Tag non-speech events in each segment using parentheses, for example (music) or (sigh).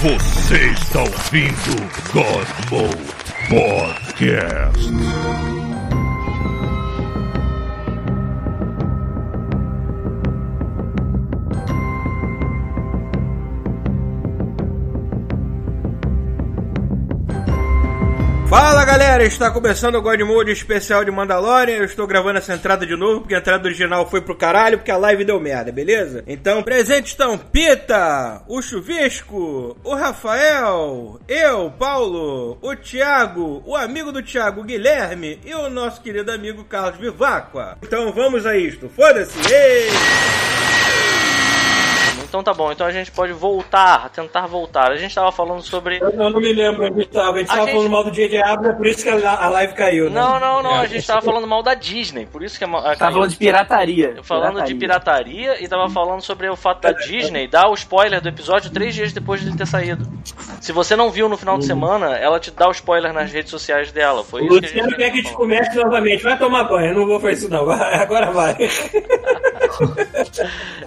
Você está ouvindo God Podcast. Galera, está começando o God Mode especial de Mandalorian. Eu estou gravando essa entrada de novo porque a entrada original foi pro caralho porque a live deu merda, beleza? Então, presentes estão Pita, o Chuvisco, o Rafael, eu, Paulo, o Thiago, o amigo do Thiago, Guilherme e o nosso querido amigo Carlos Vivacqua. Então vamos a isto, foda-se! Ei! Então tá bom, então a gente pode voltar, tentar voltar. A gente tava falando sobre. Eu não me lembro onde estava. A gente A tava gente- falando mal do J.J. Abrams, é por isso que a a live caiu, né? Não, não, não, a É. gente tava falando mal da Disney, por isso que a. a Tava falando de pirataria. Falando de pirataria e tava falando sobre o fato da Disney dar o spoiler do episódio três dias depois de ele ter saído. Se você não viu no final de semana, ela te dá o spoiler nas redes sociais dela. Foi O isso que a Luciano gente. quer que a gente comece novamente. Vai tomar banho, eu não vou fazer isso não. (laughs) Agora vai. (laughs)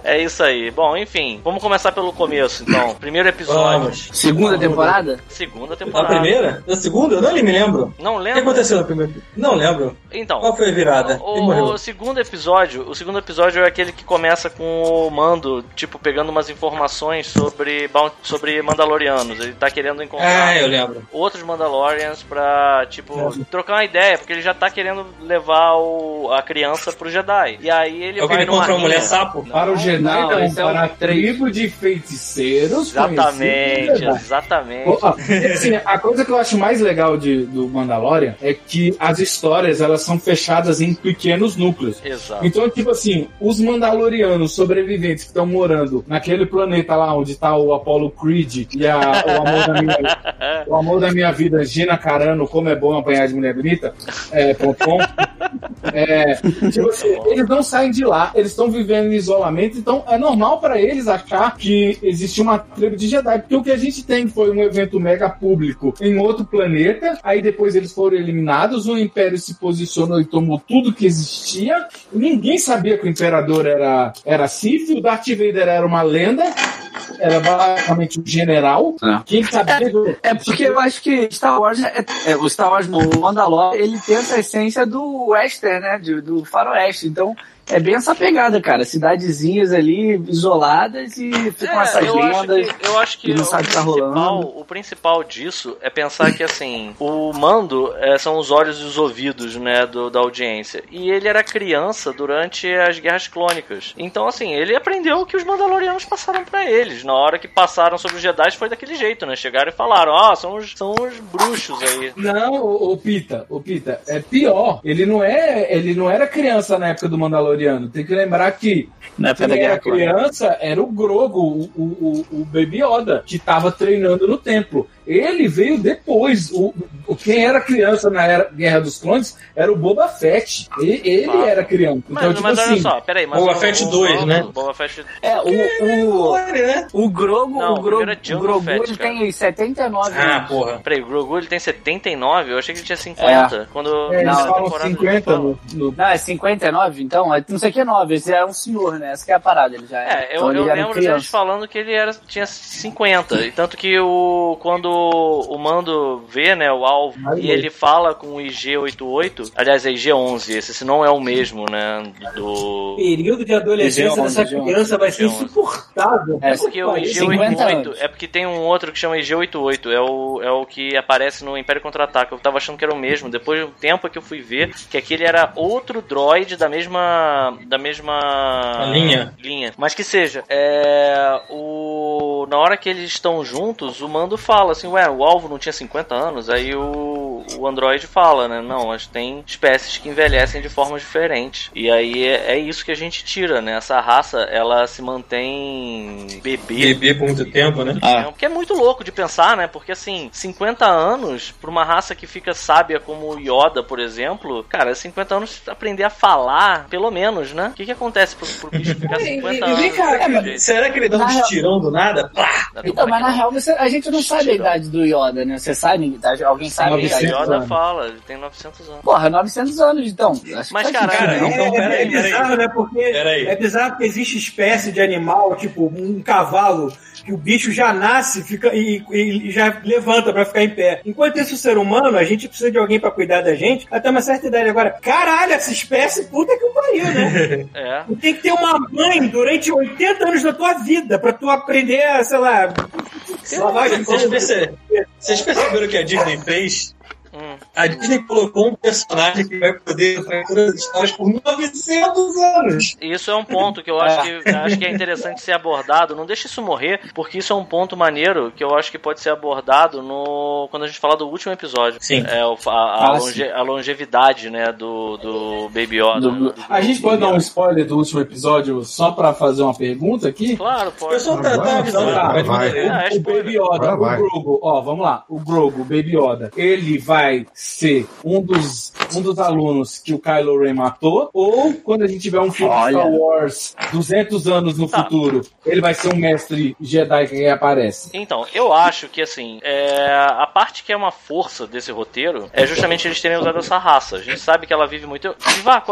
É isso aí. Bom, enfim, vamos começar pelo começo então. (coughs) Primeiro episódio. Vamos. Segunda temporada? Segunda Na temporada. primeira? Na segunda? Eu não me lembro. Não O que aconteceu na primeira? Não lembro. Então. Qual foi a virada? O, o segundo episódio, o segundo episódio é aquele que começa com o Mando, tipo, pegando umas informações sobre, sobre Mandalorianos. Ele tá querendo encontrar Ah, eu lembro. outros Mandalorians pra, tipo, trocar uma ideia, porque ele já tá querendo levar o, a criança pro Jedi. E aí ele É vai ele numa encontrou uma mulher sapo? Para o Jedi, Não, não, é para a três. Tribo de feiticeiros. Exatamente, Jedi. exatamente. Ó, assim, a coisa que eu acho mais legal de, do Mandalorian é que as histórias elas são fechadas em pequenos núcleos. Exato. Então, tipo assim, os Mandalorianos sobreviventes que estão morando naquele planeta lá onde tá o Apollo Creed e a, o, amor da minha, (laughs) o amor da minha vida, Gina Carano, como é bom apanhar de mulher bonita, é. É, tipo assim, eles não saem de lá, eles estão vivendo em isolamento, então é normal pra eles achar que existe uma tribo de Jedi, porque o que a gente tem foi um evento mega público em outro planeta, aí depois eles foram eliminados, o Império se posicionou e tomou tudo que existia, ninguém sabia que o Imperador era, era Sith, o Darth Vader era uma lenda, era basicamente um general, É. quem sabia... É porque eu acho que Star Wars, é, é, o Star Wars, o Mandalorian, ele tem essa essência do western, né, de- do faroeste, então é bem essa pegada, cara, cidadezinhas ali isoladas e ficam essas É, eu acho lendas. que, eu acho que não o, sabe o que tá rolando. o principal disso é pensar que assim, o mando é, são os olhos e os ouvidos, né, do, da audiência. E ele era criança durante as guerras clônicas. Então, assim, ele aprendeu o que os Mandalorianos passaram pra eles. Na hora que passaram sobre os Jedi foi daquele jeito, né? Chegaram e falaram: Ó, são, os, são os bruxos aí. Não, o, Pita, o Pita, é pior. Ele não é, ele não era criança na época do Mandaloriano. Tem que lembrar que Na quem era criança era o Grogo, o, o, o, o Baby Yoda, que estava treinando no templo. Ele veio depois. O, o quem era criança na era, Guerra dos Clones era o Boba Fett. E- ele Ah. era criança. Mas, Então, tipo mas olha assim, só, peraí, mas Boba o- Fett o 2, Mando- né? Boba Fett É, o, o, Olha, né? o Grogo, Não, o é o Jango Grogu, Fett, ele cara. tem 79 Ah, anos. porra. Peraí, o Grogu ele tem 79? Eu achei que ele tinha 50. Quando é, eles Não, falam temporada 50 fala. no, no- Não, é 59, então? É- Não sei o que é 9, esse é um senhor, né? Essa que é a parada, ele já É, eu, então, eu era lembro deles criança. falando que ele era, tinha 50. E tanto que o, quando o Mando vê, né, o alvo, e ele fala com o IG-88, aliás, é IG-11, esse, esse não é o mesmo, né, do... O período de adolescência dessa criança vai ser insuportável. É, É porque o 50 IG-88, anos. é porque tem um outro que chama IG-88, é o, é o que aparece no Império Contra-Ataque. Eu tava achando que era o mesmo, depois de um tempo que eu fui ver que aquele era outro droid da mesma da mesma linha. linha. Mas que seja, é o na hora que eles estão juntos, o Mando fala assim, ué, o alvo não tinha 50 anos, aí o o Android fala, né? Não, mas tem espécies que envelhecem de formas diferentes. E aí é, é isso que a gente tira, né? Essa raça, ela se mantém bebê. Bebê por muito tempo, né? Ah. O que é muito louco de pensar, né? Porque assim, 50 anos pra uma raça que fica sábia como o Yoda, por exemplo, cara, 50 anos aprender a falar, pelo menos, né? O que, que acontece pro, pro bicho ficar 50 (laughs) E, e anos? cá, desse jeito? será que ele dá um estirão do nada? Pá! Então, mas na real, você- a gente não sabe a idade do Yoda, né? Você sabe? Alguém sabe a A 900 idade? Yoda anos. fala, ele tem 900 anos. Porra, 900 anos, então. Mas, cara, cara, não? então, é, peraí, é bizarro, né? Porque é bizarro que existe espécie de animal, tipo um cavalo, que o bicho já nasce fica, e, e já levanta pra ficar em pé. Enquanto isso, o ser humano, a gente precisa de alguém pra cuidar da gente até uma certa idade. Agora, caralho, essa espécie, puta que pariu, né? (laughs) É. Tu tem que ter uma mãe durante 80 anos da tua vida pra tu aprender a, sei lá, Vocês, perce- Vocês perceberam o que a Disney fez? Hum. A Disney colocou um personagem que vai poder entrar todas as histórias por 900 anos. Isso é um ponto que eu acho que, (laughs) acho que é interessante ser abordado. Não deixa isso morrer, porque isso é um ponto maneiro que eu acho que pode ser abordado no quando a gente falar do último episódio. Sim. É o- a, a, Ah, longe- a longevidade, né, do, do Baby Yoda. Do- Do- A gente pode dar um spoiler do último episódio só pra fazer uma pergunta aqui? Claro, O pode. pessoal tá, tá Vai, avisando. o spoiler. Baby Yoda, o Grogu, ó, vamos lá. O Grogu, o Baby Yoda, ele vai ser um dos, um dos alunos que o Kylo Ren matou? Ou quando a gente tiver um filme de Olha. Star Wars 200 anos no Tá. futuro, ele vai ser um mestre Jedi que aparece? Então, eu acho que assim, é, a parte que é uma força desse roteiro é justamente eles terem usado essa raça. A gente sabe que ela vive muito. Eu,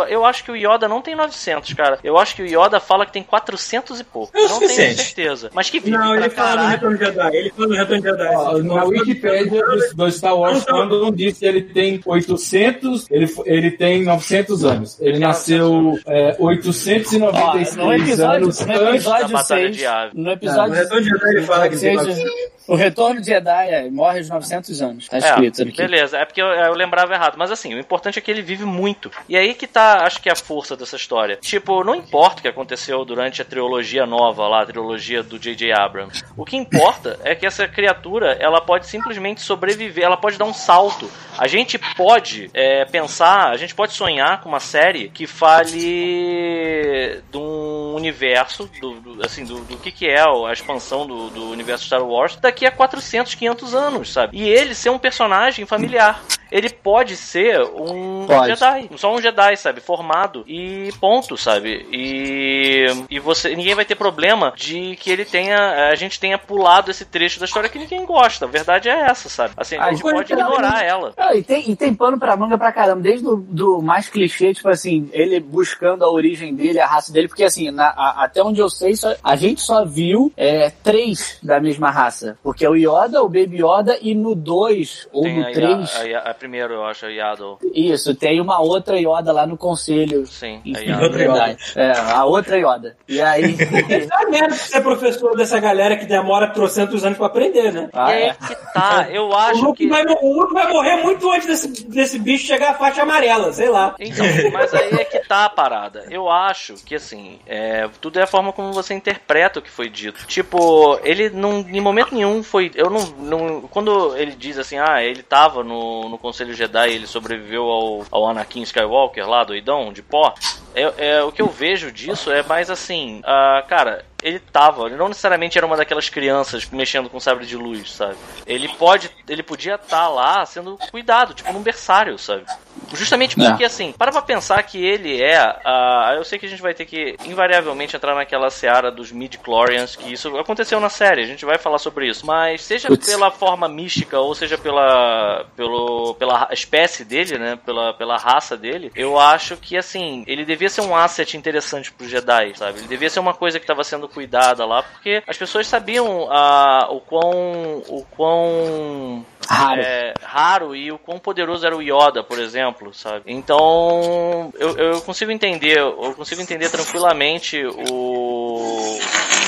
eu acho que o Yoda não tem 900, cara. Eu acho que o Yoda fala que tem 400 e pouco. É o não tenho certeza. Mas que vive Não, ele fala no. Retorno Jedi. Ele fala no Retorno Jedi. Ó, na Wikipédia do, Star Wars Fandom diz que ele tem 800, ele, ele tem 900 anos. Ele nasceu é, Ó, 896 no episódio, anos no antes. Da episódio Batalha 6, de Ave. no No episódio Retorno de Jedi ele fala que tem 6, o retorno de Jedi é, morre aos 900 anos. Tá É, escrito aqui. beleza, é porque eu, eu lembrava errado. Mas assim, o importante é que ele vive muito. E aí que tá, acho que é a força dessa história. Tipo, não importa o que aconteceu durante a trilogia nova lá, a trilogia do J.J. Abrams. O que importa é que essa criatura, ela pode simplesmente sobreviver, ela pode dar um salto. A gente pode é, pensar, a gente pode sonhar com uma série que fale de um universo, do, do- assim, do, do que, que é a expansão do, do universo Star Wars daqui a 400, 500 anos, sabe? E ele ser um personagem familiar. Ele pode ser um Pode. Jedi, só um Jedi, sabe? Formado e ponto, sabe? E, e você, ninguém vai ter problema de que ele tenha, a gente tenha pulado esse trecho da história que ninguém gosta. A verdade é essa, sabe? Assim, a Ah, gente foi pode literalmente- ignorar ela. Ah, e, tem, e tem pano pra manga pra caramba, desde o do mais clichê, tipo assim, ele buscando a origem dele, a raça dele, porque assim, na- a- até onde eu sei, só- a gente só viu é, três da mesma raça. Porque é o Yoda, o Baby Yoda, e no 2 ou Tem no a, 3, a, a, a primeiro, eu acho, a Yaddle. isso, tem uma outra Yoda lá no conselho. Sim, a Enfim, Yaddle. outra Yoda. verdade. É, a outra Yoda. E aí. (laughs) É merda ser professor dessa galera que demora trocentos anos pra aprender, né? Ah, aí é. que tá, eu O acho Luke, que. vai, o Luke vai morrer muito antes desse, desse bicho chegar à faixa amarela, sei lá. Então, mas aí é que tá a parada. Eu acho que, assim, é, tudo é a forma como você interpreta o que foi dito. Tipo, ele não, em momento nenhum foi. Eu não. não quando ele diz assim, ah, ele tava no, no Conselho Jedi ele sobreviveu ao, ao Anakin Skywalker lá, doidão, de pó. É, é, o que eu vejo disso é mais assim, ah, cara, ele tava, ele não necessariamente era uma daquelas crianças mexendo com sabre de luz, sabe? Ele pode, ele podia estar lá sendo cuidado, tipo num berçário, sabe? Justamente É. porque assim, para pra pensar que ele é, ah, eu sei que a gente vai ter que invariavelmente entrar naquela seara dos midi-chlorians, que isso aconteceu na série, a gente vai falar sobre isso, mas seja Putz. pela forma mística ou seja pela pelo pela espécie dele, né, pela pela raça dele, eu acho que assim, ele devia ser um asset interessante pro Jedi, sabe? Ele devia ser uma coisa que estava sendo cuidada lá, porque as pessoas sabiam ah, o quão o quão Raro. é, raro e o quão poderoso era o Yoda, por exemplo, sabe? Então, eu, eu consigo entender, eu consigo entender tranquilamente o,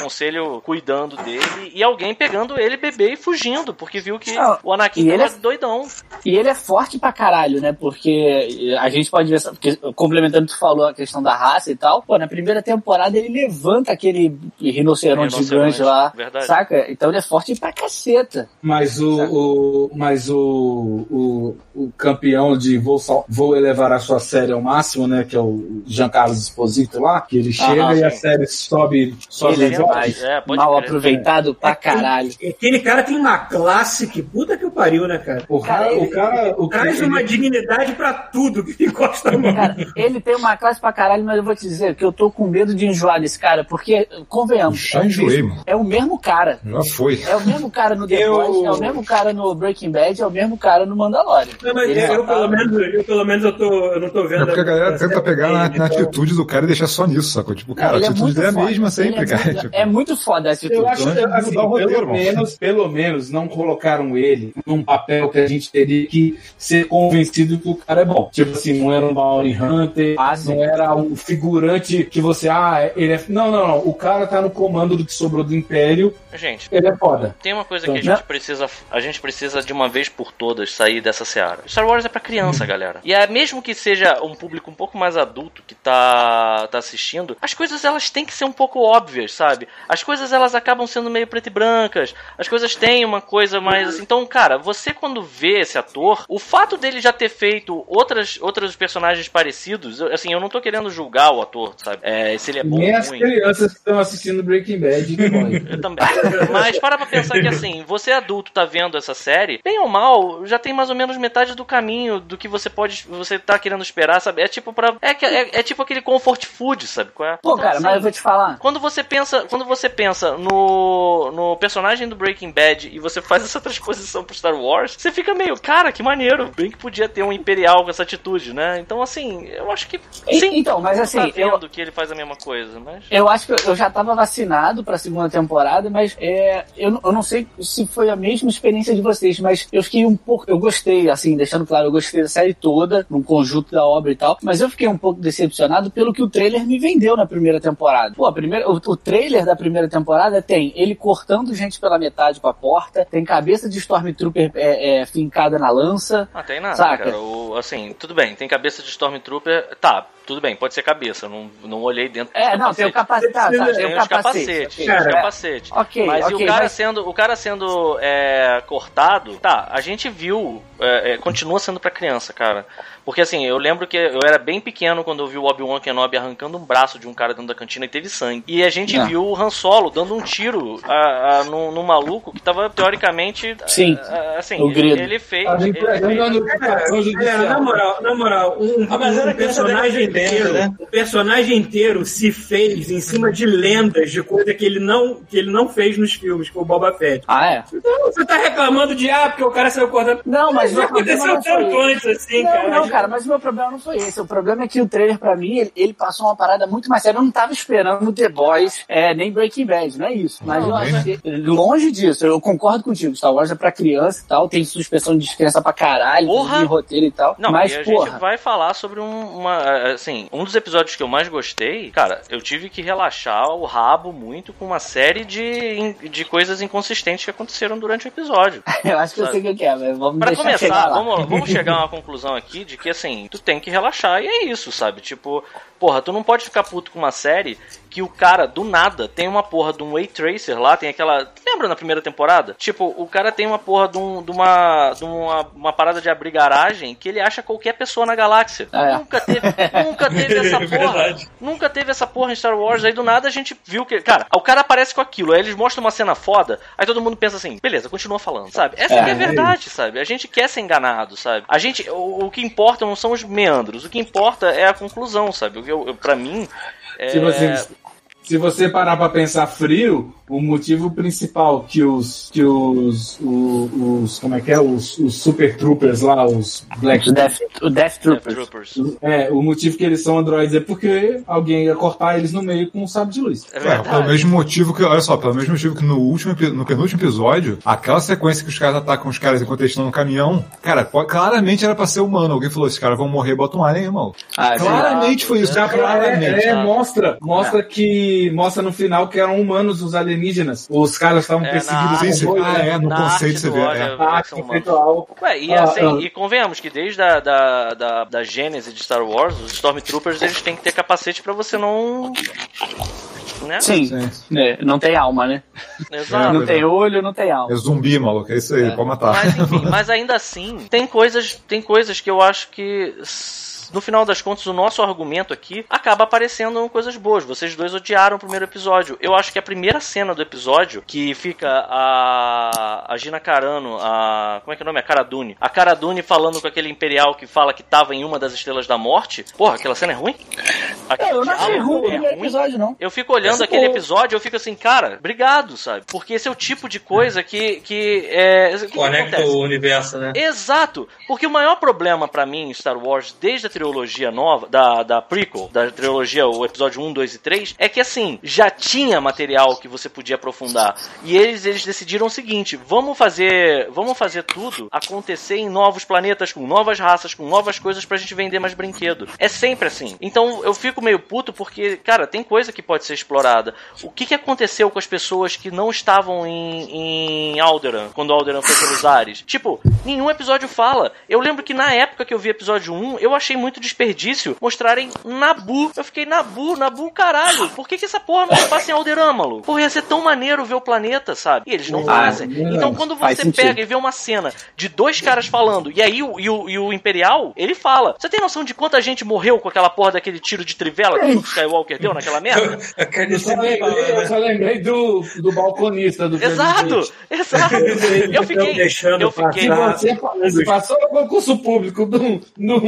conselho cuidando dele e alguém pegando ele bebê e fugindo, porque viu que Não, o Anakin ele é- doidão. E ele é forte pra caralho, né? Porque a gente pode ver, porque, complementando o que tu falou, a questão da raça e tal, pô, na primeira temporada ele levanta aquele rinoceronte, Rinoceronte, gigante lá, verdade. saca? Então ele é forte pra caceta. Mas o, o, mas o, o, o campeão de vou, vou elevar a sua série ao máximo, né? Que é o Giancarlo Esposito lá, que ele chega e a série sobe, sobe Ele é. Demais. É, pode Mal crer. aproveitado pra caralho. Aquele cara tem uma classe que puta que o pariu, né, cara? O cara, o cara, o Traz cara, uma dignidade pra tudo que encosta a mão. Cara, ele tem uma classe pra caralho, mas eu vou te dizer que eu tô com medo de enjoar desse cara, porque, convenhamos, Já enjoei, mano. é o mesmo cara. Já foi. É o mesmo cara no The Eu- Boys, é o mesmo cara no Breaking Bad, é o mesmo cara no Mandalorian. Não, mas Ele eu, eu, tá- pelo menos, eu, pelo menos, eu, tô, eu não tô vendo. É porque a galera tenta pegar na, dele, na então- atitude do cara e deixar só nisso, sacou? Tipo, cara, Ele a atitude dele é a mesma sempre, Ele é cara. Muito, Tipo, é muito foda essa atitude. Eu acho Então, que assim, pelo menos, pelo menos não colocaram ele num papel que a gente teria que ser convencido que o cara é bom. Tipo assim, não era um Bounty Hunter, Ah, não era um figurante que você, ah, ele é. Não, não, não. O cara tá no comando do que sobrou do Império, Gente, ele é foda. tem uma coisa que a Então, gente precisa. A gente precisa de uma vez por todas sair dessa seara. Star Wars é pra criança, galera. E é mesmo que seja um público um pouco mais adulto que tá, tá assistindo, as coisas elas têm que ser um pouco óbvias, sabe? As coisas elas acabam sendo meio preto e brancas. As coisas têm uma coisa mais assim. Então, cara, você quando vê esse ator, o fato dele já ter feito outras, outros personagens parecidos, eu- assim, eu não tô querendo julgar o ator, sabe? É, se ele é bom Nem ou as ruim. crianças que estão assistindo Breaking Bad. (laughs) Eu também. Mas para pra pensar que assim, você adulto tá vendo essa série, bem ou mal, já tem mais ou menos metade do caminho do que você pode. Você tá querendo esperar, sabe? É tipo para é, que- é, é tipo aquele comfort food, sabe? Qual é? Pô, Então, cara, assim, mas eu vou te falar. Quando você pensa, quando você pensa no, no personagem do Breaking Bad e você faz essa (laughs) transposição pro Star Wars, você fica meio, cara, que maneiro. Bem que podia ter um imperial com essa atitude, né? Então assim, eu acho que sim. então, mas tá assim, eu, vendo que ele faz a mesma coisa, mas Eu acho que eu- eu já tava vacinado pra segunda temporada, mas é, eu, não- eu não sei se foi a mesma experiência de vocês, mas eu fiquei um pouco. Eu gostei, assim, deixando claro, eu gostei da série toda, no conjunto da obra e tal, mas eu fiquei um pouco decepcionado pelo que o trailer me vendeu na primeira temporada. Pô, a primeira, o, o trailer da primeira temporada tem ele cortando gente pela metade com a porta, tem cabeça de Stormtrooper é, é, fincada na lança. Ah, tem nada, Saca? cara. O, assim, tudo bem, tem cabeça de Stormtrooper. Tá, tudo bem, pode ser cabeça. Não, não olhei dentro É, não, tem o capacete. Tá, tá, Tem, os capacete. capacetes. ok. tem os É. capacetes. Ok, mas e o cara mas- sendo, o cara sendo é, cortado, tá, a gente viu, é, é, continua sendo pra criança, cara. Porque assim, eu lembro que eu era bem pequeno quando eu vi o Obi-Wan Kenobi arrancando um braço de um cara dentro da cantina e teve sangue. E a gente Ah. viu o Han Solo dando um tiro a, a, num, num maluco que tava teoricamente. Sim, a- a- assim, o ele, grido. ele fez. Ele fez- É, na moral, na moral, um, Ah, um era criança personagem aprender, inteiro, né? um personagem inteiro se fez em cima de lendas de coisa que ele não que ele não fez nos filmes, que foi o Boba Fett. Ah, é? Então, você tá reclamando de ah, porque o cara saiu cortando. Não, mas aconteceu tanto antes assim, não, cara. não, cara, mas o meu problema não foi esse. O problema é que o trailer, pra mim, ele, ele passou uma parada muito mais séria. Eu não tava esperando The Boys, é, nem Breaking Bad, não é isso. Mas eu Não, achei, longe disso, eu concordo contigo. Star Wars é pra criança e tal, tem suspensão de descrença pra caralho, Porra! tem roteiro e tal. Não, mas, e a porra, gente vai falar sobre um, uma. Assim, um dos episódios que eu mais gostei, cara, eu tive que relaxar o rabo muito com uma série de, de coisas inconsistentes que aconteceram durante o episódio. (laughs) eu acho que eu sei o que é, mas vamos Pra chegar começar, lá. vamos, vamos chegar a uma conclusão aqui de que assim, tu tem que relaxar e é isso, sabe? Tipo, porra, tu não pode ficar puto com uma série que o cara, do nada, tem uma porra de um Way Tracer lá, tem aquela. Lembra na primeira temporada? Tipo, o cara tem uma porra de, um- de uma, de uma, uma parada de abrir garagem que ele acha qualquer pessoa na galáxia. É. Nunca teve, nunca (laughs) teve essa porra. Verdade. Nunca teve essa porra em Star Wars. Aí do nada a gente viu que. Cara, o cara aparece com aquilo, aí eles mostram uma cena foda, aí todo mundo pensa assim, beleza, continua falando, sabe? Essa É, que é a é verdade, sabe? A gente quer ser enganado, sabe? A gente. O, o que importa não são os meandros, o que importa é a conclusão, sabe? O que eu, eu, pra mim. É... Se você, se você parar pra pensar frio, o motivo principal que os que os, o- os, como é que é os, os Super Troopers lá, os Black O Death, o Death Troopers. Troopers. é, o motivo que eles são androides é porque alguém ia cortar eles no meio com um sábio de luz. É É, pelo mesmo motivo que, olha só, pelo mesmo motivo que no último, no penúltimo episódio, aquela sequência que os caras atacam os caras enquanto eles estão no caminhão, cara, claramente era pra ser humano. Alguém falou, esses caras vão morrer, bota um alien, irmão. Ah, claramente foi isso, Já pra- claramente. é, é, mostra, mostra que que mostra no final que eram humanos os alienígenas. Os caras estavam É, na perseguidos Sim, com sim. boi, Ah, é, no Na conceito arte você vê. é. é, conceitual. Ué, e Ah, assim, ah. e convenhamos que desde a da, da, da gênese de Star Wars, os Stormtroopers eles têm que ter capacete pra você não. Né? Sim, Sim. É, não tem alma, né? Exato. Não tem olho, não tem alma. É zumbi, maluco. É isso aí, pode matar. Mas enfim, mas ainda assim, tem coisas, tem coisas que eu acho que no final das contas o nosso argumento aqui acaba aparecendo coisas boas. Vocês dois odiaram o primeiro episódio. Eu acho que a primeira cena do episódio que fica a a Gina Carano, a como é que é o nome? A Cara Dune. A Cara Dune falando com aquele imperial que fala que tava em uma das estrelas da morte. Porra, aquela cena é ruim? Aquele Eu não achei ruim o é primeiro ruim? episódio, não. Eu fico olhando Essa aquele boa. episódio, eu fico assim, cara, obrigado, sabe? Porque esse é o tipo de coisa que que é Conecta acontece? o universo, né? Exato, porque o maior problema pra mim em Star Wars, desde a trilogia nova, da, da prequel, da trilogia, o episódio 1, 2 e 3, é que assim, já tinha material que você podia aprofundar. E eles, eles decidiram o seguinte: vamos fazer. Vamos fazer tudo acontecer em novos planetas, com novas raças, com novas coisas pra gente vender mais brinquedo. É sempre assim. Então eu fico meio puto porque, cara, tem coisa que pode ser explorada. O que, que aconteceu com as pessoas que não estavam em, em Alderaan, quando Alderaan foi pelos ares? Tipo, nenhum episódio fala. Eu lembro que na época que eu vi episódio 1, eu achei muito desperdício mostrarem Nabu. Eu fiquei, Nabu, Nabu, caralho. Por que, que essa porra não se passa em Alderaan, maluco? Porra, ia ser tão maneiro ver o planeta, sabe? E eles não fazem. verdade. Então quando você pega e vê uma cena de dois caras falando, e aí o, e o, e o Imperial, ele fala. Você tem noção de quanta gente morreu com aquela porra daquele tiro de trivela que o Luke Skywalker deu naquela (laughs) merda? Eu só lembrei, eu só lembrei do, do balconista do Exato, exato. (laughs) Eu fiquei, eu fiquei, passar. Você pa- passou no concurso público do, do,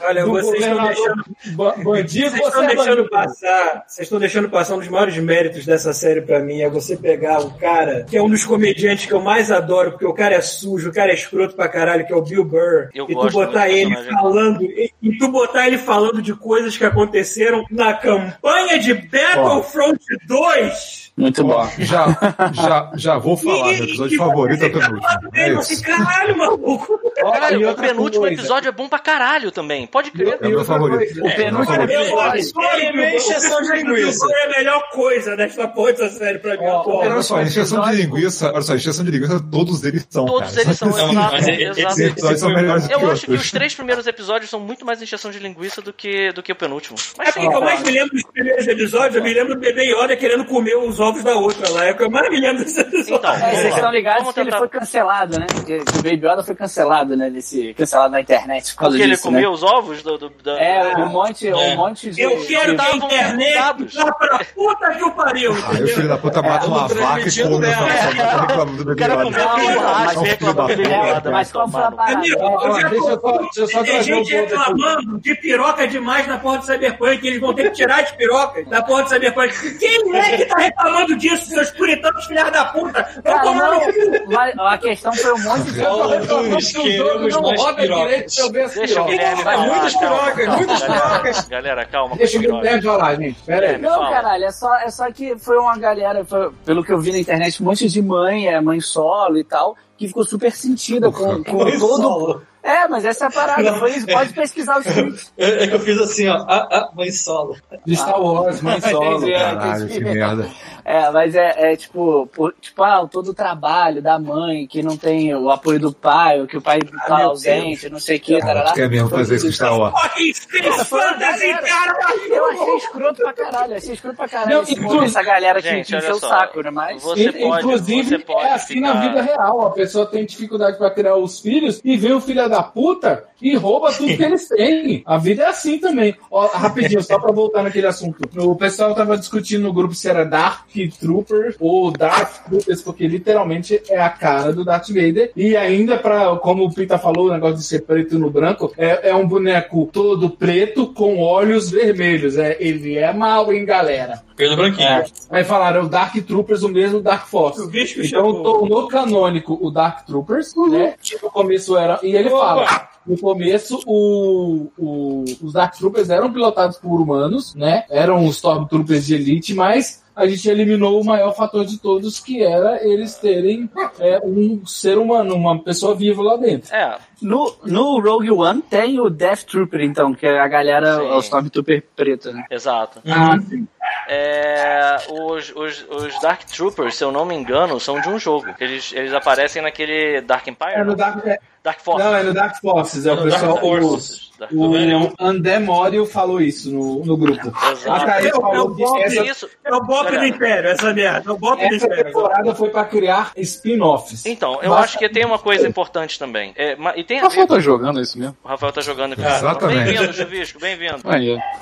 Olha, do vocês estão deixando, ba- bandido, vocês você estão é deixando bandido. passar. Vocês estão deixando passar um dos maiores méritos dessa série pra mim. É você pegar o cara, que é um dos comediantes que eu mais adoro, porque o cara é sujo, o cara é escroto pra caralho, que é o Bill Burr. Eu e tu botar ele personagem. falando. E, e tu botar ele falando de coisas que aconteceram na campanha de Battlefront 2. Muito bom. Já, já, já vou falar. Meu episódio favorito é o penúltimo. É isso. caralho, maluco. Caralho, o penúltimo episódio é bom pra caralho também. Pode crer. É o meu favorito. O penúltimo É, Eu episódio. é de linguiça. Foi a melhor coisa desta porra dessa série pra mim. Olha só, encheção de linguiça, olha só, encheção de linguiça, todos eles são, Todos eles são, exato, mas exato. Esses episódios são melhores do que Eu acho que os três primeiros episódios são muito mais encheção de linguiça do que, do que o penúltimo. Mas É o que eu mais me lembro dos primeiros episódios, eu me lembro do bebê Yoda querendo comer os ovos da outra lá. É o que eu mais me lembro desses episódios. Então, É, vocês estão ligados Vamos que ele tentar- foi cancelado, né? Que o Baby Yoda foi cancelado, né? Desse, cancelado na internet por causa porque ele disso, comeu né? os ovos do, do- da- É, um monte, É. um monte de... Eu quero que a internet vá pra puta que o pariu, o entendeu? filho da puta mata uma tudo vaca e come essa tá reclamando do e do Baby. Yoda. Mas como foi a parada? Eu eu eu tem gente reclamando de piroca demais na porra do Cyberpunk. Eles vão ter que tirar as pirocas da porra do Cyberpunk. Quem é que tá reclamando disso, seus puritanos filhas da puta? Vão tomar no cu. a questão foi um monte de... Todos queremos não mais roda pirocas. Deixa o. Guilherme falar. muitas pirocas, muitas pirocas. Galera, calma. Deixa o. Guilherme falar, gente. Pera aí. Não, caralho, é só, é só que foi uma galera, foi- pelo que eu vi na internet, um monte de mãe, é, mãe solo e tal, que ficou super sentida com, todo. solo. É, mas essa é a parada, foi isso, pode pesquisar os tweets. É é que eu fiz assim, ó. Ah, ah, mãe solo. De Star Wars, mãe (laughs) solo. É, Caralho, que merda. É, mas é, é tipo, por- tipo, ah, todo o trabalho da mãe, que não tem o apoio do pai, ou que o pai tá meu ausente, não sei o que, Cara, tu quer mesmo fazer isso. Fucking Space Fantasy, cara! Eu achei escroto pra caralho, achei escroto pra caralho Não, esse, inclusive- essa galera que, Gente, que encheu o só, saco, né? Mas. você pode- Inclusive, você pode é assim ficar- na vida real. A pessoa tem dificuldade pra criar os filhos e vem o filho da puta e rouba tudo que eles têm. A vida é assim também. Ó, rapidinho, só pra voltar naquele assunto. O pessoal tava discutindo no grupo se era Dark Trooper ou Darth Troopers, porque literalmente é a cara do Darth Vader. E ainda, pra, como o Pita falou, o negócio de ser preto no branco, é, é um boneco todo preto com olhos vermelhos. É, ele é mal, hein, galera? Pelo branquinho. Aí falaram o Dark Troopers, o mesmo Dark Force. O bicho Então, no canônico o Dark Troopers, né? Que no começo era. E ele fala. No começo, o, o- os Dark Troopers eram pilotados por humanos, né? Eram os Stormtroopers de elite, mas a gente eliminou o maior fator de todos, que era eles terem é, um ser humano, uma pessoa viva lá dentro. É, No, no Rogue One tem o Death Trooper, então, que é a galera, Sim. o Stormtrooper preto, né? exato. Ah, sim. é, os, os, os Dark Troopers, se eu não me engano, são de um jogo. Eles, eles aparecem naquele Dark Empire? É no Dark, é, Dark Forces. não, é no Dark Forces. É o pessoal. Forces. Dark O, o Andemório falou isso no, no grupo. Exato. A É é falou essa, Isso. É o Bop do. Império, essa merda. É o Bop do Império. temporada foi pra criar spin-offs. Então, eu acho que tem uma coisa importante também. É, e tem O Rafael tá jogando isso mesmo. O Rafael tá jogando. Exatamente. Bem-vindo, Chuvisco, bem-vindo.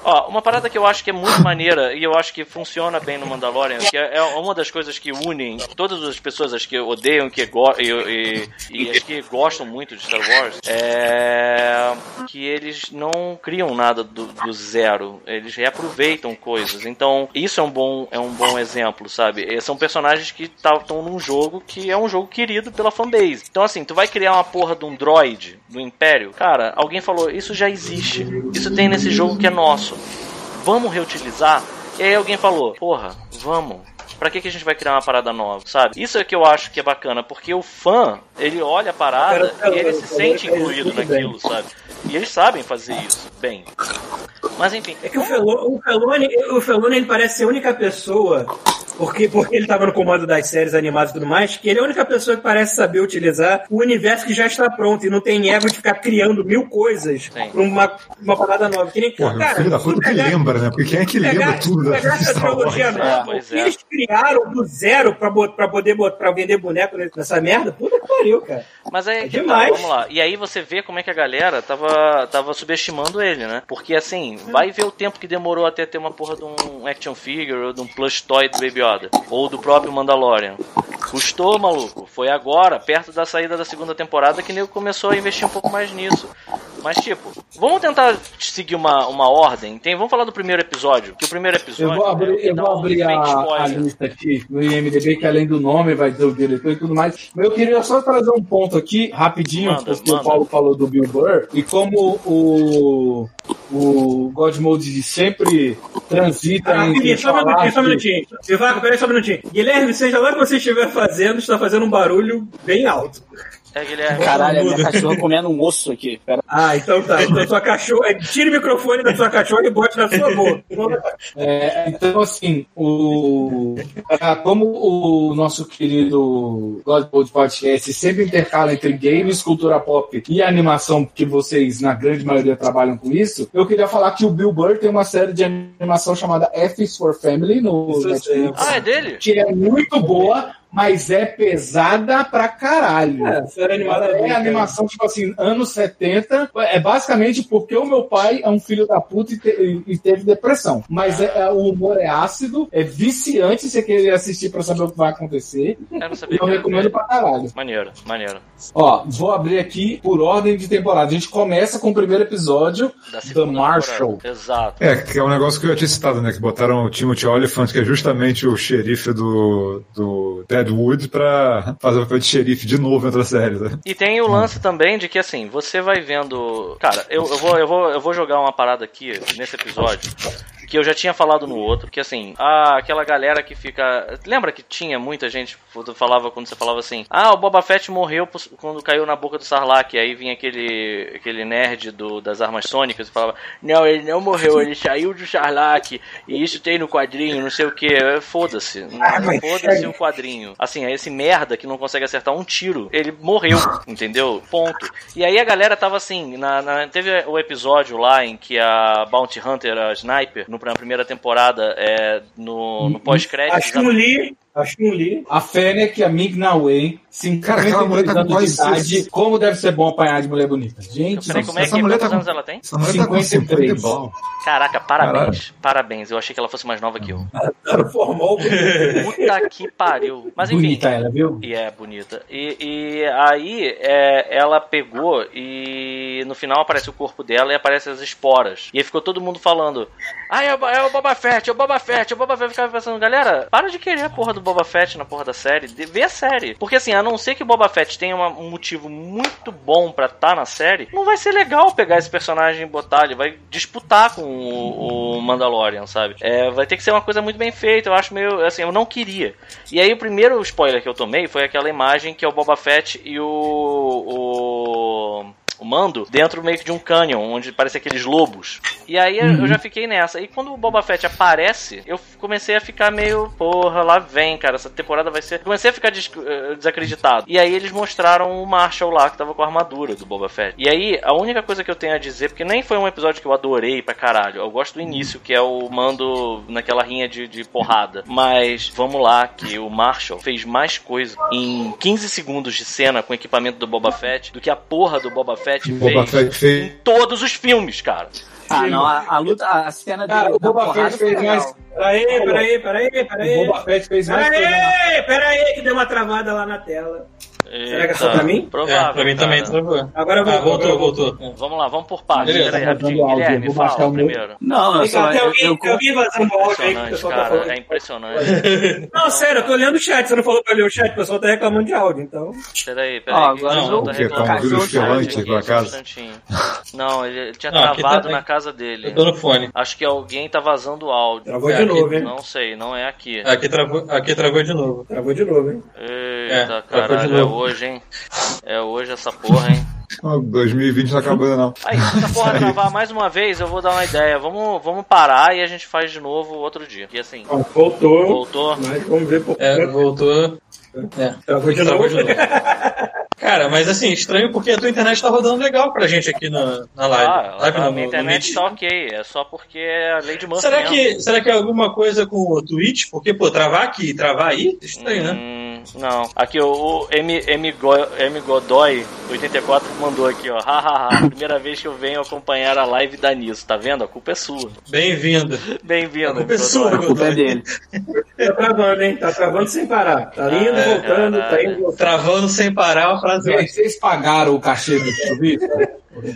Ó, uma parada que eu acho que é muito maneira e eu acho que funciona bem no Mandalorian, que é é uma das coisas que unem todas as pessoas as que odeiam que e, e, e as que gostam muito de Star Wars, é que eles não criam nada do, do zero, eles reaproveitam coisas. Então, isso é um bom, é um bom exemplo, sabe? São personagens que estão num jogo que é um jogo querido pela fanbase. Então, assim, tu vai criar uma porra de um droid do Império, cara, alguém falou, isso já existe. Isso tem nesse jogo que é nosso vamos reutilizar? E aí alguém falou, porra, vamos. Pra que, que a gente vai criar uma parada nova, sabe? Isso é que eu acho que é bacana, porque o fã, ele olha a parada e ele se sente incluído naquilo, sabe? E eles sabem fazer isso bem. Mas enfim, É que o Felone, o Felone, o Felone ele parece ser a única pessoa, porque, porque ele estava no comando das séries animadas e tudo mais, que ele é a única pessoa que parece saber utilizar o universo que já está pronto e não tem ego de ficar criando mil coisas Sim. pra uma, uma parada nova. Que nem, Porra, cara, filho da puta que lembra, né? Porque quem é que lembra pegar, tudo da trilogia nova, que é. eles criaram do zero pra, pra poder pra vender boneco nessa merda, puta que pariu, cara. Mas aí, É que tá, demais. vamos lá. E aí você vê como é que a galera tava, tava subestimando ele, né? Porque assim, vai ver o tempo que demorou até ter uma porra de um action figure ou de um plush toy do Baby Yoda. Ou do próprio Mandalorian. Custou, maluco. Foi agora, perto da saída da segunda temporada, que nego começou a investir um pouco mais nisso. Mas tipo, vamos tentar seguir uma, uma ordem. Tem, vamos falar do primeiro episódio. Que o primeiro episódio. Eu vou abrir, é, eu vou um abrir a, a lista aqui no IMDB, que além do nome vai dizer o diretor e tudo mais. Mas eu queria só trazer um ponto aqui, rapidinho, Manda, porque manda. o Paulo falou do Bill Burr, e como o, o God Mode sempre transita Ah, Guilherme, só um minutinho, só um minutinho. Vivaco, peraí só um minutinho. Guilherme, seja lá o que você estiver fazendo, está fazendo um barulho bem alto. É, Guilherme. Caralho, a minha cachorra comendo um osso aqui. Pera. Ah, então tá. Então sua cachorra. Tire o microfone da sua cachorra e bote na sua boca. É, então, assim, o, ah, como o nosso querido God Mode Podcast sempre intercala entre games, cultura pop e animação, que vocês, na grande maioria, trabalham com isso, eu queria falar que o Bill Burr tem uma série de animação chamada F is for Family no Netflix, Ah, é dele? que é muito boa, mas é pesada pra caralho. É, série animada É animação, tipo assim, anos 70. É basicamente porque o meu pai é um filho da puta e, te- e teve depressão. Mas é- é- o humor é ácido, é viciante você querer assistir pra saber o que vai acontecer. Eu não sabia Então recomendo pra caralho. Maneiro, maneiro. Ó, vou abrir aqui por ordem de temporada. A gente começa com o primeiro episódio, Da The Marshall. temporada. Exato. É, que é um negócio que eu já tinha citado, né? Que botaram o Timothy Oliphant, que é justamente o xerife do, do Deadwood, pra fazer o papel de xerife de novo em outra série. Né? E tem o lance também de que assim, você vai vendo. Cara, eu, eu, vou, eu, vou, eu vou jogar uma parada aqui nesse episódio. Que eu já tinha falado no outro, que assim, ah, aquela galera que fica. Lembra que tinha muita gente falava quando você falava assim, ah, o Boba Fett morreu quando caiu na boca do Sarlacc, aí vinha aquele aquele nerd do, das armas sônicas e falava, não, ele não morreu, ele saiu do Sarlacc, e isso tem no quadrinho, não sei o que, foda-se, Ah, foda-se o quadrinho. Assim, esse merda que não consegue acertar um tiro, ele morreu, entendeu? Ponto. E aí a galera tava assim, na, na- teve o episódio lá em que a Bounty Hunter, a Sniper, no, na primeira temporada, é, no, no pós-crédito. A Chun-Li. A Chun-Li. A Fennec, a Mig Na Wen, 50 Cara, tá anos de idade. Como deve ser bom apanhar de mulher bonita. Gente, Peraí, como é Essa que mulher quantos tá com- anos ela tem? Essa mulher tá com 50 e 53. bom. Caraca, parabéns. Parabéns. Eu achei que ela fosse mais nova que eu. Era formal. (laughs) Puta que pariu. Mas enfim. bonita ela, viu? E é bonita. E, e aí é, ela pegou e no final aparece o corpo dela e aparece as esporas. E aí ficou todo mundo falando: Ah, é o, é o Boba Fett, é o Boba Fett, é o Boba Fett. Eu ficava pensando, galera, para de querer a porra do Boba Fett na porra da série. Vê a série. Porque assim, a não ser que o Boba Fett tenha uma- um motivo muito bom pra estar na série, não vai ser legal pegar esse personagem e botar. Ele vai disputar com o, o Mandalorian, sabe? É, vai ter que ser uma coisa muito bem feita. Eu acho meio. Assim, eu não queria. E aí o primeiro spoiler que eu tomei foi aquela imagem que é o Boba Fett e o. o o mando, dentro meio que de um canyon, onde parece aqueles lobos. E aí eu já fiquei nessa. E quando o Boba Fett aparece, eu comecei a ficar meio, porra, lá vem, cara, essa temporada vai ser. Comecei a ficar des- eh, desacreditado. E aí eles mostraram o Marshall lá que tava com a armadura do Boba Fett. E aí, a única coisa que eu tenho a dizer, porque nem foi um episódio que eu adorei pra caralho. Eu gosto do início, que é o mando naquela rinha de, de porrada. Mas vamos lá, que o Marshall fez mais coisa em 15 segundos de cena com o equipamento do Boba Fett do que a porra do Boba Fett O Boba fez Fett fez. em todos os filmes, cara. Ah, não, a, a luta, a cena Cara, dele o Boba Fett fez legal. mais. Peraí, peraí, peraí, O peraí. Boba Fett fez mais na Peraí, peraí, que deu uma travada lá na tela. Será que é só pra mim? Provável, É, pra mim cara. também travou. Agora Ah, voltou. voltou. Vamos lá, vamos por partes. Beleza, Peraí, tá rapidinho. áudio, Guilherme, vou fala o meu. primeiro. Não, eu Tem, só. tem Eu, alguém, eu, tem alguém vazando áudio aí que o Impressionante, pessoal tá cara. falando. É impressionante. (laughs) Não, sério, eu tô lendo o chat. Você não falou pra ler o chat, o pessoal tá reclamando de áudio, então. Peraí, peraí. Ó, agora Não, eu- tá? Tá reclamando. um só um casa? instantinho. Não, ele tinha Não, aqui travado tá- na casa dele. Eu tô no fone. Acho que alguém tá vazando o áudio. Travou de novo, hein? Não sei, não é aqui. Aqui travou, de novo. Travou de novo, hein? Eita, É, travou de caralho, é novo. Hoje, hein? É hoje essa porra, hein? Não, 2020 não tá acabando, não. Aí, se essa porra (laughs) travar mais uma vez, eu vou dar uma ideia. Vamos, vamos parar e a gente faz de novo outro dia. E assim, Ó, voltou. voltou. Mas vamos ver por É, voltou. É. travou de Travou novo. de novo. Cara, mas assim, estranho porque a tua internet tá rodando legal pra gente aqui na, na live. Ah, live a minha no- no internet tá ok. É só porque é a lei de Murphy Será mesmo. que, será que é alguma coisa com o Twitch? Porque, pô, travar aqui e travar aí? Estranho, né? Não. Aqui, o, o M, M, Go- M Godoy 84 mandou aqui, ó. Hahaha. Primeira vez que eu venho acompanhar a live da Nisso, tá vendo? A culpa é sua. Bem-vindo. Bem-vindo. A culpa é Godoy. sua, a culpa é dele. Tá travando, hein? Tá travando sem parar. Tá indo, Ah, voltando, tá indo, voltando. Travando sem parar, uma frase Gente, ótima. vocês pagaram o cachê do chuvisco?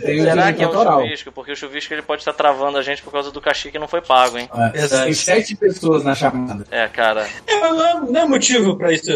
Tem o Será que é o chuvisco? Porque o chuvisco ele pode estar travando a gente por causa do cachê que não foi pago, hein? É, Verdade. Tem sete pessoas na chamada. É, cara, É, mas não, é, não é motivo pra isso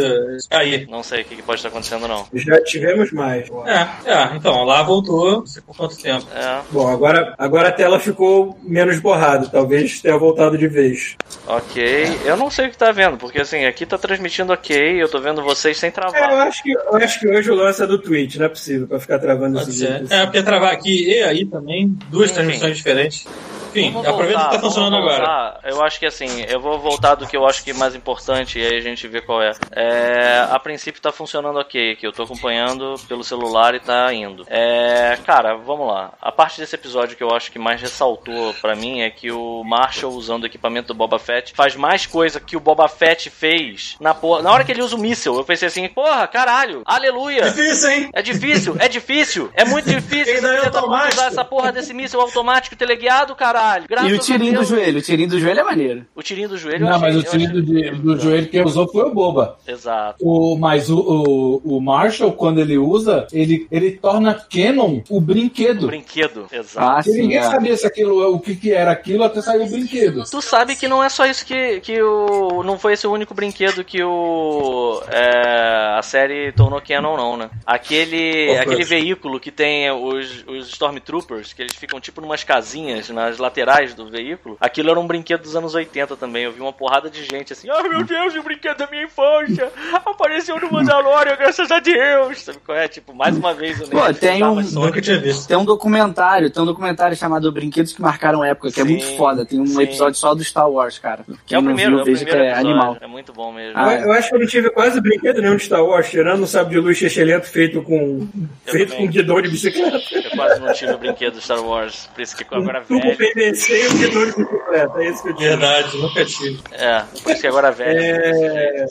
cair. não sei o que, que pode estar acontecendo, não. Já tivemos mais. É, é, então, lá voltou, não sei por quanto tempo. É, Bom, agora, agora a tela ficou menos borrada. Talvez tenha voltado de vez. ok. Eu não sei o que tá vendo, porque assim, aqui tá transmitindo ok, eu tô vendo vocês sem É, eu travar. acho que, eu acho que hoje o lance é do Twitch, não é possível pra ficar travando Pode esse vídeo. É, porque travar aqui e aí também, duas Enfim. transmissões diferentes. Enfim, Vamos aproveita que tá funcionando agora. Eu acho que assim, eu vou voltar do que eu acho que é mais importante e aí a gente vê qual é. É, a princípio tá funcionando ok, que eu tô acompanhando pelo celular e tá indo. É, cara, vamos lá. A parte desse episódio que eu acho que mais ressaltou pra mim é que o Marshall usando o equipamento do Boba Fett faz mais coisa que o Boba Fett fez na porra. Na hora que ele usa o míssil, eu pensei assim, porra, caralho, aleluia. Difícil, hein? É difícil, é difícil, é muito (laughs) difícil Ainda é automático. usar essa porra desse míssil automático teleguiado, caralho. Graças E o tirinho do joelho. O tirinho do joelho é maneiro. O tirinho do joelho Não, achei- mas o tiro achei- do, do joelho que usou foi o Boba. Exato. O, mas o, o, o Marshall, quando ele usa, ele, ele torna canon o brinquedo. O brinquedo, exato. Ah, sim. ninguém é. sabia se aquilo, o que, que era aquilo até sair o brinquedo. Tu sabe que não é só isso que, que o. Não foi esse o único brinquedo que o. é, a série tornou canon, não, né? Aquele. Aquele veículo que tem os, os Stormtroopers, que eles ficam tipo numas casinhas nas laterais do veículo. Aquilo era um brinquedo dos anos 80 também. Eu vi uma porrada de gente assim, ai meu Deus, o brinquedo da minha infância! Apareceu no Mandalorian, graças a Deus! Sabe qual é? Tipo, mais uma vez eu nem Pô, tem um- precisava só- Nunca tinha visto. Tem um documentário, tem um documentário chamado Brinquedos que Marcaram Época, que é Sim, muito foda. Tem um sim. episódio só do Star Wars, cara. Que é o primeiro, viu, é o primeiro é animal. É muito bom mesmo. Ah, Eu, eu acho que eu não tive quase brinquedo nenhum de Star Wars, tirando um sabre de luz chechelento feito com, Eu feito também. com guidão de bicicleta. Eu quase não tive o brinquedo do Star Wars, por isso que agora Tubo velho. PVC e um guidão de bicicleta. É isso que eu tive. Verdade, nunca tive. É, por isso que agora velho. É,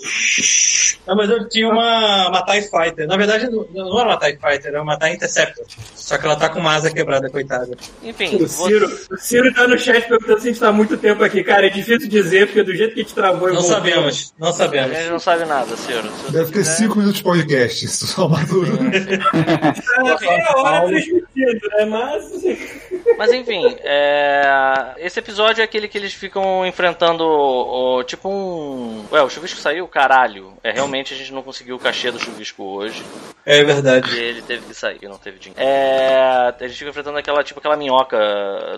Não, mas eu tinha uma, uma TIE Fighter. Na verdade, não, não era uma TIE Fighter, era uma TIE Interceptor. Só que ela tá com uma asa quebrada, coitada. Enfim, o, Ciro, você- o Ciro tá no chat perguntando se a gente tá há muito tempo aqui. Cara, é difícil dizer, porque do jeito que a gente travou Não voltou- sabemos, não a sabemos. gente não sabe nada, Ciro. Se Deve ter quiser- 5 minutos de podcast, só maduro. Ah, meia hora transmitindo, né? Mas. Mas enfim, é, esse episódio é aquele que eles ficam enfrentando o, tipo um. Ué, o chuvisco saiu? Caralho. É realmente a gente não conseguiu o cachê do chuvisco hoje. É verdade. E ele teve que sair, não teve dinheiro. É, a gente fica enfrentando aquela, tipo, aquela minhoca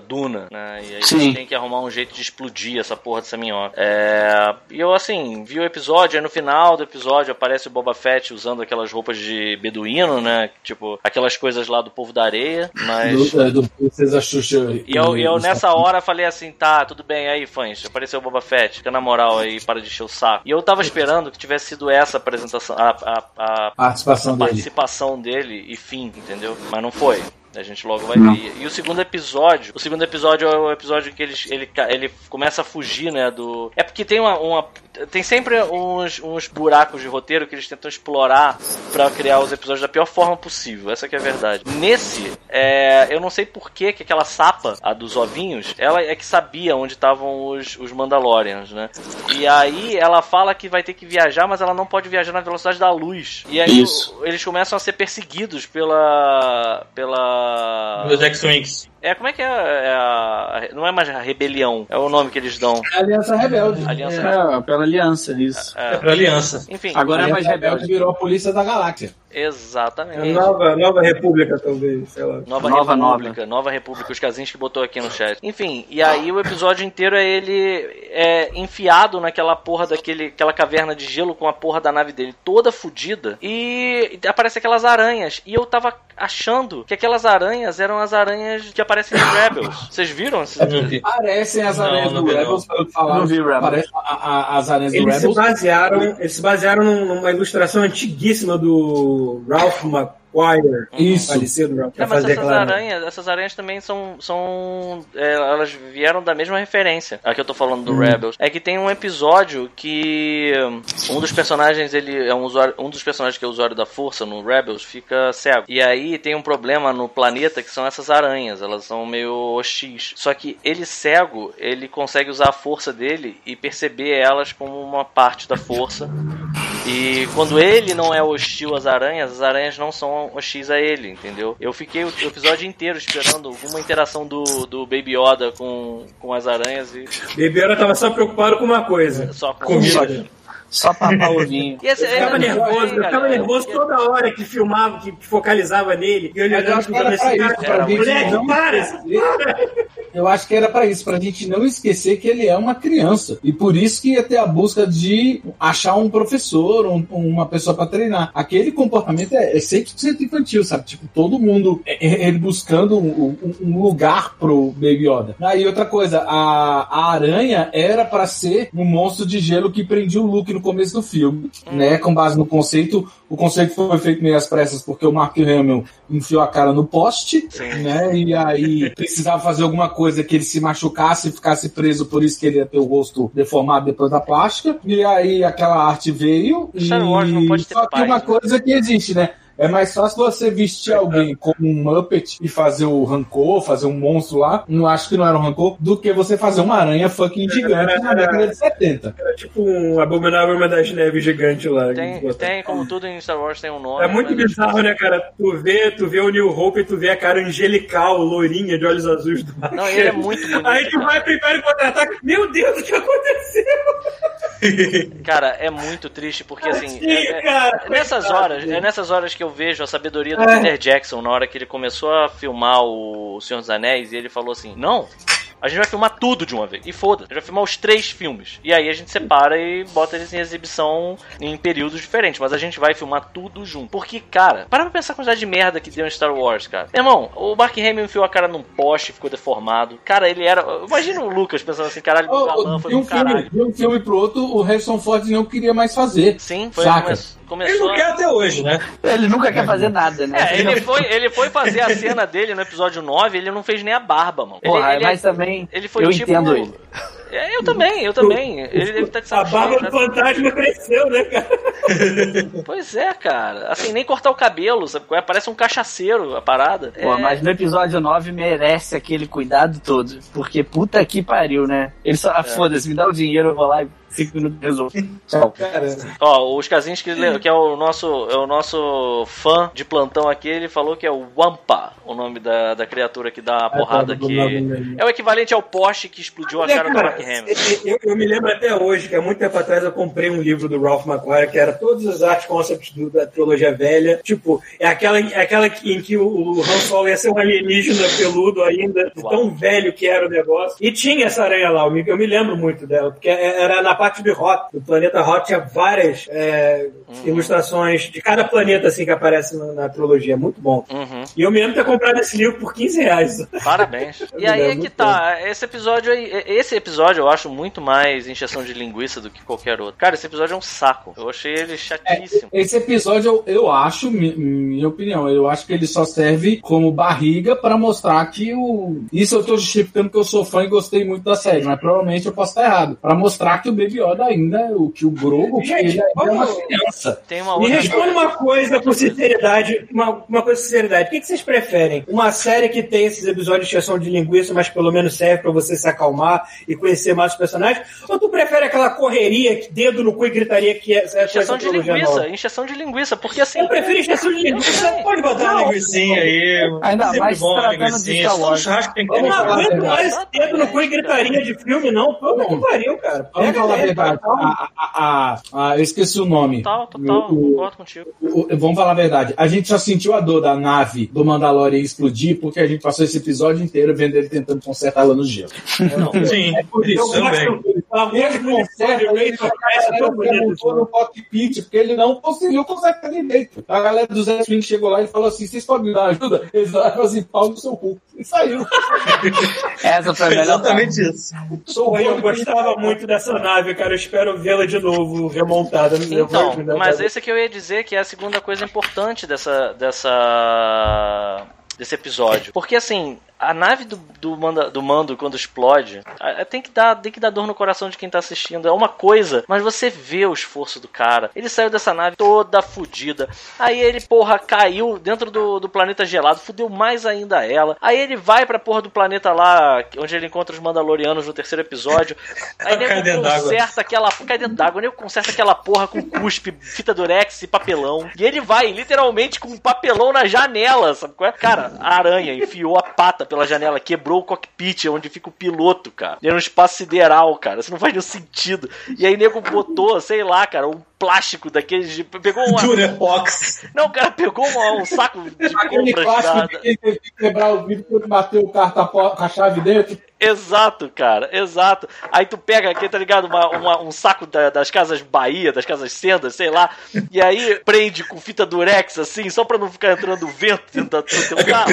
duna, né? E aí a Sim. gente tem que arrumar um jeito de explodir essa porra dessa minhoca. É, e eu, assim, vi o episódio, aí no final do episódio aparece o Boba Fett usando aquelas roupas de beduíno, né? Tipo, aquelas coisas lá do povo da areia, mas... Do, é, do Princesa Xuxa. E eu, eu nessa hora falei assim, tá, tudo bem, aí fãs, apareceu o Boba Fett, fica na moral aí, para de encher o saco. E eu tava esperando que tivesse sido essa apresentação, a, a, a Participação a dele. participação dele e fim, entendeu? Mas não foi. A gente logo vai ver. E o segundo episódio, o segundo episódio é o episódio em que ele, ele, ele começa a fugir, né, do... É porque tem uma... uma- tem sempre uns, uns buracos de roteiro que eles tentam explorar pra criar os episódios da pior forma possível. Essa que é a verdade. Nesse, é, eu não sei por que que aquela sapa, a dos ovinhos, ela é que sabia onde estavam os, os Mandalorians, né? E aí ela fala que vai ter que viajar, mas ela não pode viajar na velocidade da luz. E aí o- eles começam a ser perseguidos pela. pela. Meus X-Wings. É, como é que é, é a. Não é mais a rebelião, é o nome que eles dão. Aliança Rebelde. Aliança É, pela aliança, isso. É pra aliança. Enfim, Agora é mais Aliança Rebelde rebelde. virou a polícia da galáxia. Exatamente. Nova, Nova República, talvez, sei lá. Nova, Nova, República, Nova República, os casinhos que botou aqui no chat. Enfim, e aí o episódio inteiro é ele é, enfiado naquela porra daquele, aquela caverna de gelo com a porra da nave dele toda fodida e aparece aquelas aranhas. E eu tava achando que aquelas aranhas eram as aranhas que aparecem no Rebels. Vocês viram? Não vi. Parecem as Não, aranhas não do não. Rebels, que falaram. Não vi Rebels. A- a- as aranhas do Eles se Rebels. basearam, eles se basearam num- numa ilustração antiguíssima do Ralph McQuire, Isso. falecido Ralph, Não, mas essas aranhas, essas aranhas também são. são é, elas vieram da mesma referência. A que eu tô falando Hum. do Rebels. É que tem um episódio que um dos personagens, ele é um usuário. Um dos personagens que é usuário da força no Rebels fica cego. E aí tem um problema no planeta que são essas aranhas. Elas são meio hostis. Só que ele cego, ele consegue usar a força dele e perceber elas como uma parte da força. E quando ele não é hostil às aranhas, as aranhas não são hostis a ele, entendeu? Eu fiquei o episódio inteiro esperando alguma interação do, do Baby Yoda com, com as aranhas e Bebeira tava só preocupado com uma coisa. só com Comida. Só papar o vinho. Esse, Eu ficava é, nervoso, eu ficava nervoso toda hora que filmava, que que focalizava nele. E eu olhando assim, pra cara, moleque, não para! Eu acho que era pra isso, pra gente não esquecer que ele é uma criança. E por isso que ia ter a busca de achar um professor, um- uma pessoa pra treinar. Aquele comportamento é, é 100% infantil, sabe? Tipo, todo mundo, é- é- ele buscando um, um- um lugar pro Baby Yoda. Aí outra coisa, a, a aranha era pra ser um monstro de gelo que prendia o Luke no começo do filme, né? Com base no conceito. O conceito foi feito meio às pressas porque o Mark Hamill enfiou a cara no poste, né? E aí precisava fazer alguma coisa que ele se machucasse e ficasse preso, por isso que ele ia ter o rosto deformado depois da plástica. E aí aquela arte veio. Star Wars não pode ter Só que paz, uma né? coisa que existe, né? É mais fácil você vestir alguém como um Muppet e fazer o rancor, fazer um monstro lá. Não acho que não era um rancor, do que você fazer uma aranha fucking gigante na década de 70. Era tipo um abominável uma das neves gigante lá. Tem, tem, como tudo em Star Wars, tem um nome. É muito mas- bizarro, né, cara? Tu vê, tu vê o New Hope e tu vê a cara angelical, lourinha, de olhos azuis do Mark Não, ele é muito bonito. Aí tu cara. vai pro Império Contra-Ataque, meu Deus, o que aconteceu? Cara, é muito triste porque assim. Sim, é- é- cara, é nessas horas, é nessas horas que eu vejo a sabedoria do É. Peter Jackson na hora que ele começou a filmar o Senhor dos Anéis e ele falou assim: Não, a gente vai filmar tudo de uma vez. E foda, a gente vai filmar os três filmes. E aí a gente separa e bota eles em exibição em períodos diferentes. Mas a gente vai filmar tudo junto. Porque, cara, para pra pensar a quantidade de merda que deu em Star Wars, cara. Irmão, o Mark Hamill enfiou a cara num poste, ficou deformado. Cara, ele era. Imagina o Lucas pensando assim: caralho, o galã Oh, foi de, um caralho. filme, de um filme pro outro, o Harrison Ford não queria mais fazer. Sim, foi Saca? Come- Ele começou. não quer até hoje, né? Ele nunca quer fazer nada, né? É, ele foi, ele foi fazer a cena dele no episódio 9, ele não fez nem a barba, mano. Ele, Porra, ele, mas também ele foi eu tipo. entendo ele. É, eu também, eu também. Ele deve estar de A saco barba cheio, do né? fantasma cresceu, né, cara? (laughs) Pois é, cara. Assim, nem cortar o cabelo, sabe? é? Parece um cachaceiro a parada. Pô, É, mas no episódio 9 merece aquele cuidado todo. Porque puta que pariu, né? Ele só, ah, foda-se, me dá o dinheiro, eu vou lá e Cinco minutos resolve. Tchau. Ó, os casinhos que, que é o nosso é o nosso fã de plantão aqui, ele falou que é o Wampa, o nome da, da criatura que dá a porrada do que nome dele. é o equivalente ao poste que explodiu a cara do Mark Hamill. eu, eu me lembro até hoje que há muito tempo atrás eu comprei um livro do Ralph McQuarrie que era todos os art concepts do- da trilogia velha. Tipo, é aquela, é aquela que- em que o, o Han Solo ia ser um alienígena peludo ainda, de tão velho que era o negócio. E tinha essa aranha lá, eu me, eu me lembro muito dela, porque era na parte de Hot. Do planeta Hot tinha várias é, ilustrações de cada planeta assim que aparece na, na trilogia. Muito bom. Uhum. E eu me lembro de ter comprado esse livro por 15 reais. Parabéns. (laughs) E aí é lembro que tá, esse episódio aí, esse episódio eu acho muito mais encheção de linguiça do que qualquer outro. Cara, esse episódio é um saco. Eu achei ele chatíssimo. Esse episódio, eu, eu acho, mi- minha opinião, eu acho que ele só serve como barriga pra mostrar que o. Isso eu tô justificando que eu sou fã e gostei muito da série, mas provavelmente eu posso estar errado. Pra mostrar que o Baby Yoda ainda, o que o Grogu, que Gente, ele é uma criança. Tem uma Me responda uma coisa com sinceridade, uma, uma coisa com sinceridade. O que, que vocês preferem? Uma série que tem esses episódios de exceção de linguiça, mas pelo menos serve pra você se acalmar e conhecer mais os personagens? Ou tu prefere aquela correria, que dedo no cu e gritaria que é, é Encheção de linguiça, encheção de linguiça, porque assim. Eu prefiro exceção de linguiça. Pode botar uma linguicinha aí. Ainda Sempre mais bom uma tratando de. Star Wars. churrasco tem que ter Eu não aguento mais dedo no cu e gritaria de filme, não. Puta que pariu, cara. Vamos Pega verdade. A, a- a- a- eu esqueci o nome. Total, total, concordo contigo. O- Vamos falar a verdade. A gente só sentiu a dor da nave do Mandalorian explodir porque a gente passou esse episódio inteiro vendo ele tentando consertar ela no gelo. (laughs) Sim, É por Eu isso. também. a voz Ele conserta, ele é perguntou no cockpit, porque ele não conseguiu consertar direito. A galera do Zé Swing chegou lá e falou assim: vocês podem me dar ajuda? Eles falaram assim: pau no seu cu. E saiu. (laughs) Essa foi a melhor Exatamente isso. Eu bom. gostava muito dessa nave, cara. Eu espero vê-la de novo, remontada. Vou Então, ajudar mas esse que eu ia dizer que é a segunda coisa importante dessa. dessa. desse episódio. Porque assim, a nave do, do, manda, do mando quando explode, a- a- tem que, dar, tem que dar dor no coração de quem tá assistindo. É uma coisa, mas você vê o esforço do cara. Ele saiu dessa nave toda fodida. Aí ele, porra, caiu dentro do, do planeta gelado, fudeu mais ainda ela. Aí ele vai pra porra do planeta lá, onde ele encontra os Mandalorianos no terceiro episódio. (laughs) Aí ele conserta aquela. Cai dentro d'água, ele conserta aquela porra com cuspe, fita durex e papelão. E ele vai, literalmente, com um papelão na janela, sabe qual é? Cara, a aranha enfiou a pata pela janela, quebrou o cockpit, onde fica o piloto, cara. Era um espaço sideral, cara. Isso não faz nenhum sentido. E aí, nego botou, sei lá, cara, um plástico daqueles. de- Pegou uma. Durepox. Não, o cara pegou uma- um saco de Aquele compras da, quem teve que quebrar o vidro quando bateu o carro com a chave dentro. Exato, cara, exato. Aí tu pega aqui, tá ligado? Uma- uma- um saco da- das casas Bahia, das casas Sendas, sei lá, e aí prende com fita durex, assim, só pra não ficar entrando vento dentro do teu carro.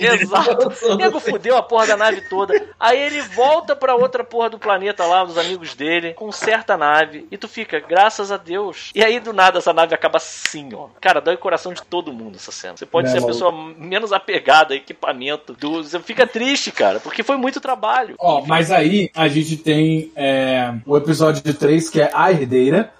Exato. O nego fudeu a porra da nave toda. Aí ele volta pra outra porra do planeta lá, dos amigos dele, conserta a nave, e tu fica, graças a Deus. E aí do nada essa nave acaba assim, ó. Cara, dói o coração de todo mundo essa cena. Você pode É, ser a pessoa menos apegada a equipamento. Do... Você fica triste, cara, porque foi muito trabalho. Ó, mas aí a gente tem é, o episódio 3, que é a herdeira.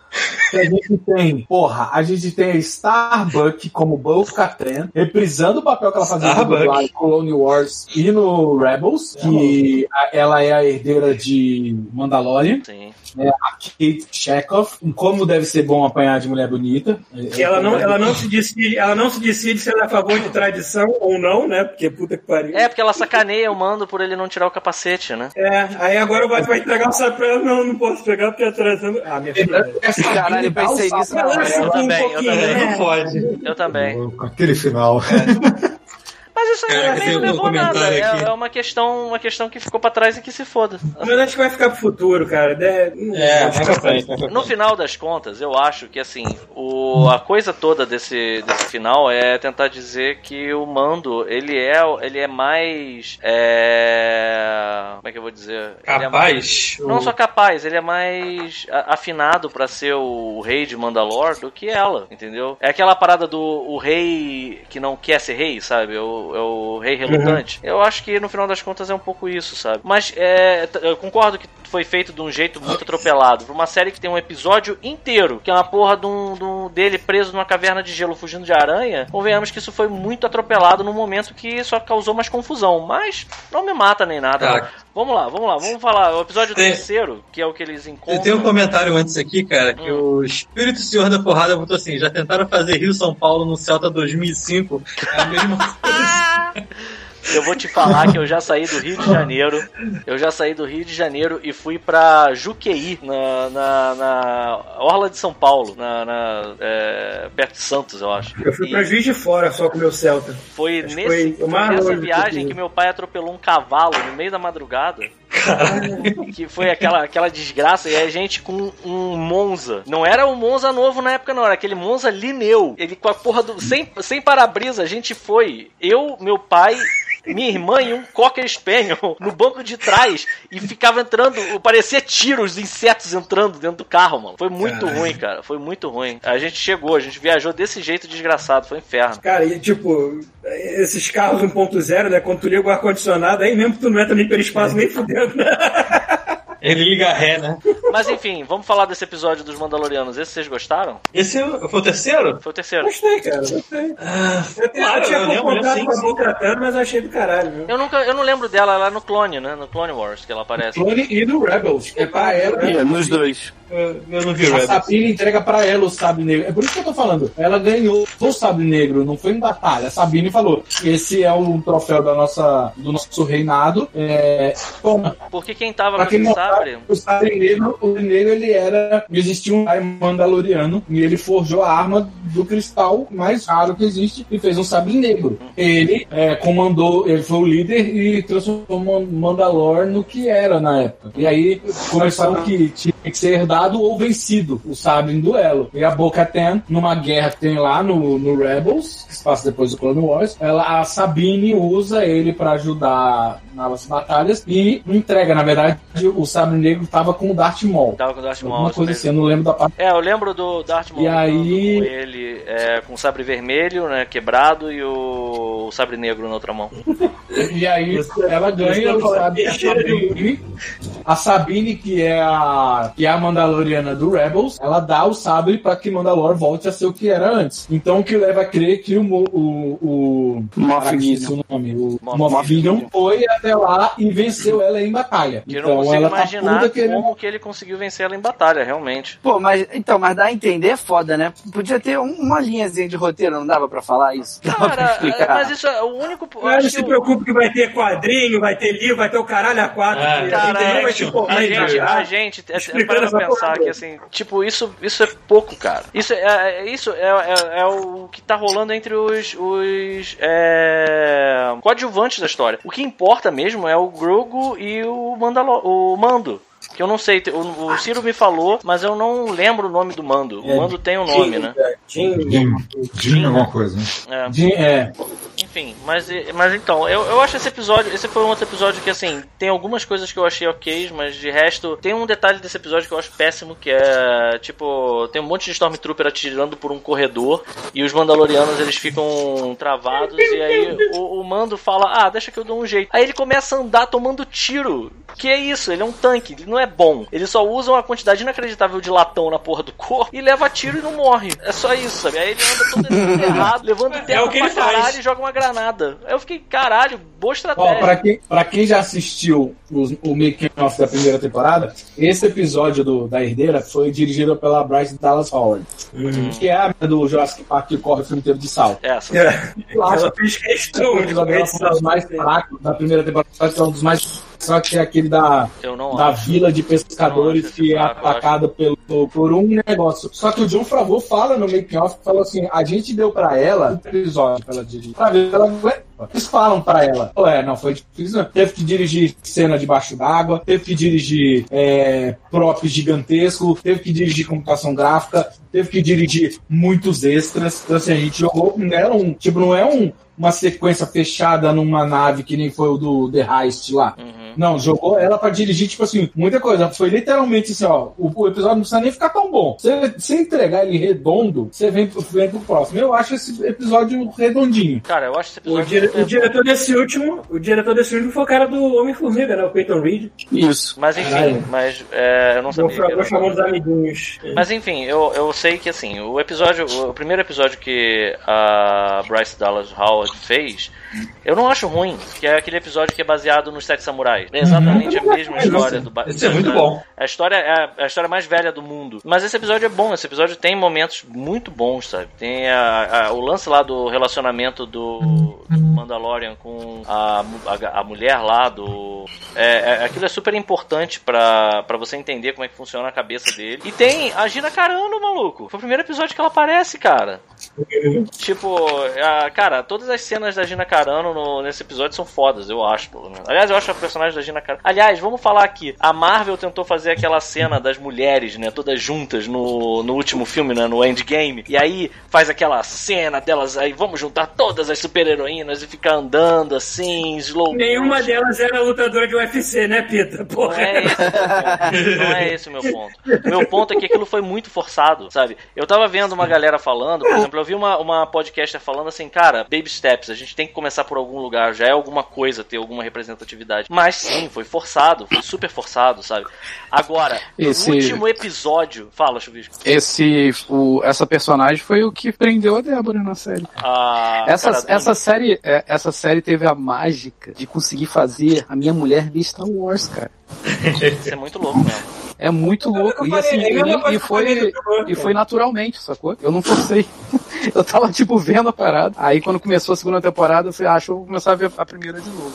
Que a gente tem, porra, a gente tem a Starbuck como Bo Katan, reprisando o papel que ela fazia no Starbuck. em Clone Wars e no Rebels, que a- ela é a herdeira de Mandalorian, Sim. né, a Kate Chekhov, como deve ser bom apanhar de mulher bonita. E ela não, ela, não se decide, ela não se decide se ela é a favor de tradição ou não, né? Porque puta que pariu. É, porque ela sacaneia o mando por ele não tirar o capacete, né? É, aí agora vai, vai entregar o sapo pra ela. Não, não posso pegar porque é tradição. Ah, minha filha. Caralho, eu pensei nisso Ela hora. sentiu um também, eu também. né? Não pode. Eu também. Com aquele final. (laughs) Mas isso aí Caraca, também tem não um levou nada. comentário aqui. É, é uma questão, uma questão que ficou pra trás e que se foda. Mas acho que vai ficar pro futuro, cara. Não- É, vai que pra frente. No final das contas, eu acho que assim, o, a coisa toda desse, desse final é tentar dizer que o mando, ele é, ele é mais. É, como é que eu vou dizer? Ele é Capaz. Não só capaz, ele é mais afinado pra ser o rei de Mandalor do que ela, entendeu? É aquela parada do o rei que não quer ser rei, sabe? É o, é o rei relutante. Eu acho que no final das contas é um pouco isso, sabe? Mas é, eu concordo que foi feito de um jeito muito atropelado, pra uma série que tem um episódio inteiro, que é uma porra de um, de um- dele preso numa caverna de gelo fugindo de aranha, convenhamos que isso foi muito atropelado num momento que só causou mais confusão. Mas não me mata nem nada. Cara. não. Vamos lá, vamos lá, vamos falar. O episódio Tem- terceiro, que é o que eles Eu encontram. tenho um comentário antes aqui, cara, que Hum. o Espírito Senhor da Porrada botou assim: já tentaram fazer Rio São Paulo no Celta 2005? É a mesma (laughs) coisa. Eu vou te falar que eu já saí do Rio de Janeiro. Eu já saí do Rio de Janeiro e fui pra Juqueí, na, na, na Orla de São Paulo, na, na, é, perto de Santos, eu acho. Eu fui E pra Juiz de Fora só com o meu Celta. foi Acho nesse, foi nessa viagem que meu pai atropelou um cavalo no meio da madrugada. que foi aquela, aquela desgraça e a gente com um Monza. Não era o Monza novo na época, não, era aquele Monza Lineu. Ele com a porra do. Sem, sem para-brisa, a gente foi. Eu, meu pai. Minha irmã e um Cocker Spaniel no banco de trás e ficava entrando, parecia tiros de insetos entrando dentro do carro, mano. Foi muito Caralho. ruim, cara. Foi muito ruim. A gente chegou, a gente viajou desse jeito desgraçado, foi um inferno. Cara, e tipo, esses carros 1.0, né? Quando tu liga o ar-condicionado, aí mesmo tu não entra nem pelo espaço nem fudendo, né? (laughs) Ele liga ré, né? Mas enfim, vamos falar desse episódio dos Mandalorianos. Esse vocês gostaram? Esse foi o terceiro? Foi o terceiro. Gostei, cara, gostei. Ah, Eu, tenho- claro, eu tinha concordado sim, com a sim. boca tratando, mas achei do caralho, viu? Eu nunca, eu não lembro dela, ela é no Clone, né? No Clone Wars que ela aparece. Clone e do Rebels, que é pra ela. É, nos dois. Eu, eu não vi o A Rebels. Sabine entrega pra ela o sabre negro. É por isso que eu tô falando. Ela ganhou o sabre negro, não foi em batalha. A Sabine falou: esse é o troféu da nossa, do nosso reinado. É, toma. Porque quem tava Pra com quem esse sabre. sabe, o sabre negro, o sabre negro ele era. Existia um mandaloriano e ele forjou a arma do cristal mais raro que existe e fez um sabre negro. Ele é, comandou, ele foi o líder e transformou Mandalor no que era na época. E aí começaram que tinha que ser herdado ou vencido o sabre em duelo. E a Boca Ten, numa guerra que tem lá no, no Rebels, que se passa depois do Clone Wars, ela, a Sabine usa ele pra ajudar nas batalhas e entrega, na verdade, o sabre negro tava com o Darth Maul. Tava com o Darth Maul. Alguma coisa mesmo. assim, eu não lembro da parte. É, eu lembro do Darth Maul E aí- com ele é, com o sabre vermelho, né? Quebrado e o, o sabre negro na outra mão. (laughs) E aí ela ganha o sabre da Sabine. A Sabine, que é a, que é a Mandaloriana do Rebels, ela dá o sabre pra que Mandalor volte a ser o que era antes. Então o que leva a crer que o, o, o Moff Gideon. o nome, o Moff foi até lá e venceu ela em batalha. Que eu não Então consigo ela tá imaginar querendo como que ele conseguiu vencer ela em batalha, realmente. Pô, mas então, mas dá a entender é foda, né? Podia ter um- uma linhazinha de roteiro, não dava pra falar isso? Dava pra Cara, explicar. mas isso é o único. não que se preocupe que vai ter quadrinho, vai ter livro, vai ter o caralho a quatro. Ah, ter, pô, a gente, viajar. a gente, é, é, Explicando para pensar porra que assim, tipo, isso, isso é pouco, cara. Isso é, é- isso é, é- é o que tá rolando entre os, os é, coadjuvantes da história. O que importa mesmo é o Grogu e o, Mandalo o Mando. Que eu não sei, o, o Ciro me falou, mas eu não lembro o nome do Mando. O É, Mando tem um nome, né? Jim, Jim, Jim alguma coisa. né? É. de- é, Enfim, mas, mas então, eu, eu acho esse episódio. Esse foi um outro episódio que, assim, tem algumas coisas que eu achei ok, mas de resto, tem um detalhe desse episódio que eu acho péssimo, que é tipo, tem um monte de Stormtrooper atirando por um corredor e os Mandalorianos eles ficam travados e aí o, o Mando fala: Ah, deixa que eu dou um jeito. Aí ele começa a andar tomando tiro. Que é isso? Ele é um tanque, ele não é bom. Ele só usa uma quantidade inacreditável de latão na porra do corpo e leva tiro e não morre. É só isso, sabe? Aí ele anda todo (laughs) errado, levando terra o que pra ele faz. caralho e joga uma granada. Aí eu fiquei, caralho, boa Ó, estratégia. pra, quem, pra quem já assistiu os- o making off da primeira temporada, esse episódio do, da Herdeira foi dirigido pela Bryce Dallas Howard, que é a do Jurassic Park que corre o filme inteiro de sal. Essa. É, Eu acho que foi um dos mais fracos da primeira temporada, que é um dos mais só que é aquele da, da acho. vila de pescadores que é atacada pelo, por um negócio. Só que o John Favreau fala no making off, falou assim, a gente deu pra ela um episódio pra ela dirigir, pra ver ela aguenta. Eles falam pra ela, ué, não foi difícil, não. teve que dirigir cena debaixo d'água, teve que dirigir é, prop gigantesco, teve que dirigir computação gráfica, teve que dirigir muitos extras. Então assim, a gente jogou, não era um, tipo, não é um, uma sequência fechada numa nave que nem foi o do The Heist lá. Uhum. Não, jogou ela pra dirigir, tipo assim, muita coisa. Foi literalmente assim, ó. O, o episódio não precisa nem ficar tão bom. Você, se entregar ele redondo, você vem, pro- vem pro próximo. Eu acho esse episódio redondinho. Cara, eu acho esse O, episódio. dire- super o diretor desse último, o diretor desse último foi o cara do Homem-Formiga, né? O Peyton Reed. Isso. Mas enfim, Caralho. mas é, eu não Vou, sabia. que vou era- chamar os amiguinhos. Mas enfim, eu, eu sei que assim, o episódio, o primeiro episódio que a Bryce Dallas Howard fez, eu não acho ruim, que é aquele episódio que é baseado nos Sete Samurais. É exatamente a mesma história do Esse é muito bom. A história é a, história mais velha do mundo. Mas esse episódio é bom, esse episódio tem momentos muito bons, sabe? Tem a- a- o lance lá do relacionamento do, do Mandalorian com a, a, a mulher lá do. É, é- aquilo é super importante pra, pra você entender como é que funciona a cabeça dele. E tem a Gina Carano, maluco. Foi o primeiro episódio que ela aparece, cara. Tipo, a- cara, todas as cenas da Gina Carano no- nesse episódio são fodas, eu acho. Aliás, eu acho a personagem da Gina Carano. Aliás, vamos falar aqui. A Marvel tentou fazer aquela cena das mulheres, né? Todas juntas no, no último filme, né? No Endgame. E aí faz aquela cena delas aí, vamos juntar todas as super-heroínas e ficar andando assim, slow Nenhuma motion. delas era lutadora de UFC, né, Pita? Não Porra. é, esse o meu ponto. não é esse o meu ponto. Meu ponto é que aquilo foi muito forçado, sabe? Eu tava vendo uma galera falando, por exemplo, eu vi uma, uma podcaster falando assim, cara, baby steps, a gente tem que começar por algum lugar, já é alguma coisa ter alguma representatividade. Mas sim, foi forçado, foi super forçado, sabe? Agora, Esse- no último episódio. Fala, Chuvisco. Esse, o, essa personagem foi o que prendeu a Débora na série. A essa, cara essa, série, é, essa série teve a mágica de conseguir fazer a minha mulher ver Star Wars, cara. Isso é muito louco mesmo. É muito louco. E assim, e, e foi, e foi naturalmente, sacou? Eu não forcei. (laughs) Eu tava, tipo, vendo a parada. Aí quando começou a segunda temporada, eu falei, ah, acho que eu vou começar a ver a primeira de novo.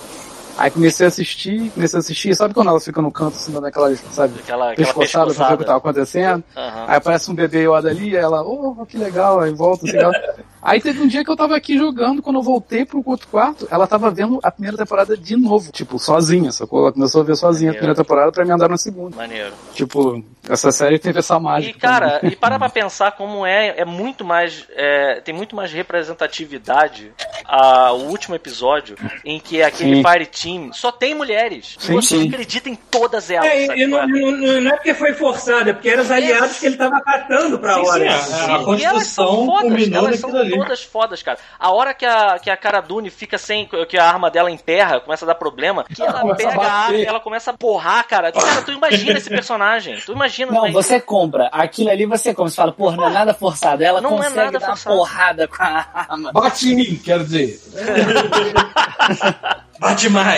Aí comecei a assistir, comecei a assistir, sabe quando ela fica no canto, assim, dando aquelas, sabe, Aquela, aquela pescoçada pra ver o que tava acontecendo? Aham. Aí aparece um bebê Yoda ali, ela, oh, que legal, aí volta, assim. (laughs) Aí teve um dia que eu tava aqui jogando, quando eu voltei pro outro quarto, ela tava vendo a primeira temporada de novo, tipo, sozinha, sacou? Ela começou a ver sozinha a primeira temporada pra me andar na segunda. Maneiro. Tipo, essa série teve essa mágica. E cara, também. e para pra pensar como é, é muito mais, é, tem muito mais representatividade a, o último episódio em que aquele Sim. Team só tem mulheres. Sim, e você sim. acredita em todas elas. É, sabe e, não, é? não- não- não é porque foi forçado, é porque eram os aliados que ele tava catando pra Sim, sim, hora. é. Sim, e elas são fodas, elas são todas fodas, cara. A hora que a, que a Cara Dune fica sem. que a arma dela emperra, começa a dar problema, que ela começa a pega a arma bater. e ela começa a porrar, cara. Cara, tu imagina esse personagem. Tu imagina. Não, né? você compra. Aquilo ali você compra. Você fala, porra, não é nada forçado. Ela Não é consegue nada dar forçado. uma porrada com a arma. Bate em mim, quero dizer. (laughs) Bate mais.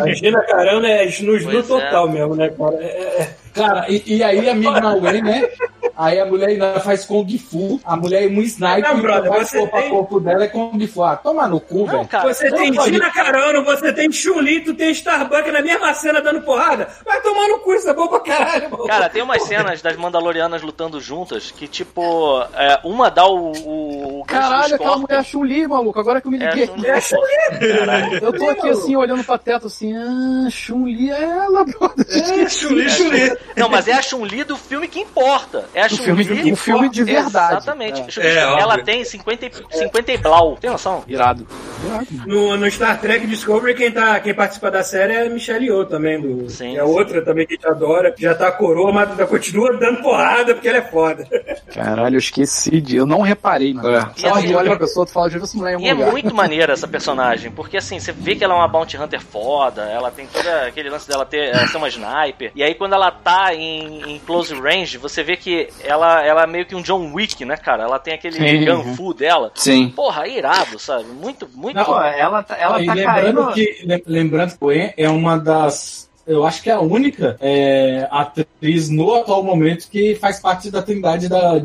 A Gina Carano é snus Pois é. total mesmo, né, cara? É, é. Cara, e, e aí a Mig Malway, né? Aí a mulher ainda faz Kung Fu, a mulher é um sniper Não, e brother, faz você corpo a tem- corpo dela é Kung Fu. Ah, toma no cu, velho. Você tem Gina Carano, você tem Chun-Li, tu tem Starbucks na mesma cena dando porrada. Vai tomar no cu, isso é bom pra caralho, mano. Cara, tem umas cenas das Mandalorianas lutando juntas que, tipo, é, uma dá o. o, o Caralho, aquela mulher corpos. Chun-Li, maluco, agora que eu me É, liguei. Chun-Li. É Chun-Li. Eu tô aqui assim, olhando pra teto, assim, ah, Chun-Li é ela, brother. É, chuli, chuli. Não, mas é a Chun-Li do filme que importa. É a O filme, Chun-Li. o filme de verdade. Exatamente. É, ela óbvio. tem 50, e- 50 e blau. Tem noção? Irado. Irado. No, no Star Trek Discovery, quem, tá, quem participa da série é a Michelle Yeoh também. Do, Sim, é sim. outra também que a gente adora. Já tá coroa, mas ainda continua dando porrada porque ela é foda. Caralho, eu esqueci de. Eu não reparei, mano. É. E Só assim, de olha pra pessoa, tu fala, deixa eu ver se mulher em algum E é lugar. muito maneira essa personagem, porque assim, você vê que ela é uma bounty hunter foda, ela tem todo aquele lance dela ter ela ser uma sniper, e aí quando ela tá em, em close range, você vê que ela, ela é meio que um John Wick, né, cara? Ela tem aquele Sim. gunfu dela. Sim. Porra, irado, sabe? Muito, muito. Não, ela tá, ela e tá lembrando caindo. que, lem- lembrando que é uma das. Eu acho que é a única é, atriz no atual momento que faz parte da trindade da,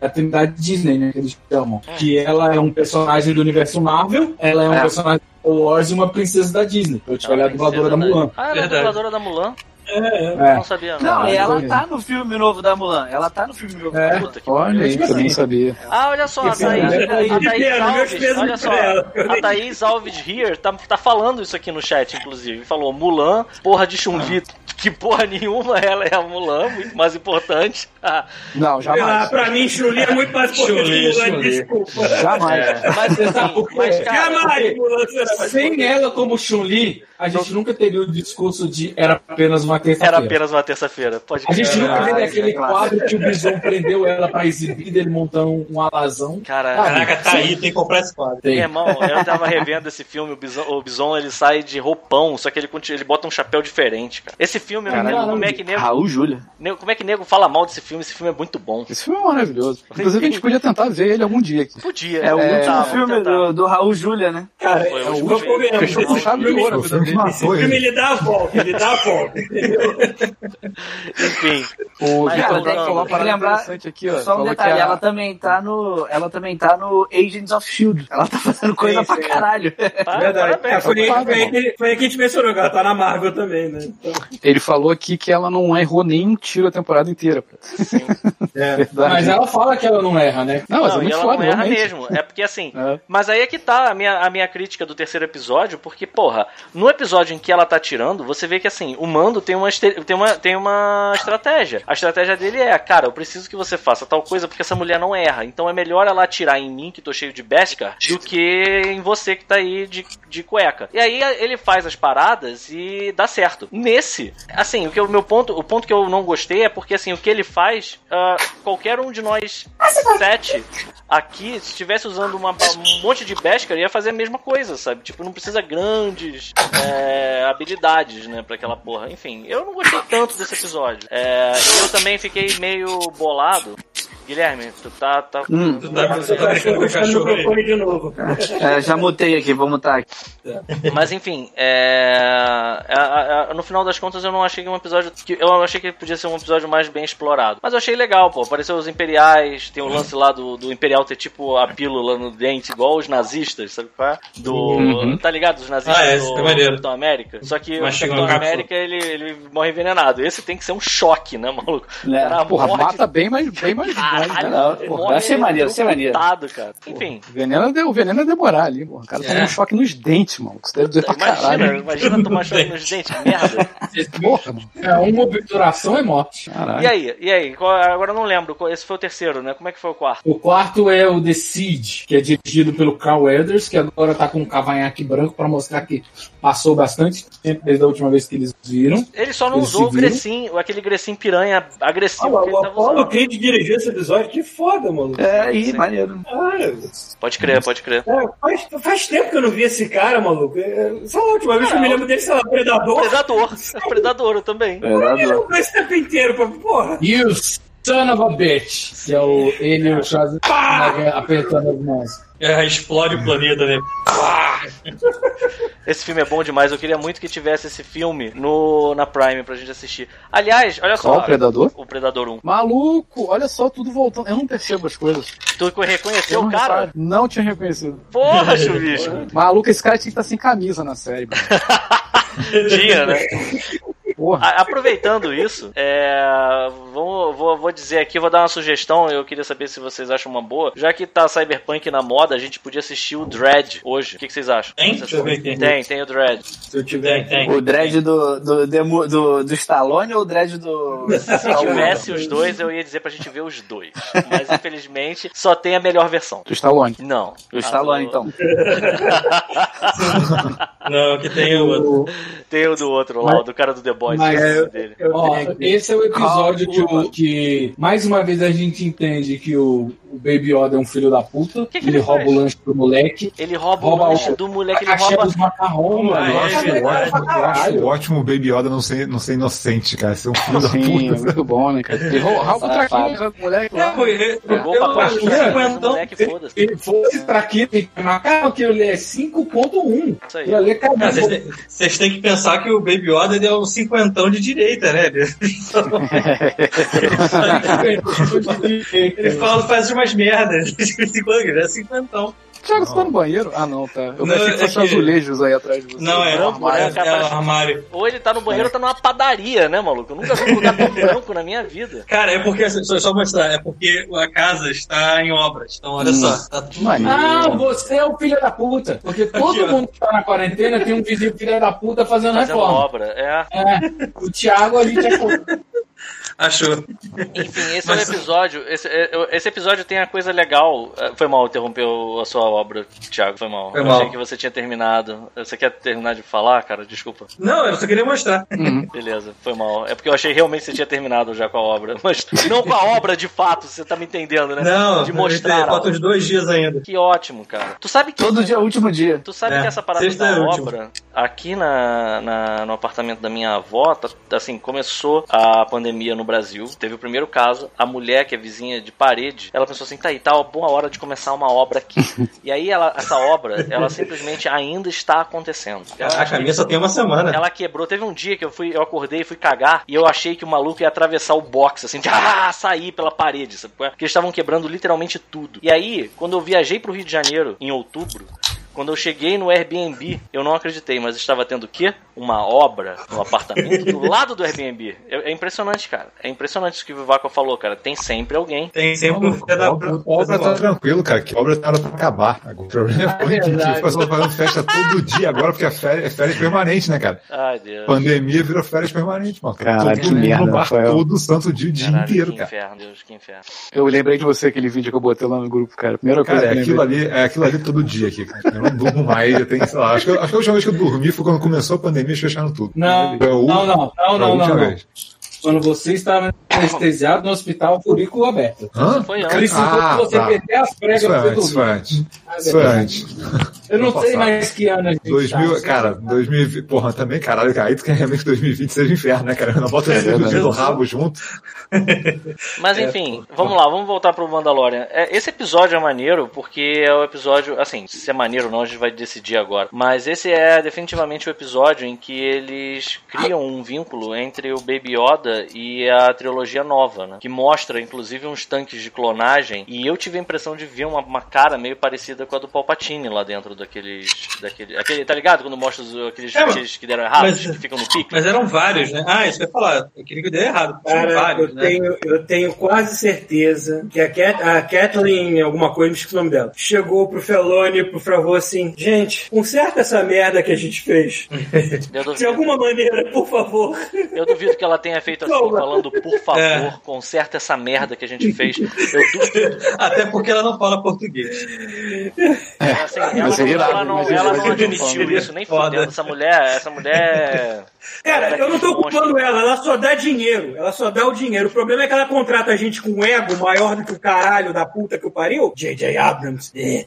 da trindade Disney, né? Que eles chamam. Que ela é um personagem do universo Marvel, ela é um É. personagem do Star Wars e uma princesa da Disney. Eu te olhar a é dubladora da Mulan. Ah, ela é a dubladora da Mulan? É. Não sabia, não. Não, e ela é. tá no filme novo da Mulan. Ela tá no filme novo É. da Mulan. Puta que Olha aí, que eu nem sabia. Ah, olha só, a Thaís, é a Thaís Alves, olha só, a Thaís Alves Here tá, tá falando isso aqui no chat, inclusive. Falou, Mulan, porra de Chun-Li. Que porra nenhuma, ela é a Mulan, muito mais importante. Ah, (laughs) Não, jamais. pra mim, Chun-Li é muito mais importante Chun-Li, que Mulan, Chun-Li. desculpa. Jamais. mas Você sabe assim, (laughs) mas cara, Jamais Mulan Sem ela como Chun-Li, a gente nunca teria o discurso de era apenas uma Era terça-feira. apenas uma terça-feira. Pode A gente nunca Ah, isso aquele é clássico. quadro que o Bison prendeu ela pra exibir dele montando um alazão. Cara, Caraca, tá aí, tem que comprar esse quadro. Tem. Meu irmão, eu tava revendo esse filme, o Bison, o Bison ele sai de roupão, só que ele, continua- ele bota um chapéu diferente, cara. Esse filme, como é que nego, Raul Júlia. como é que nego fala mal desse filme, esse filme é muito bom. Esse filme é maravilhoso. Inclusive, a gente podia tentar ver ele algum dia aqui. Podia. É o último filme do, do Raul Júlia, né? Cara, é último o filme. Fechou de ouro Esse filme ele. ele dá a volta, ele dá a volta, entendeu? Enfim. O Mas uma tem que parada lembrar- interessante aqui, ó. Só um detalhe, a- ela também tá no. Ela também tá no Agents of Shield. Ela tá fazendo coisa Sim, pra sim. caralho. Tá, (laughs) Verdade. É, foi, aí- foi, aí que, foi aí que a gente mencionou que ela tá na Marvel também, né? Então, Ele falou aqui que ela não errou nem um tiro a temporada inteira. (laughs) é. Verdade. Mas ela fala que ela não erra, né? Não, mas Não, é e muito ela foda, não erra realmente. mesmo. É porque assim. É. Mas aí é que tá a minha, a minha crítica do terceiro episódio, porque, porra, no episódio em que ela tá tirando, você vê que assim, o mando tem uma, tem uma, tem uma estratégia. A estratégia dele é, cara, eu preciso que você faça tal coisa porque essa mulher não erra. Então é melhor ela atirar em mim, que tô cheio de Beskar, do que em você que tá aí de, de cueca. E aí ele faz as paradas e dá certo. Nesse, assim, o que o meu ponto, o ponto que eu não gostei é porque assim, o que ele faz, ah, qualquer um de nós sete aqui, se estivesse usando uma- um monte de Beskar, ia fazer a mesma coisa, sabe? Tipo, não precisa grandes é, habilidades, né, pra aquela porra. Enfim, eu não gostei tanto desse episódio. É, eu também fiquei meio bolado. Guilherme, tu tá. tá Hum. Tu tá, você tá brincando com o puxando o cachorro aí. de novo. É, já mutei aqui, vou mutar aqui. Mas enfim, é, a- a- no final das contas eu não achei que um episódio. Que, eu achei que podia ser um episódio mais bem explorado. Mas eu achei legal, pô. Apareceu os imperiais, tem o lance lá do, do imperial ter tipo a pílula no dente, igual os nazistas, sabe qual é? Do. Uhum. Tá ligado? Os nazistas Ah, é, do é. Capitão América. Só que Mas o Capitão. América ele, ele morre envenenado. Esse tem que ser um choque, né, maluco? É. Cara, Porra, morre mata bem mais, bem mais. Caralho? Não, morre vai ser maneiro, vai ser maneiro. cara. Enfim, O veneno, é o veneno é demorar ali, porra. O cara toma É. um choque nos dentes, mano. Isso deve doer pra imagina, caralho. imagina tomar choque nos dentes, que merda. Porra, mano. É, uma obturação é morte. Caralho. E aí, e aí? Agora eu não lembro. Esse foi o terceiro, né? Como é que foi o quarto? O quarto é o The Siege, que é dirigido pelo Carl Weathers, que agora tá com um cavanhaque branco pra mostrar que passou bastante tempo desde a última vez que eles viram. Ele só não usou o? Grecinho, aquele Grecinho piranha agressivo que ele o Apollo usando. Creed dirigiu esse episódio, que foda, mano. É, aí, maneiro. Cara, Pode crer, pode crer. é, faz, faz tempo que eu não vi esse cara, maluco. É, lá, a última vez que eu me lembro dele, sei lá, Predador. Predador. (laughs) Predador eu também. Eu Verdade. não esse tempo inteiro, pra- porra. E o Son of a Bitch, que é o ele e o Schwarzenegger apertando as mãos. É, explode o planeta, né? Esse filme é bom demais. Eu queria muito que tivesse esse filme no, na Prime pra gente assistir. Aliás, olha só. Qual o Predador? O Predador 1. Maluco, olha só, tudo voltando. Eu não percebo as coisas. Tu reconheceu o cara? Não tinha reconhecido. Porra, chuvisco. Maluco, esse cara tinha que estar sem camisa na série. (laughs) mano. Tinha, né? (laughs) Porra. Aproveitando isso, é, vamos- vou, vou dizer aqui, vou dar uma sugestão. Eu queria saber se vocês acham uma boa. Já que tá Cyberpunk na moda, a gente podia assistir o Dread hoje. O que, que vocês acham? Tem? Vocês- Deixa eu ver aqui. Tem, tem o Dread. Se eu tiver. Tem, tem. O dread do, do, demo- do, do Stallone ou o dread do. Se tivesse os dois, eu ia dizer pra gente ver os dois. Mas infelizmente só tem a melhor versão. Do Stallone. Não. O Stallone, Ah, então. (laughs) Não, que tem o outro. Tem o do outro lá, o do cara do The Boys. Mas-. Eu Ó, esse é o episódio que, o- que mais uma vez a gente entende que o, o Baby Yoda é um filho da puta. Que que ele ele rouba o lanche do moleque. Ele rouba, Rouba o lanche o- do moleque, A ele rouba. dos macarrão, mano. É, Nossa, é verdade. legal pra Acho ótimo o Baby Yoda não ser, não ser inocente, cara. Ser um filho da Sim, é puta. muito bom, né, cara? Ele rou- rouba o traquinho do moleque É, lá. pô, ele- eu- pra eu- baixo, eu- né? eu- Mas o moleque, foda-se. Ele fosse pra aquilo, macarrão, aquilo ali é 5.1. Isso aí. É têm- vocês têm que pensar que o Baby Yoda ele é um cinquentão de direita, né? Ele (laughs) (laughs) fala, faz umas merdas (laughs) ele é cinquentão. Thiago, você tá no banheiro? Ah, não, tá. Eu Não, pensei que é fosse que- azulejos aí atrás de você. Não, é, branco, é, né, é o armário. Ou ele tá no banheiro ou tá numa padaria, né, maluco? Eu nunca vi um lugar tão (laughs) branco na minha vida. Cara, é porque, só, só mostrar, é porque a casa está em obras. Então, olha só, tá tudo Maneiro. Ah, você é o filho da puta. Porque todo Aqui, mundo que tá na quarentena tem um vizinho filho da puta fazendo, Fazendo reforma. obra. É. É, o Thiago a gente é. (laughs) Achou. Enfim, esse Mas- é o episódio. Esse, é- esse episódio tem a coisa legal. É, Foi mal interromper a sua obra, Thiago. Foi mal. Foi eu mal. achei que você tinha terminado. Você quer terminar de falar, cara? Desculpa. Não, eu só queria mostrar. (laughs) Beleza, foi mal. É porque eu achei realmente que você tinha terminado já com a obra. Mas não com a obra de fato, você tá me entendendo, né? Não, de mostrar. falta uns dois dias ainda. Que ótimo, cara. Tu sabe que. Todo dia é o último dia. Tu sabe É, que essa parada sexta é da último. obra, aqui na, na- no apartamento da minha avó, tá- assim, começou a pandemia no Brasil, teve o primeiro caso, a mulher, que é vizinha de parede, ela pensou assim, tá aí, tá uma boa hora de começar uma obra aqui. (laughs) e aí, ela, essa obra, ela simplesmente ainda está acontecendo. Ela- Caraca, a minha só tem uma semana. ela quebrou. Teve um dia que eu fui, eu acordei e fui cagar e eu achei que o maluco ia atravessar o box, assim, de ah, sair pela parede, sabe? Porque eles estavam quebrando literalmente tudo. E aí, quando eu viajei pro Rio de Janeiro em outubro, quando eu cheguei no Airbnb, eu não acreditei, mas estava tendo o quê? Uma obra no apartamento do (laughs) lado do Airbnb. É, é impressionante, cara. É impressionante isso que o Vivaco falou, cara. Tem sempre alguém. Tem sempre um filho da Obra, obra tá tranquilo, cara, que obra tá hora pra acabar. O problema é que verdade. o pessoal fazendo festa todo dia agora, porque a férias, é férias permanente, né, cara? Ai, Deus. Pandemia virou férias permanente, mano. Caralho, todo que mundo merda, no bar todo santo dia, o dia Caralho, inteiro, que cara. inferno, Deus, que inferno. Eu lembrei de você aquele vídeo que eu botei lá no grupo, cara. Primeira coisa Cara, que é aquilo ali, é aquilo ali todo dia aqui, cara. (laughs) Eu não durmo mais, eu tenho, sei lá, acho que, acho que a última vez que eu dormi foi quando começou a pandemia, eles fecharam tudo. Não, não, não, não, não, não, não. Quando você estava anestesiado no hospital, curículo aberto. Hã? Foi antes. Ah, que você tá. perder as pregas Isso antes, foi dormir. antes. Isso antes. Eu não sei mais que ano a gente 2000, tá. cara, 2020, porra, também, caralho, cara, aí tu quer realmente que 2020 seja inferno, né, cara? Não bota esse verdade. do rabo junto. (laughs) Mas enfim, vamos lá, vamos voltar pro Mandalorian. É, esse episódio é maneiro porque é o episódio, assim, se é maneiro ou não, a gente vai decidir agora. Mas esse é definitivamente o episódio em que eles criam um vínculo entre o Baby Yoda e a trilogia nova, né? Que mostra, inclusive, uns tanques de clonagem. E eu tive a impressão de ver uma, uma cara meio parecida com a do Palpatine lá dentro daqueles. daquele, aquele, tá ligado? Quando mostra os- aqueles É, mas- que deram errado, mas- que ficam no pique. Mas eram vários, né? Ah, isso eu ia falar. Eu queria que eu dei errado. Cara, vários, eu, né? tenho, eu tenho quase certeza que a, Cat, a Kathleen, alguma coisa, não esqueci o nome dela, chegou pro Felone, pro Favô assim, gente, conserta essa merda que a gente fez. (laughs) De alguma maneira, por favor. eu duvido que ela tenha feito (laughs) assim, Não, mas- falando, por favor, É. conserta essa merda que a gente fez. Eu duvido. (laughs) Até porque ela não fala português. Assim, ela, mas não, seria ela, irado, não, ela não admitiu foda. isso, nem Foda. fudendo. Essa mulher, essa mulher. Cara, eu não tô culpando ela, ela só dá dinheiro. Ela só dá o dinheiro. O problema é que ela contrata a gente com ego maior do que o caralho da puta que o pariu. J.J. Abrams. (laughs) é,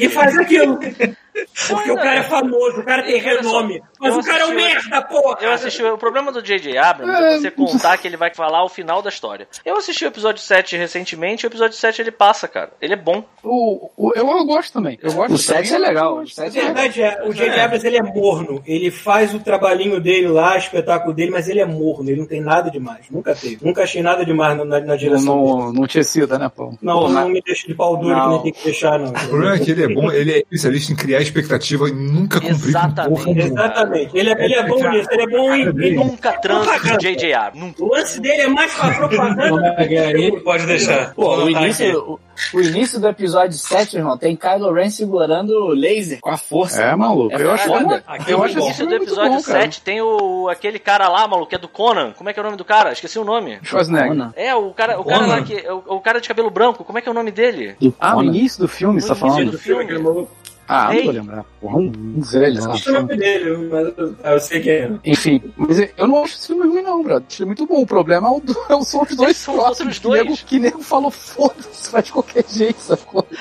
E faz aquilo. Porque o cara é famoso, o cara tem renome. Mas o cara é um merda, porra! Eu assisti. O problema do J.J. Abrams é você contar que ele vai falar o final da história. Eu assisti o episódio 7 recentemente e o episódio 7 ele passa, cara. Ele é bom. O, o- eu, eu gosto também. Eu gosto O 7 é legal. O A 7 é verdade é, o J.J. Abrams ele é morno. Ele faz o trabalhinho dele lá, o espetáculo dele, mas ele é morno. Ele não tem nada demais. Nunca teve. Nunca achei nada demais na, na direção dele. não, não tinha sido, né, pô? Não, não me deixa de pau duro que Não. nem tem que deixar, não. O problema é que ele é bom, ele é especialista em criar expectativa e nunca cumprir Exatamente. Exatamente. Ele é, ele é bom nisso. Ele é bom em... em- Nunca transa com o J.J. Abrams. Nunca. O lance dele é mais pra propaganda é que é? Pode deixar. Pô, o início, o, o início do episódio 7, irmão, tem Kylo Ren segurando o laser com a força. É, maluco. É eu acho, foda. eu acho No início do episódio bom, cara. 7 tem o aquele cara lá, maluco, que é do Conan. Como é que é o nome do cara? Esqueci o nome. Schwarzenegger. É, o cara, o cara Conan? lá que. O, o cara de cabelo branco, como é que é o nome dele? Ah, no início do filme, você tá No início falando? do filme. Ah, não Ei. vou lembrar. Porra, um, um velho, lá. Não sei o nome dele, mas eu, eu sei quem é. Enfim, mas eu não acho esse filme ruim, não, brother. Acho ele muito bom. O problema é o do- é (laughs) o- são os dois São os próximos. que nego- dois. Que nego falou, foda-se, faz de qualquer jeito, sacou? (laughs)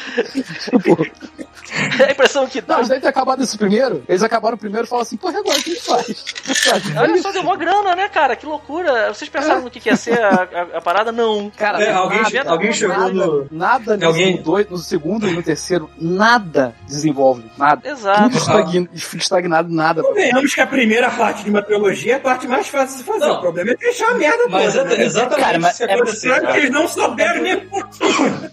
tipo, a impressão que dá. não, eles devem ter acabado esse primeiro. Eles acabaram o primeiro e falaram assim, porra, agora o que a gente faz? (laughs) Olha só, deu uma grana, né, cara? Que loucura. Vocês pensaram no que, que ia ser a, a- a parada? Não. Cara, É, alguém- nada, alguém chegou nada, no- Nada nesse Alguém- dois, no segundo e no terceiro, nada desenvolve. Nada. Exato. Tudo estagn- estagnado, nada. Convenhamos que a primeira parte de uma trilogia é a parte mais fácil de fazer. Não. O problema é fechar a merda Mas toda. é né? exatamente Cara, mas é aconteceu. Só que eles não souberam nem por quê.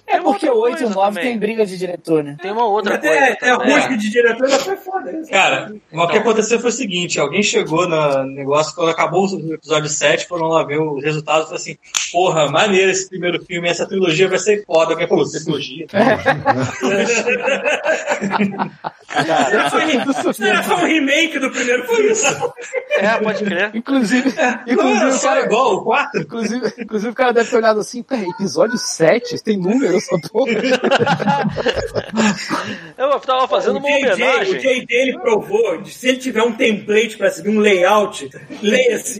É Tem uma porque outra o 8 e o coisa 9 também. tem briga de diretor, né? Tem uma outra Até, coisa. até a também. rusga de diretor já foi foda. Cara, o que aconteceu foi o seguinte: alguém chegou no negócio, quando acabou o episódio 7, foram lá ver os resultados e falaram assim: porra, maneiro esse primeiro filme, essa trilogia vai ser foda. Alguém falou: trilogia. (laughs) (laughs) Isso era (laughs) só um remake do primeiro filme. É, pode crer. Inclusive, Não era inclusive, o só cara, igual o 4? inclusive, inclusive o cara deve ter olhado assim, peraí, episódio 7? Tem número essa porra? Eu tava fazendo uma o JJ, o homenagem. JJ ele provou, de se ele tiver um template pra seguir um layout,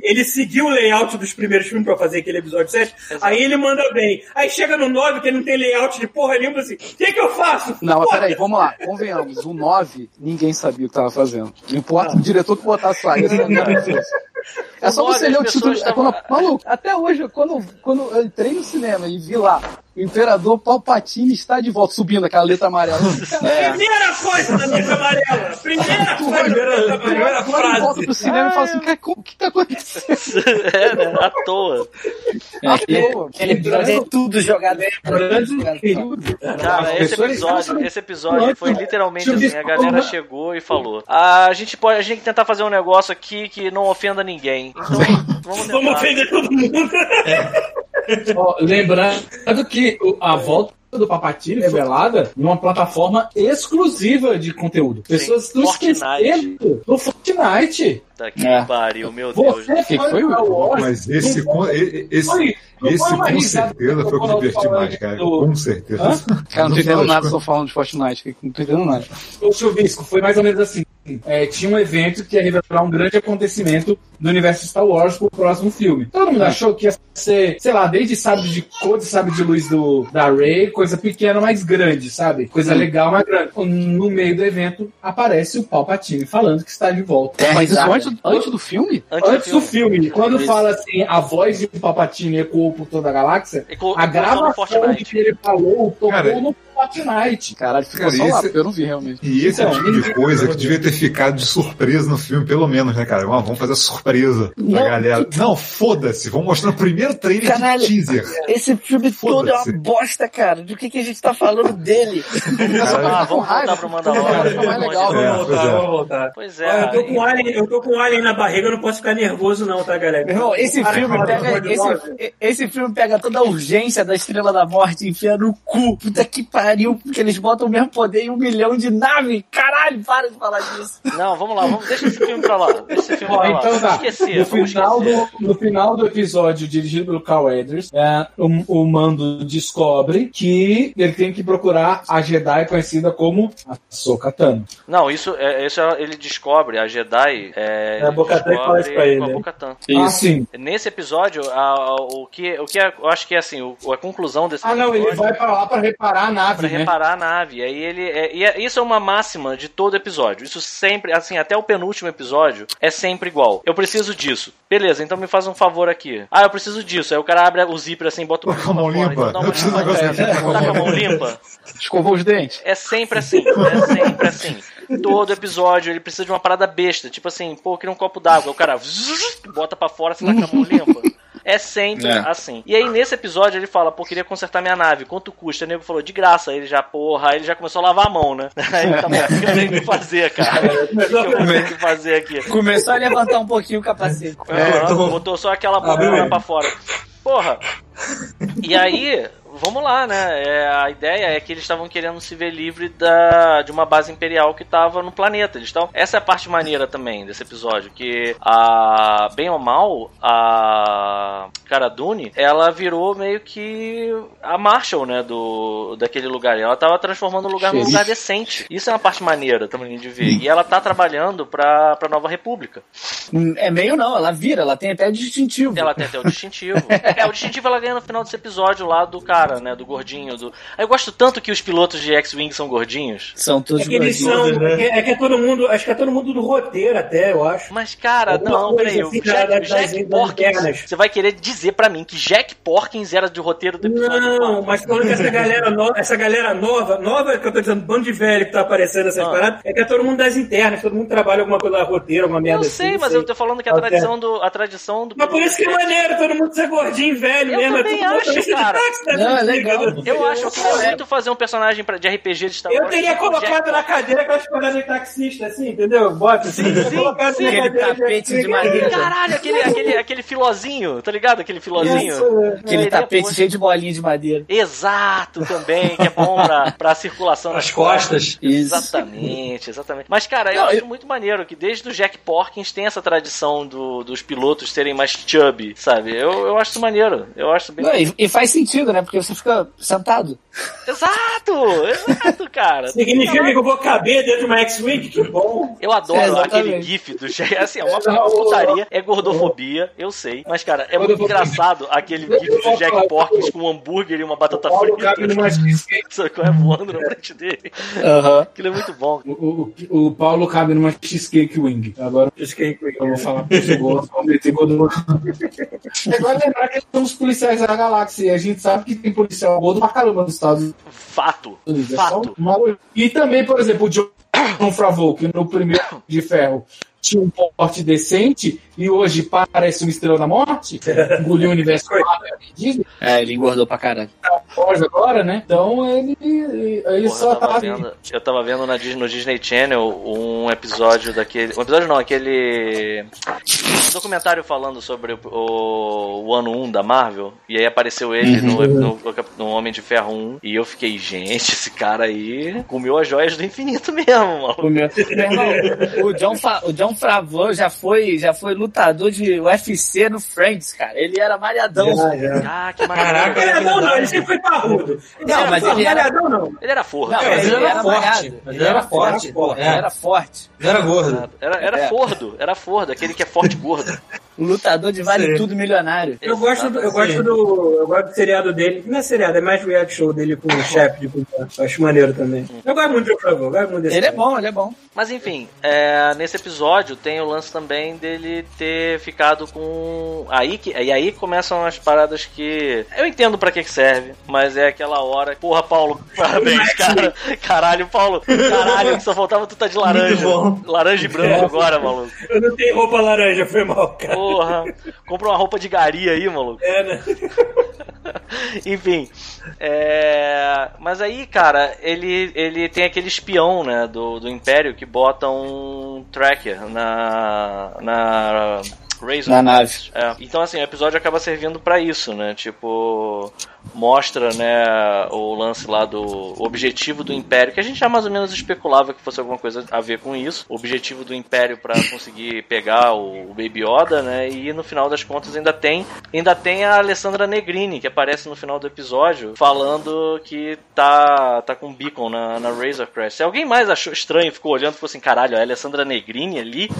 ele seguiu o layout dos primeiros filmes pra fazer aquele episódio 7, aí ele manda bem. Aí chega no 9, que ele não tem layout de porra nenhuma, assim, o que que eu faço? Não, mas peraí, vamos lá, convenhamos. O 9, ninguém sabia o que tava fazendo. Não importa o diretor que botasse lá, esse é só você ler o título. É quando, maluco, até hoje, quando, quando eu entrei no cinema e vi lá, Imperador Palpatine está de volta, subindo aquela letra amarela. (laughs) Primeira coisa da letra amarela! Primeira coisa Primeira, primeira Agora frase. pro cinema e falo assim, o que tá acontecendo? (laughs) é, né? À toa. É, aquele, aquele episódio é tudo jogado. Cara, esse episódio, esse episódio foi literalmente assim, a galera chegou e falou: "Ah, a gente pode, a gente tem que tentar fazer um negócio aqui que não ofenda ninguém. Então, vamos Vamos ofender todo mundo! Ó, lembrando que o- a volta do Papatini foi velada numa plataforma exclusiva de conteúdo. Pessoas estão Fortnite. esquecendo do Fortnite. Tá que É. pariu, meu Deus. Você Que foi Wars, Mas esse, com- esse, foi- esse com certeza foi o que eu me diverti mais, cara. do- Com certeza. Cara, não tô entendendo nada, tô falando de Fortnite, não tô entendendo nada. O Chuvisco foi mais ou menos assim. É, tinha um evento que ia revelar um grande acontecimento do universo Star Wars pro próximo filme. Todo mundo achou que ia ser, sei lá, desde sabe de cor, de sabe de luz do, da Rey, coisa pequena, mas grande, sabe? Coisa legal, mas grande. No meio do evento aparece o Palpatine falando que está de volta. É, Mas isso antes, antes do filme? Antes, Antes do filme. filme, quando fala assim, a voz de Palpatine ecoou por toda a galáxia, Ecoou- a no gravação que ele falou tocou Cara, no Fortnite. Caralho, ficou Cara, só lá, esse- porque eu não vi realmente. E esse é o Então, tipo de coisa que devia ter ficado de surpresa no filme, pelo menos, né, cara? Vamos vamos fazer surpresa pra Não, galera. Não, foda-se. Vamos mostrar o primeiro trailer Caralho. de teaser. Esse filme todo é uma bosta, cara. Do que, que a gente tá falando dele? Ah, vamos voltar pro Mandalorian. Fica mais legal. É, Vamos voltar, pois é. vamos voltar. Pois é. eu tô com um alien, eu tô com alien na barriga, eu não posso ficar nervoso não, tá, galera? Irmão, esse Para, filme, pega, esse, esse filme pega toda a urgência da Estrela da Morte e enfia no cu. Puta que pariu, porque eles botam o mesmo poder em um milhão de naves. Caralho, para de falar disso. Não, vamos lá, vamos, deixa esse filme pra lá. Deixa esse filme pra lá. então tá. Vamos esquecer, No final, esquecer. do, no final do episódio, dirigido pelo Carl Edwards, é, o, o Mando descobre que ele tem que procurar a Jedi conhecida como Ahsoka Tano. Não, isso, é, isso é- ele descobre, a Jedi. É, É a Bo-Katan que fala isso pra ele, a né? Ah, sim. Nesse episódio, a- a- o que, o que é- eu acho que é assim, o- a conclusão desse Ah, não, ele episódio vai pra lá pra reparar a nave, pra né? reparar a nave. Aí ele. É, e é- isso é uma máxima de todo episódio. Isso sempre, assim, até o penúltimo episódio é sempre igual. Eu preciso disso. Beleza, então me faz um favor aqui. Ah, eu preciso disso. Aí o cara abre o zíper assim, bota o Tá com a mão pra fora. limpa. Então dá uma-. Tá com a mão limpa? Escovou os dentes. É sempre assim, é sempre assim. Todo episódio ele precisa de uma parada besta, tipo assim, pô, eu queria um copo d'água, o cara bota pra fora, você tá com a mão limpa. É sempre É. assim. E aí, nesse episódio, ele fala, pô, queria consertar minha nave, quanto custa? O nego falou, de graça. Aí ele já, porra, aí ele já começou a lavar a mão, né? (laughs) Aí ele tá bom, o que eu tenho que fazer, cara? O que eu tenho que fazer aqui? Começou a levantar um pouquinho o capacete. Aham, Botou só aquela boca pra fora. Porra. E aí, vamos lá, né? É, a ideia é que eles estavam querendo se ver livre da, de uma base imperial que estava no planeta. Eles. Essa é a parte maneira também desse episódio, que a bem ou mal a Cara Dune, ela virou meio que a Marshall, né, do daquele lugar. Ela tava transformando o lugar num Xerife. lugar decente. Isso é uma parte maneira também de ver. E ela tá trabalhando pra, pra Nova República. Hum, É meio não, ela vira, ela tem até distintivo. Ela tem até o distintivo. (laughs) é, o distintivo ela ganha no final desse episódio lá do cara, né? Do gordinho. Do... Eu gosto tanto que os pilotos de X-Wing são gordinhos. São todos É que eles gordinhos. são. É que, é que é todo mundo. Acho que é todo mundo do roteiro até, eu acho. Mas, cara, Alguma não, peraí. assim o da- Jack, Jack Porkins. Você vai querer dizer pra mim que Jack Porkins era de roteiro do episódio? Não, mas falando que essa galera nova, essa galera nova, nova que eu tô dizendo, bando de velho que tá aparecendo nessas Ah. paradas, é que é todo mundo das internas, todo mundo trabalha alguma coisa roteiro, alguma merda Eu assim. sei, não mas eu tô falando que a Alterna. tradição do. A tradição do Mas por isso que é maneiro, todo mundo ser gordinho, velho Eu mesmo. também é tudo acho, cara. táxi das Não, é legal. Eu acho que eu queria muito fazer um personagem pra- de RPG de Star Wars. Eu teria Jack colocado na cadeira aquelas paradas de taxista, assim, entendeu? Bota assim. Sim, sim, Aquele cadeira tapete de de madeira. Caralho, aquele, aquele, aquele filozinho, tá ligado? Aquele filozinho. Aquele Ele é tapete cheio de bolinha de madeira. Exato, também, que é bom pra, pra circulação As costas. Isso. Exatamente, exatamente. Mas, cara, eu Não, acho eu- muito maneiro que desde o Jack Porkins tem essa tradição do- dos pilotos serem mais chubby, sabe? Eu, eu acho isso maneiro. Eu acho bem. Não, e, e faz sentido, né? Porque você fica sentado. Exato! Exato, cara. Significa que eu vou caber dentro de uma X-Wing? Que bom. Eu adoro É, aquele gif do Jack. Assim, é uma, é uma putaria, é gordofobia, eu sei. Mas, cara, é muito engraçado aquele gif do Jack Porkins com um hambúrguer e uma batata Paulo frita. cabe numa cheesecake. Sabe qual é voando na frente dele? Aham. Aquilo é muito bom. O, o, o Paulo cabe numa cheesecake wing. Agora eu vou falar pro gosto, vou meter gordo. Agora lembrar que eles são os policiais da galáxia. E a gente sabe que tem policial gordo pra caramba nos Estados Unidos. Fato. É só Fato. uma coisa. E também, por exemplo, o John Favreau, que no primeiro de ferro tinha um porte decente e hoje parece uma estrela da morte, (laughs) engoliu o universo Disney, É, ele engordou pra caralho. foge agora, né? Então ele, ele Porra, só eu, tava tá vendo, eu tava vendo na Disney- no Disney Channel um episódio daquele. Um episódio não, aquele. Um documentário falando sobre o, o, o ano 1 da Marvel. E aí apareceu ele no, no, no Homem de Ferro 1. E eu fiquei, gente, esse cara aí comeu as joias do infinito mesmo, maluco. O, meu... Meu irmão, o John, o John Favreau já foi, já foi lutador de UFC no Friends, cara. Ele era malhadão. Ah, que Caraca, maravilha. Malhadão não, ele sempre foi parrudo. Ele Não, era mas forte, ele era- malhadão não. Ele era forno. Não, mas ele ele era era forte. malhado. Ele Ele era era forte, forte, é. Ele era forte. Não era gordo. Era, era É. fordo, era fordo, aquele que é forte e gordo. (laughs) O lutador de vale Sim. tudo milionário. Eu gosto, do, eu gosto do. Eu gosto do seriado dele. Não é seriado, é mais reality show dele com o chefe de acho maneiro também. Eu gosto muito do Favor, eu gosto muito desse Ele é cara. bom, ele é bom. Mas enfim, é, nesse episódio tem o lance também dele ter ficado com. Aí que, e aí começam as paradas que. Eu entendo pra que que serve, mas é aquela hora. Porra, Paulo, (laughs) parabéns, cara. Caralho, Paulo. Caralho, que só faltava tu tá de laranja. bom. Laranja e branco agora, maluco. Eu não tenho roupa laranja, foi mal, cara. Porra. Compra uma roupa de gari aí, maluco. É, né? (laughs) Enfim. é, Mas aí, cara, ele, ele tem aquele espião, né, do, do Império que bota um tracker na. na. Razor. Na nave. É. Então, assim, o episódio acaba servindo pra isso, né? Tipo, mostra, né, o lance lá do o objetivo do Império, que a gente já mais ou menos especulava que fosse alguma coisa a ver com isso. O objetivo do Império pra conseguir pegar o, o Baby Yoda, né? E no final das contas ainda tem, ainda tem a Alessandra Negrini, que aparece no final do episódio, falando que tá, tá com beacon na, na Razor Crest. Se alguém mais achou estranho, ficou olhando e falou assim, caralho, a Alessandra Negrini ali?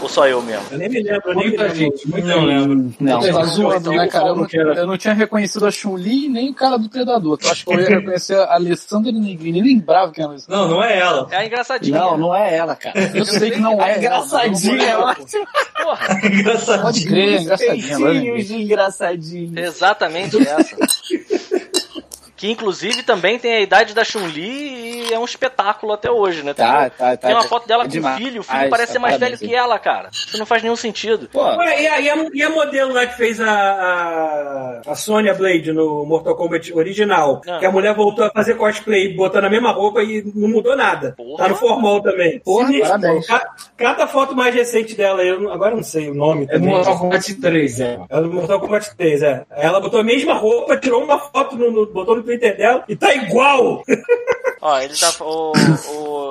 Ou só eu mesmo? Eu nem me lembro, nem me Muita lembro. gente, muita gente lembro. Não. Tá zoando, né, cara? Eu não, eu não tinha reconhecido a Chun-Li nem o cara do Predador. Eu acho que eu ia reconhecer a Alessandra Negrini. Nem lembrava quem era isso. Não, não é ela. É a engraçadinha. Não, não é ela, cara. Eu sei que não é. Engraçadinha, é ela. ótimo. Porra, (laughs) Engraçadinho. Pode crer, engraçadinha. Peitinhos de engraçadinho. exatamente essa. Que inclusive também tem a idade da Chun-Li e é um espetáculo até hoje, né? Tem, Tá, tá, tá. tem uma foto dela É com o filho, o filho Ah, parece ser mais velho que ela, cara. Isso não faz nenhum sentido. Pô, Ué, e, a, e, a, e a modelo lá que fez a, a, a Sonya Blade no Mortal Kombat original, Ah. que a mulher voltou a fazer cosplay botando a mesma roupa e não mudou nada. Porra. Tá no formal também. Porra, Sinistro, parabéns. pô. Ca- Cata a foto mais recente dela, eu agora eu não sei o nome É do. Mortal Kombat 3, é. É do Mortal Kombat 3, é. Ela botou a mesma roupa, tirou uma foto, no, no- botou no Dela e tá igual! (laughs) Ó, ele tá. O,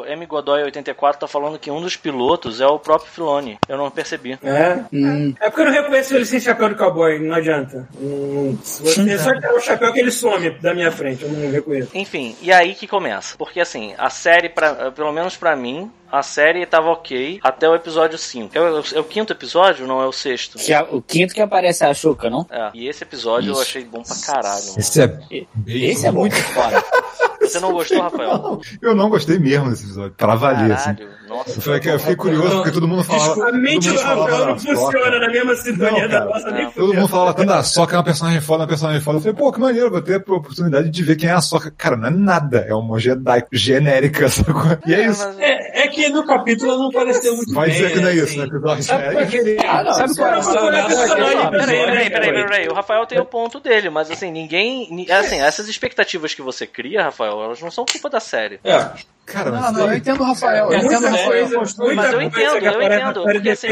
o M. Godoy 84 tá falando que um dos pilotos é o próprio Filoni. Eu não percebi. É. hum, É porque eu não reconheço ele sem chapéu de cowboy, não adianta. Hum, se você só tirar o chapéu que ele some da minha frente, eu não reconheço. Enfim, e aí que começa. Porque assim, a série, pra, pelo menos pra mim, a série tava ok até o episódio 5. É o, é o quinto episódio, não é o sexto? que é o quinto que aparece a Xuca, não? É. E esse episódio eu achei bom pra caralho, mano. Esse é. Esse é muito foda. (laughs) Você não gostou, Rafael? Eu não gostei mesmo desse episódio, pra valer, assim. Nossa. Eu falei que eu fiquei curioso porque todo mundo falava. A mente do Rafael não funciona na mesma sintonia Não, da nossa, nem Não. Todo mundo falava tanto da Soca é uma personagem foda, uma personagem foda. Eu falei, pô, que maneiro, vou ter a oportunidade de ver quem é a Soca. Cara, não é nada, é uma Jedi genérica, (laughs) sacou? E é isso. mas- É, é que no capítulo não pareceu muito Vai bem. dizer que não é assim. isso, né? Episódio Sabe qual é. Ah, não, qual é isso é é do Peraí, peraí, né, peraí, O Rafael tem o ponto dele, mas assim, ninguém. ni- Assim, essas expectativas que você cria, Rafael, elas não são culpa da série. É. Cara, Não, não, eu entendo o Rafael. Eu entendo o Rafael. Mas eu entendo, eu entendo, porque assim-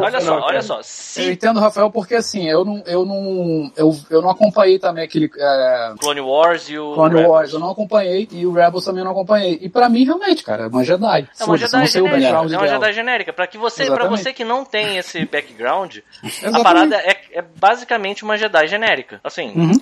Olha só, olha só. Eu entendo o Rafael porque assim, eu não, eu não, eu, eu não acompanhei também aquele é, Clone Wars e o. Clone Rebels. Wars, eu não acompanhei e o Rebels também não acompanhei. E pra mim realmente, cara, é uma Jedi. É uma Jedi não genérica. É uma dela. Jedi genérica. Pra, que você, pra você que não tem esse background, (laughs) a parada é, é basicamente uma Jedi genérica. Assim, Uhum.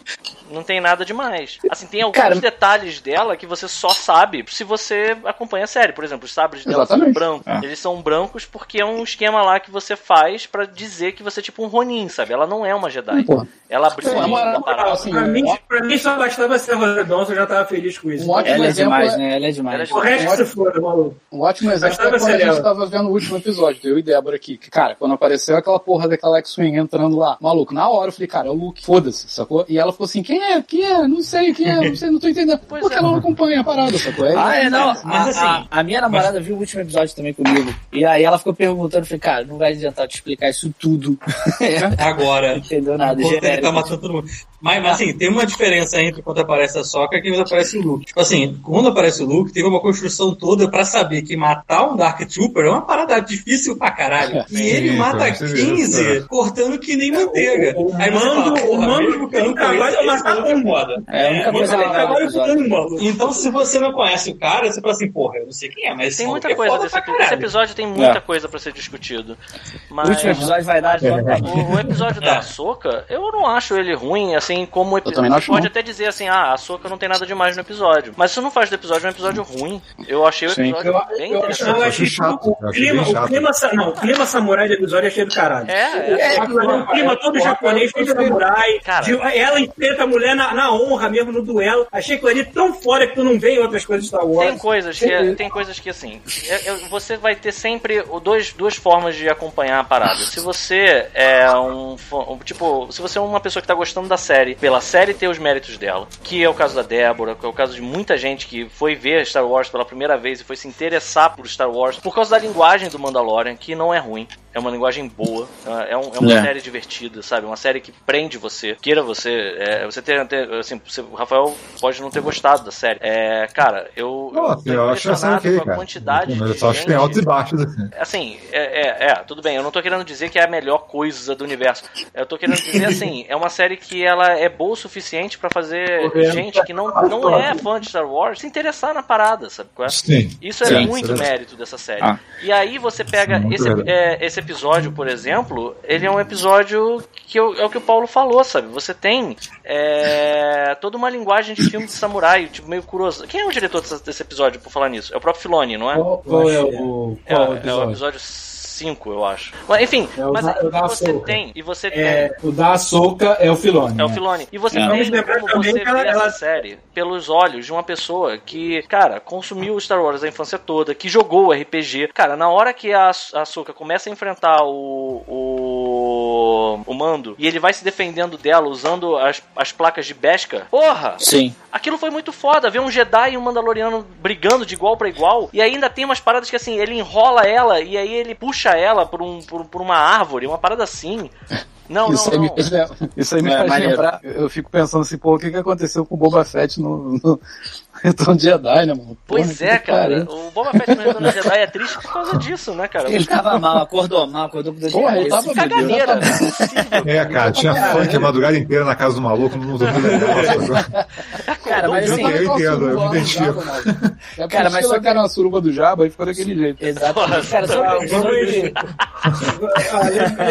não tem nada demais. Assim, tem alguns Cara- detalhes dela que você só sabe se você acompanha a série. Por exemplo, os sabres dela são brancos. É. Eles são brancos porque é um esquema lá que você faz pra dizer que você é tipo um Ronin, sabe? Ela não é uma Jedi. Ela abriu Pô, na a moral, parada. assim, Pra mim, um pra mim só bastava ser Donson, eu já tava feliz com isso. Um ótimo Ela é exemplo demais, é- né? Ela é Ela é demais. O resto que se foda, maluco. Um ótimo exemplo é quando a gente ela. tava vendo o último episódio, eu e Débora aqui. Que, cara, quando apareceu aquela porra daquela X-Wing entrando lá, maluco, na hora eu falei, cara, é o Luke, foda-se, sacou? E ela ficou assim, quem é? Quem é? Não sei quem é, não sei, não tô entendendo. Pois Porque é. ela não acompanha a parada, sacou? É, Ah, é, não. Mas a, assim, a- a minha namorada viu o último episódio também comigo. E aí ela ficou perguntando, falei, cara, não vai adiantar te explicar isso tudo. (laughs) Agora. Não entendeu nada. Enquanto ele tá matando todo mundo. Mas, mas, assim, tem uma diferença entre quando aparece a Soca e quando aparece o Luke. Tipo assim, quando aparece o Luke, teve uma construção toda pra saber que matar um Dark Trooper é uma parada difícil pra caralho. E ele Sim, mata com certeza. 15 cortando que nem manteiga. O, o Aí fala, mando, o mando mesmo que eu conheça, pra esse matar é um. É, coisa legal com episódio. um, maluco. Então, se você não conhece o cara, você fala assim, porra, eu não sei quem é, mas Tem muita é coisa foda desse pra episódio. Esse episódio tem muita É. coisa pra ser discutido. O Mas último episódio vai dar o, o episódio da É. Ahsoka, eu não acho ele ruim, assim, como o Eu também episódio. Você pode não. até dizer assim, ah, a Ahsoka não tem nada demais no episódio. Mas isso não faz do episódio um episódio ruim. Eu achei o Sim. episódio Eu- bem eu- interessante. Eu Eu achei chato, o achei clima, o clima, não, o clima samurai do episódio achei do caralho. É, é. Ali, o clima todo japonês, todo samurai. Cara. de- ela enfrenta a mulher na, na honra mesmo, no duelo. Achei aquilo ali tão fora que tu não vê em outras coisas de Star Wars. Tem coisas que, é- tem coisas que assim, é- é- você vai ter sempre o dois, duas formas de acompanhar a parada. Se você é um, fã- um- tipo, se você é uma pessoa que tá gostando da série, pela série ter os méritos dela, que é o caso da Débora, que é o caso de muita gente que foi ver Star Wars pela primeira vez e foi se interessar por Star Wars por causa da linguagem do Mandalorian, que não é ruim. É uma linguagem boa, é, um- é uma É. série divertida, sabe? Uma série que prende você, queira você. é, você ter, ter- assim, você- o Rafael pode não ter gostado da série. É, cara, eu, Nossa, tô eu acho essa impressionado ok, com a quantidade eu de só acho que tem gente- altos e baixos, assim. Assim, é, é, é, tudo bem, eu não tô querendo dizer que é a melhor coisa do universo. Eu tô querendo dizer (laughs) assim, é uma série que ela é boa o suficiente pra fazer gente que não, não é fã de Star Wars se interessar na parada, sabe? qual é? Sim. Isso é Sim, muito é- mérito dessa série. Ah. E aí você pega esse, é, esse episódio, por exemplo, ele é um episódio que eu- é o que o Paulo falou, sabe? Você tem é, toda uma linguagem de filme de samurai, tipo, meio curioso. Quem é o diretor desse, desse episódio, por falar nisso? É o próprio Filoni, não é? Qual, qual é o, É, qual é o episódio? Episódio 5, eu acho. Mas, enfim, É o mas da- aí da você Ahsoka. tem, e você É, tem. o da Ahsoka é o Filone. É o? Filoni. E você É. tem Vamos lembrar como também você ela- vê essa ela- série pelos olhos de uma pessoa que, cara, consumiu Star Wars a infância toda, que jogou o RPG. Cara, na hora que a a Ahsoka começa a enfrentar o, o, o Mando e ele vai se defendendo dela usando as, as placas de Beskar, porra! Sim. Aquilo foi muito foda, ver um Jedi e um Mandaloriano brigando de igual pra igual. E ainda tem umas paradas que assim, ele enrola ela e aí ele puxa ela por, um, por, por uma árvore, uma parada assim. Não, Isso não, aí, não. me, faz- isso aí me É, faz maneiro. lembrar. Eu fico pensando assim, pô, o que, que aconteceu com o Boba Fett no, no Retorno de Jedi, né, mano? Pois Porra, é, cara. pariu. O Boba Fett no Retorno de Jedi é triste por causa disso, né, cara? Ele tava mal, acordou mal, acordou com dor de Porra, ele cabeça. tava Caganeira. não é cara, tinha funk a madrugada inteira na casa do maluco, não dormiu legal. Cara, mas Eu assim, entendo, eu entendo, eu me identifico. É Cara, mas só que era uma suruba do Jabba e ficou daquele jeito. exatamente. Cara, sobre, sobre, lem-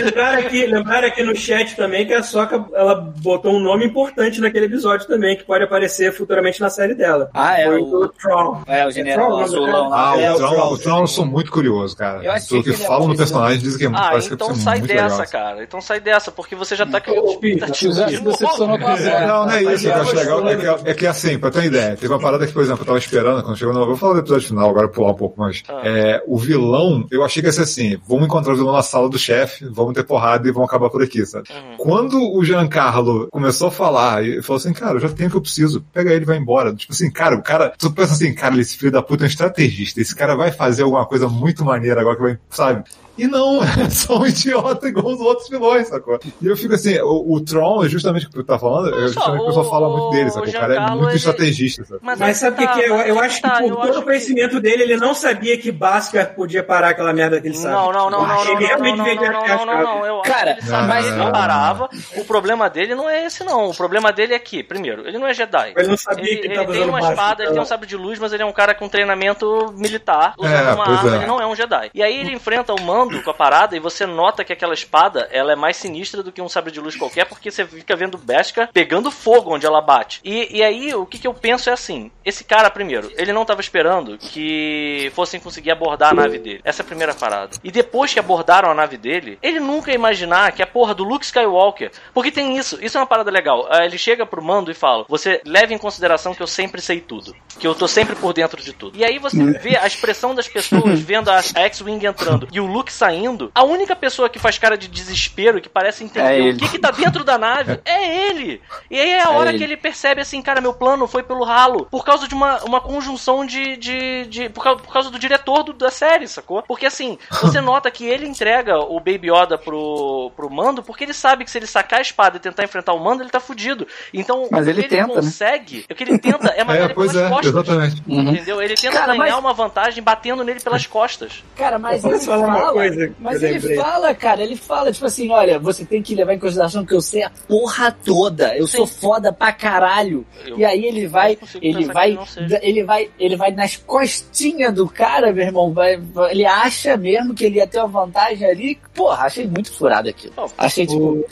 lembrar aqui, lembrar aqui no chat também que a Soca ela botou um nome importante naquele episódio também, que pode aparecer futuramente na série dela. Ah, é Foi o- o Tron. É, o general Tron, azulão. Ah, É, o o Tron, o Tron eu sou muito curioso, cara. Eu achei que que era falam no muito personagem, dizem que é Ah, parece que então ser sai muito dessa, legal. cara. Então sai dessa, porque você já tá com Ô, expectativa Já de se decepcionou com a série. Não, não é isso. O que eu acho legal é que, é que assim, pra ter uma ideia, teve uma parada que, por exemplo, eu tava esperando quando chegou no. Eu vou falar do episódio final, agora pular um pouco, mas. Ah. é, o vilão, eu achei que ia ser assim: vamos encontrar o vilão na sala do chefe, vamos ter porrada e vamos acabar por aqui, sabe? Uhum. Quando o Giancarlo começou a falar e falou assim, cara, eu já tenho o que eu preciso, pega ele e vai embora. Tipo assim, cara, o cara. Tu pensa assim, cara, esse filho da puta é um estrategista, esse cara vai fazer alguma coisa muito maneira agora que vai, sabe? E não, (laughs) é só um idiota igual os outros vilões, sacou? E eu fico assim, o, o Tron, é justamente o que tu tá falando, é justamente o que o pessoal o- fala muito dele, o sacou? O cara é muito ele- estrategista, sabe? Mas aí sabe o que, tá, que é? Eu, mas eu acho que tá, por eu todo o que- conhecimento dele, ele não sabia que Bhaskar podia parar aquela merda que ele sabe. Não, não, não, Eu não, achei não, que não, não, não, não, não, eu acho Cara, que ele mas- ele não parava. O problema dele não é esse, não. O problema dele é que, primeiro, ele não é Jedi. Ele não sabia Ele, que ele tava tem uma espada, ele tem um sabre de luz, mas ele é um cara com treinamento militar, usando É, uma pois arma, é. ele não é um Jedi. E aí ele enfrenta o mando com a parada e você nota que aquela espada, ela é mais sinistra do que um sabre de luz qualquer, porque você fica vendo Beskar pegando fogo onde ela bate. E, e aí, o que, que eu penso é assim, esse cara, primeiro, ele não tava esperando que fossem conseguir abordar a nave dele. Essa é a primeira parada. E depois que abordaram a nave dele, ele nunca ia imaginar que a porra do Luke Skywalker, porque tem isso, isso é uma parada legal. Ah, Ele chega pro mando e fala: Você leve em consideração que eu sempre sei tudo, que eu tô sempre por dentro de tudo. E aí você vê a expressão das pessoas (laughs) vendo a X-Wing entrando e o Luke saindo. A única pessoa que faz cara de desespero, que parece É entender o ele. que que tá dentro da nave, (laughs) é ele. E aí é a É hora ele. que ele percebe assim, cara, meu plano foi pelo ralo, por causa de uma, uma conjunção de. de, de por, causa, por causa do diretor do- da série, sacou? Porque assim, você (laughs) nota que ele entrega o Baby Yoda pro, pro mando porque ele sabe que se ele sacar a espada e tentar enfrentar o mando, ele tá fudido. Então, Mas o ele que tenta, né? consegue, o que ele tenta é matar (laughs) É, ele pelas é, costas. exatamente. Entendeu? Ele tenta Cara, ganhar mas- uma vantagem batendo nele pelas costas. Cara, mas Eu ele posso falar uma fala, coisa mas ele lembrei? fala, cara, ele fala, tipo assim, olha, você tem que levar em consideração que eu sei a porra toda, eu Sim. sou foda pra caralho. Eu- e aí ele vai, ele vai, ele vai, ele vai nas costinhas do cara, meu irmão, vai, ele acha mesmo que ele ia ter uma vantagem ali. Porra, achei muito furado aquilo. Achei tipo.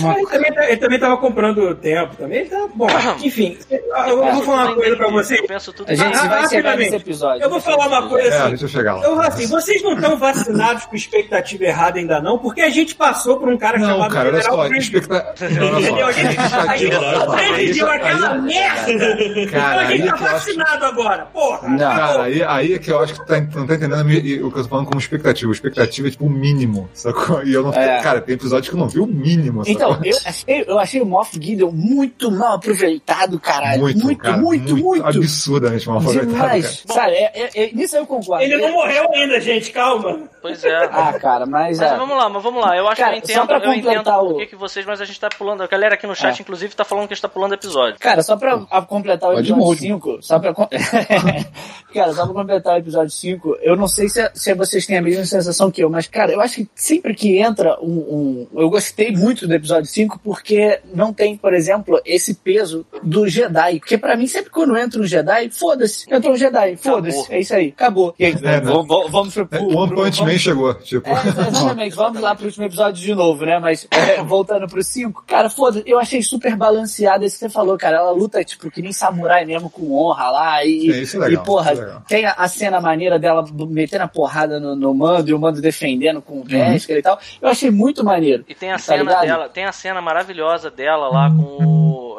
Mas Ele também, tá- ele também tava comprando tempo também. Ele tá, bom, enfim, eu vou falar uma coisa pra vocês. Eu penso tudo a gente vai chegar rapidamente. nesse episódio. Eu vou falar uma coisa É, assim. deixa eu chegar lá. Eu, assim, vocês não estão vacinados com expectativa errada ainda não, porque a gente passou por um cara Não, chamado cara, olha General só, Grievous. expecta... Olha Entendeu? A gente, a gente aquela merda. Então Cara, a gente tá vacinado agora, porra. Não. Cara, aí, aí é que eu acho que tu tá, não tá entendendo o que eu tô falando como expectativa. Expectativa é tipo o mínimo, sacou? E eu não. É. Cara, tem episódio que eu não vi o mínimo, Então, sacou? eu achei, eu achei o Moff Gideon muito mal aproveitado, caralho. Muito, muito, cara, muito, muito. Absurdamente mal aproveitado, cara. Demais. Sabe, é, é, é- nisso eu concordo. Ele não morreu ainda, gente, calma. Pois é. Ah, cara, mas. Mas é. vamos lá, mas vamos lá. Eu acho Cara, que eu entendo, eu entendo por o- que que vocês, mas a gente tá pulando. A galera aqui no chat, É. inclusive, tá falando que a gente tá pulando episódio. Cara, só pra a- completar o episódio molde. 5, só pra. (laughs) cara, só pra completar o episódio 5, eu não sei se, se vocês têm a mesma sensação que eu, mas, cara, eu acho que sempre que entra um. um- eu gostei muito do episódio 5 porque não tem, por exemplo, esse peso do Jedi. Porque pra mim, sempre quando entra um Jedi, foda-se. Entrou um Jedi, foda-se. É isso aí, acabou. E aí, É, né? vamos, vamos, pro. É, O One Punch Man chegou, tipo. é, exatamente. Vamos lá pro último episódio de novo, né? Mas é, voltando pro 5, cara, foda eu achei super balanceado isso que você falou, cara. Ela luta, tipo, que nem samurai mesmo, com honra lá. E, É, isso é legal, e porra, isso é legal. tem a, a cena maneira dela metendo a porrada no, no mando e o mando defendendo com o Beskar e tal. Eu achei muito maneiro. E tem a Tá cena ligado? dela, tem a cena maravilhosa dela lá com o,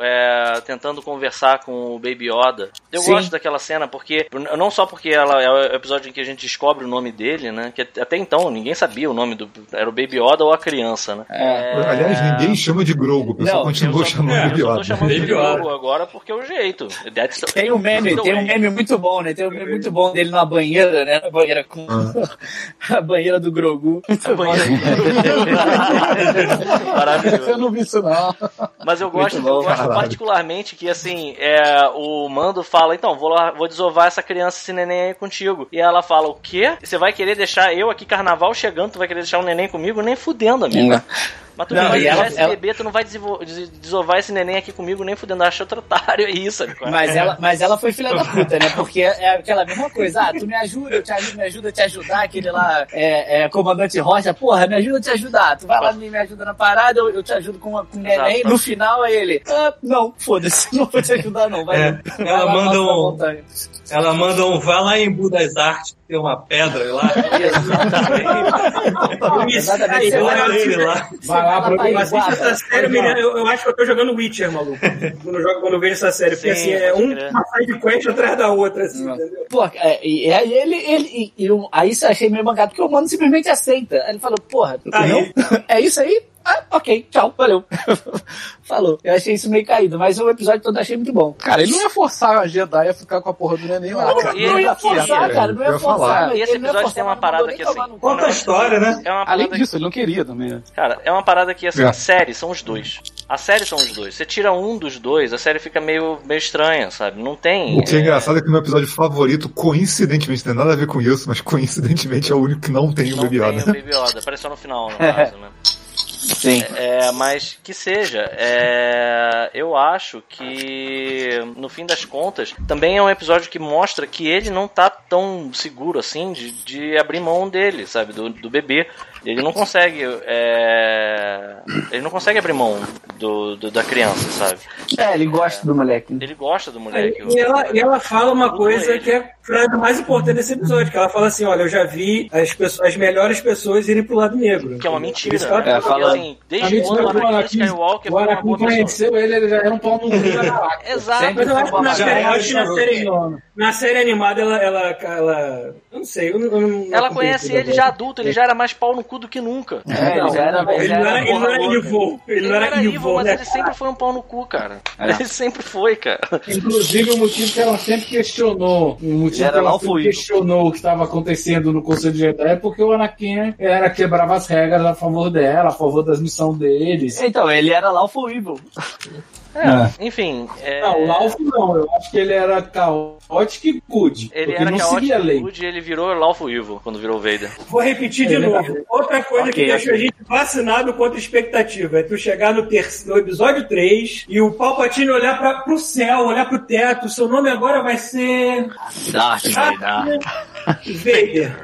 é, tentando conversar com o Baby Yoda. Eu Sim. gosto daquela cena porque não só porque ela é o episódio em que a gente descobre o nome dele, né? Que até então ninguém sabia o nome do era o Baby Yoda ou a criança, né? É. Aliás, ninguém chama de Grogo, o pessoal Não, continua Eu só- chamando é, de eu só tô Yoda. chamando de Baby Yoda. Grogu agora porque é o jeito. That's the- Tem um meme, tem um meme muito bom, né? Tem um meme muito bom dele na banheira, né? Na banheira com. (laughs) a banheira do Grogu. Muito bom. (laughs) Maravilhoso. Eu não vi isso, não. Mas eu gosto, eu gosto. Particularmente que, assim, é, o Mando fala, então, vou, lá, vou desovar essa criança, esse neném aí contigo. E ela fala, o quê? Você vai querer deixar eu aqui, carnaval chegando, tu vai querer deixar um neném comigo? Nem fudendo, amigo. Mas tu não, Não, vai deixar ela- esse ela- bebê, tu não vai desovar esse neném aqui comigo, nem fudendo. Acha outro otário (laughs) aí, sabe? qual é? Mas ela, mas ela foi filha da puta, né? Porque é aquela mesma coisa. Ah, tu me ajuda, eu te ajudo, me ajuda a te ajudar. Aquele lá, é, é, comandante Rocha, porra, me ajuda a te ajudar. Tu vai lá, me, me ajuda na parada, eu, eu te ajudo com, com o neném. Exato. No final é ele, ah, não, foda-se, não vou te ajudar não. Vai, É, vai ela lá, manda um- montanha. Ela manda um vá lá em Budas Artes, que tem uma pedra lá. (laughs) Exatamente, (laughs) Aí vai, ele lá. Lá, Eu assisto essa série, eu, me lembro- eu, eu acho que eu tô jogando Witcher, maluco. quando, eu jogo, quando eu vejo essa série. Porque Sim, assim, é um, crer. uma side quest atrás da outra, assim, entendeu? Pô, é, e e aí ele, ele e, e eu- aí isso eu achei meio bancado, porque o mano simplesmente aceita. Aí ele falou, porra, Tá não? É isso aí? Ah, ok, tchau, valeu. (laughs) Falou. Eu achei isso meio caído, mas o episódio todo eu achei muito bom. Cara, ele não ia forçar a Jedi a ficar com a porra do neném lá, Não, cara. Não ele ia forçar, cara, não ia forçar. E esse não episódio forçar, tem uma parada que, assim. Conta a história, né? É uma Além disso, ele não queria também. né? Cara, é uma parada que, assim, É. a série são os dois. A série são os dois. Você tira um dos dois, a série fica meio, meio estranha, sabe? Não tem. O que é é, engraçado é que o meu episódio favorito, coincidentemente, não tem nada a ver com isso, mas coincidentemente é o único que não tem o não Baby tem Yoda. o Baby Yoda. Apareceu no final, no caso, (laughs) né? Sim. É, mas que seja. É, eu acho que, no fim das contas, também é um episódio que mostra que ele não tá tão seguro assim de, de abrir mão dele, sabe? Do, do bebê. Ele não consegue. é, ele não consegue abrir mão do, do- da criança, sabe? É, ele gosta do moleque. Ele gosta do moleque. E ela, e ela fala uma coisa ele. que é a frase mais importante desse episódio, que ela fala assim, olha, eu já vi as, pessoas, as melhores pessoas irem pro lado negro. Que é uma mentira. isso ela- É, fala- assim, desde quando o o Anakin Skywalker o foi uma boa pessoa. conheceu ele, ele já era um pau no cu. (laughs) Exato. Sempre Mas eu acho que na série, na série animada ela, ela, ela. Eu não sei, eu não. eu não- não Ela conhece ele já adulto, ele já era mais pau no cu do que nunca. É, ele já era, Ele já não era, ele não era louca. evil. Ele Ele não era evil, evil, mas né? ele sempre foi um pau no cu, cara. É. Ele sempre foi, cara. Inclusive, o motivo que ela sempre questionou, o motivo Era que ela sempre questionou o que estava acontecendo no Conselho de Jedi é porque o Anakin era quebrava as regras a favor dela, a favor das missões deles. Então, ele era lá o Evil. É, enfim. é, Não, o Lawful não, eu acho que ele era caótico e good, Ele era não caótico lei. good e ele virou Lawful Evil quando virou Vader. Vou repetir de É, novo. Outra coisa Ok, que deixa ok. a gente vacinado contra expectativa é tu chegar no, ter... no episódio 3 e o Palpatine olhar pra... pro céu, olhar pro teto. Seu nome agora vai ser. Darth Vader. Vader.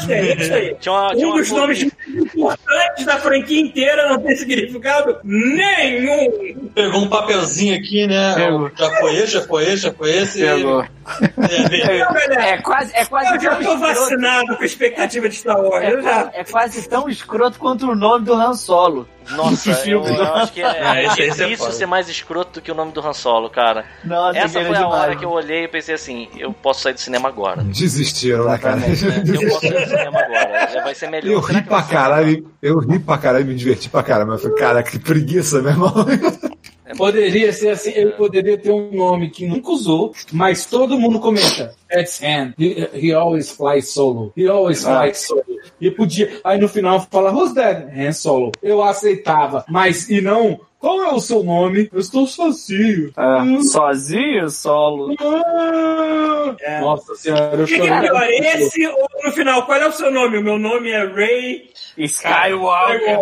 Isso aí, isso aí. Tinha uma- tinha um uma dos nomes importantes da franquia inteira não tem significado nenhum. Pegou um papelzinho aqui, né? Pegou. Já foi esse, já foi esse, já foi esse. Pegou. É, É quase, é quase eu já tão tô escroto. vacinado com a expectativa de Star Wars. É, é quase tão escroto quanto o nome do Han Solo. Nossa, eu, eu acho que é, É, é difícil foda. ser mais escroto do que o nome do Han Solo, cara. Nossa, Essa que foi a hora demais. que eu olhei e pensei assim, eu posso sair do cinema agora. Desistiram, né, cara? Eu posso sair do (laughs) cinema agora. Já vai ser melhor. Eu Será ri pra caralho, eu ri pra caralho e me diverti pra caralho, mas eu falei, cara, que preguiça, meu irmão. (laughs) Poderia ser assim, ele poderia ter um nome que nunca usou, mas todo mundo comenta. That's Han. He, he always flies solo. He always flies solo. E podia. Aí no final fala, who's that? Han Solo. Eu aceitava. Mas, e não, qual é o seu nome? Eu estou sozinho. É, Hum, sozinho, solo. ah. É. Nossa senhora, eu O que, que é chorei. pior, esse ou no final? Qual é o seu nome? O meu nome é Ray. Skywalker.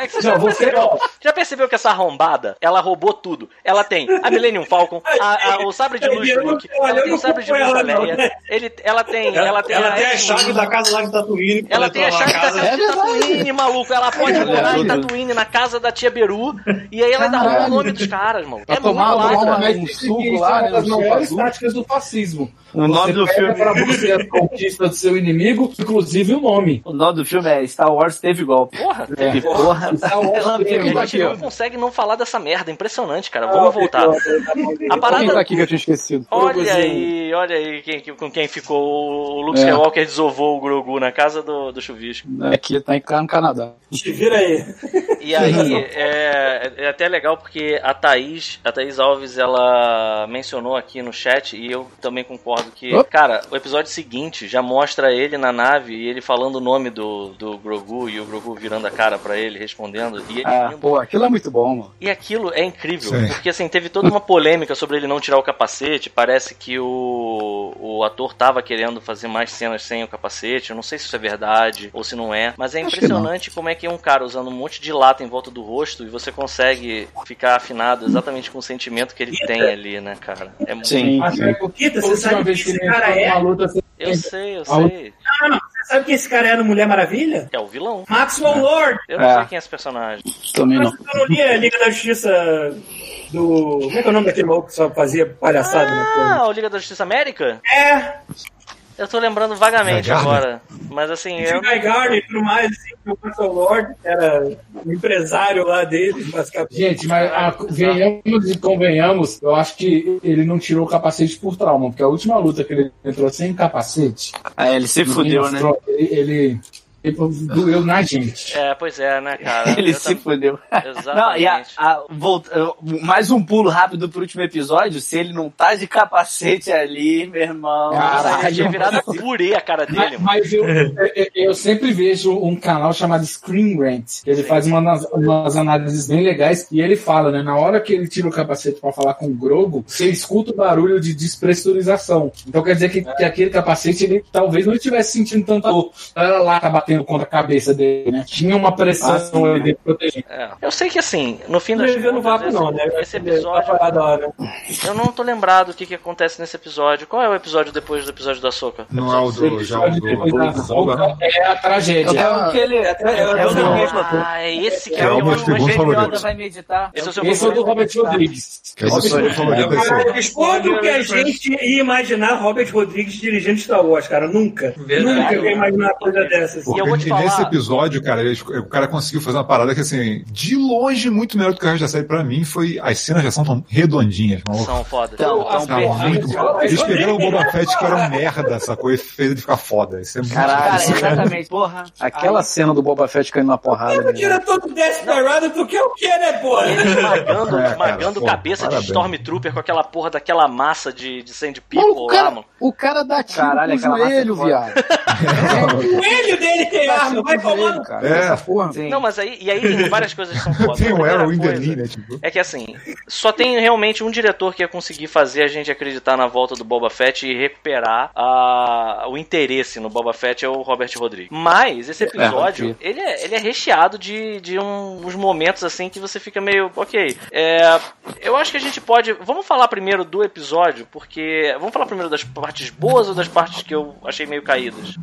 É que você Não, já, você, percebeu, já percebeu que essa arrombada, ela roubou tudo. Ela tem a Millennium Falcon, a- a- o sabre de (laughs) luz do Luke, olha, ela tem o sabre de luz da Leia, né? ele, ela tem, ela tem ela a tem a chave da casa lá de Tatooine. Ela tem a chave da casa É de Tatooine, maluco. Ela pode É morar em. Tatooine, na casa da tia Beru, e aí ela dá o nome dos caras, mano. Pra É tomar- um suco lá, é né, táticas do fascismo. O nome do filme- pra você a conquista do seu inimigo, inclusive o nome. O nome do filme é Star Wars teve golpe. Porra, Teve porra. Star Wars (laughs) Ela teve a gente não consegue não falar dessa merda. Impressionante, cara. Vamos voltar. A Quem tá parada. aqui que eu tinha esquecido? Olha aí, olha aí quem, que- com quem ficou. O Luke É. Skywalker desovou o Grogu na casa do, do chuvisco. Aqui tá em- no Canadá. Te vira aí. E aí, é, é até legal porque a Thaís, a Thaís Alves, ela mencionou aqui no chat, e eu também concordo que, Oh. cara, o episódio seguinte já mostra ele na nave e ele falando o nome do, do Grogu e o Grogu virando a cara pra ele, respondendo, e ele Ah, rindo. pô, aquilo é muito bom, mano. E aquilo é incrível, Sim. porque assim, teve toda uma polêmica sobre ele não tirar o capacete. Parece que o, o ator tava querendo fazer mais cenas sem o capacete. Eu não sei se isso é verdade ou se não é. Mas é impressionante como é que um cara usando um monte de lata em volta do rosto e você consegue ficar afinado exatamente com o sentimento que ele tem ali, né, cara? É muito. Sim. Mas é você sabe que esse cara é? numa luta, Eu sei, eu sei. Ah, não. Sabe quem esse cara é no Mulher Maravilha? É o vilão. Maxwell Lord. Eu não É. sei quem é esse personagem. Também não. Eu não li a Liga da Justiça do. Como é que é o nome daquele maluco que só fazia palhaçada, né? Ah, o Liga da Justiça América? É. Eu tô lembrando vagamente Guy agora. Mas assim, eu. o Guy Gardner e tudo mais, assim, que o Russell Lord era o empresário lá dele, basicamente. Gente, mas a, venhamos e convenhamos, eu acho que ele não tirou o capacete por trauma, porque a última luta que ele entrou sem capacete, Ah, ele se fudeu, né? ele, ele, ele doeu na gente. É, pois é, né, cara? Ele Eu se tam- fudeu. Não, e a, Exatamente. a- volta- mais um pulo rápido pro último episódio. Se ele não tá de capacete ali, meu irmão. Ele tinha virado (laughs) purê a cara dele, Mas, mano. mas eu, eu, eu sempre vejo um canal chamado Screen Rant, que ele faz umas, umas análises bem legais, e ele fala, né, na hora que ele tira o capacete pra falar com o Grogo, você escuta o barulho de despressurização. Então quer dizer que, que aquele capacete, ele talvez não estivesse sentindo tanta dor. Era lá, tá batendo contra a cabeça dele, né? Tinha uma pressão ali dele protegendo. É. Eu sei que assim, no fim das contas, vácuo, esse, não, né? esse episódio. Né? Eu não tô lembrado o que, que acontece nesse episódio. Qual é o episódio depois do episódio da Soca? Não é o do. Já o do. Depois da do Boba, né? É a tragédia. É o que ele. É, é o do Ah, é esse que É é, o meu favorito. vai meditar. Esse é o seu Esse é o do? Robert Rodrigues. É o quando que a gente ia imaginar Robert Rodrigues dirigindo Star Wars, cara? Nunca. Nunca ia imaginar uma coisa dessas. E eu vou te Porque nesse falar- episódio, cara, ele- o cara conseguiu fazer uma parada que, assim, de longe, muito melhor do que o resto da série pra mim, foi as cenas de ação tão redondinhas, maluco. São foda. Então, São Tá bem- muito. Eles pegaram o Boba Fett que era um merda, sacou? E fez ele ficar foda. Isso é muito Cara, difícil, cara. exatamente. Porra. Aquela cena do Boba Fett caindo na porrada. O diretor do Desperado, tu quer o quê, né, porra? Esmagando, (laughs) É, cara, esmagando pô, cabeça parabéns. de Stormtrooper com aquela porra daquela massa de, de Sand People o lá, cara, mano. o cara dá tiro Caralho, com aquela o joelho, massa é viado. (laughs) O joelho dele tem arma, vai tomar cara. É. Porra. Sim. Não, mas aí, e aí tem (laughs) várias coisas que são foda. Tem o primeira Arrow in the né? Tipo. É que assim, só tem realmente um diretor que ia conseguir fazer a gente acreditar na volta do Boba Fett e recuperar a, o interesse no Boba Fett é o Robert Rodrigues. Mas esse episódio, ok. ele, é, ele é recheado de, de um- uns momentos assim que você fica meio, ok. É, eu acho que a gente pode. Vamos falar primeiro do episódio, porque. Vamos falar primeiro das partes boas ou das partes que eu achei meio caídas?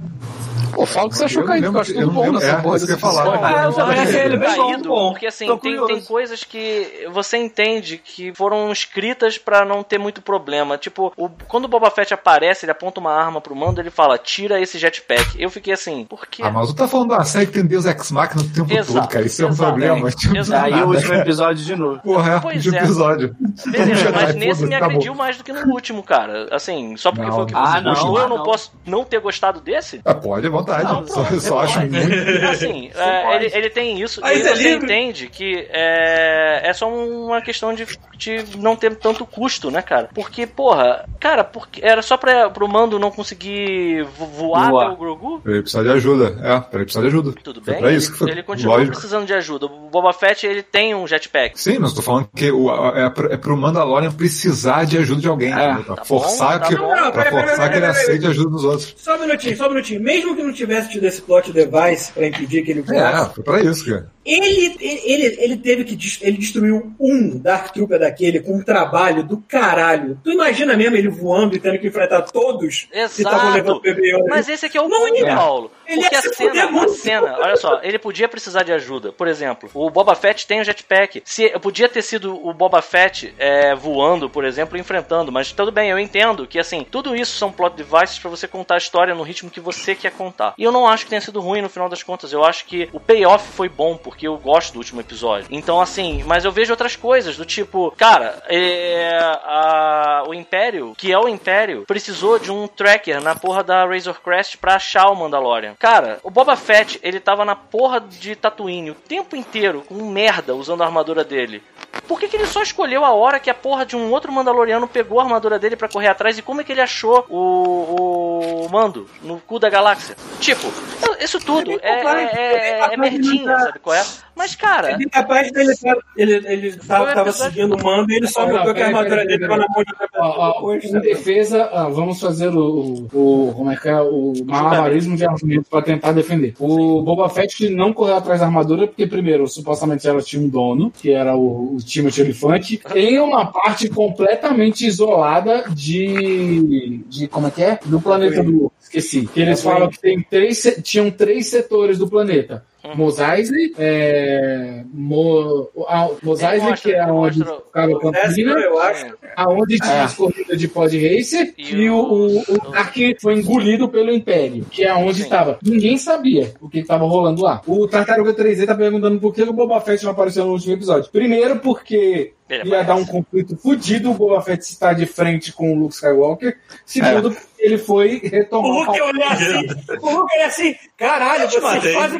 Pô, fala o que você achou Eu caído, lembro que eu acho que- eu tudo não bom nessa é, porra que eu. Ah, eu também achei ele bem caído, bom. porque assim, tem, tem coisas que você entende que foram escritas pra não ter muito problema. Tipo, o- quando o Boba Fett aparece, ele aponta uma arma pro mando, ele fala, tira esse jetpack. Eu fiquei assim, por quê? Ah, mas tu tá falando de uma série que tem Deus Ex Machina o tempo Exato, todo, cara. Isso é um problema. Tipo, Exato. Aí o último episódio de novo. Porra, é, Pois de é. episódio. Beleza, mas nesse foda-se, me acabou. agrediu mais do que no último, cara. Assim, só porque foi o que Ah, você não, gostou, ah, eu não, não. posso não ter gostado desse? Ah, pode, à vontade. Não, só, pronto, só acho pode. muito. (laughs) Assim, é, ele, ele tem isso, Aí e tá você livre. entende que é, é só uma questão de, de não ter tanto custo, né, cara? Porque, porra, cara, porque era só pra, pro mando não conseguir vo- voar, Voar. até o Grogu? Ele precisa de ajuda. É, ele precisa de ajuda. Tudo Foi bem, pra ele, isso que foi. ele continua Lógico. precisando de ajuda. O Boba Fett, ele tem um jetpack. Sim, mas eu tô falando que o, a- é, pro, é pro Mandalorian precisar de ajuda de alguém. entendeu? pra tá forçar, bom, tá que, bom. pra Pera, pera, forçar pera, que ele pera, pera. aceite a ajuda dos outros. Só um minutinho, só um minutinho. Mesmo que não tivesse tido esse plot device pra impedir que ele É, voasse, foi pra isso, cara. ele, ele, ele teve que. Ele destruiu um Dark Trooper daquele com um trabalho do caralho. Tu imagina mesmo ele voando e tendo que enfrentar todos que estavam levando Exato. o bebê? Mas esse aqui é o Não ponto, ia. Paulo. Ele Porque ia a cena, a cena, olha só, ele podia precisar de ajuda. Por exemplo, o Boba Fett tem um jetpack. Se podia ter sido o Boba Fett é, voando, por exemplo, enfrentando, mas tudo bem, eu entendo que assim, tudo isso são plot devices pra você contar a história no ritmo que você quer contar. E eu não acho que tenha sido ruim no final das contas. Eu acho que o payoff foi bom porque eu gosto do último episódio. Então assim, mas eu vejo outras coisas do tipo, cara, é, a- o Império, que é o Império, precisou de um tracker na porra da Razor Crest pra achar o Mandalorian. Cara, o Boba Fett, ele tava na porra de Tatooine o tempo inteiro com merda usando a armadura dele. Por que, que ele só escolheu a hora que a porra de um outro Mandaloriano pegou a armadura dele pra correr atrás e como é que ele achou o, o Mando no cu da galáxia? Tipo, isso tudo é, é, é, é merdinha, sabe qual é? Mas, cara, Ele é capaz dele estar- ele, ele tava, tava seguindo o mando e ele só que a armadura dele tava peraí. na mão de outra Ó, ó, pessoa. em defesa, ah, vamos fazer o, o- como é que é o malabarismo de argumentos para tentar defender. O Boba Fett não correu atrás da armadura porque primeiro supostamente ela tinha um dono, que era o, o Timothy Elefante, em uma parte completamente isolada de de como é que é do planeta do esqueci. Que eles falam que tem três tinham três setores do planeta. Mos Eisley, é, Mo, a, Mos Ele Eisley, mostra- que é onde ficava com a Essa Pina, eu acho. aonde tinha É. as corridas de pod racer E e, o, o, o- o Dark foi engolido pelo Império, que é onde estava. Ninguém sabia o que estava rolando lá. O Tartaruga 3D tá perguntando por que o Boba Fett não apareceu no último episódio. Primeiro, porque Ele ia dar um conflito fudido o Boba Fett estar de frente com o Luke Skywalker. Segundo, ele foi O retomar Luke olhar assim, o Luke olhar assim, caralho, vocês fazem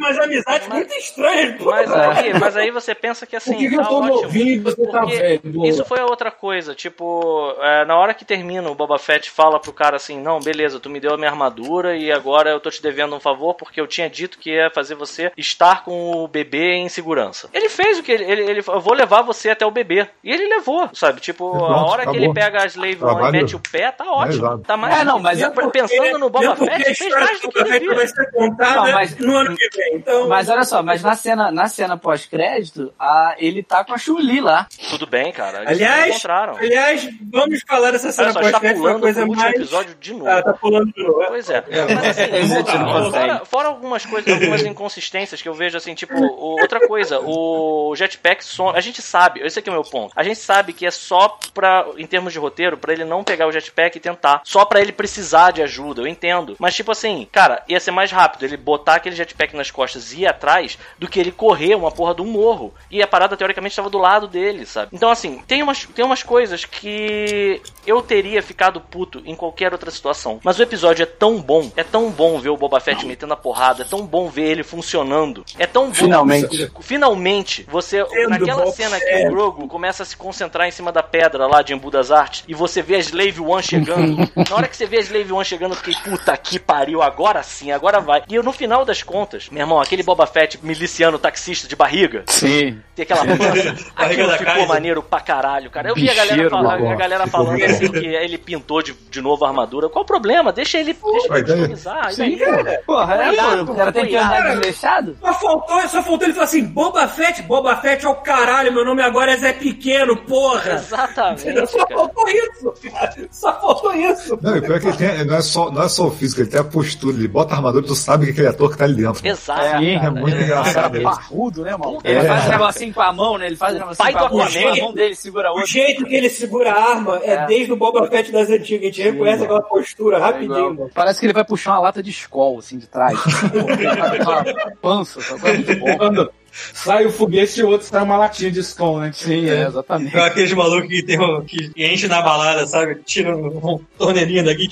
umas amizades muito estranhas, pô. Mas aí, mas aí você pensa que assim, Por que, que tá eu tô ótimo. novinho e você tá Porque velho? Isso foi a outra coisa, tipo, é, na hora que termina, o Boba Fett fala pro cara assim, não, beleza, tu me deu a minha armadura e agora eu tô te devendo um favor porque eu tinha dito que ia fazer você estar com o bebê em segurança. Ele fez o que ele, ele, ele eu vou levar você até o bebê. E ele levou, sabe? Tipo, a hora que ele pega a Slave One e mete o pé, tá ótimo. exato. Tá mais É, não, mas é pensando no Boba porque Fett, fez mais do que Fett devia. vai ser contada Não, mas- no ano que vem. Então, Mas olha só, mas na cena, na cena pós-crédito, a- ele tá com a Chuli lá. Tudo bem, cara. Eles aliás, encontraram. aliás, vamos falar dessa cena só, está pós-crédito, pulando coisa mais... episódio de novo. Ah, tá pulando de novo. Pois é. Mas assim, não fora, consegue. fora algumas coisas, algumas inconsistências que eu vejo assim, tipo, o- outra coisa, o jetpack som, a gente sabe, esse aqui é o meu ponto. A gente sabe que é só pra, em termos de roteiro, pra ele não pegar o jetpack e tentar. Só pra ele precisar de ajuda, eu entendo. Mas tipo assim, cara, ia ser mais rápido ele botar aquele jetpack nas costas e ir atrás do que ele correr uma porra de um morro. E a parada teoricamente estava do lado dele, sabe? Então assim, tem umas, tem umas coisas que eu teria ficado puto em qualquer outra situação. Mas o episódio é tão bom, é tão bom ver o Boba Fett metendo a porrada, é tão bom ver ele funcionando. É tão bom. Finalmente. Finalmente, você. Naquela cena que o Grogu começa a se concentrar em cima da pedra lá de Embu das Artes e você vê a Slave One chegando. (laughs) na hora que você vê a Slave One chegando, eu fiquei, puta que pariu, agora sim, agora vai. E eu, no final das contas, meu irmão, aquele Boba Fett miliciano taxista de barriga, Sim. tem aquela pança, (laughs) aquilo da ficou Kaiser. maneiro pra caralho, cara. Eu vi a galera, a galera Ficou falando bom. assim que ele pintou de, de novo a armadura. Qual o problema? Deixa ele, deixa ele customizar. e Sim, daí? Porra, é, o cara tem que andar desleixado. Só faltou, só faltou ele falar assim, Boba Fett, Boba Fett é o caralho, meu nome agora é Zé Pequeno, porra. Exatamente, Só cara. faltou isso, cara. Só faltou isso. Não, e pior que ele tem, não, é só, não é só o físico, ele tem a postura, ele bota a armadura e tu sabe que aquele ator que tá ali dentro. Exato. É, É muito engraçado isso. Parrudo, né, mano? Ele é. faz um negocinho com a mão, né? Ele faz um negocinho com a do mão, Aquaman. a mão dele segura a O outra. jeito que ele segura a arma é, É. desde o Boba Fett das antigas. A gente reconhece aquela postura rapidinho, mano. Parece que ele vai puxar uma lata de escola, assim, de trás. (laughs) uma pança, sabe? É muito bom. Sai o foguete e o outro sai uma latinha de Skol, né? Sim, é, exatamente. Igual aqueles malucos que, tem um, que enche na balada, sabe? Tira um, um torneirinho daqui. (laughs)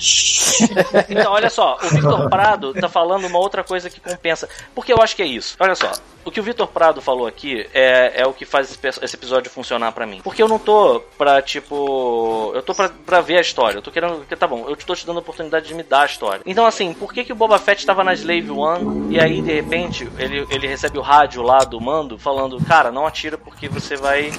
Então, olha só, o Vitor Prado tá falando uma outra coisa que compensa. Porque eu acho que é isso. Olha só, o que o Vitor Prado falou aqui é, é o que faz esse, episódio funcionar pra mim. Porque eu não tô pra, tipo. Eu tô pra, pra ver a história. Eu tô querendo. porque Tá bom, eu tô te dando a oportunidade de me dar a história. Então, assim, por que, que o Boba Fett tava na Slave One e aí, de repente, ele, ele recebe o rádio lá do mando falando: Cara, não atira porque você vai.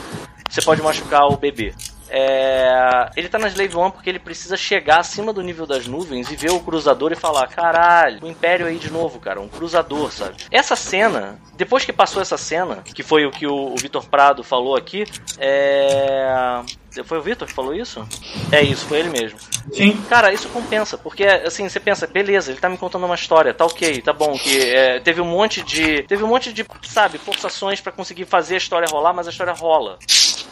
Você pode machucar o bebê. É, ele tá na Slave One porque ele precisa chegar acima do nível das nuvens e ver o cruzador e falar: caralho, o Império aí de novo, cara, um cruzador, sabe? Essa cena, depois que passou essa cena, que foi o que o, o Vitor Prado falou aqui, é. Foi o Vitor que falou isso? É isso, foi ele mesmo. Sim. Cara, isso compensa, porque assim, você pensa, beleza, ele tá me contando uma história, tá ok, tá bom, que é, teve um monte de. Teve um monte de, sabe, forçações pra conseguir fazer a história rolar, mas a história rola.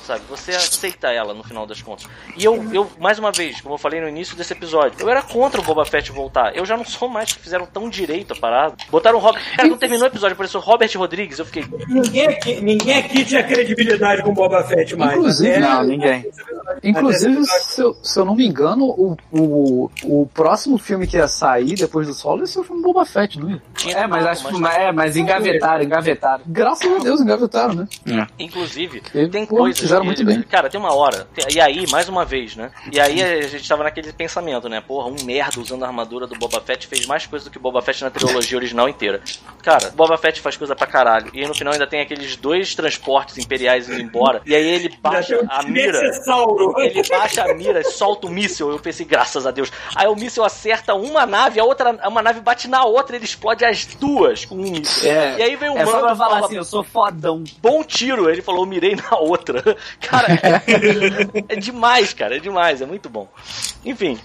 Sabe, você aceita ela no final das contas. E eu, eu, mais uma vez, como eu falei no início desse episódio, eu era contra o Boba Fett voltar. Eu já não sou mais que fizeram tão direito a parada. Botaram o Robert. Cara, não terminou o episódio, apareceu o Robert Rodrigues. Eu fiquei. Ninguém aqui, ninguém aqui tinha credibilidade com o Boba Fett mais. Inclusive, Não, ninguém. Inclusive, se eu, se eu não me engano, o, o, o próximo filme que ia sair depois do solo ia ser o filme Boba Fett, não ia? Tinha É, mas acho que mas- é, mas engavetaram, engavetaram. Graças a Deus, engavetaram, né? Inclusive, E, tem pô, coisas. fizeram que- muito bem. Cara, tem uma hora. E aí, mais uma vez, né? E aí a gente tava naquele pensamento, né? Porra, um merda usando a armadura do Boba Fett fez mais coisa do que o Boba Fett na trilogia original inteira. Cara, Boba Fett faz coisa pra caralho. E aí no final ainda tem aqueles dois transportes imperiais indo embora. E aí ele baixa a mira. Necessauro. Ele baixa a mira, solta o míssil. Eu pensei, graças a Deus. Aí o míssil acerta uma nave, a outra, uma nave bate na outra, ele explode as duas com um míssil. É, e aí vem o é só mando pra e falar fala, assim, eu sou fodão. bom tiro. Ele falou, eu mirei na outra. (laughs) Cara, é demais, cara, é demais, é muito bom. Enfim.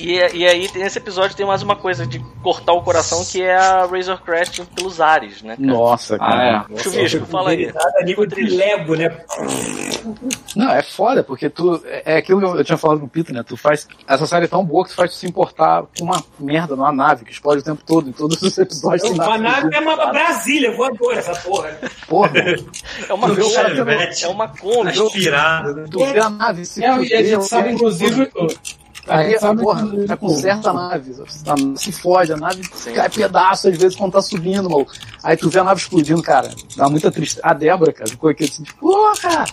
E, e aí, nesse episódio, tem mais uma coisa de cortar o coração, que é a Razor Crest pelos ares, né? cara? Nossa, cara. Ah, Chuvisco, fala aí. Nada nível de Lego, né? Não, é foda, porque tu. É aquilo que eu, tinha falado com o Peter, né? Tu faz. Essa série é tão boa que tu faz tu se importar com uma merda numa nave que explode o tempo todo, em todos os episódios. tem A nave é uma. Brasília, voadora essa porra. Porra, mano. (laughs) É uma Kombi. É uma Kombi. Aspirado. Tu vê a nave se É, e a gente sabe, inclusive. Aí, sabe porra, que- já conserta a nave, se fode, a nave cai pedaço às vezes quando tá subindo, maluco. Aí tu vê a nave explodindo, cara, dá muita tristeza. A Débora, cara, ficou aqui assim, tipo, porra,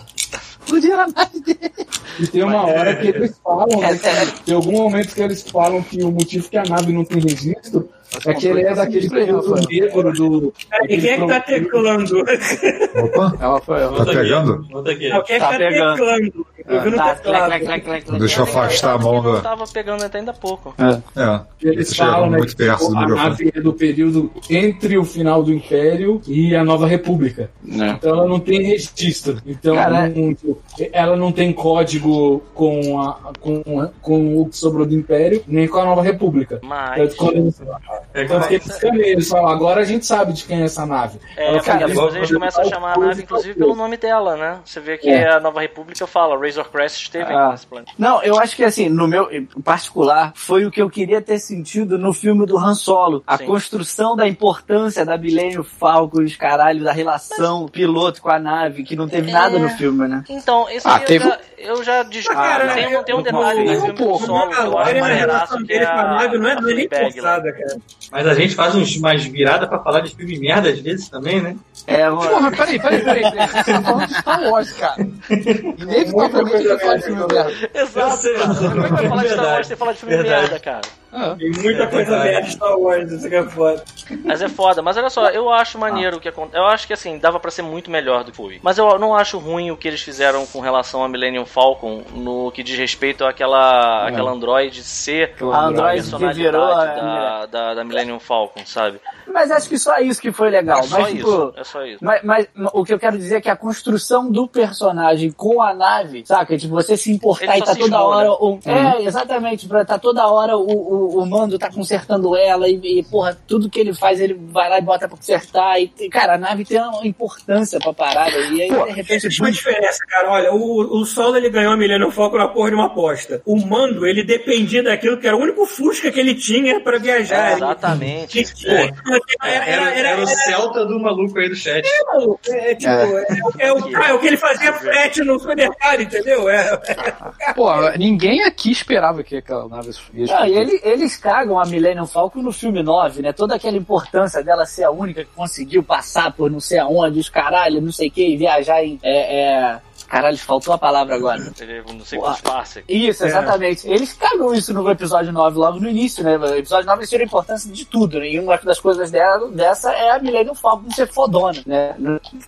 explodiram a nave dele. E tem uma hora que eles falam, né? que (laughs) Tem algum momento que eles falam que o motivo que a nave não tem registro é que ele é daquele período negro do. E quem é que tá teclando? Opa, Ela foi, ela tá pegando? Volta aqui. Não, quem é que Tá tá pegando. teclando? Tá. Deixa eu afastar a mão Eu tava pegando até ainda há pouco. É, Eles Você chega falam, né, muito que perto do a nave é do período entre o final do Império e a Nova República. né? Então ela não tem registro. Então ela não tem código com, a, com, com o que sobrou do Império, nem com a Nova República. Mas. Tanto, quando eles, É eles escrevem, eles falam, agora a gente sabe de quem é essa nave. É, Ela mas fala, depois eles começam a chamar a nave, inclusive, pelo nome dela, né? Você vê que É. a Nova República fala, Razor Crest esteve Ah. nesse planeta. Não, eu acho que assim, no meu em particular, foi o que eu queria ter sentido no filme do Han Solo. A Sim. construção da importância da Millennium Falcon, os caralhos, da relação piloto com a nave, que não teve nada no filme, né? Então, isso Ah, teve- eu já, eu já discordo. cara, tem, um- tem um detalhe no filme do solo que eu acho maneiraço, relação que dele é com a nave não é, é nem forçada, cara. Mas a gente faz uns, umas viradas pra falar de filme merda às vezes também, né? É, mano. Porra, peraí, peraí, peraí, peraí. Vocês estão falando de Star Wars, cara. Inevitavelmente vai falar de filme merda. Exato. Como é que vai falar de Star Wars sem falar de filme Verdade. merda, cara? Ah, Tem muita coisa verdade. merda de Star Wars, isso que é foda. Mas é foda. Mas olha só, eu acho maneiro o que acontece. Eu acho que assim, dava pra ser muito melhor do que foi. Mas eu não acho ruim o que eles fizeram com relação a Millennium Falcon no que diz respeito àquela, àquela androide ser A androide que personalidade virou a- da, da, da Millennium Falcon, sabe? Mas acho que só isso que foi legal. É só mas, isso. tipo, É só isso. Mas, mas o que eu quero dizer é que a construção do personagem com a nave, saca? Tipo, você se importar Ele e tá toda hora. O, É, exatamente. Pra tá toda hora o, o, o mando tá consertando ela e, e, porra, tudo que ele faz, ele vai lá e bota pra consertar. E, cara, a nave tem uma importância pra parada. E aí, de repente. Existe uma diferença, cara. Olha, o, o Solo ele ganhou a Millennium Falcon na porra de uma aposta. O Mando, ele dependia daquilo que era o único Fusca que ele tinha pra viajar. Ele- Exatamente. Era, era, Era, era, era o Celta do maluco aí do chat. é, tipo, é, é o, ah, é o que ele fazia frete no supermercado, entendeu? É, (laughs) Pô, ninguém aqui esperava que aquela nave ia explodir. ele- eles cagam a Millennium Falcon no filme 9, né? Toda aquela importância dela ser a única que conseguiu passar por não sei aonde, os caralho, não sei o que, e viajar em. É, é... Caralho, faltou a palavra agora. Ele, não sei quantos. Isso, exatamente. Eles cagam isso no episódio 9, logo no início, né? O episódio 9 eles tiram a importância de tudo, né? E uma das coisas dela, dessa é a Millennium Falcon ser fodona, né?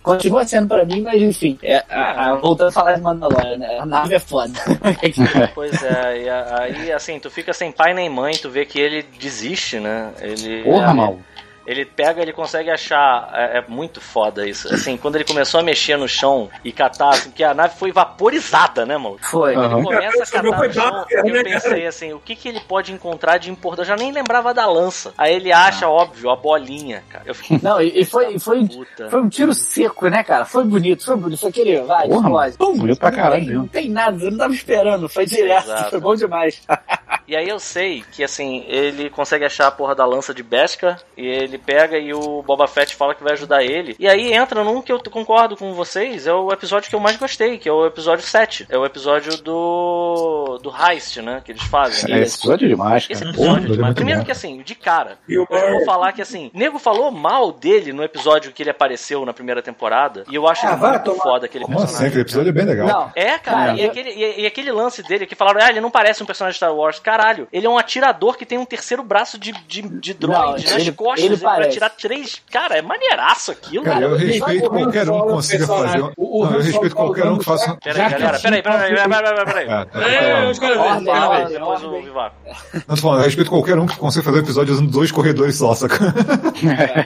Continua sendo pra mim, mas enfim. É, a- a- voltando a falar de Mandalorian, né? A nave é foda. (laughs) Pois é, e aí assim, tu fica sem pai nem mãe, tu vê que ele desiste, né? Ele. Porra, é, mal. Ele pega, ele consegue achar. É, é muito foda isso. Assim, quando ele começou a mexer no chão e catar, assim, porque a nave foi vaporizada, né, mano? Foi. Aham. Ele começa a catar no chão, eu né, pensei assim, o que, que ele pode encontrar de importante? Eu já nem lembrava da lança. Aí ele acha, óbvio, a bolinha, cara. Eu fiquei, Não, e, e foi, e foi, puta. foi um tiro seco, né, cara? Foi bonito, foi bonito. Foi aquele, vai, Porra, explode. mano. Bonito pra caralho não, tem, mesmo. não tem nada, eu não tava esperando. Foi direto, Exato. foi bom demais. E aí eu sei que assim, ele consegue achar a porra da lança de Beskar e ele pega e o Boba Fett fala que vai ajudar ele. E aí entra num que eu concordo com vocês, é o episódio que eu mais gostei, que é o episódio 7. É o episódio do do heist, né, que eles fazem. É, esse episódio é demais, Esse cara. episódio, Porra, ele é muito primeiro que assim, de cara, eu vou falar que assim, nego falou mal dele no episódio que ele apareceu na primeira temporada, e eu acho Ah, ele muito tomar- foda aquele Como assim? personagem. Aquele episódio é bem legal. Não, É, cara, É. e, aquele, e, e aquele lance dele que falaram, ah, ele não parece um personagem de Star Wars. Caralho, ele é um atirador que tem um terceiro braço de, de, de droid Não, nas ele- costas ele vai parece. atirar três. Cara, é maneiraço aquilo. Cara, eu respeito qualquer um que consiga fazer. o- o Não, Han eu respeito qualquer um que faça. Peraí, galera, peraí, peraí, peraí, peraí. É, tá É, depois o Vivaco. Não, tô falando, eu respeito qualquer um que consiga fazer um episódio usando dois corredores só, saca?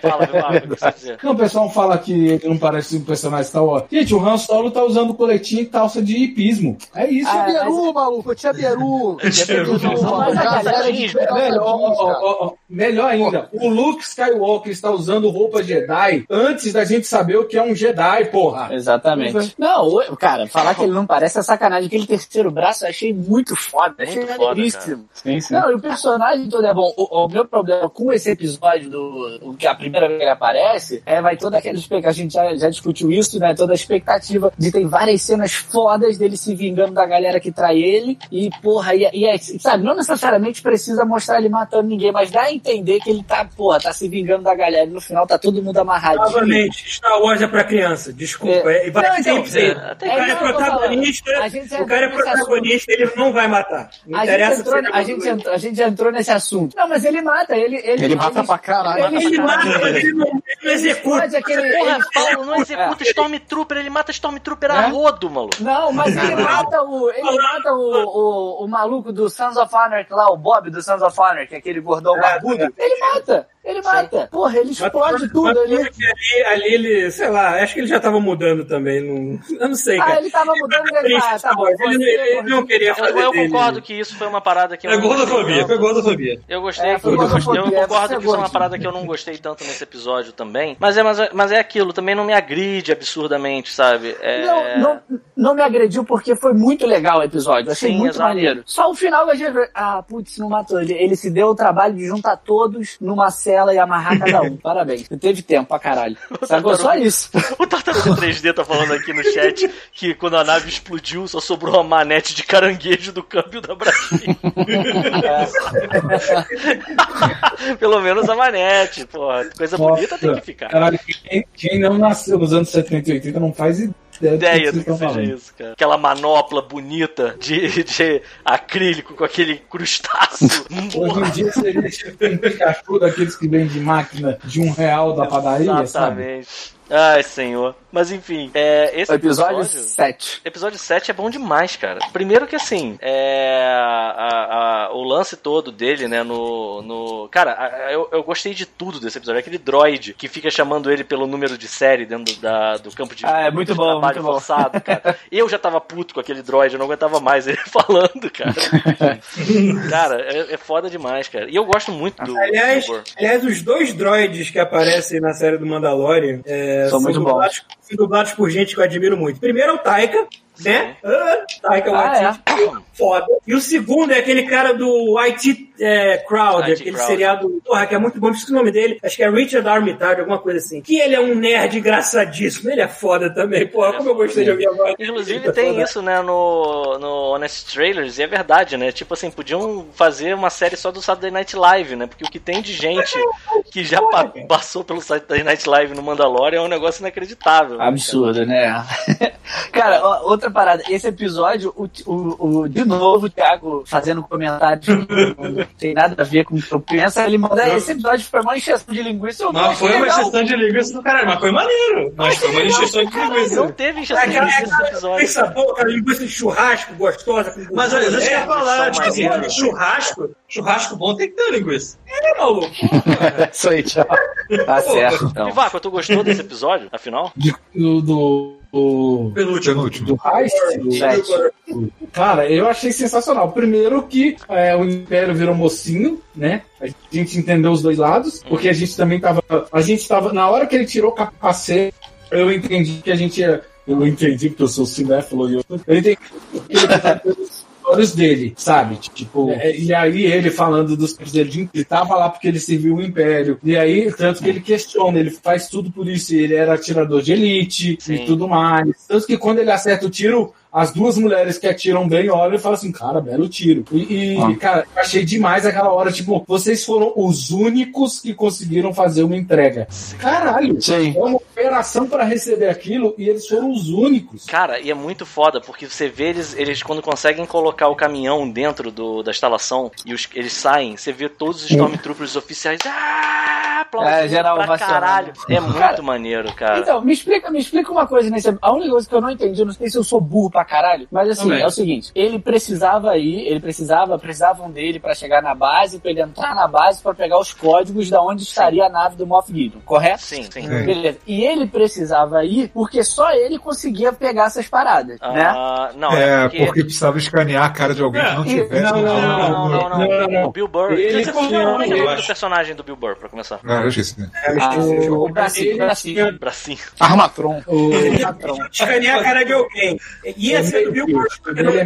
Fala, Vivaco, o que você dizer? Não, o pessoal fala que ele não parece um personagem Star Wars. Gente, o Han Solo tá usando coletinho e calça de hipismo. É isso. Tinha Ah, Beru, maluco, tinha Beru. Depende do Não, Não, mas a cara, galera cara, de- cara, Melhor, ó, cara. ó, ó, melhor ainda, o Luke Skywalker está usando roupa Jedi antes da gente saber o que é um Jedi, porra. Exatamente. Não, cara, falar que ele não parece é sacanagem. Aquele terceiro braço eu achei muito foda. Achei Muito foda. Sim, sim. Não, e o personagem todo é bom. O, o meu problema com esse episódio do o que a primeira vez que ele aparece é vai toda aquela expectativa. A gente já, já discutiu isso, né? Toda a expectativa de ter várias cenas fodas dele se vingando da galera que trai ele. E, porra, e, e é, sabe, não necessariamente precisa mostrar ele matando ninguém, mas dá a entender que ele tá, porra, tá se vingando da galera. E no final tá todo mundo amarradinho. Novamente, Star Wars é pra criança. Desculpa. É. É, vai Não, então, sempre ser. é, o cara que- é protagonista. O cara é protagonista, ele não vai matar. Não A gente, interessa entrou, ele é a, gente entrou, a gente já entrou nesse assunto. Não, mas ele mata, ele. Ele, Ele mata pra caralho. Ele mata, mas ele não, ele não executa. Pode aquele. Porra, ele- Paulo não executa Stormtrooper, ele mata Stormtrooper a É? rodo, maluco. Não, mas ele mata o. Ele mata o, o, o maluco do Sons of Anarchy lá, o Bob do Sons of Anarchy, aquele gordão É, barbudo. Ele mata! Ele mata! Porra, ele explode tudo Mas ali. ali, ali ele, sei lá, acho que ele já tava mudando também. Não, eu não sei, Ah, cara. ele tava mudando ele tá, tá bom. ele, ele não queria Eu, fazer eu dele. concordo que isso foi uma parada que eu É não gostei gordofobia, foi gordofobia. Eu gostei, É, foi eu, gostei, eu concordo você que isso é uma parada que eu não gostei tanto nesse episódio também. Mas é, mas, é- mas é aquilo, também não me agride absurdamente, sabe? É... Não, não, não me agrediu porque foi muito legal o episódio. Achei Sim, muito exato. maneiro. Só o final a gente. Ah, putz, não matou. Ele, ele se deu o trabalho de juntar todos numa cela e amarrar (laughs) cada um. Parabéns. Teve tempo pra caralho. Sacou? Só isso. O Tartaruga 3D tá falando aqui no chat que quando a nave explodiu só sobrou uma manete de caranguejo do câmbio da Brasília. (laughs) Pelo menos a manete, porra. Coisa bonita tem que ficar. Caralho, quem, quem não nasceu nos anos 70 e 80 não faz ideia Ideia vocês do que seja falando. isso, cara. Aquela manopla bonita de, de acrílico com aquele crustáceo. (laughs) Hoje em dia seria tipo um Pikachu daqueles que vem de máquina de um real da padaria, sabe? Ai, senhor. Mas enfim, é, esse episódio episódio 7. Episódio 7 é bom demais, cara. Primeiro que assim, é, a- a- o lance todo dele, né, no. no cara, a- eu, eu gostei de tudo desse episódio. Aquele droid que fica chamando ele pelo número de série dentro da, do campo de, Ah, é muito de bom, trabalho muito bom. forçado, cara. (laughs) Eu já tava puto com aquele droid, eu não aguentava mais ele (laughs) falando, cara. (laughs) cara, é, é foda demais, cara. E eu gosto muito do. Aliás, do aliás, os dois droids que aparecem na série do Mandalorian é, São muito dublados, são dublados por gente que eu admiro muito. Primeiro é o Taika, né? Ah, Taika Ah, Waititi, foda. E o segundo é aquele cara do IT é, Crowd, IT aquele Crowd. seriado, porra, que é muito bom, esqueci o nome dele, acho que é Richard Armitage, alguma coisa assim. Que ele é um nerd engraçadíssimo, ele é foda também, porra, como eu gostei de ouvir agora. Inclusive tem isso, né, no, no Honest Trailers, e é verdade, né? Tipo assim, podiam fazer uma série só do Saturday Night Live, né? Porque o que tem de gente que já pa- passou pelo Saturday Night Live no Mandalorian é um negócio inacreditável. Absurdo, né? (laughs) Cara, outra parada. Esse episódio, o, o, o- de novo, o Thiago fazendo comentários que não tem nada a ver com o que eu penso. Ele manda, esse episódio foi uma encheção de linguiça. Mas foi uma exceção de linguiça do caralho, mas foi maneiro. Mas foi uma exceção de cara? Não linguiça. teve É injeção de linguiça nesse aquela episódio. linguiça boa, aquela linguiça de churrasco gostosa. Com Mas olha, deixa eu é, falar, tipo assim, churrasco, churrasco bom tem que ter linguiça. é maluco. (laughs) Isso aí, tchau. Tá certo, então. Ivaco, tu gostou desse episódio, afinal? Do, do, do, Penúltimo. Penúltimo. do Heist, do- Sete. Cara, eu achei sensacional. Primeiro que é, o Império virou mocinho, né? A gente entendeu os dois lados, porque a gente também tava. A gente tava. Na hora que ele tirou o capacete, eu entendi que a gente ia. Eu entendi porque eu sou cinéfilo e eu. Eu entendi olhos dele, sabe? Tipo, é, e aí ele falando dos dele, de- ele tava lá porque ele serviu o Império. E aí, tanto que ele questiona, ele faz tudo por isso. Ele era atirador de elite Sim. e tudo mais. Tanto que quando ele acerta o tiro, as duas mulheres que atiram bem olham e falam assim, cara, belo tiro. E, e, Ah. cara, eu achei demais aquela hora, tipo, vocês foram os únicos que conseguiram fazer uma entrega. Caralho! Sim. É uma operação para receber aquilo e eles foram os únicos. Cara, e é muito foda, porque você vê eles, eles quando conseguem colocar o caminhão dentro do, da instalação e os- eles saem, você vê todos os Stormtroopers oficiais ah, É, geral pra caralho. É muito Cara, maneiro, cara. Então, me explica, me explica uma coisa nesse. A única coisa que eu não entendi, eu não sei se eu sou burro pra caralho, mas assim, Também. é o seguinte: ele precisava ir, ele precisava, precisavam dele pra chegar na base, pra ele entrar na base pra pegar os códigos da onde estaria a nave do Moff Gideon, correto? Sim, sim. Sim. Beleza. E ele precisava ir porque só ele conseguia pegar essas paradas, né? Ah, não, É, é porque... porque... precisava escanear a cara de alguém que não É, tivesse. não, no- não, Não, não, não, Não, não, não. O Bill Burr. Ele eu tinha- como é que é o eu nome do acho. personagem do Bill Burr, pra começar? Ah, eu esqueci. né? Ah, o bracinho, Ele o bracinho. Bracinho. Armatron. O... Escanear a cara de alguém. Ia ser porque não é.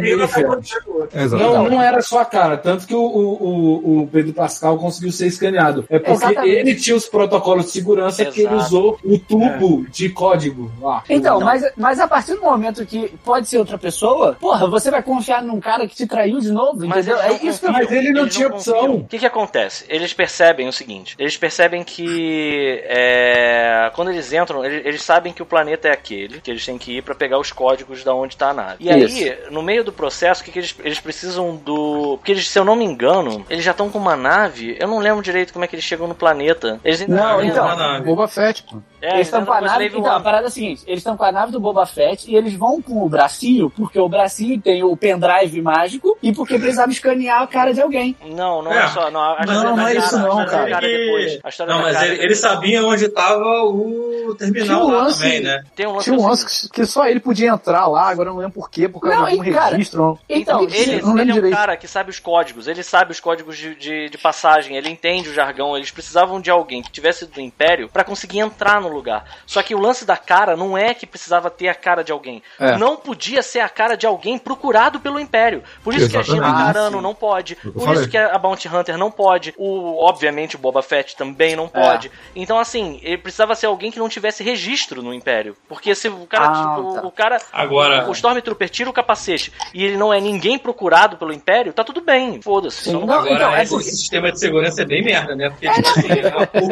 Exato. Não, não era só a cara, tanto que o, o, o- Pedro Pascal conseguiu ser escaneado. É porque Exatamente. ele tinha os protocolos de segurança que ele Exato. usou o tubo de código lá. Então, mas, mas a partir do momento que pode ser outra pessoa, porra, você vai confiar num cara que te traiu de novo, Mas eles É isso que eu Mas ele não tinha opção. O que que acontece? Eles percebem o seguinte: eles percebem que é, quando eles entram, eles, eles sabem que o planeta é aquele, que eles têm que ir pra pegar os códigos da onde tá a nave. E aí, no meio do processo, o que, que eles, eles precisam do. Porque eles, se eu não me engano, eles já estão com uma nave. Eu não lembro direito como é que eles chegam no planeta. Eles ainda Não, eles então, nave. Boba Fett, pô. É, eles estão ainda com a não nave. Então, a parada é a seguinte: eles estão com a nave do Boba Fett e eles vão com o bracinho, porque o bracinho tem o pendrive mágico e porque precisava escanear a cara de alguém. Não, não É. é, só. Não, a Não, não é cara- isso não, a história da cara. é depois. Não, mas cara ele, ele sabia onde estava o terminal Tinha um lá lance- também, né? Tem um lance Tinha um que o lance que só ele podia entrar lá, agora eu não lembro porquê, por causa Não, de algum e, cara, registro. Então, ele, eu não ele é um direito. cara que sabe os códigos, ele sabe os códigos de, de, de passagem, ele entende o jargão, eles precisavam de alguém que tivesse do Império pra conseguir entrar no lugar. Só que o lance da cara não é que precisava ter a cara de alguém. É. Não podia ser a cara de alguém procurado pelo Império. Por isso que a Gina Exatamente. Carano não pode, eu por falei. isso que a Bounty Hunter não pode, o obviamente o Boba Fett também não pode. Então assim, ele precisava ser alguém que não tivesse registro no Império. Porque se o cara, Ah, tipo, tá. o cara Agora, o Stormtrooper tira o capacete e ele não é ninguém procurado pelo Império, tá tudo bem, foda-se. Não- não, agora então, é esse porque- sistema de segurança é bem merda, né? Porque tipo assim,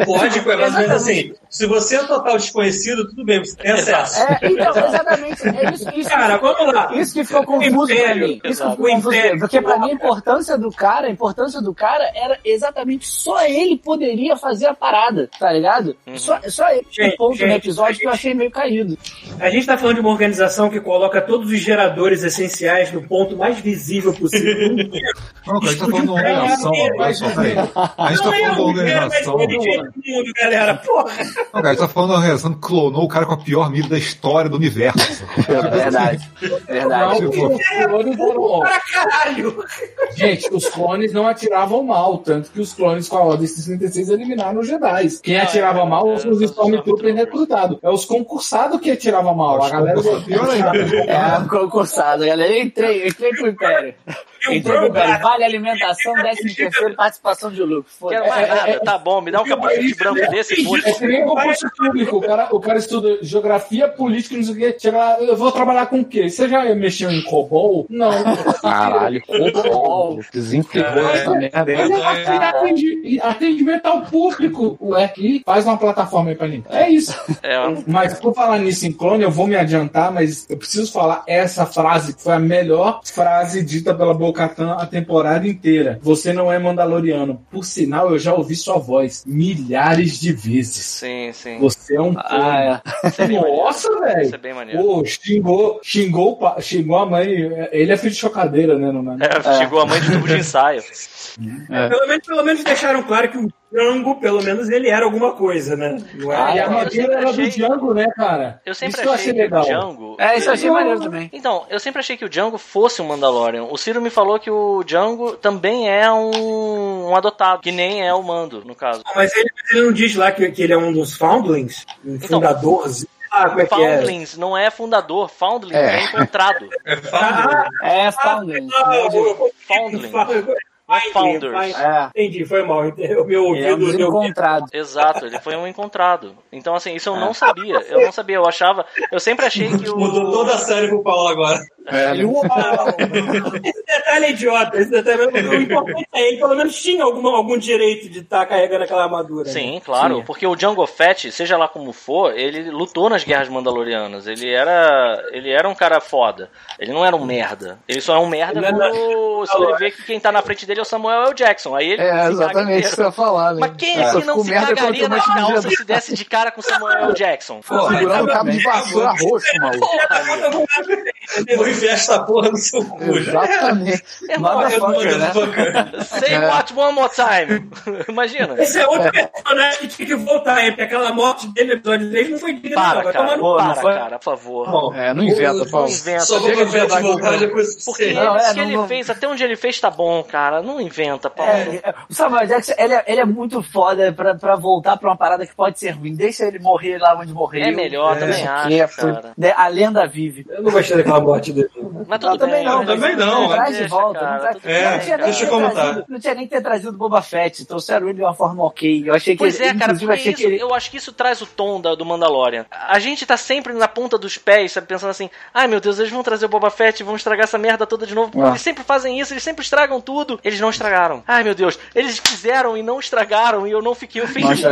o código é mais ou menos assim: se você é total desconhecido, tudo bem, você tem acesso. É, então, exatamente. É isso, isso, Cara, vamos lá. isso que ficou confuso pra Império. mim. Isso que ficou confuso. Império. Porque pra mim a importância do cara, a importância do cara era exatamente só ele poderia fazer a parada, tá ligado? Só, só ele. Gente, um ponto no gente, episódio que eu achei meio caído. A gente tá falando de uma organização que coloca todos os geradores essenciais no ponto mais visível possível. Não, cara, a gente tá falando de uma organização, olha só, peraí. A gente tá é falando de uma o organização. Não, cara, a gente tá falando uma organização que clonou o cara com a pior mídia da história do universo. É verdade. Verdade. Não, os clones eram- Para caralho. Gente, os clones não atiravam mal, tanto que os clones com a Ordem 66 eliminaram os Jedi. Quem atirava mal são os Stormtroopers recrutados. É os concursados que atiravam mal. A galera. É, concursado, galera. Eu entrei, entrei pro Império. Pro Império. Vale alimentação, décimo terceiro, participação de lucro. Quero mais nada, tá bom, me dá um capacete branco desse e É que nem concurso público. O cara, o cara estuda geografia, política, não sei o quê. Chega lá, eu vou trabalhar com o quê? Você já mexeu em COBOL? Não. Caralho, (laughs) roubou. Desintegrou essa merda. Mas é atendi- atendimento ao público. Ué, e faz uma plataforma aí pra mim. É isso. É, Mas por falar nisso em clone, eu vou me adiantar, mas eu preciso falar essa frase, que foi a melhor frase dita pela Bo-Katan a temporada inteira. Você não é Mandaloriano. Por sinal, eu já ouvi sua voz milhares de vezes. sim, sim. Você é um. Ah, é. Isso é. Nossa, Isso velho. é bem maneiro. Pô, xingou, xingou, o xingou a mãe. Ele é filho de chocadeira, né? Não, é? É, chegou a mãe de tubo de ensaio. (laughs) Pelo menos, pelo menos deixaram claro que o Django, pelo menos, ele era alguma coisa, né? Não Ah, é? e a armadura sempre era do achei- Django, né, cara? Eu sempre Isso que eu achei achei que o legal. Django. É, isso eu achei maneiro também. Então, eu sempre achei que o Django fosse um Mandalorian. O Ciro me falou que o Django também é um, um adotado, que nem é o Mando, no caso. Mas ele, ele não diz lá que, que ele é um dos Foundlings? Um Então, fundador? Ah, como é que é? Foundlings não é fundador, Foundling É. é, encontrado. (laughs) É fácil. É, Foundling. Ah, eu- eu- Foundling. Founders. Findling. É. Entendi, foi mal. (laughs) O meu é um ouvido dos deu. encontrados. Exato, ele foi um encontrado. Então, assim, isso eu não sabia. Eu não sabia, eu achava. Eu sempre achei que o. Mudou toda a série pro Paulo agora. É, Ele! Esse detalhe é idiota. Esse detalhe o importante é ele pelo menos tinha alguma, algum direito de estar carregando aquela armadura. né? Sim, claro, Sim. porque o Django Fett, seja lá como for, ele lutou nas guerras mandalorianas. Ele era, ele era um cara foda. Ele não era um merda. Ele só é um merda Ele é quando se ele vê que quem tá na frente dele é o Samuel L. Jackson. Aí ele É, exatamente isso que eu ia falar, né? Mas quem É. é que não se cagaria tem na um monte de calça gente se desse de cara com Samuel L. Jackson? Segurando o cabo de vassoura roxo, maluco. Vou enfiar essa porra no seu cu. Exatamente. Motherfucker, né? Motherfucker. Say É. what one more time. (laughs) Imagina. Esse é outro personagem que tinha que voltar, hein? Porque aquela morte dele no episódio 3 não foi digna, não. Para, Vai cara. Pô, não Para, foi? cara, por favor. Bom, É, não inventa, Paulo. Não inventa. Só vou pra de voltar não. depois que Porque. Não, é, que não ele fez, até onde ele fez tá bom, cara. Não inventa, Paulo. É, o Samuel Jackson, ele é, ele é muito foda pra, pra voltar pra uma parada que pode ser ruim. Deixa ele morrer lá onde morreu. É melhor, também Deixa acho, quieto. cara. Né, A lenda vive. Eu não gostei daquela morte dele. Mas tudo Não, também bem. não, mas- também não, Traz deixa, de volta. cara, não, traz- É, não tinha nem deixa que ter como tá. trazido- Não tinha nem que ter trazido o Boba Fett. Trouxeram ele de uma forma ok. Eu achei que Pois ele, é, cara, porque achei isso, que ele... eu acho que isso traz o tom da- do Mandalorian. A gente tá sempre na ponta dos pés, sabe, pensando assim, ai meu Deus, eles vão trazer o Boba Fett, vão estragar essa merda toda de novo. Ah. Eles sempre fazem isso, eles sempre estragam tudo. Eles não estragaram. Ai meu Deus, eles fizeram e não estragaram e eu não fiquei ofendido.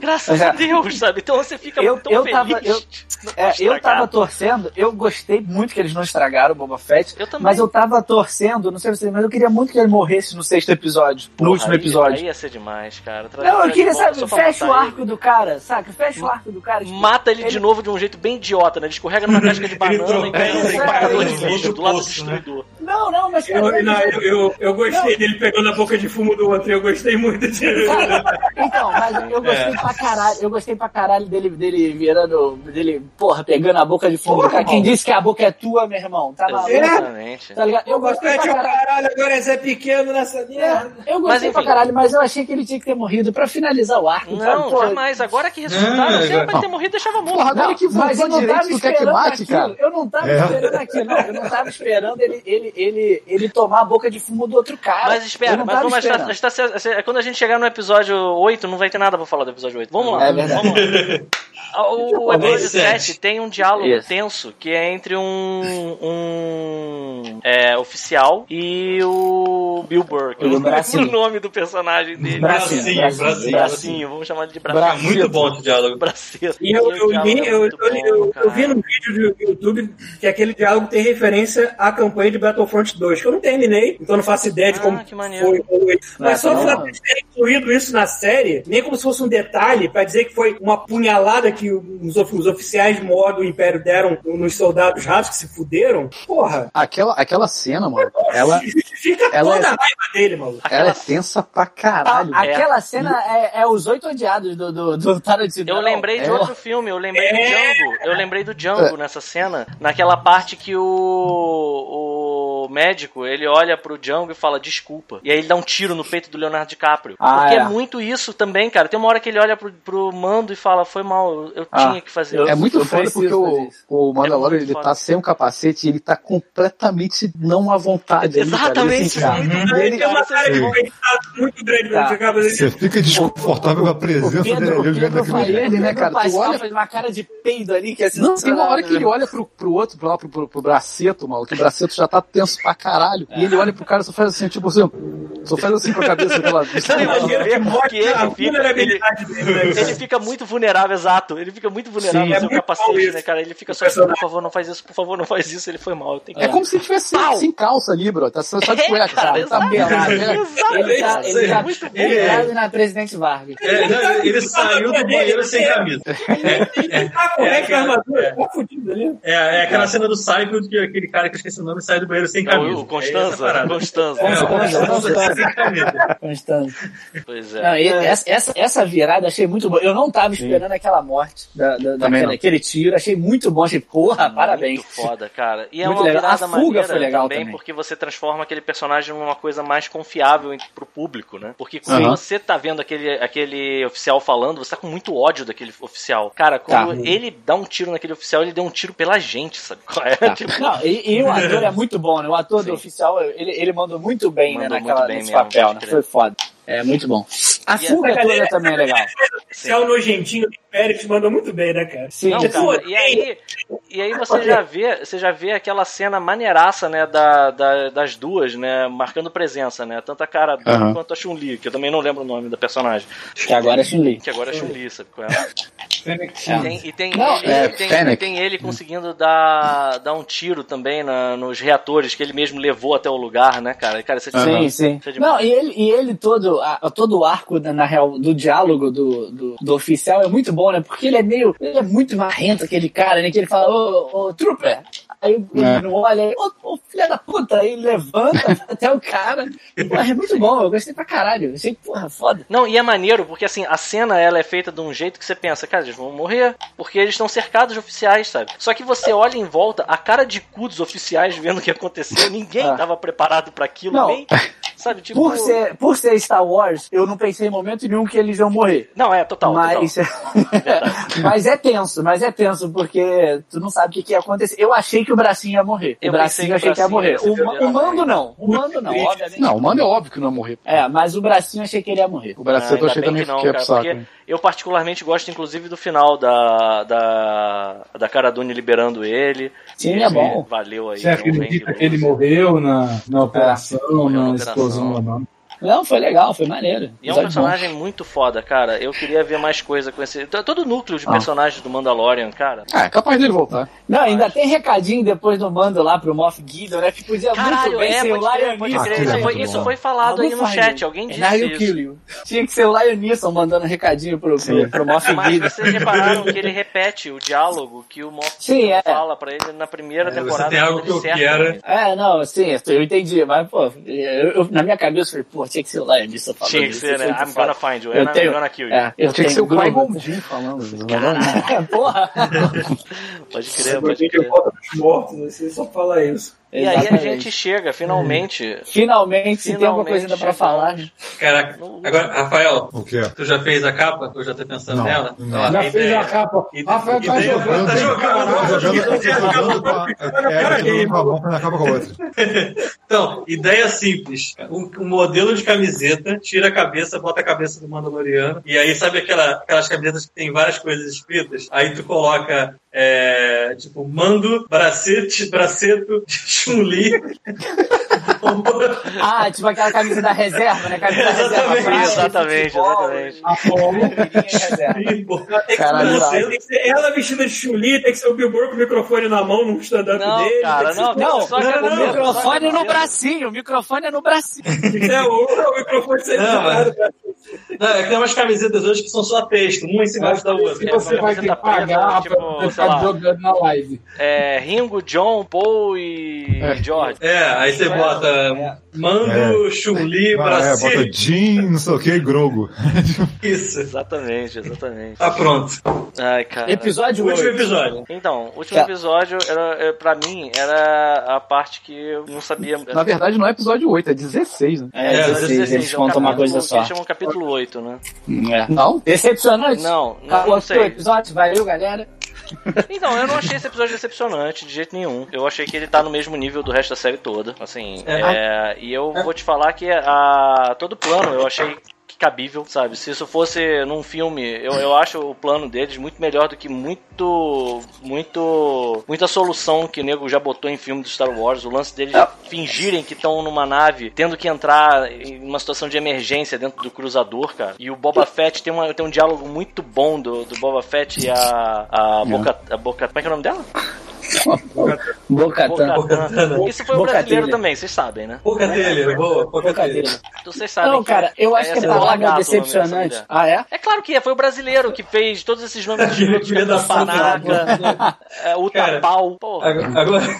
Graças a Deus, sabe? Então você fica Eu- tão eu feliz. tava- eu- não É, eu tava torcendo, eu gostei muito que eles não estragaram o Boba Fett, Eu também. mas eu tava torcendo, não sei se vocês, mas eu queria muito que ele morresse no sexto episódio, no Porra, último aí- episódio. Aí ia ser demais, cara. Trazer Não, eu queria, sabe, fecha o matar ele. arco do cara, saca? Fecha o arco do cara. tipo, Mata ele, de novo de um jeito bem idiota, né? Ele escorrega numa casca de (laughs) banana e cai É, empacador de lixo do lado do né? destruidor. Não, não, mas cara, Eu, não, eu, eu, eu gostei dele pegando a boca de fumo do outro. Eu gostei muito disso. (laughs) Então, mas eu gostei pra caralho, eu gostei pra caralho dele, dele virando, dele, porra, pegando a boca de fundo do cara. Quem disse que a boca é tua, meu irmão? Tá maluco? Exatamente. Tá ligado? Eu gostei pra o caralho. caralho, agora é Zé Pequeno nessa merda. É, eu Mas, gostei pra enfim. caralho, mas eu achei que ele tinha que ter morrido pra finalizar o arco. sabe? Não, Pô, jamais. Agora que ressuscitaram, Não, se pra não. ter morrido, deixava morto. Porra, agora Não, que mas eu voltou não direito, tava tu quer que esperando mate, aquilo. cara? Eu não tava É. esperando aquilo, não. Eu não tava esperando ele, ele, ele, ele tomar a boca de fumo do outro cara. Mas espera, mas vamos achar, esperando. está, está, está- quando a gente chegar no episódio 8, não vai ter nada pra falar do episódio 8. Vamos lá. É verdade. Vamos lá. (laughs) O episódio sete. 7 tem um diálogo Isso. tenso que é entre um, um é, oficial e o Bill Eu O não lembro Bracinho. o (laughs) nome do personagem dele. Bracinho, Bracinho, bracinho, bracinho. Bracinho, vamos chamar ele de Bracinho. É muito bom esse diálogo. Braceiro. E eu, eu, é eu, eu, bom, eu- eu vi no vídeo do YouTube que aquele diálogo tem referência à campanha de Battlefront 2, que eu não terminei, então não faço ideia de Ah, como maneiro. foi. foi. Mas só o fato de terem incluído isso na série, nem como se fosse um detalhe para dizer que foi uma punhalada que os, of- os oficiais de modo do Império deram nos soldados rasos que se fuderam, porra, Aquela, aquela cena, mano, ela, (laughs) justifica ela toda é- a raiva dele, maluco. ela é tensa pra caralho. Ah, Aquela cena é, é os oito odiados do, do, do Tarantino. Eu lembrei de é. outro filme, eu lembrei do É. Django. Eu lembrei do Django nessa cena, naquela parte que o, o médico, ele olha pro Django e fala desculpa. E aí ele dá um tiro no peito do Leonardo DiCaprio. Ah, Porque é. é. muito isso também, cara. Tem uma hora que ele olha pro, pro mando e fala, foi mal, eu, eu Ah, tinha que fazer. É muito eu foda porque o, o Mandalorian É ele foda. tá sem um capacete e ele tá completamente não à vontade. ali, cara. Exatamente, Ele, é Ele cara, isso é de muito grande quando Tá. você de fica desconfortável com a presença dele ali. ele, né, cara? Tu olha- fez uma cara de peido ali que é Não, tem uma hora que ele sensacional. olha pro, pro outro, pro, pro, pro, pro braceto, que o braceto já tá tenso pra caralho. E ele olha pro cara e só faz assim, tipo assim, só faz assim com a cabeça dela. Você não imagina que que mostra ele a fica, ele, vulnerabilidade dele, né, ele fica muito vulnerável, exato. Ele fica muito vulnerável Sim, ao é seu bom capacete, né, cara? Ele fica só assim, por favor, não faz isso, por favor, não faz isso. Ele foi mal. Tenho que... É como se ele tivesse sem, Pau. sem calça ali, bro. Tá só, só de É, cueca, cara, cara. Tá exato. pelado. né? Ele tá, ele tá muito bom, pendurado na Presidente Vargas. É, não, ele saiu do banheiro sem camisa. Ele tá com a armadura, tá ali. É, é aquela cena do Seinfeld que aquele cara que eu esqueci o nome sai do banheiro sem camisa. O É Constanza. Constanza. É, Constanza, Constanza sem camisa. Constante. Pois é. Essa virada achei muito boa. Eu não tava esperando aquela morte, da, da, Também daquele aquele tiro. Achei muito bom. Achei, porra, parabéns. Muito foda, cara. E é Muito uma legal. virada A fuga maneira foi legal também, também. porque você transforma aquele personagem numa coisa mais confiável pro público, né? Porque quando Aham. você tá vendo aquele, aquele oficial falando, você tá com muito ódio daquele oficial. Cara, quando Tá. ele dá um tiro naquele oficial, ele deu um tiro pela gente, sabe é? (laughs) Tipo, Não, e, e o ator é muito bom, né? O ator Sim. do oficial, ele, ele mandou muito bem né, Mandou naquela, muito bem nesse mesmo, papel, né? Foi foda. É muito bom. A fuga toda também é legal. Esse é o nojentinho do Pérez mandou muito bem, né, cara? Sim. Não, cara, e aí, e aí você já vê, você já vê aquela cena maneiraça, né, da, da- das duas, né, marcando presença, né, tanto a cara Aham. quanto a Chun-Li, que eu também não lembro o nome da personagem, Que agora é Chun-Li. que agora é Chun-Li, sabe qual é? Fênix. Tem, e tem Não, ele, é, tem, e tem ele conseguindo dar, dar um tiro também na- nos reatores que ele mesmo levou até o lugar, né, cara? Cara, isso é Sim, demais. sim. Isso é. Não, e ele, e ele todo, a- todo o arco, na, na real, do diálogo do, do, do oficial é muito bom, né? Porque ele é meio, ele é muito marrento, aquele cara, né? Que ele fala, ô, ô, trooper. Aí ele É. não olha, aí, ô, ô, filha da puta, aí levanta (laughs) até o cara. Porra, é muito bom, eu gostei pra caralho. Achei, porra, foda. Não, e é maneiro, porque assim, a cena ela é feita de um jeito que você pensa, cara, eles vão morrer, porque eles estão cercados de oficiais, sabe? Só que você olha em volta, a cara de cu dos oficiais vendo o que aconteceu, ninguém Ah. tava preparado pra aquilo, Não. nem. Sabe, tipo. Por ser, por ser Star Wars, eu não pensei em momento nenhum que eles iam morrer. Não, é, total. Mas, total. (laughs) mas é tenso, mas é tenso, porque tu não sabe o que, que ia acontecer. Eu achei que o bracinho ia morrer. Eu o bracinho eu achei que ia o morrer. bracinho O, ia o mando não. O mando não, obviamente. Não, o mano é óbvio que não ia morrer. É, mas o bracinho eu achei que ele ia morrer. O Brasil Ah, eu achei também que não, que é cara, pro saco. porque eu particularmente gosto, inclusive, do final da, da, da Cara Dune liberando ele. Sim, é bom. Valeu aí. Você realmente, acredita que ele morreu na, na operação, Morreu na na operação. explosão não? Não, foi legal, foi maneiro. E é um Episódio bom. personagem muito foda, cara. Eu queria ver mais coisa com esse. Todo o núcleo Ah. de personagens do Mandalorian, cara. Ah, é capaz dele voltar. Não, ainda tem recadinho depois do mando lá pro Moff Gideon, né? Que podia muito Caralho, bem é, ser o pode crer, Lion pode Neeson. crer. Ah, Isso é foi, muito isso foi falado aí no chat, alguém disse isso. Tinha que ser o Lion Neeson mandando recadinho pro, pro, pro Moff Mas Gideon. vocês repararam que ele repete o diálogo que o Moff Sim, Gideon é. fala pra ele na primeira É, você temporada. tem algo que eu quero. É, não, sim, eu entendi, mas, pô, eu, eu- na minha cabeça eu falei, pô, tinha que ser o Lion Neeson falando Tinha que ser, né? foi muito I'm gonna find you, Eu I'm gonna kill you. É, eu Tinha que ser o dúvida. Jinn falando. É, (laughs) porra. Pode crer, pode crer. volta dos mortos, você só fala isso. E aí a Exatamente. gente chega, finalmente. Finalmente, se tem alguma coisa ainda pra falar? Caraca. Agora, Rafael, O quê? tu já fez a capa? Eu já tô pensando Não, nela? não. Ó, Já a fez ideia- a capa. ide- Rafael tá jogando. tá jogando. Jogando, tô jogando com a, é, na capa com a outra. (laughs) Então, ideia simples. Um, um modelo de camiseta, tira a cabeça, bota a cabeça do Mandaloriano. E aí, sabe aquela, aquelas camisetas que tem várias coisas escritas? Aí tu coloca, é, tipo, mando, bracete, braceto, (laughs) Chun-Li. (laughs) Ah, tipo aquela camisa da reserva, né? Camisa da reserva. Exatamente, praia, exatamente, futebol, exatamente. (laughs) Caralho, ser, vai. tem que ser ela vestida de chuli, tem que ser o Bill Burr com o microfone na mão num stand-up Não, dele. cara, não, ser- Não, Só que o argumento, microfone só é no bracinho, o microfone é no bracinho. ser o, o microfone Não, jogado pra Não, é que tem umas camisetas hoje que são só texto, uma em cima da outra. E você vai ter que pagar tipo, pra sei ficar jogando na live. É, Ringo, John, Paul e É. George. É, aí você bota Mando, Chun-Li, Ah, é, bota. Jean, não sei o que, Grogo. (laughs) Isso. Exatamente, exatamente. Tá pronto. Ai, cara. Episódio Último 8. episódio. Então, o último Tá. episódio, era, é, pra mim, era a parte que eu não sabia. Na verdade, não é episódio 8, é 16, né? É, É, 16, eles é um contam uma coisa só. Eles chamam capítulo 8, né? É. Não? Decepcionante? Não, não, Acabou não sei. episódio, valeu, galera. (laughs) Então, eu não achei esse episódio decepcionante de jeito nenhum. Eu achei que ele tá no mesmo nível do resto da série toda. Assim, É. é, e eu vou te falar que a, todo plano eu achei cabível, sabe? Se isso fosse num filme, eu, eu acho o plano deles muito melhor do que muito, muito, muita solução que o nego já botou em filme do Star Wars. O lance deles fingirem que estão numa nave, tendo que entrar em uma situação de emergência dentro do cruzador, cara. E o Boba Fett tem, uma, tem um diálogo muito bom do, do Boba Fett e a, a Boca, a Boca. Como é que é o nome dela? Bocatã. Bocatã. Isso foi o brasileiro também, vocês sabem, né? Dele, boa. Então vocês sabem. Não, cara, eu acho que a essa é palavra decepcionante. Ah, é? É claro que é, foi o brasileiro que fez todos esses nomes de (laughs) da Panaca, é, o Cara, Tapau.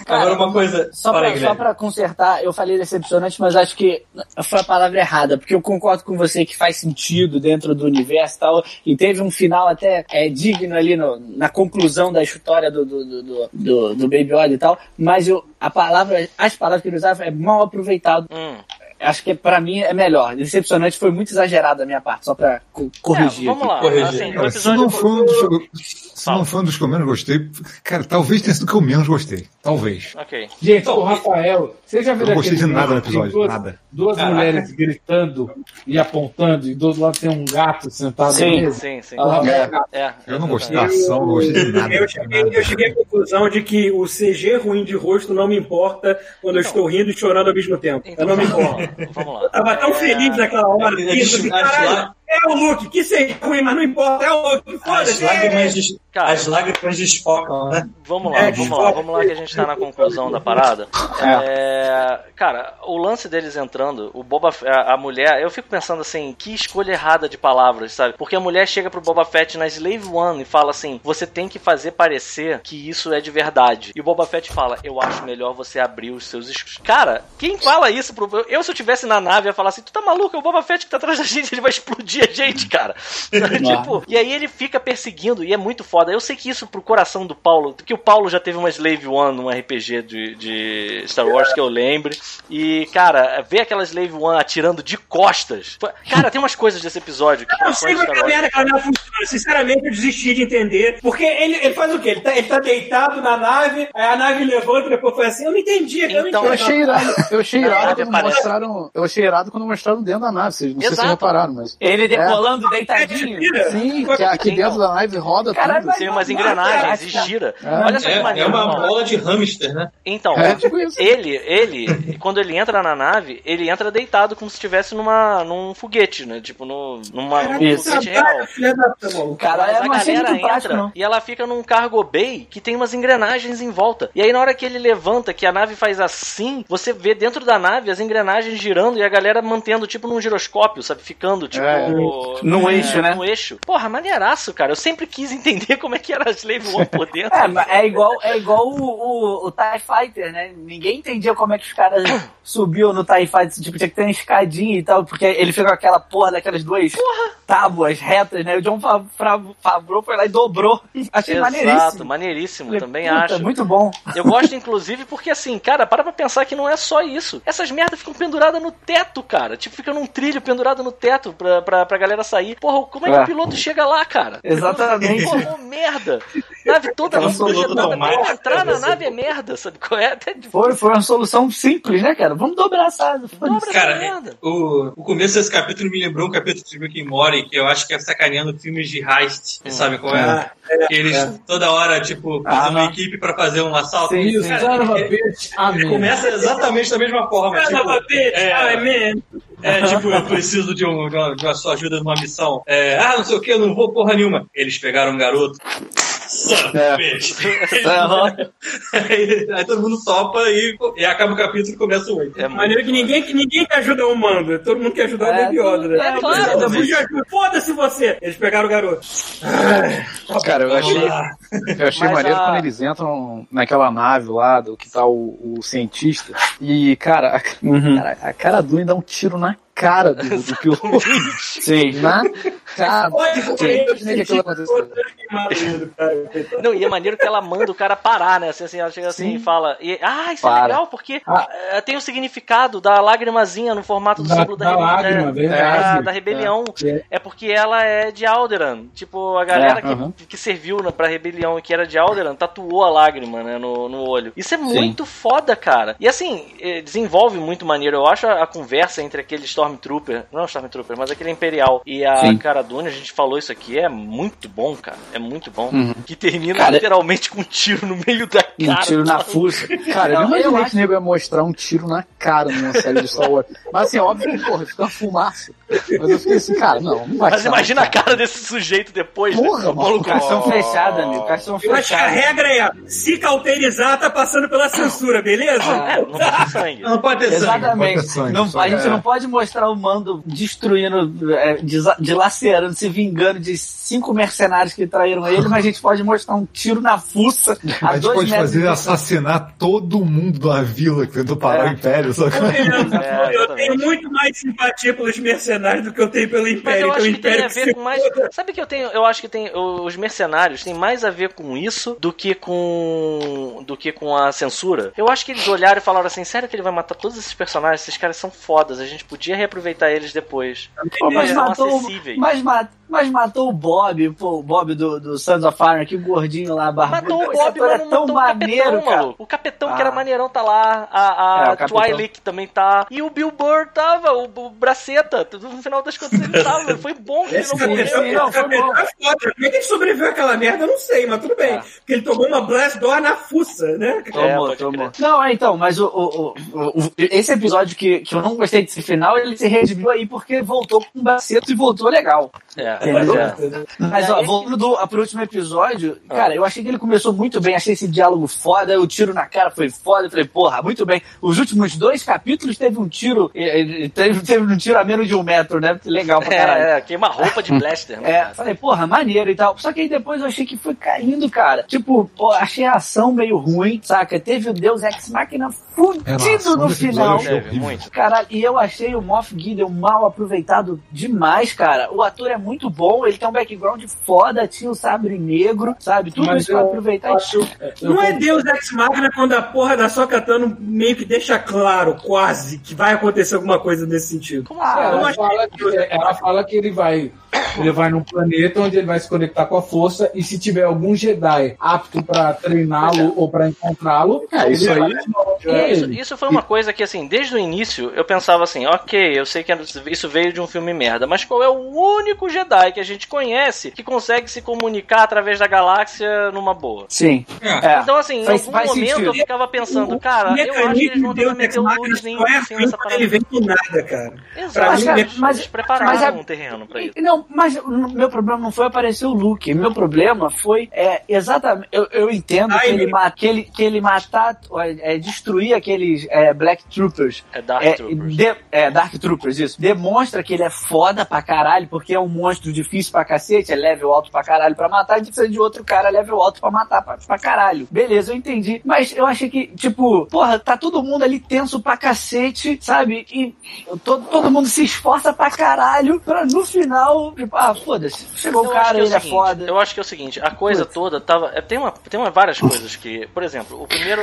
Agora, uma coisa. Só pra, só pra consertar, eu falei decepcionante, mas acho que foi a palavra errada, porque eu concordo com você que faz sentido dentro do universo e tal, e teve um final até é, digno ali no- na conclusão da história do, do, do, Baby Yoda e tal, mas eu, a palavra, as palavras que ele usava é mal aproveitado. Hum, acho que pra mim é melhor. Decepcionante foi muito exagerado da minha parte, só pra co- corrigir. É, vamos aqui. lá. Corrigir. Assim, Cara, se não for se não for um dos que eu menos gostei, cara, talvez tenha sido o que eu menos gostei. Talvez. Ok. Gente, o Rafael, você já viu Eu não gostei aquele de nada no que episódio, duas, nada. Duas Caraca. mulheres gritando e apontando, e do outro lado tem um gato sentado Sim, mesa. Sim, sim. O Rafael, É. Eu não gostei da ação, não gostei de nada. Eu cheguei, eu cheguei à conclusão de que o CG ruim de rosto não me importa quando eu estou rindo e chorando ao mesmo tempo. Eu Então, não me importa. lá. Vamos lá. Eu tava tão É, feliz naquela hora. É, rindo, assim, as lá- caralho, é o Luke, que seja ruim, mas não importa, é o Luke, As foda-se. lágrimas, Cara. as lágrimas desfocam, né? Vamos lá, É, vamos lá, vamos lá que a gente tá na conclusão da parada. É, cara, o lance deles entrando, o Boba a, a mulher, eu fico pensando assim, que escolha errada de palavras, sabe? Porque a mulher chega pro Boba Fett na Slave One e fala assim: "Você tem que fazer parecer que isso é de verdade". E o Boba Fett fala: "Eu acho melhor você abrir os seus es-". Cara, quem fala isso pro eu se eu tivesse na nave ia falar assim: "Tu tá maluco? É o Boba Fett que tá atrás da gente, ele vai explodir a gente, cara". (laughs) tipo, e aí ele fica perseguindo e é muito foda. Eu sei que isso pro coração do Paulo, porque o Paulo já teve uma Slave One num RPG de, de Star Wars que eu lembre. E, cara, ver aquela Slave One atirando de costas. Cara, tem umas coisas desse episódio que Eu não sei como é que a merda aquela nave funciona. Sinceramente, eu desisti de entender. Porque ele, ele faz o quê? Ele tá, ele tá deitado na nave, aí a nave levanta e depois foi assim. Eu não entendi. Eu não Então, Eu entendi. achei irado, eu achei (laughs) irado quando aparece. mostraram. Eu achei irado quando mostraram dentro da nave. Vocês, não sei se Exato. vocês repararam, mas. Ele decolando deitadinho. Mentira. Sim, que aqui dentro da nave roda Caralho, tudo. Tem umas engrenagens e gira. Olha só que É, é maneiro. uma Paulo. bola de hamster, né? Então, É, tipo ele, ele, quando ele entra na nave, ele entra deitado como se estivesse numa, num foguete, né? Tipo, no, numa, num foguete real. Maluco. Cara, Mas a galera entra não. e ela fica num cargo bay que tem umas engrenagens em volta. E aí na hora que ele levanta, que a nave faz assim, você vê dentro da nave as engrenagens girando e a galera mantendo tipo num giroscópio, sabe? Ficando tipo É. Num eixo, né? No eixo. Porra, maneiraço, cara. Eu sempre quis entender como é que era a Slave One por (laughs) dentro. É, mas é igual, é igual o, o, o TIE Fighter, né? Ninguém entendia como é que os caras subiam no TIE Fighter. Tipo, tinha que ter uma escadinha e tal, porque ele fica com aquela porra daquelas duas tábuas retas, né? O John Fa- Fa- Favreau foi lá e dobrou. Achei Exato, maneiríssimo. maneiríssimo, Falei, também acho. Muito bom. Eu gosto, inclusive, porque assim, cara, para pra pensar que não é só isso. Essas merdas ficam penduradas no teto, cara. Tipo, fica num trilho pendurado no teto pra, pra, pra galera sair. Porra, como é que É. o piloto chega lá, cara? Exatamente. Porra, merda. Nave toda projetada pra entrar na nave é merda, sabe qual é? Até Foi, foi uma solução simples, né, cara? Vamos dobrar essa asa. dobra essa Cara, merda. o, o começo desse capítulo me lembrou um capítulo de Rick and Morty, que eu acho que é sacaneando filmes de heist. Você sabe qual é? Ah, Que eles toda hora, tipo, fazem uma equipe pra fazer um assalto. Sim, E o sim. son of a bitch, amém. Começa exatamente da mesma forma. Son of a Tipo, bitch, é, ah, man. é, tipo, eu preciso de, um, de, uma, de uma sua ajuda numa missão. É, ah, não sei o que, eu não vou porra nenhuma. Eles pegaram um garoto. Son. Aham. aí, aí todo mundo topa e, e acaba o capítulo e começa o 8. É Maneiro que ninguém, que ninguém quer ajudar o mando. Todo mundo quer ajudar o É, Baby Yoda, né? é claro. Foda-se você! Eles pegaram o garoto. Cara, eu achei, eu achei Mas maneiro a- quando eles entram naquela nave lá, do que tá o, o cientista. E, cara, a, cara, a cara do dá um tiro na cara do, do piloto. Sim. Na cara. Pode Sim, aconteceu. Não, e é maneiro que ela manda o cara parar, né? Assim, assim, ela chega assim Sim. e fala. E, ah, isso é Para. legal, porque Ah. eh, tem o significado da lágrimazinha no formato do Da- símbolo da, da lágrima, da- verdade. da, da rebelião. É. É. porque ela é de Alderan. Tipo, a galera É, que, que serviu na, pra rebelião e que era de Alderan tatuou a lágrima, né, no, no olho. Isso é muito foda, cara. E assim, eh, desenvolve muito maneiro. Eu acho a, a conversa entre aquele Stormtrooper, não Stormtrooper, mas aquele Imperial e a Sim. Cara Dune, a gente falou isso aqui, é muito bom, cara. É muito bom. Uhum. Que termina Cara, literalmente com um tiro no meio da Um cara. tiro na fuça. Cara, eu Não, não eu imaginei acho- que o nego ia mostrar um tiro na cara numa série de Star Wars. Mas assim, óbvio que, porra, fica uma fumaça. Mas eu fiquei assim, cara, não, não vai Mas imagina a cara. cara desse sujeito depois, Porra, né? O maluco. Caixão fechado, amigo. Caixão Eu acho que a fechado. regra é se cauterizar, tá passando pela censura, beleza? É, não tem sangue. Não pode ter sangue. Exatamente. Pode ter sangue, Não- a gente é. não pode mostrar mostrar o mando destruindo, é, dilacerando, se vingando de cinco mercenários que traíram ele, mas a gente pode mostrar um tiro na fuça A (laughs) a gente dois pode metros fazer assassinar todo mundo da vila que tentou parar É. o Império, sabe? É, eu tenho muito mais simpatia pelos mercenários do que eu tenho pelo Mas Império. eu Então, acho o que tem a ver com mais. foda. Sabe que eu tenho. Eu acho que tem. Os mercenários têm mais a ver com isso do que com. do que com a censura. Eu acho que eles olharam e falaram assim: sério que ele vai matar todos esses personagens? Esses caras são fodas, a gente podia reaproveitar eles depois. Pô, mas, matou, acessíveis. mas, ma- mas matou o Bob, pô, o Bob do, do Sons of Iron, que o gordinho lá, barbudo. Matou o Bob, ator mas é não tão matou maneiro, o capetão, cara. maluco. O capetão que Ah. era maneirão tá lá, a, É, a o capitão. Twilight também tá. E o Bill Burr tava, o, o Braceta. No final das contas ele tava. Foi bom que ele não morreu. não, foi bom. é foda. Como é que ele sobreviveu àquela merda? Eu não sei, mas tudo bem. É. Porque ele tomou uma Blast Door na fuça, né? É, Tomou, pode tomou. Não, é então, mas o, o- o- o- esse episódio que, que eu não gostei desse final, ele se redimiu aí porque voltou com um baceto e voltou legal. É, É. Mas, ó, voltando do, pro último episódio, cara, eu achei que ele começou muito bem, achei esse diálogo foda, o tiro na cara foi foda, eu falei, porra, muito bem. Os últimos dois capítulos teve um tiro, teve, teve um tiro a menos de um metro, né? Legal pra caralho. É, é, queima roupa de blaster, né? É, falei, porra, maneiro e tal. Só que aí depois eu achei que foi caindo, cara. Tipo, pô, achei a ação meio ruim, saca? Teve o Deus Ex Machina É, fudido ação no final. Teve, muito. Caralho, e eu achei o Moff Gideon mal aproveitado demais, cara. O ator é muito bom, ele tem um background foda, tinha o sabre negro, sabe? Tudo Mas isso pra eu aproveitar. acho- eu Não é concordo. Deus Ex Machina quando a porra da Sokatano meio que deixa claro, quase, que vai acontecer alguma coisa nesse sentido. Como Ah, eu Ela acho fala, que, ela fala que ele vai, ele vai num planeta onde ele vai se conectar com a força e se tiver algum Jedi apto pra treiná-lo ou pra encontrá-lo, É, isso aí- vai- Isso, isso foi uma coisa que, assim, desde o início eu pensava assim: ok, eu sei que isso veio de um filme merda, mas qual é o único Jedi que a gente conhece que consegue se comunicar através da galáxia numa boa? Sim. É. É. Então, assim, em algum faz momento sentido. eu ficava pensando, O cara, eu acho que eles vão tentar meter um Machina luzinho é assim nessa quando ele parada. vem do nada, cara. Exato, Pra Mas, mim, cara, ele- mas- eles prepararam mas é- um terreno pra isso. Não, mas meu problema não foi aparecer o Luke. Meu problema foi é, exatamente. Eu, eu entendo Ai, que, ele que, ele, que ele matar, é, destruir aqueles é, Black Troopers. É Dark é, Troopers. de- é, Dark Troopers, isso. Demonstra que ele é foda pra caralho, porque é um monstro difícil pra cacete, é level alto pra caralho pra matar, diferente de outro cara level alto pra matar pra, pra caralho. Beleza, eu entendi. Mas eu achei que, tipo, porra, tá todo mundo ali tenso pra cacete, sabe? E todo, todo mundo se esforça pra caralho pra no final, tipo, ah, foda-se. Chegou o cara, é o ele é seguinte, foda. Eu acho que é o seguinte, a coisa Putz. toda tava. é, Tem, uma, tem uma, várias coisas que. Por exemplo, o primeiro.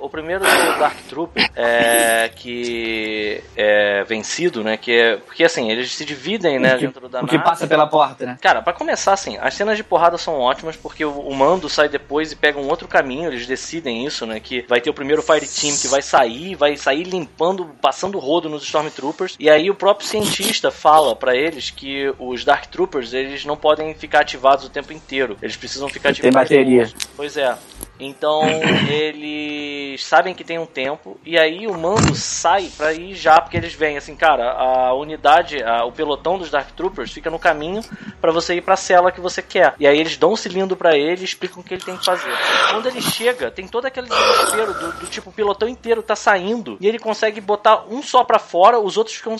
O primeiro Dark Trooper é, que é vencido, né? Que é. Porque assim, eles se dividem, né, que- dentro da o que passa pela porta, né? Cara, pra começar assim, as cenas de porrada são ótimas porque o, o mando sai depois e pega um outro caminho, eles decidem isso, né? Que vai ter o primeiro Fire Team que vai sair, vai sair limpando, passando rodo nos Stormtroopers. E aí o próprio cientista fala pra eles que os Dark Troopers, eles não podem ficar ativados o tempo inteiro. Eles precisam ficar Tem ativados. bateria. Pois é. Então eles sabem que tem um tempo e aí o mando sai pra ir já porque eles veem assim, cara, a unidade, a- o pelotão dos Dark Troopers fica no caminho pra você ir pra cela que você quer. E aí eles dão um cilindro pra ele e explicam o que ele tem que fazer. Quando ele chega, tem todo aquele desespero do, do tipo o pelotão inteiro tá saindo e ele consegue botar um só pra fora, os outros ficam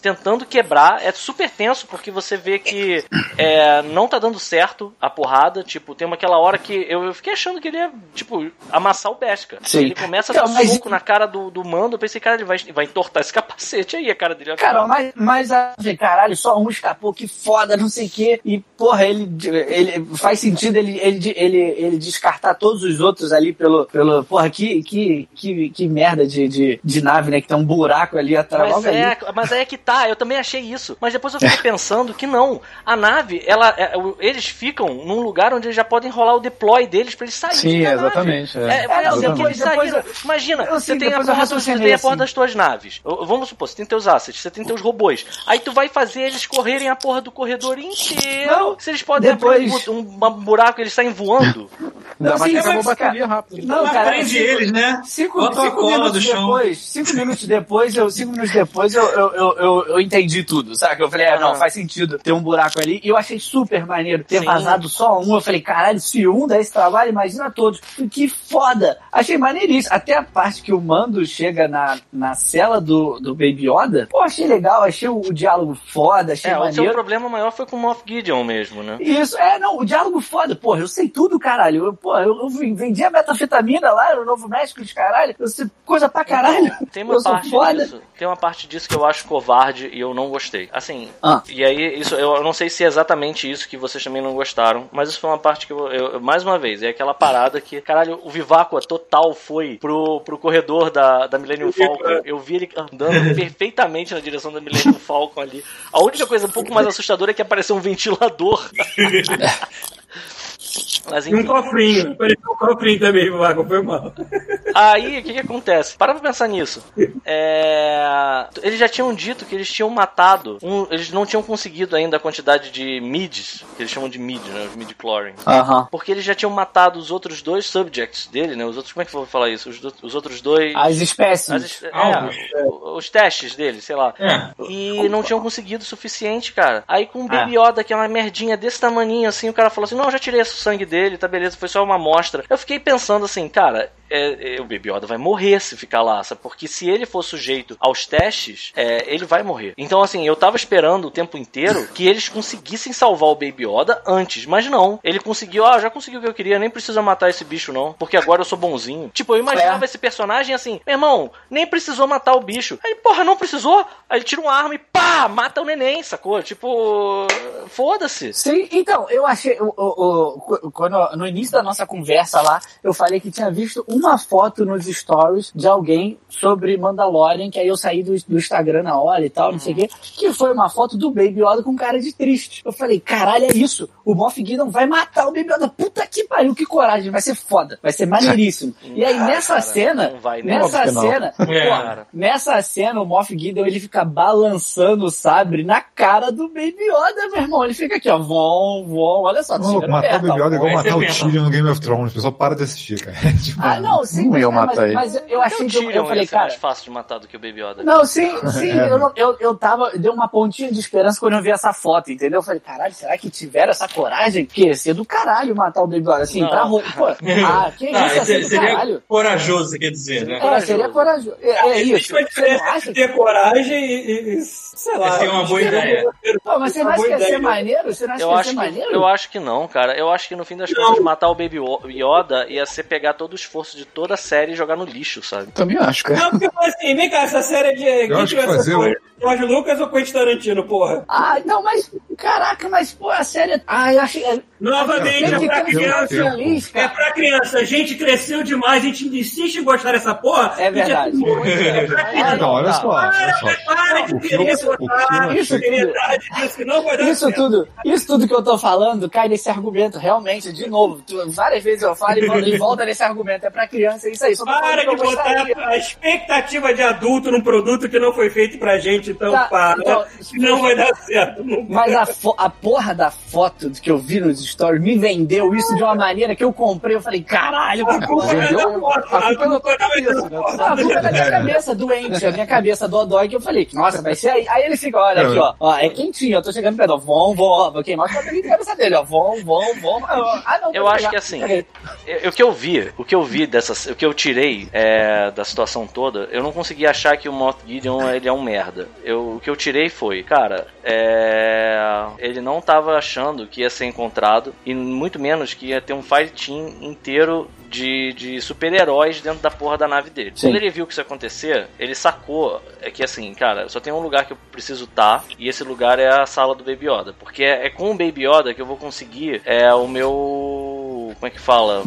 tentando quebrar. É super tenso porque você vê que é, não tá dando certo a porrada. Tipo, tem uma aquela hora que eu, eu fiquei achando que ele ia, tipo, amassar o Besca. Sim. Ele começa a dar mas- soco na cara do, do mando. Eu pensei, cara, ele vai, vai entortar esse (laughs) capacete aí, a cara dele. Cara, mas, mas ah, caralho, só um escapou, que foda, não sei o quê. E, porra, ele, ele faz sentido ele, ele, ele, ele descartar todos os outros ali pelo. pelo porra, que, que, que, que merda de, de, de nave, né? Que tem um buraco ali atrás. Mas logo ali. é, mas é que tá, eu também achei isso. Mas depois eu fiquei (laughs) pensando que não. A nave, ela, é, eles ficam num lugar onde eles já podem rolar o deploy deles pra eles saírem. Sim, exatamente. É. É, É, não, assim depois- depois. Imagina, eu você tem, a depois eu porra, dos- você tem a porra assim. das tuas naves. Vamos supor, você tem teus assets, você tem teus robôs. Aí tu vai fazer eles correrem a porra do corredor inteiro. Não, se eles podem depois- abrir um, um buraco, eles saem voando. Ainda mais sim, que acabou a mas, bateria rápido. Não, Mas cara, prende cinco- eles, né? Cinco, Bota cinco minutos do chão. depois, cinco minutos depois, eu, cinco minutos depois eu, eu, eu, eu, eu entendi tudo, sabe? Eu falei, ah, não, Ah. faz sentido ter um buraco ali. E eu achei super maneiro ter Sim. vazado só um. Eu falei, caralho, se um dá esse trabalho, imagina todos. Que foda! Achei maneiríssimo. Até a parte que o Mando chega na, na cela do, do Baby Yoda, pô, achei legal, achei o, o diálogo foda, achei É, o seu maneiro. problema maior foi com o Moff Gideon mesmo, né? Isso, é, não, o diálogo foda, porra, eu sei tudo, caralho. Eu, porra, eu, eu vendi a metafetamina lá no Novo México de caralho, eu sei coisa pra caralho. Tem uma eu parte foda. disso. Tem uma parte disso que eu acho covarde e eu não gostei. Assim, Ah. e aí isso eu, eu não sei se é exatamente isso que vocês também não gostaram, mas isso foi uma parte que eu, eu- mais uma vez, é aquela parada que, caralho, o Viváqua total foi pro, pro corredor da, da Millennium Falcon. Eu vi ele andando (laughs) perfeitamente na direção da Millennium (laughs) Falcon ali. A única coisa um pouco mais assustadora é que apareceu um ventilador. (laughs) Mas E um enfim. cofrinho. Parecia um cofrinho também, Vago, foi mal. Aí, o que que acontece? Para pra pensar nisso. É... Eles já tinham dito que eles tinham matado. um- Eles não tinham conseguido ainda a quantidade de mids, que eles chamam de mid, né? Os mid-chlorian. Aham. Porque eles já tinham matado os outros dois subjects dele, né? Os outros, como é que eu vou falar isso? Os, do- os outros dois. As espécies. as es- é, o- os testes dele, sei lá. É. E não tinham conseguido o suficiente, cara. Aí com o Baby Yoda, que é uma merdinha desse tamaninho, assim, o cara falou assim: Não, já tirei o sangue dele, tá beleza, foi só uma amostra. Eu fiquei pensando assim, cara, é, é, o Baby Yoda vai morrer se ficar lá, sabe? Porque se ele for sujeito aos testes, é, ele vai morrer. Então, assim, eu tava esperando o tempo inteiro que eles conseguissem salvar o Baby Yoda antes, mas não. Ele conseguiu, ah, já conseguiu o que eu queria, nem precisa matar esse bicho, não, porque agora eu sou bonzinho. Tipo, eu imaginava esse personagem assim, meu irmão, nem precisou matar o bicho. Aí, porra, não precisou? Aí ele tira uma arma e pá, mata o neném, sacou? Tipo, foda-se. Sim, então, eu achei. O, o, o- quando, no início da nossa conversa lá, eu falei que tinha visto uma foto nos stories de alguém sobre Mandalorian, que aí eu saí do, do Instagram na hora e tal, não sei o quê, que foi uma foto do Baby Yoda com cara de triste. Eu falei, caralho, é isso. O Moff Gideon vai matar o Baby Yoda. Puta que pariu, que coragem. Vai ser foda. Vai ser maneiríssimo. (laughs) E aí, Ah, nessa cara, cena, nessa cena, (laughs) É, pô, nessa cena, o Moff Gideon, ele fica balançando o sabre na cara do Baby Yoda, meu irmão. Ele fica aqui, ó, vom, vom, olha só, matar o Baby. Yoda é igual matar o. Tyrion no Game of Thrones. O pessoal para de assistir, cara. Tipo, (laughs) Ah, não, sim, Não mas, ia mas, matar ele. mas eu achei que eu, eu ia falei, ser mais cara. fácil de matar do que o Baby Yoda. Não, sim, (laughs) sim, É. eu, não- eu, eu tava, deu uma pontinha de esperança quando eu vi essa foto, entendeu? Eu falei, caralho, será que tiveram essa coragem? Que ia ser do caralho matar o Baby Yoda, assim, Não. pra ro- (laughs) Pô, ah, que Não, isso, ia ser seria, seria caralho. corajoso, você quer dizer, né? É, seria corajoso. É, é isso. Você não ter coragem e, e- sei lá. Essa é uma boa ideia. Pô, mas você não acha que ia ser maneiro? Você não acha Eu que ia ser maneiro? eu acho que não, cara. Eu acho que no fim das contas, matar o Baby Yoda ia ser pegar todo o esforço de toda a série e jogar no lixo, sabe? Também acho, cara. Não, porque eu assim, vem cá, essa série é de. Quem acho que fazer George Lucas ou Quentin Tarantino, porra? Ah, não, mas, caraca, mas, pô, a série... Ah, eu achei... Novamente, Tem é pra criança. É pra criança. A gente cresceu demais, a gente insiste em gostar dessa porra. É verdade. Ah, não, olha só, olha só. Para de querer filme- Isso Isso tudo, isso tudo que eu tô falando cai nesse argumento, realmente, de novo. Tu- várias vezes eu falo e volta nesse argumento. É pra criança, é isso aí. Para de botar a expectativa de adulto num produto que não foi feito pra gente, então Tá, para. então, que não vai dar certo. (laughs) Mas a, a porra da foto que eu vi nos stories me vendeu isso de uma maneira que eu comprei. Eu falei, caralho, que porra. Vendeu a culpa é da tua cabeça, né? A culpa é da minha cabeça doente, a minha cabeça do dói que eu falei, nossa, vai ser aí. Aí ele fica, olha aqui, ó, ó, é quentinho, eu tô chegando perto, ó, vão, vão, ó, vou queimar na cabeça dele, ó, vão, vão, vão. Ah, não, Eu acho pegar. que assim, eu- o que eu vi, o que eu vi dessa, o que eu tirei é, da situação toda, eu não consegui achar que o Moff Gideon ele é um merda. Eu, o que eu tirei foi, cara, é, ele não tava achando que ia ser encontrado e muito menos que ia ter um fight team inteiro de, de super-heróis dentro da porra da nave dele. Sim. Quando ele viu que isso ia acontecer, ele sacou é que assim, cara, só tem um lugar que eu preciso estar e esse lugar é a sala do Baby Yoda, porque é, é com o Baby Yoda que eu vou conseguir é o meu como é que fala?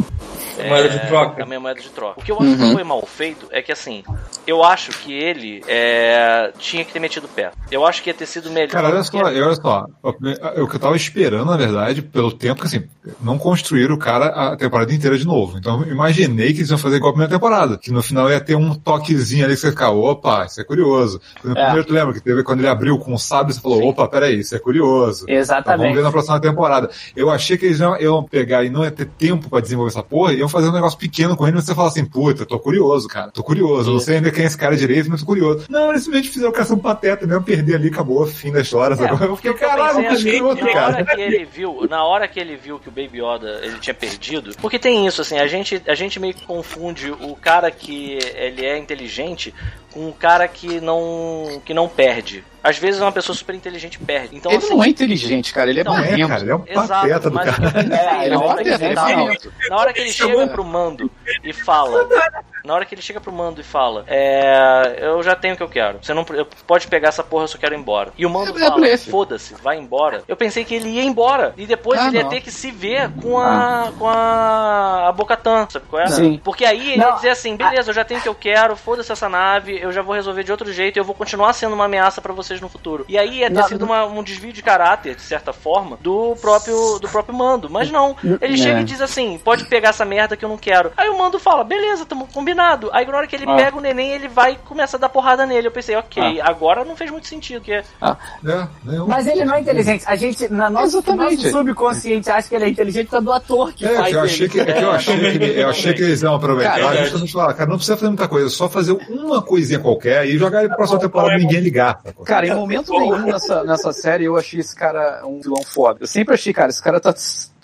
É, Moeda de troca. A minha moeda de troca. O que eu acho que foi mal feito é que, assim, eu acho que ele é, tinha que ter metido o pé. Eu acho que ia ter sido melhor. Cara, olha só, olha só. O que eu tava esperando, na verdade, pelo tempo que assim, não construíram o cara a temporada inteira de novo. Então eu imaginei que eles iam fazer igual a primeira temporada. Que no final ia ter um toquezinho ali que você fica, opa, isso é curioso. No É. primeiro, tu lembra que teve quando ele abriu com o sábio, você falou, opa, peraí, isso é curioso. Então, vamos Exatamente. ver na próxima temporada. Eu achei que eles iam, iam pegar e não ia ter tempo pra desenvolver essa porra, e iam fazer um negócio pequeno com ele, mas você fala assim, puta, tô curioso, cara. Tô curioso. Não sei ainda quem é esse cara direito, mas tô curioso. Não, eles simplesmente fizeram o cara ser um pateta mesmo, perder ali, acabou, fim da história. sabe? eu fiquei, Eu caralho, eu assim, queria outro, na hora cara. que ele viu, na hora que ele viu que o Baby Yoda ele tinha perdido, porque tem isso assim, a gente a gente meio que confunde o cara que ele é inteligente o cara que não que não perde. Às vezes uma pessoa super inteligente perde. Então ele assim, não é inteligente, cara. Ele é Não é, marrento. cara, ele é um Exato, pateta do mas cara. (laughs) É, ele é na um hora que pateta, ele- ele é marrento. na hora que ele chega pro mando e fala, na hora que ele chega pro mando e fala, é, eu já tenho o que eu quero. Você não pode pegar essa porra, eu só quero ir embora. E o mando É, é fala, blefe. foda-se, vai embora. Eu pensei que ele ia embora e depois Ah, ele ia não. ter que se ver com a com a, a Bocatan, sabe qual é? Sim. Porque aí ele Não, ia dizer assim, beleza, eu já tenho o que eu quero, foda-se essa nave, eu já vou resolver de outro jeito, e eu vou continuar sendo uma ameaça pra vocês no futuro. E aí ia ter Não, sido uma- um desvio de caráter, de certa forma, do próprio do próprio mando. Mas não, ele É. chega e diz assim, pode pegar essa merda que eu não quero. Aí o mando fala, beleza, tamo combinado. Aí na hora que ele Ah. pega o neném, ele vai e começa a dar porrada nele. Eu pensei, ok, agora não fez muito sentido, porque É, né, Mas ele não é inteligente. A gente, na Exatamente. nosso subconsciente, acha que ele é inteligente por causa do ator que É, faz que eu ele. achei que, é que eu achei que, eu achei que eles iam aproveitar Cara, é justamente falar, cara, não precisa fazer muita coisa, só fazer uma coisinha qualquer e jogar ele pra próxima temporada e ninguém ligar. Cara, em momento nenhum nessa, nessa série eu achei esse cara um vilão foda. Eu sempre achei, cara, esse cara tá.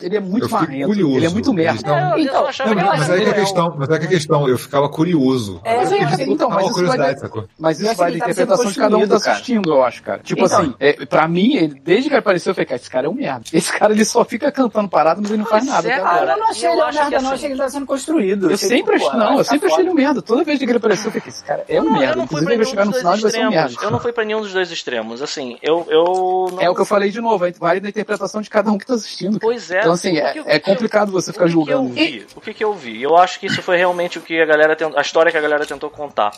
Ele é muito marrento. curioso. Ele é muito merda. Não- É, eu- Então, Não, que mas, aí que é a questão, mas aí que é a questão, eu ficava curioso. É, Mas eu então, mas isso vai? Mas isso vai que da tá interpretação de cada um que tá assistindo, eu acho, cara. Tipo Então. assim, é, pra mim, ele- desde que ele apareceu, eu falei, cara, esse cara é um merda. Esse cara ele só fica cantando parado, mas ele não faz nada. é, Ah, eu não achei Eu ele um merda, não. assim- Achei que ele tá sendo construído. Eu sempre achei, não, eu ficar sempre achei ele um merda. Toda vez que ele apareceu, eu falei, esse cara é um Eu não- merda. eu não fui Inclusive, pra nenhum dos dois extremos. Eu não fui pra nenhum dos dois extremos. Assim, eu, eu não... É o que eu falei de novo, vale da interpretação de cada um que tá assistindo. Pois é. Então, assim, é, é complicado você ficar o que julgando. Que eu vi? O que, que eu vi? Eu acho que isso foi realmente o que a galera tent... a história que a galera tentou contar.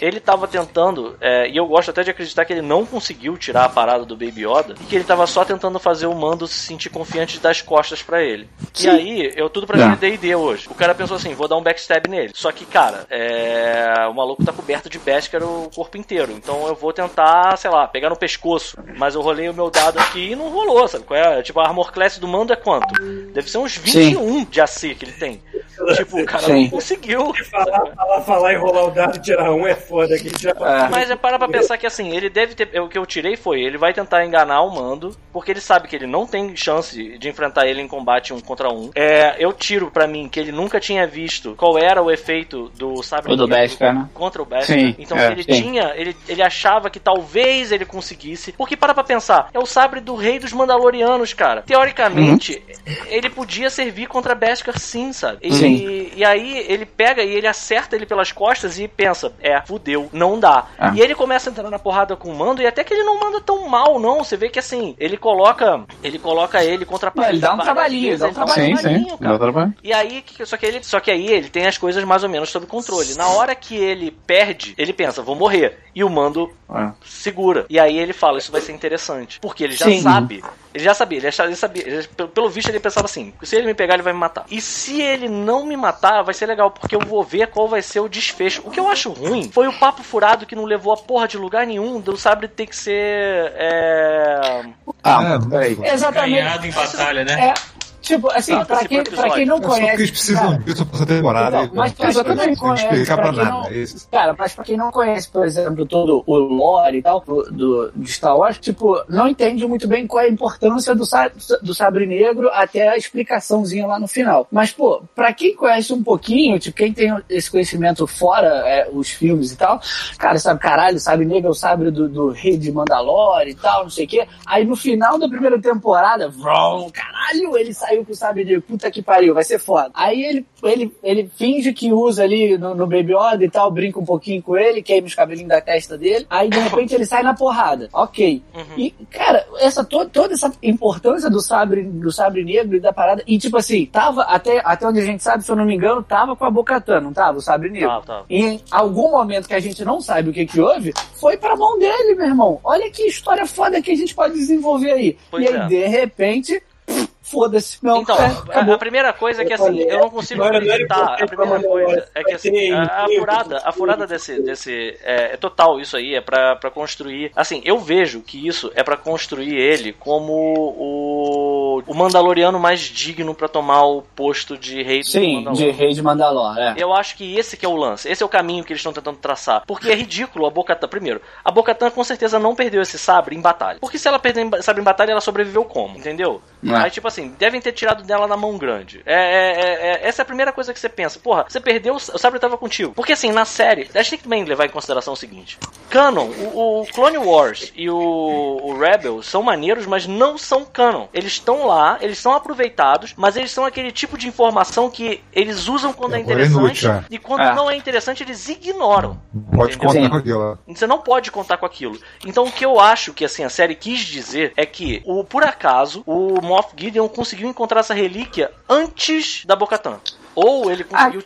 Ele tava tentando, é, e eu gosto até de acreditar que ele não conseguiu tirar a parada do Baby Yoda, e que ele tava só tentando fazer o Mando se sentir confiante de dar as costas pra ele. E aí, eu tudo pra mim é D&D hoje. O cara pensou assim, vou dar um backstab nele. Só que, cara, é... o maluco tá coberto de Beskar o corpo inteiro. Então eu vou tentar, sei lá, pegar no pescoço. Mas eu rolei o meu dado aqui e não rolou, sabe? Qual é? Tipo, a Armor Class do Mando é quanto? Deve ser uns 21 de AC que ele tem. Tipo, o cara não Sim. conseguiu. Falar, falar, falar e rolar o dado e tirar um é foda. Que já... Mas é para pra pensar que assim, ele deve ter. O que eu tirei foi, ele vai tentar enganar o mando, porque ele sabe que ele não tem chance de enfrentar ele em combate um contra um. É, eu tiro pra mim que ele nunca tinha visto qual era o efeito do sabre do Beskar, né? contra o Beskar. Sim, Então é, ele sim. tinha, ele, ele achava que talvez ele conseguisse. Porque para pra pensar, é o sabre do rei dos Mandalorianos, cara. Teoricamente, ele podia servir contra Beskar sim, sabe? E, Sim. e aí ele pega e ele acerta ele pelas costas e pensa, é, fudeu, não dá. Ah. E ele começa a entrar na porrada com o mando e até que ele não manda tão mal, não. Você vê que assim, ele coloca, ele coloca ele contra a ele dá um trabalhinho, dá um um Sim, sim. trabalhinho, cara. Dá trabalho. E aí, só que ele, só que aí ele tem as coisas mais ou menos sob controle. Na hora que ele perde, ele pensa, vou morrer. E o mando É. segura. E aí ele fala, isso vai ser interessante. Porque ele já Sim. sabe. Ele já sabia, ele, achava- ele sabia. ele- pelo, visto, ele pensava assim: se ele me pegar, ele vai me matar. E se ele não me matar, vai ser legal, porque eu vou ver qual vai ser o desfecho. O que eu acho ruim foi o papo furado que não levou a porra de lugar nenhum do sabre ter que ser. É... Ah, É. Exatamente. Ganhado em batalha, né? É, tipo, assim, Tá, pra quem, pra quem não só porque conhece. eles precisam disso pra essa temporada. Então, mas pra quem não conhece, explicar pra pra quem nada. não- é. Cara, mas pra quem não conhece, por exemplo, todo o lore e tal do, do, de Star Wars, tipo, não entende muito bem qual é a importância do, do sabre negro até a explicaçãozinha lá no final. Mas, pô, pra quem conhece um pouquinho, tipo, quem tem esse conhecimento fora é, os filmes e tal, cara, sabe, caralho, sabre negro é o sabre do, do rei de Mandalore e tal, não sei o quê. Aí no final da primeira temporada, vrum, caralho, caralho, ele saiu com o sabre negro, puta que pariu, vai ser foda. Aí ele, ele, ele finge que usa ali no, no Baby Yoda e tal, brinca um pouquinho com ele, queima os cabelinhos da testa dele, aí de repente ele sai na porrada. Ok. E, cara, essa, to, toda essa importância do sabre, do sabre negro e da parada, e tipo assim, tava, até, até onde a gente sabe, se eu não me engano, tava com a Bocatã, não tava? O sabre negro. Tava, tava. E em algum momento que a gente não sabe o que que houve, foi pra mão dele, meu irmão. Olha que história foda que a gente pode desenvolver aí. Pois e aí, é. de repente, foda-se. Não, Então, é, a, primeira coisa é que assim, eu não consigo acreditar. A primeira coisa é que assim, a, a furada, a tudo. furada desse, desse é, é total isso aí, é pra, pra construir. Assim, eu vejo que isso é pra construir ele como o, o Mandaloriano mais digno pra tomar o posto de rei do Sim, de Mandalorian. Rei de Mandalor, é. Eu acho que esse que é o lance, esse é o caminho que eles estão tentando traçar. Porque é ridículo a Bocatan. Primeiro, a Bocatan com certeza não perdeu esse sabre em batalha. Porque se ela ba- sabre em batalha, ela sobreviveu como? Entendeu? É. Aí, tipo assim, devem ter tirado dela na mão grande. É, é- é- é- essa é a primeira coisa que você pensa. Porra, você perdeu, o sabre tava contigo. Porque assim, na série, a gente tem que também levar em consideração o seguinte: Canon, o, o Clone Wars e o, o Rebel são maneiros, mas não são canon. Eles estão lá, eles são aproveitados, mas eles são aquele tipo de informação que eles usam quando é, É, é interessante inútil, é. e quando É. não é interessante eles ignoram. Pode Entendeu? contar Sim. com aquilo. Você não pode contar com aquilo. Então o que eu acho que assim a série quis dizer é que o por acaso o Moff Gideon conseguiu encontrar essa relíquia antes da Bocatan. Ou ele conseguiu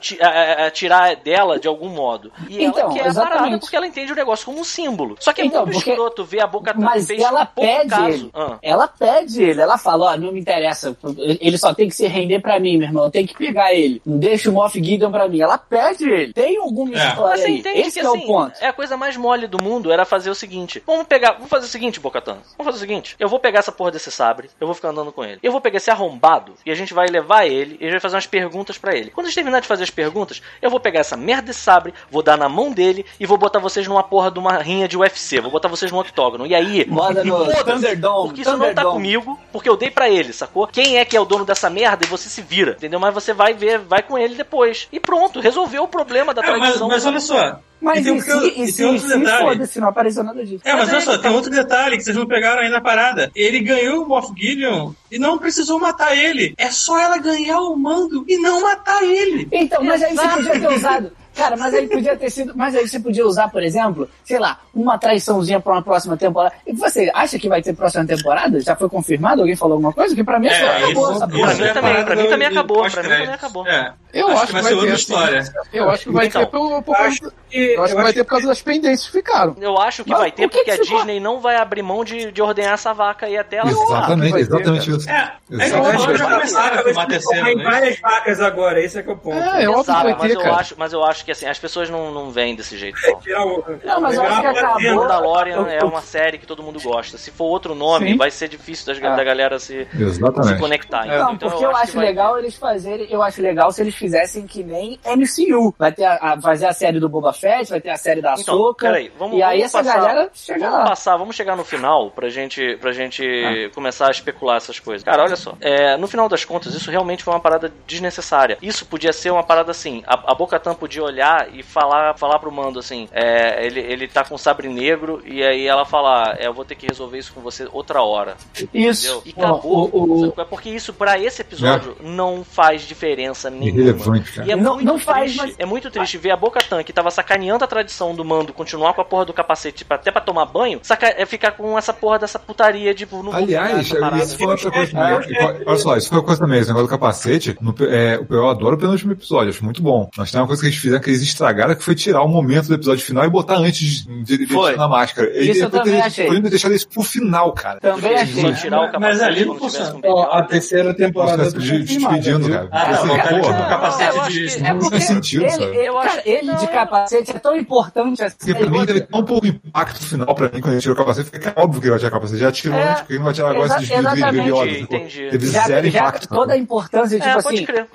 tirar dela de algum modo. E ela Então, quer a parada exatamente. porque ela entende o negócio como um símbolo. Só que é Então, muito porque- escroto ver a Bocatan Mas fez ela pouco pede caso. ele. Ah. Ela pede ele. Ela fala, ó, não me interessa. Ele só tem que se render pra mim, meu irmão. Eu tenho que pegar ele. Não deixa o Moff Gideon pra mim. Ela pede ele. Tem alguma É. história Mas você aí. entende Esse que é o assim, ponto. é a coisa mais mole do mundo era fazer o seguinte: vamos pegar, vamos fazer o seguinte, Bocatan. Vamos fazer o seguinte: eu vou pegar essa porra desse sabre, eu vou ficar andando com ele. Eu vou pegar esse arrombado e a gente vai levar ele e a gente vai fazer umas perguntas pra ele. Quando a gente terminar de fazer as perguntas, eu vou pegar essa merda desse sabre, vou dar na mão dele e vou botar vocês numa porra de uma rinha de UFC. Vou botar vocês no octógono. E aí, Moda no foda-se, Thunderdome, Porque isso não tá comigo, porque eu dei pra ele, sacou? Quem é que é o dono dessa merda e você se vira, entendeu? Mas você vai ver, vai com ele depois. E pronto, resolveu o problema da É, mas, tradição. mas olha só. Mas e tem, e um- se, e e tem outro se detalhe. foda-se, não apareceu nada disso. É, mas Mas olha aí só, tem outro detalhe que vocês não pegaram aí na parada. Ele ganhou o Moff Gideon e não precisou matar ele. É só ela ganhar o mando e não matar ele. Então, mas aí você podia ter usado. Cara, mas aí podia ter sido. Mas aí você podia usar, por exemplo, sei lá, uma traiçãozinha pra uma próxima temporada. E você acha que vai ter próxima temporada? Já foi confirmado? Alguém falou alguma coisa? Que pra mim É, isso acabou isso- essa isso Pra porra. mim é a também, pra mim também acabou, pra mim também acabou. É. Eu acho, acho que vai ser vai outra ter, história. Eu acho que vai Então. ter por, por Eu causa- acho que, eu acho que vai ter por causa das pendências que ficaram. Eu acho que Mas vai ter, o que porque que a? Disney não vai abrir mão de, de ordenhar essa vaca aí até ela. Exatamente, vai ter, exatamente isso. É, é que agora já Vai ter. começaram a filmar Tem né? várias vacas agora, esse é que é o ponto. É, é óbvio que vai mas ter, eu, cara. acho, mas eu acho que assim, as pessoas não, não veem desse jeito. Não. Tirar o- Não, mas eu acho que acabou. Mandalorian Eu- é eu- uma série que todo mundo gosta. Se for outro nome, Sim. vai ser difícil das- Ah. da galera se, se conectar. Não, entendeu? Então porque eu, que acho vai legal eles fazerem. Eu acho legal se eles fizessem que nem MCU. Vai ter a, a- fazer a série do Boba Fett, vai ter a série da Então, Ahsoka. peraí, vamos, e aí vamos essa passar, galera chega vamos lá. passar, vamos chegar no final pra gente, pra gente Ah. começar a especular essas coisas. Cara, olha só, é, no final das contas, isso realmente foi uma parada desnecessária. Isso podia ser uma parada assim, a, a Bocatan podia olhar e falar, falar pro Mando assim, é, ele, ele tá com sabre negro e aí ela falar, é, eu vou ter que resolver isso com você outra hora. Isso. Entendeu? E acabou. O- o-? É porque isso, pra esse episódio, não faz diferença nenhuma. Irrelevante, cara. E é Não- muito não faz, triste, mas- é muito triste ver a Bocatan, que tava sacaneando a tradição do mando, continuar com a porra do capacete pra- até pra tomar banho, saca, é ficar com essa porra dessa putaria, tipo, não Aliás, isso foi outra coisa também. (laughs) Olha só, isso foi uma coisa também, esse negócio do capacete. No, é, eu adoro o penúltimo episódio, acho muito bom. Mas tem uma coisa que eles fizeram que eles estragaram, que foi tirar o momento do episódio final e botar antes de, de, de Foi. tirar a máscara. Isso eu também achei. Poderiam deixar isso pro final, cara. Também achei. Só tirar o Mas- capacete mas ali não Baby a terceira temporada tá de- despedindo, cara. Ah, não, Assim, o cara porra. tinha um capacete de. É porque faz sentido, ele, sabe? ele- Eu acho ele de não. capacete é tão importante assim. Porque pra mim teve tão pouco impacto final pra mim quando ele tirou o capacete, porque é óbvio que ele vai tirar o capacete. Já tirou É, antes, porque ele não vai tirar agora esse desvio entendi. Teve já, zero impacto. toda a importância, tipo É, assim, que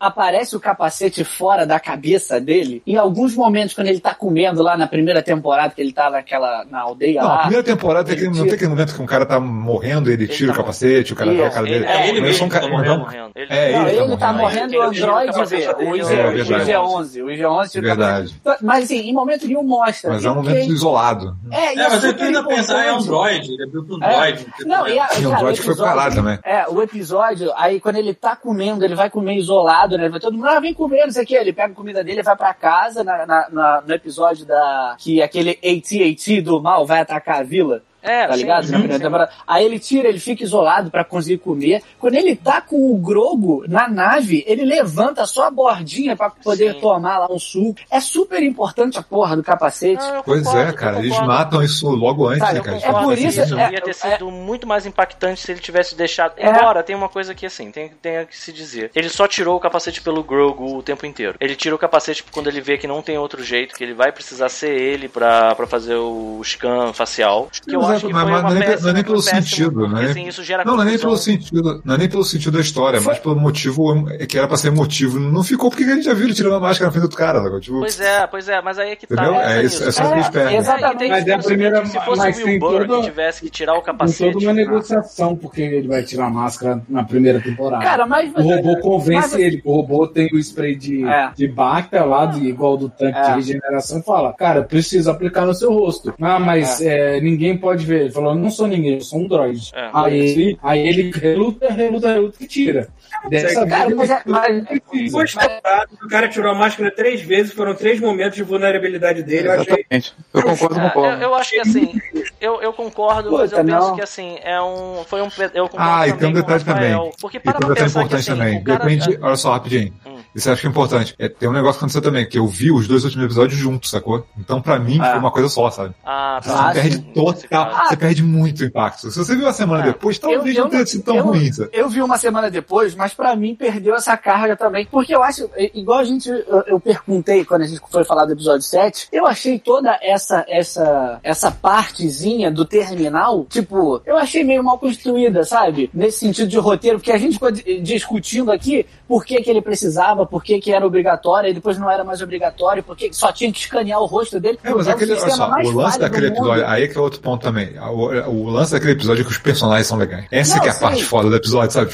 aparece o capacete fora fora da cabeça dele. Em alguns momentos, quando ele tá comendo lá na primeira temporada, que ele tá naquela, na aldeia Não, a lá. primeira temporada tem ele aquele, não tem aquele momento que um cara tá morrendo, ele tira o tá capacete, o cara tá na cara dele. é ele mesmo um tá morrendo, morrendo. Ele- É, Não, ele, ele tá morrendo o Android vê, o é, IG, o verdade. IG-11. O IG-11 tira o Verdade. Mas assim, em momento nenhum mostra. Mas é um momento isolado. É, É, mas super eu ainda pensar, é. Android, ele abriu pro É. Android. Não, e a, o Android foi caralho também. É, o episódio, aí quando ele tá comendo, ele vai comer isolado, né? Vai todo mundo, ah, vem comer, não sei o que. Ele pega a comida dele, vai pra casa na, na- na- no episódio da. que aquele AT-AT do mal vai atacar a vila. É, Tá ligado? sim, Na primeira sim. temporada. Aí ele tira, ele fica isolado pra conseguir comer. Quando ele tá com o Grogo na nave, ele levanta só a bordinha pra poder Sim. tomar lá um suco. É super importante a porra do capacete. Não, Pois concordo, é, cara, eles matam isso logo antes, Sabe, né, cara? concordo. É por isso- isso é- ia ter é- sido muito mais impactante se ele tivesse deixado. É. Embora tem uma coisa que assim, tem, tem que se dizer. Ele só tirou o capacete pelo Grogu o tempo inteiro. Ele tira o capacete quando ele vê que não tem outro jeito, que ele vai precisar ser ele pra, pra fazer o scan facial. Que eu é- acho que mas- foi mas uma não é nem- péssima, não é nem pelo um péssimo, sentido, né? assim, isso gera Não, não é nem pelo sentido, não é nem pelo sentido da história, mas pelo motivo que era pra ser motivo. Não ficou porque a gente já viu ele tirando a máscara na frente do cara, sabe? tipo, Pois é, pois é, mas aí é que tá. Entendeu? pensa É isso, é só que eles perdem. exatamente. Tem- Mas é a primeira- Se fosse mas o Will tem Burr toda- que tivesse que tirar o Tem capacete. toda uma negociação, porque ele vai tirar a máscara na primeira temporada. Cara, mas. o robô convence mas- ele, que o robô tem o spray de, É. de Bacta lá, de, igual do tanque É. de regeneração, e fala, cara, precisa aplicar no seu rosto. Ah, mas é, ninguém pode ver. Ele falou, não sou ninguém, eu sou um droid. É. Aí, ele, aí ele reluta, reluta, reluta e tira. Dessa Cara, vez mas, é- mas-. Foi estourado, o cara tirou a máscara três vezes, foram três momentos de vulnerabilidade dele. Eu achei. Eu concordo com o Paulo. eu, eu acho que assim, eu, eu concordo, mas eu penso não. que assim, é um. Foi um. Eu concordo Ah, e também tem um detalhe também. Porque E para tem um pra detalhe importante assim, também. cara, Depende, olha só, rapidinho. Hum. Isso eu acho que é importante. É, tem um negócio que aconteceu também, que eu vi os dois últimos episódios juntos, sacou? Então, pra mim, Ah. foi uma coisa só, sabe? Ah, Você tá. Ah, perde sim, total, você perde muito impacto. Se você viu a semana Ah. depois, talvez não tenha sido tão eu, ruim, sabe? eu vi uma semana depois, mas pra mim perdeu essa carga também. Porque eu acho, i- igual a gente, eu, eu perguntei quando a gente foi falar do episódio 7, eu achei toda essa, essa, essa partezinha do terminal, tipo, eu achei meio mal construída, sabe? Nesse sentido de roteiro, porque a gente ficou di- discutindo aqui por que, que ele precisava, por que, que era obrigatório, e depois não era mais obrigatório, porque só tinha que escanear o rosto dele. É, mas É o aquele, olha só, o lance daquele mundo. episódio, aí é que é outro ponto também. O, o lance daquele episódio é que os personagens são legais. Essa Não, que é a sim. parte foda do episódio, sabe?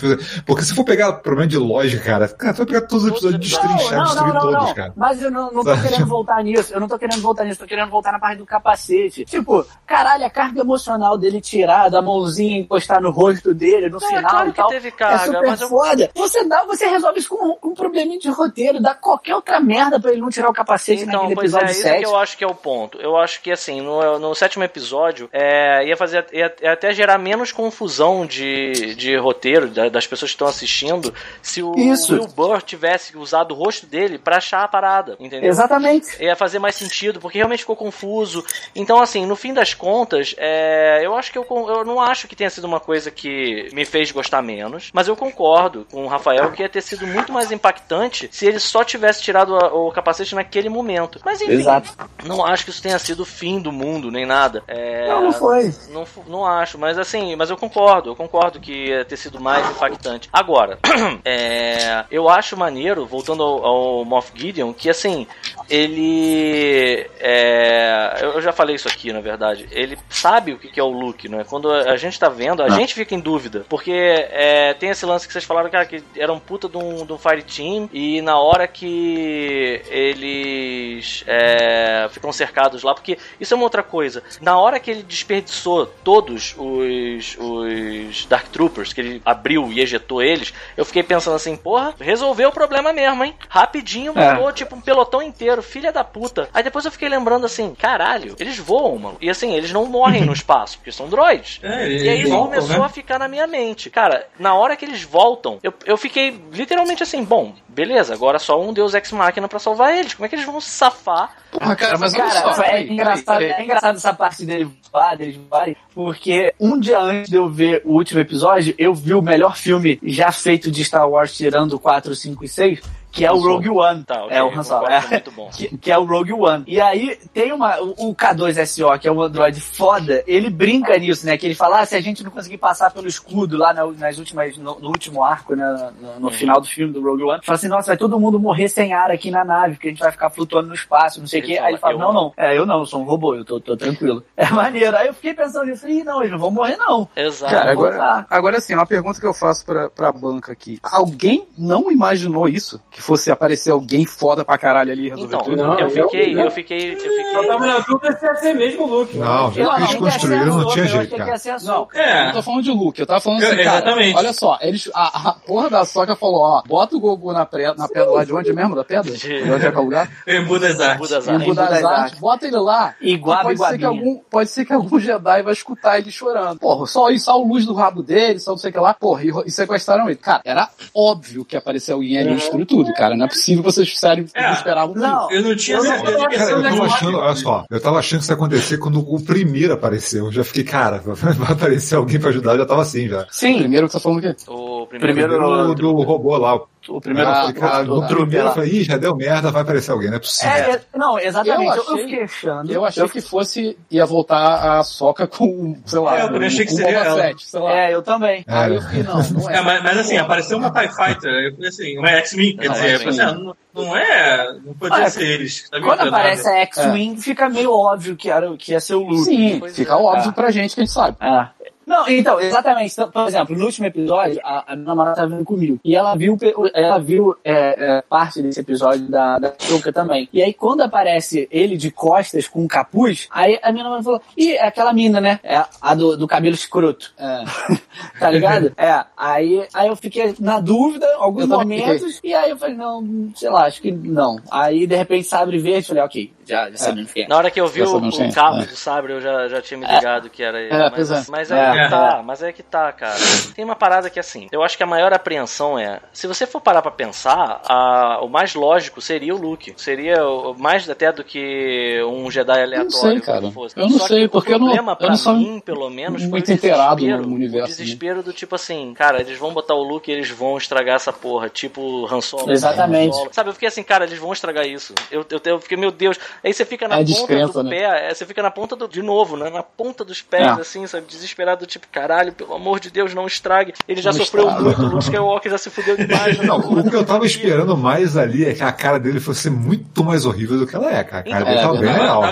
Porque se for pegar problema de lógica, cara, cara, tu vai pegar todos os episódios e destrinchar, destruir todos, cara. Mas eu não, não tô Sabe? querendo voltar nisso. Eu não tô querendo voltar nisso. Tô querendo voltar na parte do capacete. Tipo, caralho, a carga emocional dele tirar, da mãozinha encostar no rosto dele no É, final claro e que tal. teve carga, é super mas eu- foda. Você dá, você resolve isso com, com um probleminha de roteiro. Dá qualquer outra merda pra ele não tirar o capacete Então, naquele pois é, episódio isso 7. que eu acho que é o ponto. Eu acho que, assim, no, no sétimo episódio, é, ia fazer ia, ia até gerar menos confusão de, de roteiro da- das pessoas que estão assistindo se o Isso. Will Burr tivesse usado o rosto dele pra achar a parada, entendeu? Exatamente. ia fazer mais sentido, porque realmente ficou confuso. Então, assim, no fim das contas, é, eu acho que eu, eu não acho que tenha sido uma coisa que me fez gostar menos, mas eu concordo com o Rafael que ia ter sido muito mais impactante se ele só tivesse tirado a- o capacete naquele momento. Mas enfim, Exato. não acho que isso tenha sido o fim do mundo, nem nada. É, Não, não foi. não, não acho, mas assim, mas eu concordo, eu concordo que ia ter sido mais impactante. Agora, (clears throat) é, eu acho maneiro, voltando ao, ao Moff Gideon, que assim, ele. é, eu, já falei isso aqui, na verdade. Ele sabe o que, é o Luke, né? Quando a gente tá vendo, a gente fica em dúvida. Porque é, tem esse lance que vocês falaram, cara, que era um puta de um, de um Fire Team, e na hora que eles é, ficam cercados lá, porque isso é uma outra coisa. Na hora que ele desperdiçou todos os, os Dark Troopers, que ele abriu e ejetou eles, eu fiquei pensando assim, porra, resolveu o problema mesmo, hein? Rapidinho, É. matou, tipo, um pelotão inteiro, filha da puta. Aí depois eu fiquei lembrando assim, caralho, eles voam, mano. E assim, eles não morrem no (laughs) espaço, porque são droids. É, E aí isso voltam, começou né? a ficar na minha mente. Cara, na hora que eles voltam, eu, eu fiquei literalmente assim, bom, beleza, agora só um Deus Ex Machina pra salvar eles. Como é que eles vão se safar? Porra, cara, mas Cara, só. é peraí, engraçado, peraí, é engraçado essa parte dele voar, deles voarem, porque um dia antes de eu ver o último episódio, eu vi o melhor filme já feito de Star Wars, tirando o 4, 5 e 6, que é o Rogue One. Tá, ok, é o Han Solo. É. muito bom. Que, que é o Rogue One. E aí tem uma. O o K2SO, que é um androide foda, ele brinca nisso, né? Que ele fala: ah, se a gente não conseguir passar pelo escudo lá na- nas últimas, no, no último arco, né? No, no final do filme do Rogue One, fala assim: nossa, vai todo mundo morrer sem ar aqui na nave, porque a gente vai ficar flutuando no espaço, não sei o quê. Aí ele fala: "Eu não, não." não. É, eu não, eu sou um robô, eu tô, tô tranquilo. (laughs) É maneiro. Aí eu fiquei pensando nisso, falei, "Ih, não, eles não vão morrer, não. Exato. Cara, agora, agora assim, uma pergunta que eu faço pra, pra banca aqui. Alguém não imaginou isso? Que fosse aparecer alguém foda pra caralho ali resolver Então, tudo? Não, eu eu- fiquei, eu- eu fiquei, eu fiquei. Eu tava na dúvida se ia ser mesmo o Luke. Não, já que eles construíram, não tinha eu jeito, cara. Não, É. não tô falando de Luke, eu tava falando assim, Eu- cara, exatamente. olha só, eles, a, a porra da Soca falou, ó, bota o Goku na, pre, na pedra lá de onde mesmo, da pedra? De onde é que é o (laughs) lugar? Artes. Budas Em Artes. Buda das Buda das Artes, bota ele lá. Iguaba, pode ser, que algum, pode ser que algum Jedi vai escutar ele chorando. Porra, só isso, só o luz do rabo dele, só não sei o que lá. Porra, e, e sequestraram ele. Cara, era óbvio que apareceu alguém ali e destruiu tudo, cara. Não é possível que vocês sério, É. esperavam. Não, Eu não tinha Eu não- certeza ia Cara, eu tava achando, olha só, eu tava achando que isso ia acontecer quando o primeiro apareceu. Eu já fiquei, cara, (laughs) vai aparecer alguém pra ajudar, eu já tava assim já. Sim, Primeiro que você tá falando o quê? O primeiro. Primeiro- Do, do robô lá. o- primeiro. Ah, eu cara, o, primeiro eu falei, ih, já deu merda, vai aparecer alguém, não é possível. É, é, não, exatamente. Eu Eu, eu achei- fiquei achando. Eu achei que fosse, ia voltar a soca com, sei lá, É, eu também achei que com seria ela. Fett, sei lá. É, eu também. Aí eu fiquei, não, não é. É, mas, mas assim, apareceu uma TIE Fighter, eu falei assim, uma X-Wing, quer Assim, ah, não, não é, não podia Olha, ser eles. Tá Quando aparece a X-Wing, fica meio óbvio que, era, que ia ser o Luke. Sim, fica é. óbvio Ah. pra gente que a gente sabe. Ah. Não, então, exatamente. Então, por exemplo, no último episódio, a, a minha namorada tava vendo comigo. E ela viu, ela viu é, é, parte desse episódio da, da Choca também. E aí, quando aparece ele de costas com um capuz, aí a minha namorada falou: Ih, é aquela mina, né? É a do, do cabelo escroto. É. (laughs) tá ligado? É. Aí, aí eu fiquei na dúvida, alguns momentos, e aí eu falei, não, sei lá, acho que não. Aí de repente sabre verde, falei, ok, já, já sabemos quem é. Na hora que eu vi o, quem é. o cabo É. do sabre, eu já, já tinha me ligado que era ele. É, mas, é. mas é, É. que tá, mas é que tá, cara. Tem uma parada que assim, eu acho que a maior apreensão é, se você for parar pra pensar, a- o mais lógico seria o Luke. Seria o, mais até do que um Jedi aleatório. sei, cara. como fosse. Eu não Só sei, que porque eu o não- problema eu pra não mim, pelo menos, foi muito o inteirado desespero, no universo, O desespero do tipo assim, cara, eles vão botar o Luke e eles vão estragar essa porra, tipo Han Solo. Exatamente. Han Solo. Sabe, eu fiquei assim, cara, eles vão estragar isso. Eu, eu, eu fiquei, meu Deus. Aí você fica na É ponta do né? pé, é, você fica na ponta do. De novo, né? Na ponta dos pés, É. assim, sabe? Desesperado, tipo, caralho, pelo amor de Deus, não estrague. Ele já Não sofreu estraga. muito, o Luke Skywalker já se fudeu demais. né? (laughs) Não, o que eu tava esperando mais ali é que a cara dele fosse muito mais horrível do que ela é, cara. A cara Então, dele é tava bem real.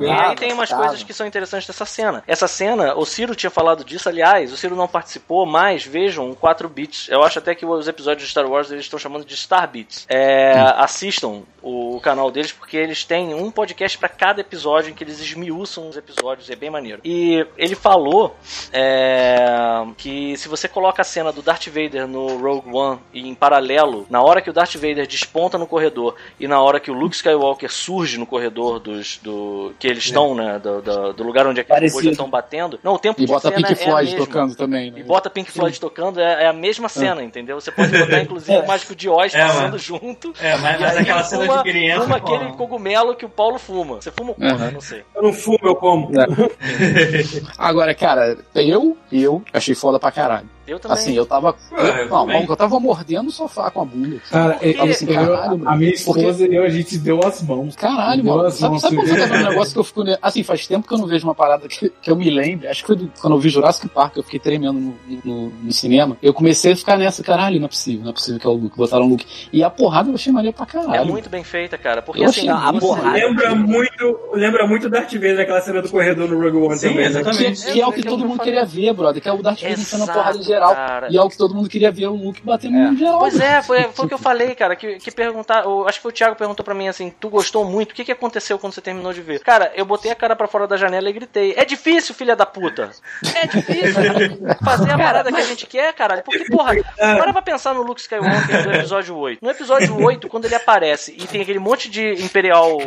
Ver. E aí tem umas coisas que são interessantes dessa cena. Essa cena, o Ciro tinha falado disso, aliás, o Ciro não participou, mas vejam 4 bits. Eu acho até que os episódios de Star Wars eles estão chamando de Star Bits. É, Assistam o canal deles, porque eles têm um podcast pra cada episódio em que eles esmiuçam os episódios, é bem maneiro. E ele falou é, que se você coloca a cena do Darth Vader no Rogue One e em paralelo, na hora que o Darth Vader desponta no corredor e na hora que o Luke Skywalker surge no corredor dos do que eles estão, né, do, do- do lugar onde aqueles já estão batendo. Não, o tempo E de bota cena Pink é a Floyd mesma. tocando também. né? E bota Pink Floyd tocando, é, é a mesma cena, entendeu? Você pode botar, (laughs) inclusive, o Mágico de Oz É, passando mano. junto. É, mas, mas aquela cena de criança. fuma pô, aquele cogumelo que o Paulo fuma. Você fuma o porra, Uhum. não sei. Eu não fumo, eu como. (laughs) Agora, cara, eu, eu achei foda pra caralho. Eu também. Assim, eu tava. É, eu Eu, não, também. eu tava mordendo o sofá com a bunda. Cara, eu tava eu- assim, eu- caralho, mano. a minha Porque- esposa e eu, a gente deu as mãos. Caralho, mano. as Sabe, mãos, sabe quando você tá um negócio que eu fico. ne- Assim, faz tempo que eu não vejo uma parada que, que eu me lembre. Acho que foi do- quando eu vi Jurassic Park, eu fiquei tremendo no, no- no cinema. Eu comecei a ficar nessa, caralho, não é possível, não é possível que é o Luke. Botaram o Luke. E a porrada eu achei maneiro pra caralho. É muito bem feita, cara. Porque Eu assim, achei a porrada. Lembra muito, lembra muito Darth Vader, aquela cena do corredor no Rogue One Sim, também. né? exatamente. Que, que é o que todo mundo queria ver, brother. Que é o Darth Vader enfiando a porrada em geral. cara. E é o que todo mundo queria ver, o Luke batendo em geral. Pois é, foi, foi o que eu falei, cara. Que, que perguntar. eu Acho que foi o Thiago perguntou pra mim assim: tu gostou muito? O que, que aconteceu quando você terminou de ver? Cara, eu botei a cara pra fora da janela e gritei: É difícil, filha da puta! É difícil (laughs) fazer a parada que a gente quer, caralho. Porque, porra, para pra pensar no Luke Skywalker do episódio 8. No episódio 8, quando ele aparece e tem aquele monte de Imperial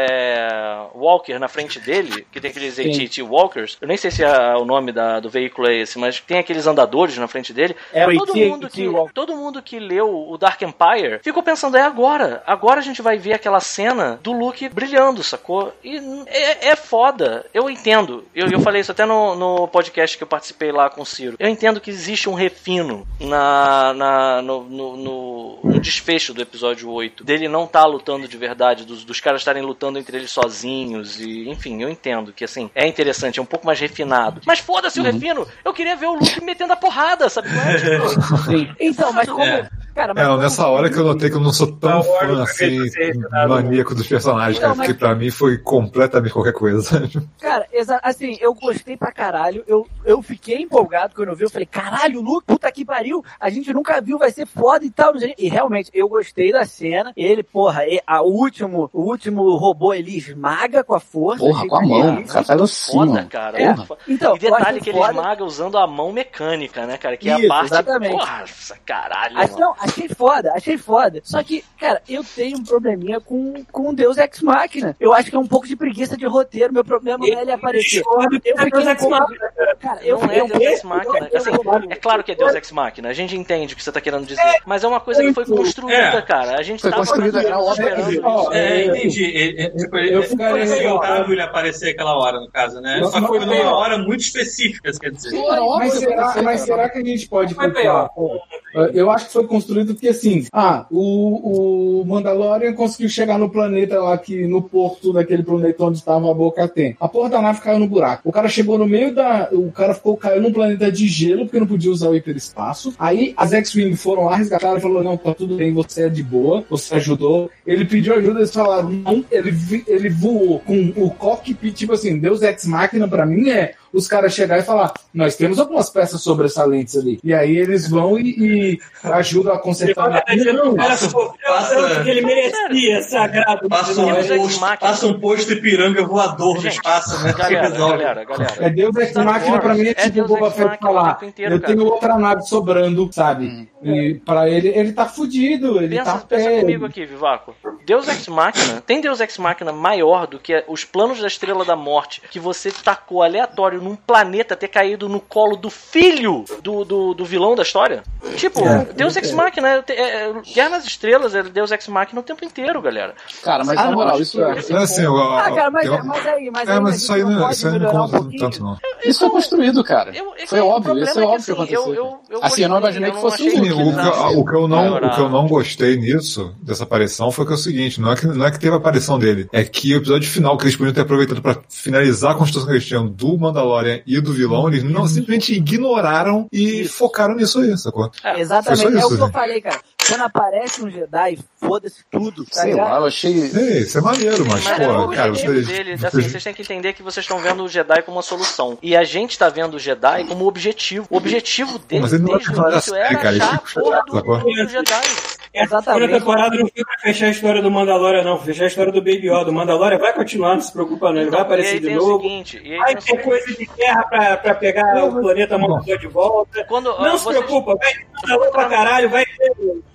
é, Walker na frente dele, que tem aqueles AT-AT Walkers, eu nem sei se é o nome da- do veículo é esse, mas tem aqueles andadores flores na frente dele. É, todo, e mundo que que, todo mundo que leu o Dark Empire ficou pensando, é agora. Agora a gente vai ver aquela cena do Luke brilhando, sacou? E é, é foda. Eu entendo. Eu, eu falei isso até no, no podcast que eu participei lá com o Ciro. Eu entendo que existe um refino na, na, no, no, no- no desfecho do episódio 8. Dele não tá lutando de verdade, dos, dos caras estarem lutando entre eles sozinhos. E, enfim, eu entendo que assim, é interessante, é um pouco mais refinado. Mas foda-se o refino! Eu queria ver o Luke metendo a porrada, sabe? qual é? (laughs) Tipo. Então, mas como. É. Cara, mas É, nessa hora que eu notei que eu não sou tão fã assim, refinado. maníaco dos personagens, Não, cara, mas- porque pra mim foi completamente qualquer coisa. (laughs) Cara, assim, eu gostei pra caralho. Eu, eu fiquei empolgado quando eu vi. Eu falei, caralho, Luke, puta que pariu. A gente nunca viu, vai ser foda e tal. E realmente, eu gostei da cena. Ele, porra, a último, o último robô, ele esmaga com a força. Porra, com a mão. cara assim, foda, mano. cara. É. Porra. Então, e detalhe que ele foda. esmaga usando a mão mecânica, né, cara? Que é a parte. exatamente. Porra, caralho. Mano. não, achei foda, achei foda. Só que, cara, eu tenho um probleminha com, com Deus Ex Machina. Eu acho que é um pouco de preguiça de roteiro. Meu problema não é ele aparecer. Eu é fiquei Deus Ex Machina, cara. Eu não é eu- Deus Ex Machina. Assim, é claro que é Deus Ex Machina. A gente entende o que você tá querendo dizer. Mas é uma coisa que foi construída, É. cara. A gente Foi tava construída. É, É, entendi. Tipo, eu ficaria inevitável ele aparecer aquela hora, no caso, né? Só que foi numa hora muito específica, quer dizer. Mas será, que a gente pode? Eu acho que foi construído porque assim, ah, o, o Mandalorian conseguiu chegar no planeta lá que no porto daquele planeta onde estava a Boca Tem. A porra da nave caiu no buraco. O cara chegou no meio da, o cara ficou caiu num planeta de gelo porque não podia usar o hiperespaço. Aí as X-Wing foram lá resgataram e falou não, tá tudo bem, você é de boa, você ajudou. Ele pediu ajuda, eles falaram não, ele ele voou com o cockpit, tipo assim, Deus Ex Machina pra mim é os caras chegar e falar: Nós temos algumas peças sobressalentes ali. E aí eles vão e, e ajudam a consertar. Dizendo que o cara Passa- que ele merecia, sagrado. Passa um, Deus Ex posto, passa um posto Ipiranga voador no espaço, né? Galera, galera, galera. É Deus Ex Star Machina Wars pra mim é é tipo Deus Boba Ex Fett falar. inteiro, eu cara. tenho outra nave sobrando, sabe? E pra ele, ele tá fudido, ele Pensa, tá pensa pé. comigo aqui, Vivaco. Deus Ex Machina, tem Deus Ex Machina maior do que os planos da Estrela da Morte que você tacou aleatório num planeta ter caído no colo do filho do, do, do vilão da história? Tipo, Deus Ex Machina, é, é, Guerra nas Estrelas é Deus Ex Machina o tempo inteiro, galera. Cara, mas Ah, na moral, isso é. Assim, eu, Ah, cara, mas, eu- mas aí, mas é, aí, mas a isso aí não, isso aí não um conta pouquinho? tanto, não. Isso foi construído, cara. Eu- é Foi óbvio, isso é é óbvio que assim, aconteceu. eu- eu- eu assim, eu não imaginei que fosse achei o que, Não, o que eu não, o que eu não gostei nisso, dessa aparição, foi que é o seguinte, não é que, não é que teve a aparição dele, é que o episódio final, que eles podiam ter aproveitado pra finalizar a construção que eles tinham do Mandalorian e do vilão, eles não simplesmente ignoraram e focaram nisso aí, sacou? É, Exatamente, é isso, o que eu gente. falei, cara. Quando aparece um Jedi, foda-se tudo, tá Sei ligado? lá, eu achei. Ei, isso é maneiro, mas, Mas é o pô, cara, objetivo vocês, dele, assim, vocês- têm que entender que vocês estão vendo o Jedi como uma solução. E a gente tá vendo o Jedi como objetivo. O objetivo dele mas ele não é desde o início era cara, achar a porra do, do Jedi. Essa Exatamente. temporada não foi pra fechar a história do Mandalorian, não. Fechar a história do Baby Yoda. O Mandalorian vai continuar, não se preocupa não. Ele vai Então, e aparecer de novo. seguinte, aí Vai ter seguinte, coisa de guerra pra, pra pegar o planeta Mandalor de volta. quando, Não se vocês- preocupa, vai ter Mandalor pra caralho, vai ter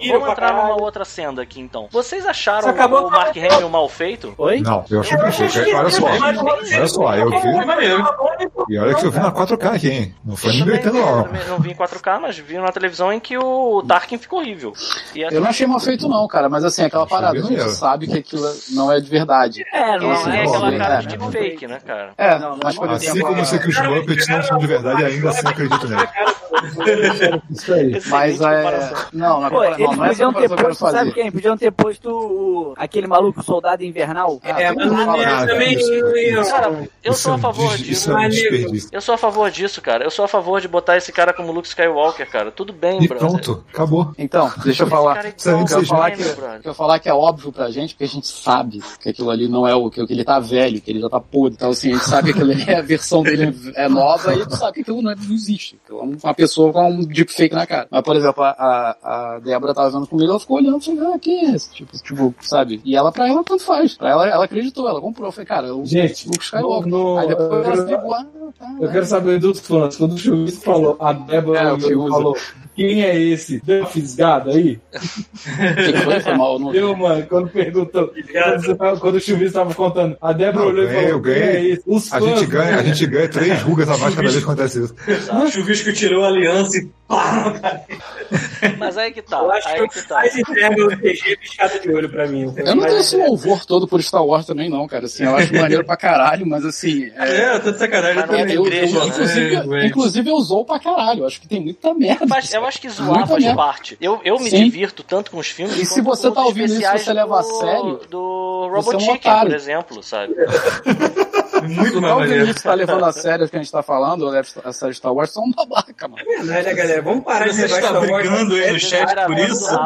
Vamos entrar numa outra senda aqui então. Vocês acharam o Mark Hamill mal feito? Oi? Não, eu achei Eu perfeito. Olha só, que- olha só, eu vi. E olha que eu vi na 4K aqui, hein? Não foi me Também, gritando, eu não. não vi em 4K, mas vi na televisão em que o Tarkin ficou horrível. E assim, Eu não achei mal feito, não, cara, mas assim, aquela parada, a gente sabe que aquilo não é de verdade. É, não, não Esse é é aquela cara de deepfake, né, cara? É, Não, mas por exemplo. Assim como eu sei que os Muppets não são de verdade, ainda assim eu acredito nele. Isso aí. Mas é. Não, na Pô, eles não, é essa podiam ter que posto, sabe quem? Podiam ter posto o, aquele maluco soldado invernal. Ah, É, tem mas que não é também. Cara, eu sou é a um favor disso. Isso é. Eu sou a favor disso, cara. Eu sou a favor de botar esse cara como Luke Skywalker, cara. Tudo bem, E brother. pronto, acabou. Então, deixa eu falar. É igual que Eu falar que, eu falar que é óbvio pra gente, porque a gente sabe que aquilo ali não é o que, ele tá velho, que ele já tá podre. Então, assim, a gente sabe que aquilo ali é a versão dele é nova e tu sabe que aquilo não, é- não existe. Aquilo é uma pessoa com um deepfake na cara. Mas, por exemplo, a, a, a Débora tava vendo comigo, ela ficou olhando e falou, ah, quem é esse? Tipo, tipo, sabe? E ela, pra ela, tanto faz. Pra ela, ela acreditou, ela comprou. Eu falei, cara, eu Gente, Luke Skywalker. no- Aí depois eu ela se quero- ligou, ah, tá, Eu quero saber dos fãs. Quando o Chuvisco falou, a Débora É, falou, Quem é esse? Deu uma fisgada aí? Que mal, não- Deu, mano, quando perguntou. Quando, quando o Chuvisco tava contando, a Débora olhou e falou: eu ganhei. "Quem é esse?" Os A fãs, gente ganha, a gente ganha três rugas a mais cada vez que acontece isso. O chuvisco tirou a aliança e cara. Mas aí que tá. Eu acho Aí que que o tá. mais entrega o TG piscada de olho pra mim. Eu não tenho esse louvor todo por Star Wars também, não, cara. Assim, eu acho maneiro pra caralho, mas assim. É, É, eu tô de sacanagem Mas não é também. eu, igreja, eu- né? inclusive, É, inclusive eu usou pra caralho. Eu acho que tem muita merda. Mas eu acho que zoar Muita faz merda. parte. Eu, eu me Sim. divirto tanto com os filmes. E se você tá ouvindo isso, você leva a do- sério, Do você é um Robot Chicken, otário. por exemplo, sabe? (laughs) Muito Se mais o maneiro. Vinícius tá levando a sério o que a gente tá falando, leva a série Star Wars, são um babaca, mano. Não é, né, galera? Vamos parar de Você levar está Star Wars. brigando aí no chat por isso?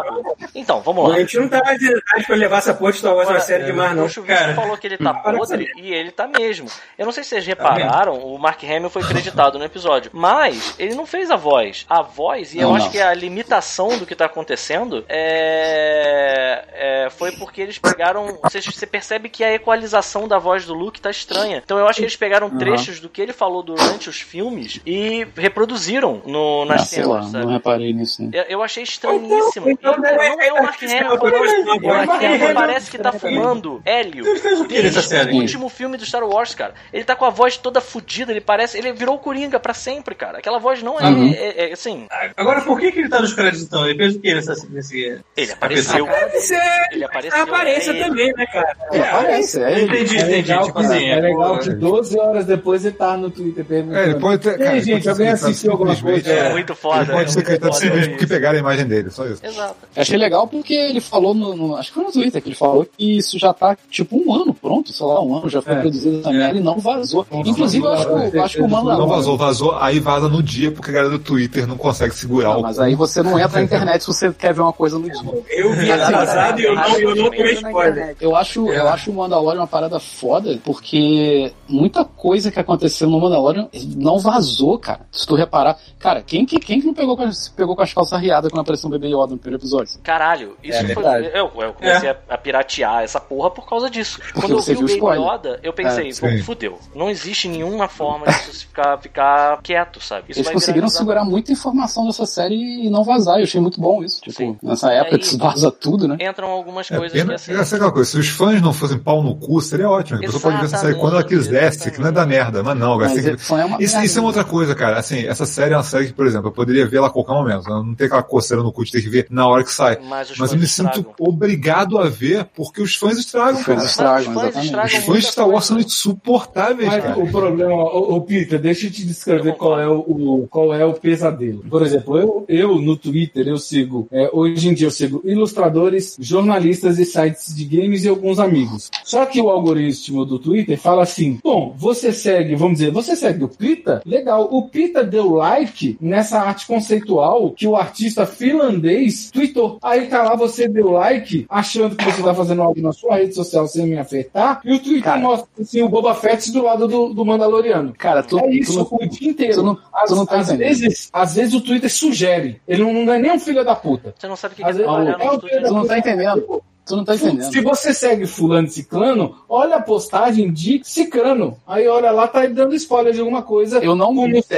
Então, vamos lá. A gente não tá mais idade pra levar essa porra de Star Wars na série demais, não. O Chuvisco falou que ele tá com podre e ele tá mesmo. Eu não sei se vocês repararam, o Mark Hamill foi creditado no episódio, mas ele não fez a voz. A voz, e eu Não, acho não. que a limitação do que tá acontecendo é, é- foi porque eles pegaram. Você, você percebe que a equalização da voz do Luke tá estranha. Então eu acho que eles pegaram trechos do que ele falou durante os filmes e reproduziram no, Ah, nas sei lá, cenas, não reparei nisso. né? Eu, eu achei estranhíssimo. Então, E deve- não é o Mark Hamill falando. O Mark Hamill parece que tá fumando hélio. Ele fez o que nessa Desde o último filme do Star Wars, cara. Ele tá com a voz toda fodida, ele parece. Ele virou o Coringa pra sempre, cara. Aquela voz não é. Uhum. é- é- assim. Agora, por que, que ele tá nos créditos então? Ele fez o que nesse. nesse... Ele apareceu. Deve ser Ele apareceu. a aparência é ele. também, né, cara? É, parece, é. Entendi, É entendi. legal, Tipo assim, é legal que 12 horas depois ele tá no Twitter perguntando. É, ele pode ter. E Cara, aí, gente, pode alguém assistiu alguma coisa? É muito foda. Ele pode é ser que tá foda simplesmente porque pegaram a imagem dele, só isso. Exato. Achei legal porque ele falou no, no- Acho que foi no Twitter que ele falou que isso já tá tipo um ano pronto, sei lá, um ano já foi É. produzido essa merda e não vazou. Não Inclusive, eu acho, que acho que o Não Mandalorian. vazou, vazou, aí vaza no dia porque a galera do Twitter não consegue segurar Não, o. mas aí você não entra na internet se você quer ver uma coisa no dia. Eu vi atrasado e eu não, eu não tomei spoiler. Eu acho, eu acho o Mandalorian uma parada foda, porque muita coisa que aconteceu no Mandalorian não vazou, cara. Se tu reparar, cara, quem que, quem que não pegou com, as, pegou com as calças riadas quando apareceu o bebê Yoda no primeiro episódio? Caralho, isso É foi. Eu, eu comecei a, a piratear essa porra por causa disso. (laughs) Quando eu vi o Baby. Yoda, eu pensei, É, fudeu. Não existe nenhuma forma de isso ficar, ficar quieto, sabe? Isso Eles vai conseguiram segurar muita informação dessa série e não vazar. Eu achei muito bom isso. Tipo, Sim. nessa época aí- que se vaza tudo, né? Entram algumas É, coisas pena, que assim. essa é aquela coisa, se os fãs não fossem pau no cu, seria ótimo. A pessoa pode ver essa série quando ela quisesse, que não é da merda, mas não, Mas tem é, é Isso, isso é uma outra coisa, cara. Assim, essa série é uma série que, por exemplo, eu poderia ver ela a qualquer momento. Eu não tem aquela coceira no cu de ter que ver na hora que sai. Mas Mas eu me sinto estragam. obrigado a ver porque os fãs estragam, Os cara. fãs estragam, os fãs exatamente. estragam Os fãs de Star Wars são coisa. insuportáveis, Mas cara. o problema, ô, ô, Peter, deixa eu te descrever qual é o, o- qual é o pesadelo. Por exemplo, eu, eu no Twitter eu sigo, é, hoje em dia eu sigo ilustradores, jornalistas e sites de games e alguns amigos. Só que o algoritmo do Twitter fala assim: bom, você segue, vamos dizer, você segue o Pita? Legal. O Pita deu like nessa arte conceitual que o artista finlandês tweetou. Aí tá lá, você deu like, achando que você tá fazendo algo na sua rede social sem me afetar, e o Twitter Cara. mostra assim, o Boba Fett do lado do, do Mandaloriano. Cara, tu, é isso o dia inteiro. tu não- às, não tá às vezes, às vezes o Twitter sugere. Ele não, não é nem um filho da puta. Você não sabe o que, que Às é trabalhar é puta. tá entendendo. Tu não tá entendendo. Se você segue fulano e ciclano, olha a postagem de ciclano. Aí olha lá, tá dando spoiler de alguma coisa. Eu não-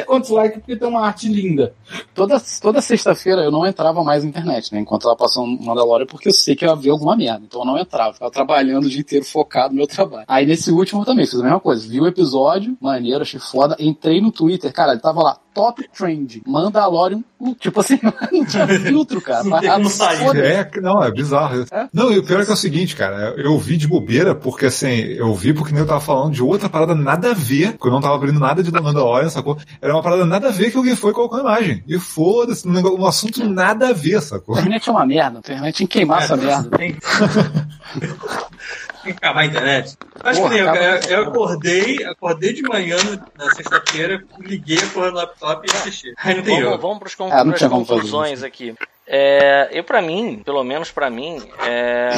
Com quantos likes, porque tem uma arte linda. Toda, toda sexta-feira eu não entrava mais na internet, né? Enquanto ela passando Mandalorian, porque eu sei que eu ia ver alguma merda. Então eu não entrava. Ficava trabalhando o dia inteiro focado no meu trabalho. Aí nesse último eu também fiz a mesma coisa. Vi o episódio, maneiro, achei foda. Entrei no Twitter, cara, ele tava lá, top trend, Mandalorian. Tipo assim, (laughs) não tinha filtro, cara. Não tem como sair. Foda-se. É, não, é bizarro. É? Não, e o pior é que é o seguinte, cara, eu vi de bobeira, porque assim, eu vi porque nem eu tava falando de outra parada nada a ver, porque eu não tava abrindo nada de Mandalorian, sacou? Era uma parada nada a ver que alguém foi e colocou a imagem. E foda-se, um, um assunto nada a ver, sacou? A internet é uma merda. A internet tinha que queimar essa merda. Tem (laughs) acabar a internet. Acho Porra, que nem eu, eu, eu acordei, acordei de manhã na sexta-feira, liguei a porra do laptop e assisti. Aí não tem Vamos, vamos con- Ah, fazer conclusões aqui. É, eu para mim, pelo menos para mim, é,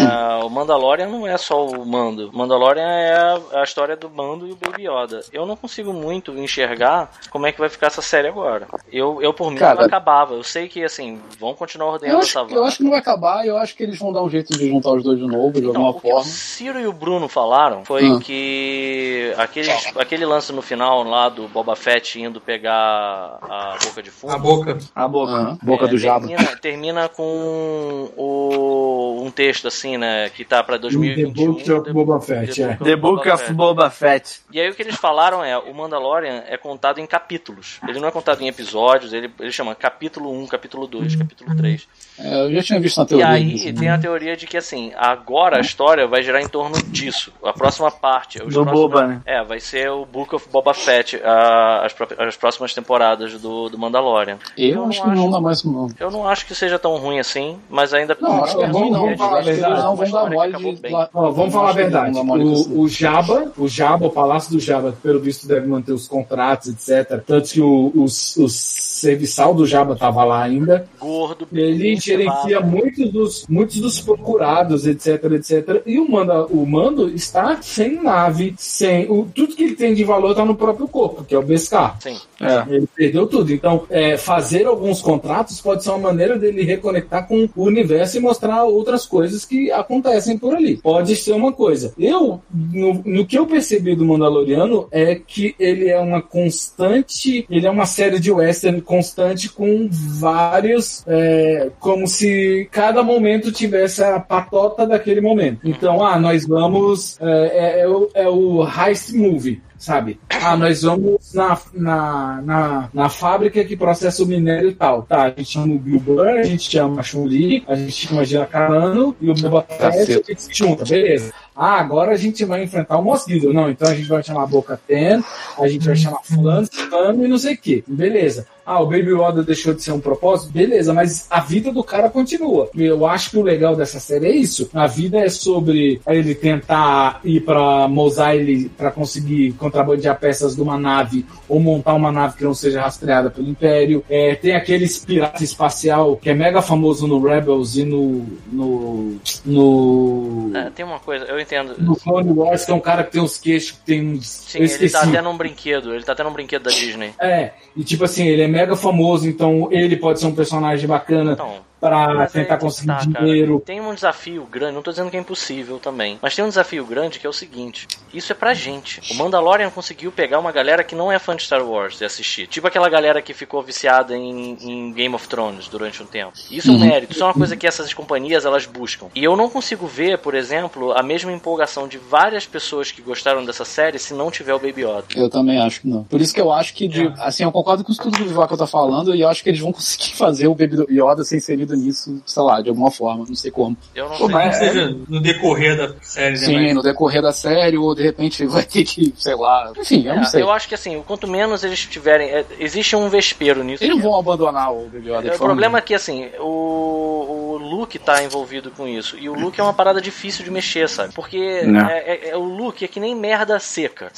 o Mandalorian não é só o Mando. O Mandalorian é a, a história do Mando e o Baby Yoda. Eu não consigo muito enxergar como é que vai ficar essa série agora. Eu, eu por mim, Cara, não acabava. Eu sei que, assim, vão continuar ordenando essa eu acho que não vai acabar, eu acho que eles vão dar um jeito de juntar os dois de novo, de Então, alguma o que o forma. Ciro e o Bruno falaram foi Ah. que aqueles, aquele lance no final lá do Boba Fett indo pegar a boca de fumo. A boca. A boca. Aham, Boca É, do Jabba. Termina, termina com o, um texto assim, né? Que tá pra The 2021. Book of Boba Fett, é. The Book of Boba Fett. E aí o que eles falaram é, o Mandalorian é contado em capítulos. Ele não é contado em episódios, ele, ele chama capítulo 1, capítulo 2, capítulo 3. É, eu já tinha visto na E teoria. aí isso. tem a teoria de que assim, agora a história vai girar em torno disso. A próxima parte. os Do próximos- Boba, né? É, vai ser o Book of Boba Fett, a- as, as próximas temporadas do, do Mandalorian. Eu, não acho que não dá mais não. Eu não acho que seja tão ruim assim, mas ainda Não, acho que é ruim, não, é vamos falar a verdade. é vamos falar a verdade. O, o Jabba, o Jabba, o Palácio do Jabba, pelo visto, deve manter os contratos, etc. Tanto que o, o, o serviçal do Jabba estava lá ainda. Gordo, Ele gerencia muitos dos, muitos dos procurados, etc, etc. E o, manda, o mando está sem nave, sem. O, tudo que ele tem de valor está no próprio corpo, que é o Beskar. Sim. Ele perdeu tudo. Então, é, fazer alguns contratos pode ser uma maneira dele reconectar com o universo e mostrar outras coisas que acontecem por ali. Pode ser uma coisa. Eu, no, no que eu percebi do Mandaloriano, é que ele é uma constante, ele é uma série de western constante com vários, é, como se cada momento tivesse a patota daquele momento. Então, ah, nós vamos, é, é- é o, é o heist movie sabe? Ah, nós vamos na, na, na, na fábrica que processa o minério e tal. Tá, a gente chama o Bill Burr, a gente chama a Chun-Li, a gente chama a Gina Carano e o Boba Fett, a gente se junta, beleza. Ah, agora a gente vai enfrentar o Moss Gideon. Não, então a gente vai chamar Boca Ten, a gente vai chamar fulano, fulano e não sei o que. Beleza. Ah, o Baby Yoda deixou de ser um propósito? Beleza, mas a vida do cara continua. Eu acho que o legal dessa série é isso. A vida é sobre ele tentar ir pra Mos Eisley pra conseguir contrabandear peças de uma nave ou montar uma nave que não seja rastreada pelo Império. É, tem aqueles pirata espacial que é mega famoso no Rebels e no. no. no. É, tem uma coisa, eu entendo. no Clone Wars, que é um cara que tem uns queixos, que tem uns. Sim, ele tá até num brinquedo, ele tá até num brinquedo da Disney. É, e tipo assim, ele é mega famoso, então ele pode ser um personagem bacana Então, aí tentar que conseguir tá, cara. dinheiro. Tem um desafio grande, não tô dizendo que é impossível também, mas tem um desafio grande que é o seguinte: isso é pra gente. O Mandalorian conseguiu pegar uma galera que não é fã de Star Wars e assistir. Tipo aquela galera que ficou viciada em, em Game of Thrones durante um tempo. Isso é um mérito, isso é uma coisa que essas companhias elas buscam. E eu não consigo ver, por exemplo, a mesma empolgação de várias pessoas que gostaram dessa série se não tiver o Baby Yoda. Eu também acho que não. Por isso que eu acho que, de- assim, eu concordo com tudo que o Vivaco tá falando e eu acho que eles vão (laughs) conseguir fazer o Baby Yoda ser inserido nisso, sei lá, de alguma forma, não sei como. Eu não Pô, sei. mas- Ou seja, no decorrer da série, né? Sim, mas- no decorrer da série, ou de repente vai ter que, sei lá. Enfim, eu não É, sei. eu acho que assim, quanto menos eles tiverem. é, existe um vespero nisso. Eles não vão abandonar o Baby Yoda. de É, O forma problema é que assim, o, o Luke tá envolvido com isso. E o Luke é uma parada difícil de mexer, sabe? Porque Né. é, é- é- o Luke é que nem merda seca.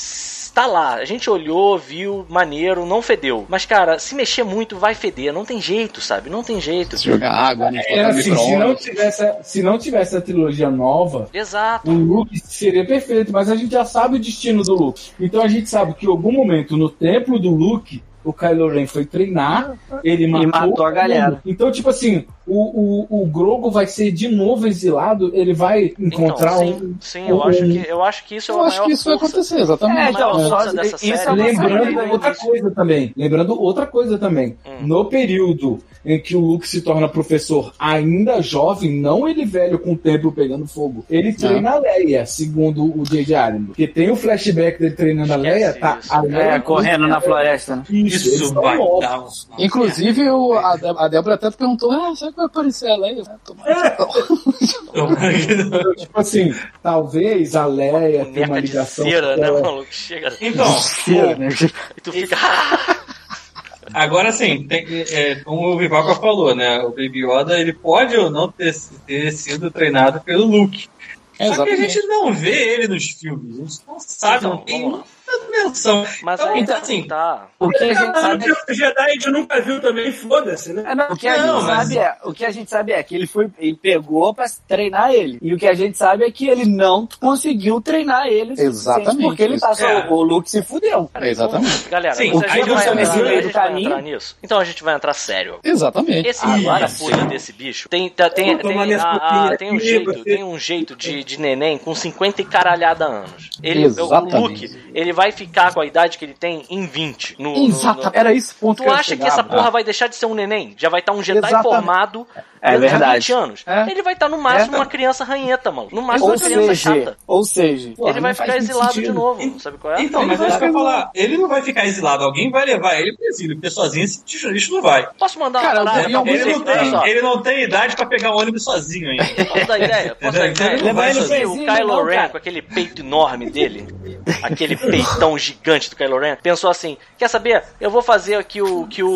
Tá lá, a gente olhou, viu, maneiro, não fedeu. Mas, cara, se mexer muito, vai feder. Não tem jeito, sabe? Não tem jeito. Se jogar água, né? É assim, se não, tivesse, se não tivesse a trilogia nova, Exato. o Luke seria perfeito, mas a gente já sabe o destino do Luke. Então a gente sabe que em algum momento no templo do Luke, o Kylo Ren foi treinar, ele matou, matou a galera. Então, tipo assim, o, o, o Grogu vai ser de novo exilado, ele vai encontrar então, um. sim, sim, eu um- acho que eu acho que isso é Eu a acho que isso vai força. acontecer, exatamente. É, então, dessa isso série é é Lembrando outra coisa também. Lembrando outra coisa também. Hum. No período em que o Luke se torna professor ainda jovem, não ele velho com o templo pegando fogo. Ele treina a Leia, segundo o J.J. Abrams. Porque tem o flashback dele treinando a Leia, tá? isso. A Leia É, correndo na floresta, né? Isso, Isso vai dar. Inclusive, o, a, a Débora até perguntou: ah, será que vai aparecer a Leia? Tomara que não. Então, tipo assim, talvez a Leia tenha uma ligação cera, né, maluco? Chega. Então, Sim, né? E tu fica. (laughs) Agora sim, tem, é, como o Vivaca falou, né? O Baby Yoda ele pode ou não ter, ter sido treinado pelo Luke. Só que a gente não vê ele nos filmes, a gente não sabe, não tem Vamos lá. Dimensão. Mas Então, aí então, assim, tá. O que a gente Caramba, sabe é o Jedi a gente nunca viu também, foda-se, né? É, não, o que a Não, gente mas- sabe é, o que a gente sabe é que ele foi, ele pegou pra treinar ele. E o que a gente sabe é que ele não conseguiu treinar ele. o Exatamente. Porque ele passou, É. o Luke se fudeu. Exatamente. Galera, Sim, a o gente que vai você entrar, nesse a meio gente do vai caminho- entrar nisso. Então a gente vai entrar sério. Exatamente. Esse Agora puta desse bicho tem, tá- tem, tem, minhas a- a- tem um jeito, tem um jeito de, de neném com 50 e caralhada anos. Ele, o Exatamente. Luke, ele vai ficar com a idade que ele tem em 20. No, no- Exato. no- Era esse ponto Tu que acha que essa porra vai deixar de ser um neném? Já vai estar um Jedi Exatamente. formado É verdade. 20 anos. É. Ele vai estar no máximo É. uma criança ranheta, mano. No máximo Ou uma criança seja, chata. ou seja, Porra, ele vai ficar exilado de sentido. novo, sabe qual é? Então, mas isso que eu falar. Ele não vai ficar exilado. Alguém vai levar ele pro exílio, porque sozinho esse bicho não vai. Posso mandar uma Cara, parada? em algum Ele não, tem, ele não tem idade pra pegar um ônibus sozinho ainda. Posso dar ideia? Posso dar ideia? Ele vai Você sozinho. o Kylo Ren com aquele peito enorme dele, aquele peitão gigante do Kylo Ren, pensou assim: quer saber? Eu vou fazer aqui o que o,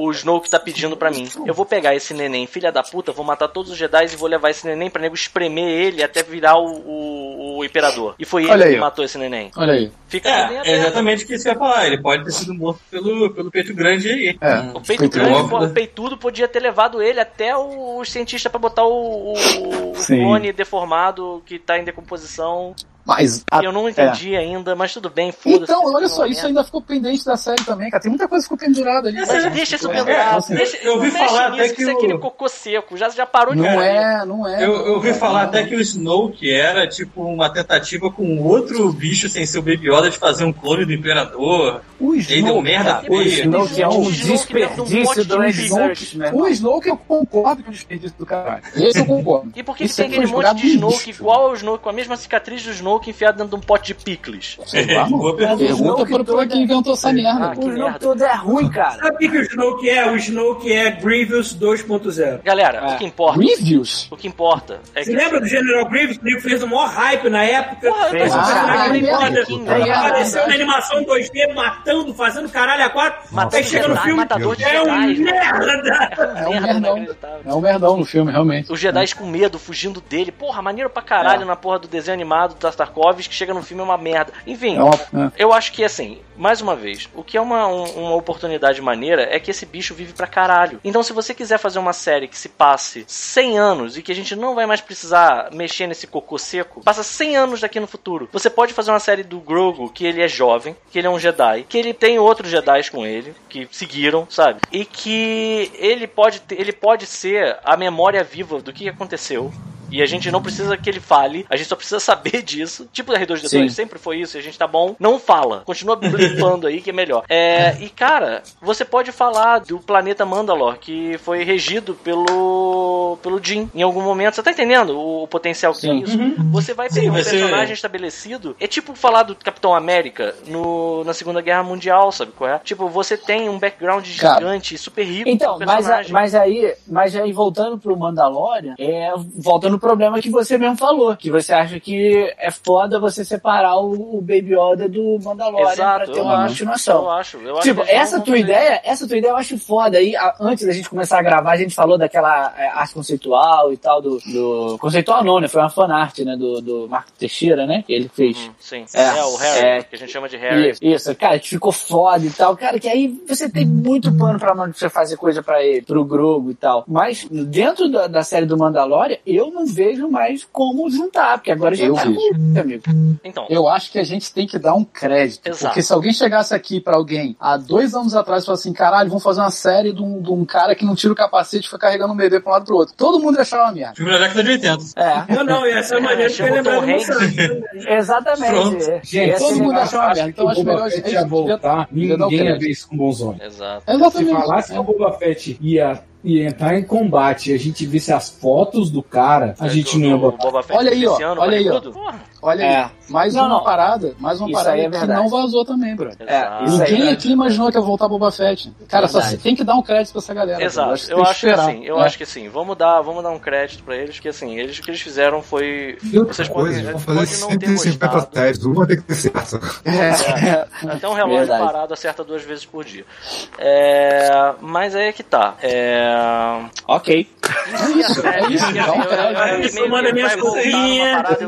o Snoke tá pedindo pra mim. Eu vou pegar esse neném, filha da puta, vou matar todos os Jedi e vou levar esse neném pra nego espremer ele até virar o, o, o imperador. E foi ele que matou esse neném. Olha aí. Fica É, é exatamente o que eu ia falar. Ele pode ter sido morto pelo, pelo peito grande aí. É. O peito Peito grande, o peitudo podia ter levado ele até o- os cientistas pra botar o, o, o clone deformado que tá em decomposição. Mas. E eu não entendi ainda, mas tudo bem, foda-se. Então, olha só, é isso ainda ficou pendente da série também, cara. Tem muita coisa que ficou pendurada ali. Mas deixa isso É, pendurado, assim, deixa, eu ouvi falar até que que isso é aquele cocô seco, já, já parou de Não é, não é. Eu, eu ouvi cara. falar até que o Snoke era tipo uma tentativa com outro bicho sem ser o Baby Yoda de fazer um clone do Imperador. O Ele deu merda o feia. Snoke é um um desperdício de do? O Snoke eu concordo com o desperdício do caralho. Esse eu concordo. E por que, que Isso tem aquele monte de Snoke lixo. igual ao Snoke, com a mesma cicatriz do Snoke enfiado dentro de um pote de picles? Lá, (laughs) mano. Boa pergunta. Pergunta pro, toda- quem inventou essa merda. Ah, que O Snoke merda. todo é ruim, (laughs) cara. Sabe o que, que o Snoke é? O Snoke é Grievous 2.0. Galera, É. o que importa, Reviews. o que importa é Você que... lembra do General Grievous? O nego fez o maior hype na época. Porra, Fez Ah, é foda. verdade. É Apareceu na animação 2D, matando, fazendo caralho a quatro. Matando Aí chega no filme, matador de é um né? merda. É um merda merdão. É um merdão no filme, realmente. Os Jedi com medo, fugindo dele. Porra, maneiro pra caralho na porra do desenho animado do Tartakovsky, que chega no filme é uma merda. Enfim, É é. eu acho que assim, mais uma vez, o que é uma, um- uma oportunidade maneira é que esse bicho vive pra caralho. Então, se você quiser fazer uma série que se passe 100 anos e que a gente não vai mais precisar mexer nesse cocô seco, passa 100 anos daqui no futuro. Você pode fazer uma série do Grogu, que ele é jovem, que ele é um Jedi, que ele tem outros Jedi com ele, que seguiram, sabe? E que ele pode, ter- ele pode ser a memória viva do que aconteceu. E a gente não precisa que ele fale, a gente só precisa (laughs) saber disso. Tipo o R2D2 Sim. sempre foi isso, e a gente tá bom. Não fala. Continua blipando aí que é melhor. É, e cara, você pode falar do planeta Mandalor, que foi regido pelo pelo Jin em algum momento. Você tá entendendo o, o potencial que tem isso? Você vai Sim, pegar um ser- personagem estabelecido. É tipo falar do Capitão América no, na Segunda Guerra Mundial, sabe qual é? Tipo, você tem um background Cara. gigante, super rico. Então, mas, a- mas aí, mas aí voltando pro Mandalorian, é, volta no problema que você mesmo falou, que você acha que é foda você separar o, Baby Yoda do Mandalorian Exato, pra ter uma acho, continuação. eu acho. Eu acho Tipo, essa tua ideia, essa tua ideia eu acho foda. Aí, a- antes da gente começar a gravar, a gente falou daquela é, arte conceitual e tal, do, do- Conceitual não, né? Foi uma fanart, né? Do, do Marco Teixeira, né? Que ele fez. Hum, Sim, É, é, o Harry, é. que a gente chama de Harry. Isso, isso, cara, que ficou foda e tal. Cara, que aí você tem muito pano pra mão de você fazer coisa pra ele, pro Grogo e tal. Mas dentro da, da série do Mandalorian, eu não vejo mais como juntar, porque agora já Eu tá vejo. com amigo. Então, Eu acho que a gente tem que dar um crédito. Exato. Porque se alguém chegasse aqui pra alguém há dois anos atrás e falasse assim, caralho, vamos fazer uma série de um, de um cara que não tira o capacete e fica carregando um bebê pra um lado e pro outro. Todo mundo ia achar uma merda. Filme da década de 80. É, Não, não, e essa é maneira lembrado no Hanks. Santos. exatamente. Pronto. Gente, todo mundo negócio- achou uma merda. Então acho melhor a gente ia voltar, ninguém ia ver isso com bons olhos. exato. Se falasse que o Boba Fett ia, ia entrar em combate e a gente visse as fotos do cara, a gente botar. Boba Fett Olha aí, ó, olha aí, ó. Porra, Olha É. aí, mais Não, uma não. parada, mais uma Isso parada é que não vazou também, bro. É, isso aí. Ninguém é- aqui imaginou que ia voltar Boba Fett. Cara, só tem que dar um crédito pra essa galera. Exato, que eu acho que assim, eu É. acho que assim, vamos dar, vamos dar um crédito pra eles, que assim, eles o que eles fizeram foi. E Vocês podem, coisa, podem fazer não ter 150 gostado. testes, uma tem que ter certo. É, até um relógio Verdade. parado acerta duas vezes por dia. É, mas aí é que tá. É, Ok. É isso, é isso. Dá um crédito. Isso, manda minhas coisinhas. parada,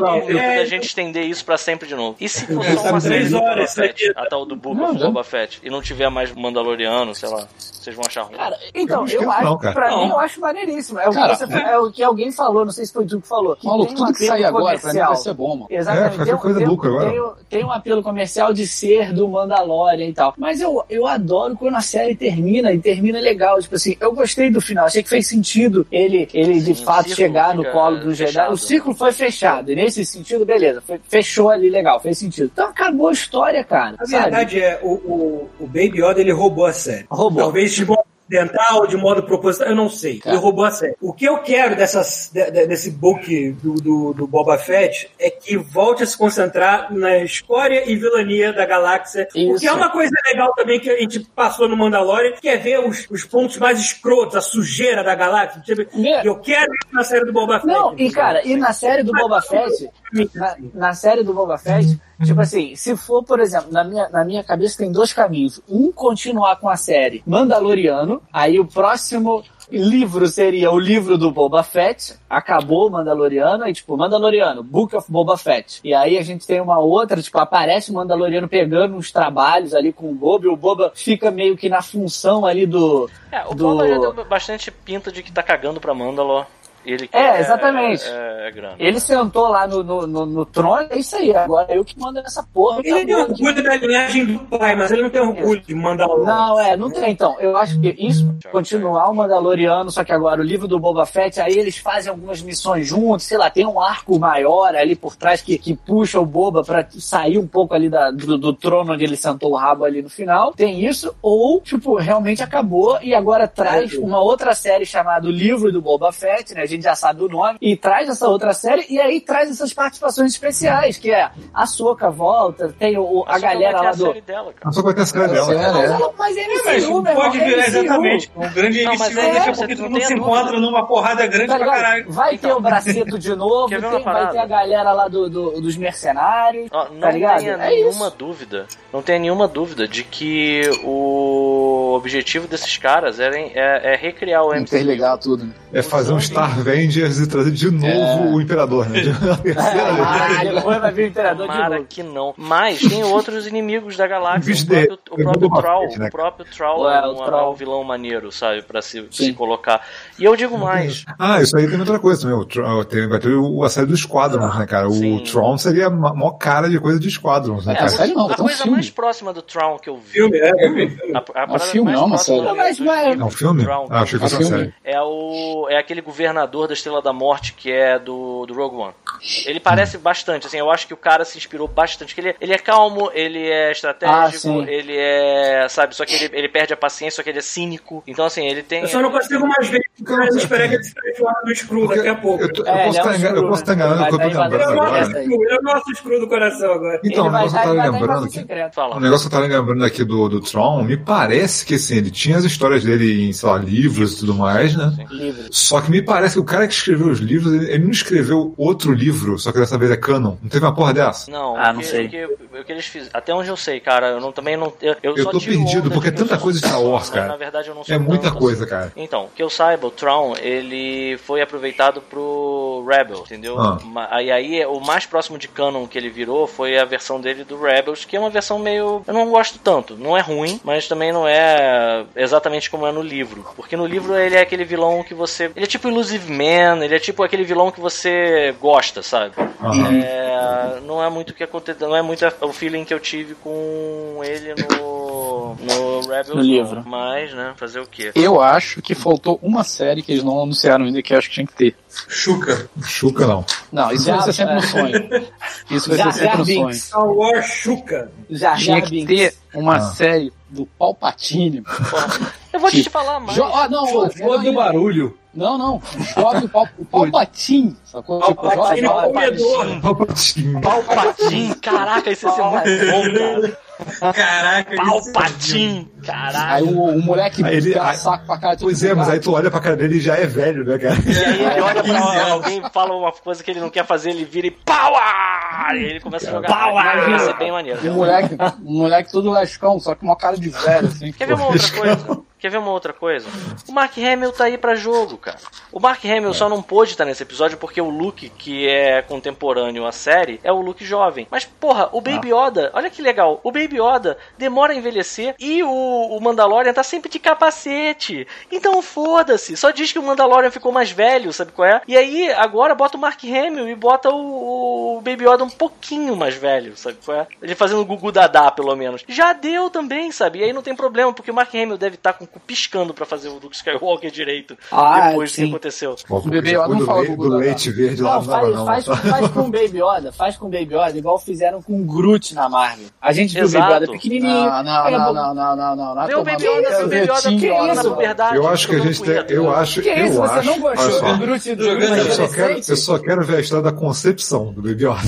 eu estender isso pra sempre de novo? E se for É, só uma série do Boba horas, Fett, isso a tal do Book Não, of já- Boba Fett, e não tiver mais Mandaloriano, sei lá, vocês vão achar ruim. Cara, então, eu esquento acho, não, cara. pra Não. mim, eu acho maneiríssimo. É o, Cara, que, você- é o que alguém falou, não sei se foi tu que falou. que Maluco, tem tudo um que sair agora pra mim vai ser bom, mano. Exatamente. É, tem, um- coisa tem, agora. tem, tem um apelo comercial de ser do Mandalorian e tal. Mas eu, eu adoro quando a série termina e termina legal. Tipo assim, eu gostei do final. Achei que fez sentido ele, ele de Sim, o fato chegar no colo do Jedi. O ciclo foi fechado. E nesse sentido, beleza. Foi- fechou ali legal, fez sentido. Então acabou a história, cara. A sabe? verdade é, o, o, o Baby Yoda, ele roubou a série. Roubou. Talvez de modo acidental ou de modo proposital, eu não sei. Cara. Ele roubou a série. O que eu quero dessas, de- de- desse book do, do, do Boba Fett é que volte a se concentrar na escória e vilania da galáxia. Isso. é uma coisa legal também que a gente passou no Mandalorian, que é ver os, os pontos mais escrotos, a sujeira da galáxia. Tipo, Né? Eu quero isso na série do Boba Fett. Não, e cara, e na série do Boba Fett, na, na série do Boba Fett, tipo assim, se for, por exemplo, na minha, na minha cabeça tem dois caminhos. Um, continuar com a série Mandaloriano, aí o próximo livro seria o livro do Boba Fett, acabou o Mandaloriano, aí tipo, Mandaloriano, Book of Boba Fett. E aí a gente tem uma outra, tipo, aparece o Mandaloriano pegando uns trabalhos ali com o Boba, e o Boba fica meio que na função ali do... É, o do... Boba já deu bastante pinta de que tá cagando pra Mandalor. Ele É, exatamente. É, é, grana. Ele sentou lá no, no, no, no trono, é isso aí. Agora eu que mando nessa porra. Ele tem acabou aqui. orgulho da linhagem do pai, mas ele não tem orgulho de mandar o. Não, é, não tem. Então, eu acho que isso continuar o Mandaloriano, só que agora o livro do Boba Fett, aí eles fazem algumas missões juntos, sei lá, tem um arco maior ali por trás que, que puxa o Boba pra sair um pouco ali da, do, do trono onde ele sentou o rabo ali no final. Tem isso, ou, tipo, realmente acabou e agora traz uma outra série chamada O Livro do Boba Fett, né? A gente já sabe o nome, e traz essa outra série, e aí traz essas participações especiais, que é a Soca volta, tem o, a que galera vai ter lá a do. série dela, cara. Só vai ter a série dela. Mas, é. mas é É, mas meu pode irmão, é virar exatamente um grande Não, mas é, daqui a pouco não todo mundo se a encontra numa porrada grande Tá pra caralho. Vai Então. ter o Braceto de novo, tem- vai ter a galera lá do, do- dos mercenários. Ó, não tá ligado? tenha É nenhuma isso. dúvida, não tenha nenhuma dúvida de que o objetivo desses caras era, é, é recriar o MCU. Interligar tudo. né? É fazer um Star Avengers e trazer de novo o Imperador, né? (laughs) A terceira vez. Ah, depois vai vir o Imperador de Tomara novo. que não. Mas tem outros inimigos da galáxia. O próprio, o próprio Troll. Fett, né? O próprio Troll é, o um, Troll. é um vilão maneiro, sabe? Pra se, se colocar. E eu digo mais. Ah, isso aí tem outra coisa também. O Tron- tem- vai ter o, a série do Squadrons, né, cara? O Sim. Tron seria a ma- maior cara de coisa de Squadrons, né, É, a cara? série não, A coisa mais próxima do Tron que eu vi. Filme, é, filme. A, a filme, não, uma série. É um filme? Ah, achei que É fosse uma série. É o é aquele governador da Estrela da Morte que é do, do Rogue One. Ele parece bastante, assim, eu acho que o cara se inspirou bastante. Ele, ele é calmo, ele é Ah, estratégico, sim. ele é, sabe, só que ele, ele perde a paciência, só que ele é cínico. Então, assim, ele tem. Eu só não consigo mais ver o cara que ele transforme no screw daqui a pouco. Eu, tô- eu É, posso é um eu posso estar né? enganando, eu tô lembrando é agora. ele é o nosso screw do coração agora. Então, ele o negócio que eu ele vai tava dar lembrando aqui. O negócio que eu tava lembrando aqui do, do Tron, me parece que assim, ele tinha as histórias dele em, sei lá, livros e tudo mais, né? Só que me parece que o cara que escreveu os livros, ele, ele não escreveu outro livro, só que dessa vez é canon. Não teve uma porra dessa? Não, Ah, o não que, sei. O que, o que eles fizeram. Até onde eu sei, cara, eu não, também não. Eu, eu Eu só tô perdido, porque é eu tanta coisa de Star Wars, cara. Na verdade, eu não sou É muita tanto, coisa, assim. cara. Então, que eu saiba, o Tron, ele foi aproveitado pro Rebel, entendeu? Ah. Ma- Aí, aí, o mais próximo de canon que ele virou foi a versão dele do Rebels, que é uma versão meio. Eu não gosto tanto. Não é ruim, mas também não é exatamente como é no livro. Porque no livro ele é aquele vilão que você. Ele é tipo Illusive Man, ele é tipo aquele vilão que você gosta, sabe? Aham. É, não é muito o que aconteceu, não é muito o feeling que eu tive com ele no, no Rebels. No livro. Mas, né, fazer o quê? Eu acho que faltou uma série que eles não anunciaram ainda que eu acho que tinha que ter. Chuca. Chuca não. Não, isso Já- vai ser sempre um sonho. Isso vai Já- ser sempre já um sonho. Star Wars Chuca. Já, Tinha que ter uma Ah. série do Palpatine. Eu vou Que- te falar mais. Jo ah, não, Foda do barulho. Não, não. Joga o, pal o Palpatine. Sacou? Tipo, Palpatine joga- comedor. Palpatine. Palpatine, caraca, isso ia ser muito bom, cara. Caraca, Palpatine, caraca. Aí o, o moleque Aí ele- aí- saco pra cara. Pois é, mas aí tu olha pra cara dele e já é velho, né, cara? E aí ele olha 15 pra (laughs) alguém, fala uma coisa que ele não quer fazer, ele vira e power! E ele começa a jogar. Power! Ia ser bem maneiro. O moleque, o moleque todo lascão, só que uma cara de velho, assim. Quer ver uma outra coisa? Quer ver uma outra coisa? O Mark Hamill tá aí pra jogo, cara. O Mark Hamill só não pôde estar nesse episódio porque o Luke, que é contemporâneo à série, é o Luke jovem. Mas, porra, o Baby Yoda, olha que legal. O Baby Yoda demora a envelhecer e o, o Mandalorian tá sempre de capacete. Então foda-se. Só diz que o Mandalorian ficou mais velho, sabe qual é? E aí, agora bota o Mark Hamill e bota o, o Baby Yoda um pouquinho mais velho, sabe qual é? Ele fazendo o Gugu Dadá, pelo menos. Já deu também, sabe? E aí não tem problema, porque o Mark Hamill deve estar com o cu piscando pra fazer o Luke Skywalker direito. Ah, depois do que sim. aconteceu. O bebê já Yoda não do, fala do Guga, leite verde lá, Não, não faz, não. faz, faz com o Baby Yoda, faz com o Baby Yoda, igual fizeram com o Groot na Marvel. A gente viu o Baby. Yoda pequenininho. Não, não, não, não, não, não, não, não. Vê o Baby Yoda, o Baby Yoda isso, não. verdade. Eu acho que a gente tem. Eu acho. Que eu isso, você acho, não olha gostou do Groot do eu, só quero, eu só quero ver a história da concepção do Baby Yoda.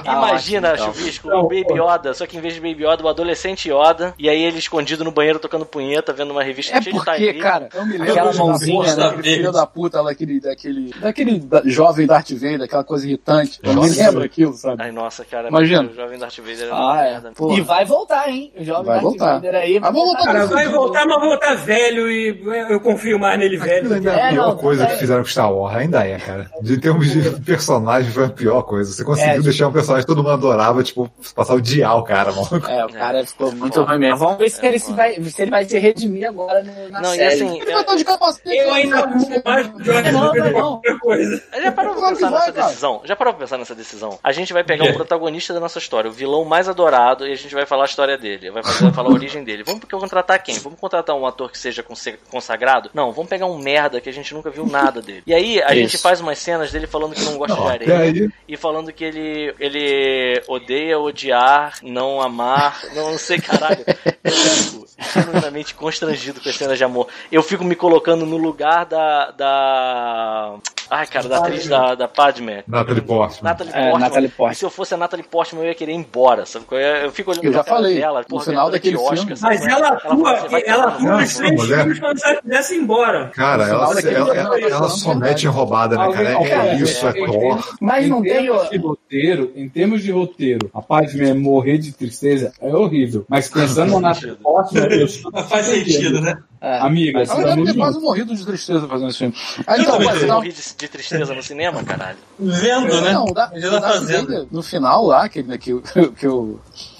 (laughs) Imagina, então. Chuvisco, o Baby Yoda, só que em vez de Baby Yoda, o adolescente Yoda, e aí ele escondido no banheiro tocando punheta, vendo uma revista É cheia de porque, time. cara, eu me lembro Aquela da mãozinha, porra né? daquele filho da puta, daquele, daquele, daquele da- jovem Darth Vader, aquela coisa irritante. Eu me Nossa. lembro aquilo, sabe? Ai, nossa, cara, Imagina. o jovem Darth Vader era uma Ah, é. merda. E vai voltar, hein? O jovem Vai Darth voltar. Vader aí. Mas vamos voltar Cara, vai voltar, mas voltar velho e eu confio mais nele velho. Ainda é a É, pior não, coisa é. que fizeram com Star Wars, ainda é, cara. De termos (laughs) de personagem, foi a pior coisa. Você conseguiu É, deixar um personagem que todo mundo adorava, tipo, passar o dia o cara, mano. É, o cara ficou muito ruim mesmo. Vamos ver se ele, se vai, se ele vai se redimir agora no, na Não, e série. assim, Ele estar de capacete. Eu ainda amo mais o George Não, Lucas do que não. qualquer coisa. Já parou pra pensar vai, nessa cara. decisão? Já parou pra pensar nessa decisão? A gente vai pegar o protagonista da nossa história, o vilão mais adorado, e a gente vai falar a história dele. Vai, fazer, vai falar a origem dele. Vamos contratar quem? Vamos contratar um ator que seja consagrado? Não, vamos pegar um merda que a gente nunca viu nada dele. E aí a gente faz umas cenas dele falando que não gosta Não, de areia. aí- E falando que ele, ele odeia odiar, não amar, não, não sei, caralho. Eu fico genuinamente constrangido com as cenas de amor. Eu fico me colocando no lugar da. da... Ai, cara, da atriz da, da Padme. Natalie Portman. Natalie É, Portman. Natalie Portman. E se eu fosse a Natalie Portman, eu ia querer ir embora, sabe? é? Eu fico olhando Eu pra já falei, dela, no porra, final ganhadora daquele de Oscar, filme. Mas qual é? ela atua, "Você vai ela atua cu". nos três filmes como se ela quisesse ir embora. Cara, ela, ela, ela, ela só mete roubada, né, cara? É, é isso, é Thor. Mas não em tem roteiro, em termos de roteiro, a Padme morrer de tristeza é horrível. Mas pensando na Portman, eu faz sentido, né? Amiga, Ela deve ter quase morrido de tristeza fazendo esse filme. Aí, então, mas não, morri de, de tristeza no cinema, caralho. Vendo, né? não, da, tá Darth fazendo. No final lá, que, ele- que, o- que o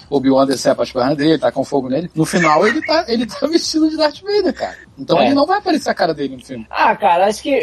Obi-Wan decepa as pernas dele, tá com fogo nele, no final ele tá, ele tá vestido de Darth Vader, cara. Então É. ele não vai aparecer a cara dele no filme. Ah, cara, acho que.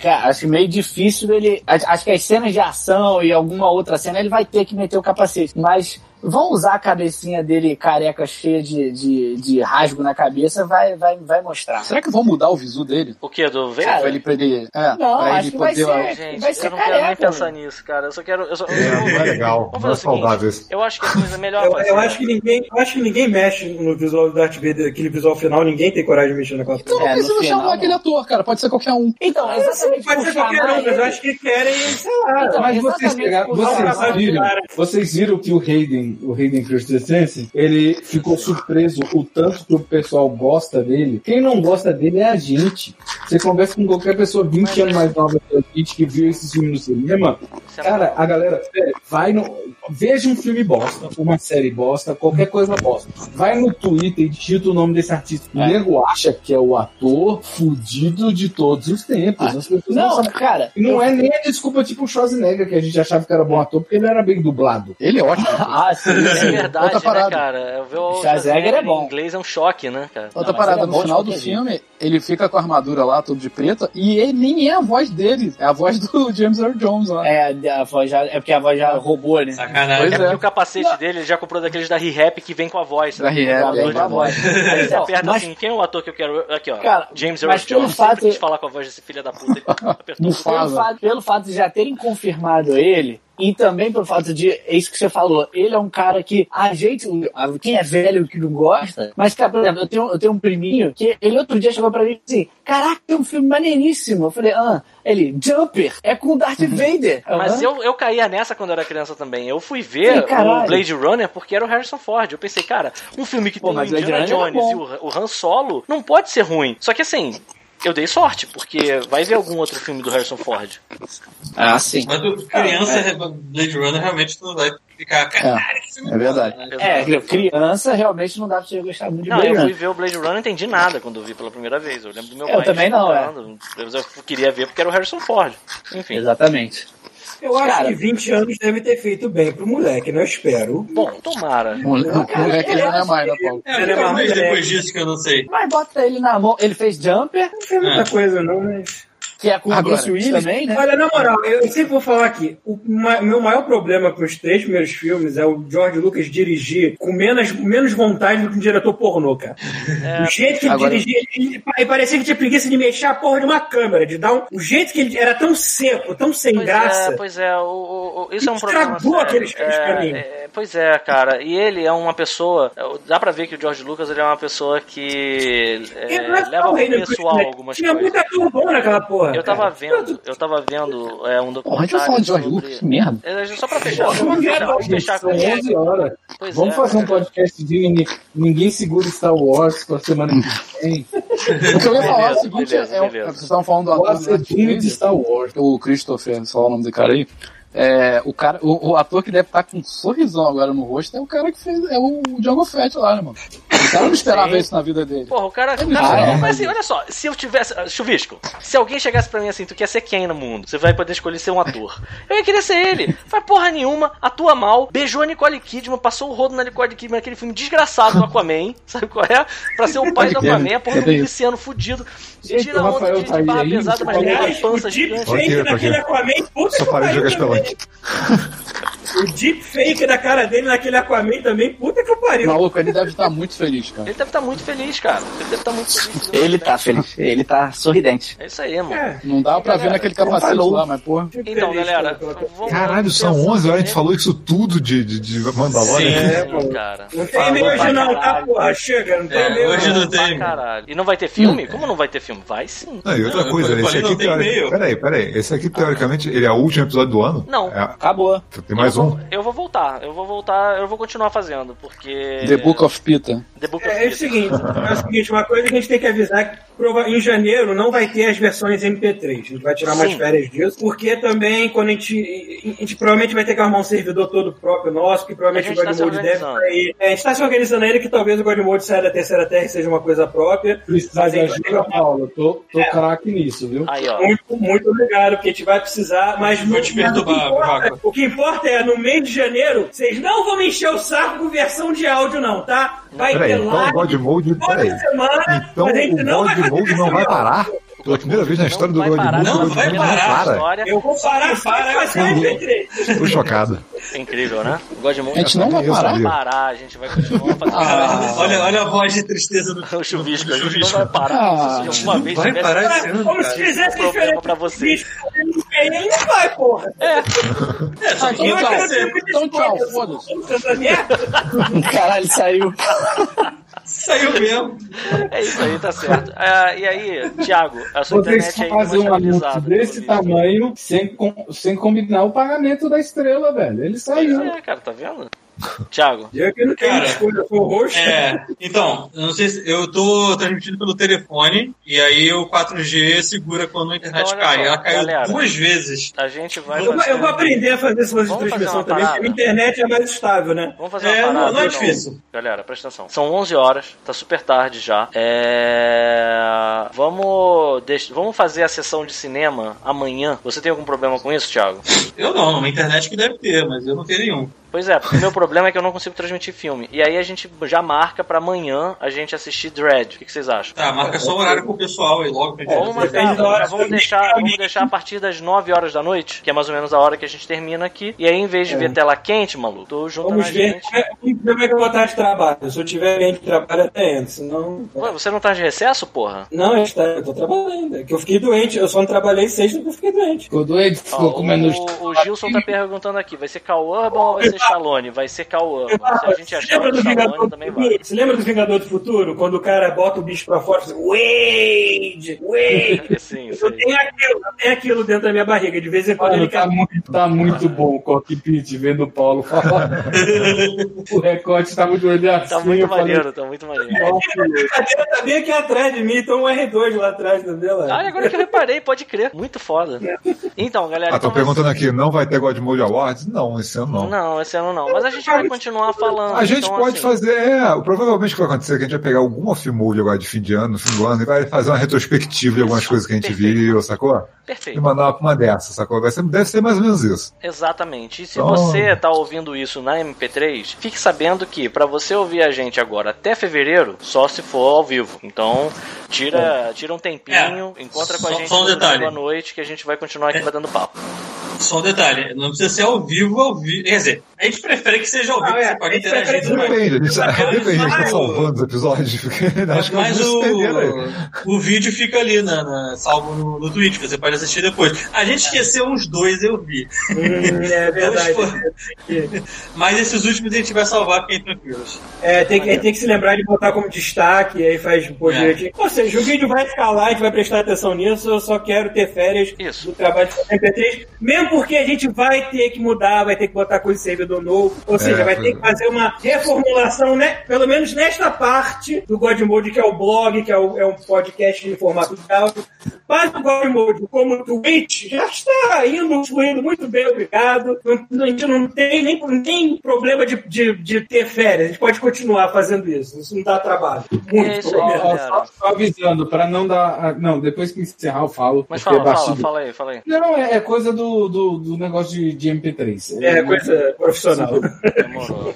Cara, acho meio difícil ele. Acho que as cenas de ação e alguma outra cena ele vai ter que meter o capacete. Mas vão usar a cabecinha dele careca cheia de, de, de rasgo na cabeça, vai, vai, vai mostrar. Será que vão mudar o visu dele? O que, do Vader? Pra ele, pra ele, é, Não, pra acho ele que vai poder... ser- Gente, vai ser eu não quero nem careca, pensar velho. nisso, cara. Eu só quero. Eu só, É, não é legal, Vamos não é fazer o seguinte, saudável isso. Eu acho que a coisa melhor Eu, eu acho que ninguém, eu acho que ninguém mexe no visual do Darth Vader, aquele visual final, ninguém tem coragem de mexer naquela Então não É, precisa final, chamar aquele ator, cara. Pode ser qualquer um. Então, exatamente Pode ser qualquer um, mas eu acho que querem, sei lá. Então, Mas vocês, pegaram, vocês, viram, vocês viram que o Hayden, o Hayden Christensen, ele ficou surpreso o tanto que o pessoal gosta dele. Quem não gosta dele é a gente. Você conversa com qualquer pessoa 20 anos mais nova que a gente que viu esse filme no cinema. Cara, a galera, vai no. Veja um filme bosta, uma série bosta, qualquer coisa bosta. Vai no Twitter e digita o nome desse artista. O nego acha que é o ator fudido de todos os tempos. As pessoas não, Não, sabem. cara. Não é nem a desculpa tipo o Schwarzenegger, que a gente achava que era bom ator, porque ele era bem dublado. Ele é ótimo. (laughs) Ah, sim, É verdade, Outra né, parada. cara? Eu ver o Schwarzenegger é bom. em inglês é um choque, né, cara? Outra Não, parada, é no final do filme, ele fica com a armadura lá, todo de preta, e ele nem é a voz dele, é a voz do (laughs) James Earl Jones lá. É, a voz já, é porque a voz já roubou, né? Sacanagem. Pois É é. porque o capacete dele ele já comprou daqueles da ReHap que vem com a voz. Da sabe? ReHap, Com a é, com a voz. Aí você Então, aperta mas- assim, quem é o ator que eu quero? Aqui, ó. Cara, James Earl Jones. fato- Sempre quis falar com a voz desse filho da puta. Ele (laughs) apertou. Pelo fato, pelo fato de já terem confirmado ele, e também pelo fato de, é isso que você falou, ele é um cara que a gente, quem é velho que não gosta, mas, cara, por exemplo, eu tenho, eu tenho um priminho que ele outro dia chegou pra mim e disse assim: Caraca, tem um filme maneiríssimo. Eu falei, ah, ele, Jumper, é com o Darth Vader. Mas "Hã?" eu, eu caía nessa quando eu era criança também. Eu fui ver caralho. o Blade Runner porque era o Harrison Ford. Eu pensei, cara, um filme que Pô, tem o Indiana é Jones e bom. o, o Han Solo não pode ser ruim. Só que assim, eu dei sorte, porque vai ver algum outro filme do Harrison Ford. Ah, sim. Mas criança Blade Runner realmente não vai ficar. Caralho, que filme É verdade. É, criança realmente não dá pra você gostar muito de Não, Blade eu fui Runner. ver o Blade Runner e não entendi nada quando eu vi pela primeira vez. Eu lembro do meu Eu pai também não, é. falando, mas Eu queria ver porque era o Harrison Ford. Enfim. Exatamente. Eu acho Cara. que 20 anos deve ter feito bem pro moleque, né? Eu espero. Bom, tomara. O moleque já não é mais, né, Paulo? É, talvez depois disso que eu não sei. Mas bota ele na mão. Ele fez Jumper, Não fez muita coisa, não, mas. Que é com o Bruce Willis também, né? Olha, na moral, eu sempre vou falar aqui. O ma- meu maior problema com os três primeiros filmes é o George Lucas dirigir com menos, menos vontade do que um diretor pornô, cara. O jeito que ele Agora- dirigia, ele, ele parecia que tinha preguiça de mexer a porra de uma câmera, de dar um. O jeito que ele era tão seco, tão sem Pois graça. é, pois é, o, o- o- isso é um problema Estragou sério. aqueles filmes É, pra mim. é, pois é, cara, e ele é uma pessoa, dá pra ver que o George Lucas ele é uma pessoa que é, Ele não é leva só o muito rei do pessoal Chris, algumas Tinha coisas. muita ator bom naquela porra. Eu tava cara. vendo, eu tava vendo é, um Porra, a gente vai documentário falar de George sobre... Lucas, que merda. É, Só pra fechar, Pô, só pra não fechar, vamos fechar São com 11 horas. Pois Vamos é, fazer um cara. podcast de ninguém, segura Star Wars pra semana que vem. O que eu ia falar é o seguinte: beleza, é, um- beleza. vocês estavam falando do ator filme de Star Wars. o Christopher, sei lá o nome do cara aí. É, o, cara, o, o ator que deve estar com um sorrisão agora no rosto é o cara que fez. É o Django Fett lá, né, mano? O cara não esperava Sim. isso na vida dele. Porra, o cara. o Ah, cara é. mas assim, olha só, se eu tivesse. ah, Chuvisco, se alguém chegasse pra mim assim, tu quer ser quem no mundo? Você vai poder escolher ser um ator. Eu ia querer ser ele. Faz porra nenhuma, atua mal, beijou a Nicole Kidman, passou o rodo na Nicole Kidman naquele filme desgraçado do Aquaman, sabe qual é? Pra ser o (laughs) pai do Aquaman, a porra isso? miliciano fudido. Tira o a onda Rafael de, tá de aí barra pesada, mas tem uma pança gigante. Ir. Aquaman, puta Só que parei de pariu jogar espelante. (laughs) O deepfake da cara dele naquele Aquaman também, puta que pariu. Maluco, ele deve estar muito feliz, cara. Ele deve estar muito feliz, cara. Ele deve estar muito feliz. Ele tá feliz. Ele tá sorridente. É isso aí, mano. É. Não dá pra ver naquele capacete falou. lá, mas porra. Então, feliz galera, Caralho, são pensando 11 horas, a gente falou isso tudo de, de, de Mandalorian. É, Sim, pô. cara. Não tem e-mail hoje não, tá, porra? Chega, não tem É, e-mail hoje não. tem. E não vai ter filme? Como não vai ter filme? Vai sim. Não, e outra Não, coisa, esse aqui, teori- peraí, peraí, esse aqui, teoricamente, ele é o último episódio do ano? Não. É, Acabou. tem mais eu um? Vou, eu vou voltar, eu vou voltar, eu vou continuar fazendo, porque. The Book of Peter. The Book of É, é o seguinte, é o seguinte, uma coisa que a gente tem que avisar é que prova- em janeiro não vai ter as versões MP3. A gente vai tirar umas Sim. férias disso, porque também quando a gente. A gente provavelmente vai ter que arrumar um servidor todo próprio nosso, que provavelmente o gente tá Godmode deve sair. É, a gente está se organizando ainda que talvez o Godmode saia da terceira terra e seja uma coisa própria. Precisa Mas de a gente vai Paulo. Tô, tô craque nisso, viu? Aí, ó. Muito, muito obrigado, porque a gente vai precisar, mas Vou te perturbar, o, que importa, Vaca. o que importa é, no mês de janeiro, vocês não vão me encher o saco com versão de áudio, não, tá? Vai Peraí, ter então o live God Mode. toda Peraí. semana, Então mas a gente o não vai God fazer Mode não vai parar? Pela primeira vez na história do vai parar, Mode, não, o vai parar. para. Eu vou parar só Para, ser MP3. Tô chocado. É incrível, né? Godmode A gente não vai parar. parar, a gente vai continuar fazendo. Ah. Olha, olha a voz de tristeza do O chuvisco, a gente não vai parar. Ah, Se alguma vez vai tivesse parar esse ano, Como se fizesse problema pra você. bicho, Ele não vai, porra. É, só Ah, que então vai tchau. Então foda-se. Caralho, saiu. Saiu mesmo. É isso aí, tá certo. Ah, e aí, Thiago, a sua ter internet aí fazer um anúncio desse tamanho sem, com- sem combinar o pagamento da estrela, velho. Ele saiu. É, cara, tá vendo? Thiago, Eu que não tenho Cara, escolha, eu sou o host. É, então, eu não sei se eu tô transmitindo pelo telefone e aí o 4G segura quando a internet Então, cai. só, Ela caiu galera. duas vezes. a gente vai Eu, vou- fazer... eu vou aprender a fazer transmissão uma também, porque a internet é mais estável, né? Vamos fazer É, uma parada. não- não é então. difícil. Galera, presta atenção. São 11 horas, tá super tarde já. É... Vamos, deix- Vamos fazer a sessão de cinema amanhã. Você tem algum problema com isso, Thiago? Eu não, uma internet que deve ter, mas eu não tenho nenhum. Pois é, porque o meu problema é que eu não consigo transmitir filme. E aí a gente já marca pra amanhã a gente assistir Dread. O que, que vocês acham? Tá, marca só o horário pro pessoal aí logo pra gente Vamos fazer. marcar, vamos, vamos deixar, vamos deixar a partir das 9 horas da noite, que é mais ou menos a hora que a gente termina aqui. E aí, em vez de ver tela quente, maluco, tô junto Vamos na ver gente. como é- é que eu vou estar de trabalho. Se eu tiver bem de trabalho, até antes. Senão. Ué, você não tá de recesso, porra? Não, eu eu tô trabalhando. É que eu fiquei doente. Eu só não trabalhei sexta porque eu fiquei doente. Ficou Ó, ficou comendo os o, o Gilson tá perguntando aqui, vai ser Urban ou vai ser Stallone, vai ser Cauã. Se a gente achar lembra o Stallone, do também vai. Futuro? Você lembra do Vingador do Futuro? Quando o cara bota o bicho pra fora e fala, Wade! Wade! (laughs) Sim, Eu sim. tenho aquilo, eu tenho aquilo dentro da minha barriga. De vez em quando Mano, ele tá quer. muito, tá muito bom o cockpit vendo o Paulo falar. (laughs) o recorte tá muito ele assim. Tá muito eu falei, maneiro, tá muito maneiro. A tá bem aqui atrás de mim, então um R2 lá atrás, entendeu? lá? Ah, agora que eu reparei, pode crer. Muito foda. Então, galera. Ah, então tô vai perguntando aqui, não vai ter God Mode Awards? Não, esse ano não. Não, esse ano não. Mas a gente vai continuar falando. A gente então, pode assim, fazer, é, provavelmente o que vai acontecer é que a gente vai pegar algum off-mode agora de fim de ano, no fim do ano, e vai fazer uma retrospectiva de algumas coisas que a gente Perfeito. viu, sacou? E Perfeito. mandar uma, uma dessas, sacou? Vai ser, deve ser mais ou menos isso. Exatamente. E se Oh. você tá ouvindo isso na MP3, fique sabendo que pra você ouvir a gente agora até fevereiro, só se for ao vivo. Então, tira, tira um tempinho, encontra com a Só- gente só um no detalhe. à noite que a gente vai continuar aqui batendo papo. Só um detalhe, não precisa ser ao vivo, ao vivo. Quer dizer, a gente prefere que seja ao vivo, Ah, é. você pode A gente interagir. Depende, a gente, Mas- depende, a gente tá o- salvando os episódios, acho que Mas perderam aí. o, o vídeo fica ali, na, na- salvo no, no Twitch, você pode assistir depois. A gente esqueceu uns dois, eu vi. Hum, é verdade. Mas esses últimos a gente vai salvar, fiquem tranquilos. É, tem que, tem que se lembrar de botar como destaque, aí faz pô, É. direitinho. Ou seja, o vídeo vai ficar lá, a gente vai prestar atenção nisso, eu só quero ter férias Isso. do trabalho de fazer MP3, mesmo porque a gente vai ter que mudar, vai ter que botar coisa em servidor novo, ou seja, É, vai pois ter é. que fazer uma reformulação, né? Pelo menos nesta parte do God Mode, que é o blog, que é, o- é um podcast em formato de áudio. Mas o God Mode, como o Twitch, já está indo, fluindo muito bem, obrigado. A gente não tem nem, nem problema de, de, de ter férias, a gente pode continuar fazendo isso, isso não dá trabalho. Muito É pelo menos. Só, só avisando, pra não dar. ah, Não, depois que encerrar eu falo. Mas fala, é fala, fala aí, fala aí. Não, é, é coisa do, do, do negócio de, de MP3. É coisa profissional.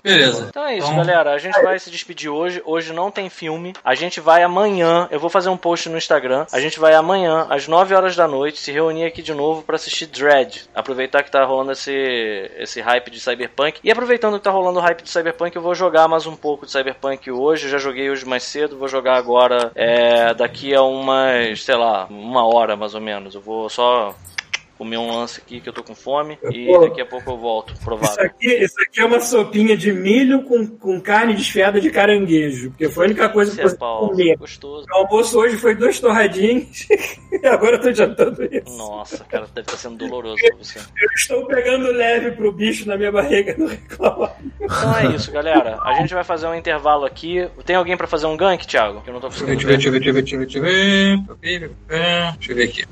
Beleza. Então é isso, Então- galera. A gente vai se despedir hoje. Hoje não tem filme. A gente vai amanhã. Eu vou fazer um post no Instagram. A gente vai amanhã, às 9 horas da noite, se reunir aqui de novo pra assistir Dread. Aproveitar que tá rolando esse, esse hype de Cyberpunk. E aproveitando que tá rolando o hype de Cyberpunk, eu vou jogar mais um pouco de Cyberpunk hoje. Eu já joguei hoje mais cedo. Vou jogar agora é, daqui a umas, sei lá, uma hora mais ou menos. Eu vou só comer um lance aqui que eu tô com fome. E Pô. daqui a pouco eu volto, Isso provável. aqui, isso aqui é uma sopinha de milho com, com carne desfiada de caranguejo, porque foi a única coisa que eu é consegui pau. comer. Gostoso. O almoço hoje foi dois torradinhos (laughs) e agora eu tô jantando isso. Nossa, cara, deve estar sendo doloroso pra você. Eu estou pegando leve pro bicho na minha barriga, não reclama. Então é isso, galera. A gente vai fazer um intervalo aqui. Tem alguém pra fazer um gank, Thiago? Que eu não tô Deixa eu ver, conseguindo deixa eu ver, ver. deixa eu ver, deixa eu ver, deixa eu ver. Deixa eu ver aqui.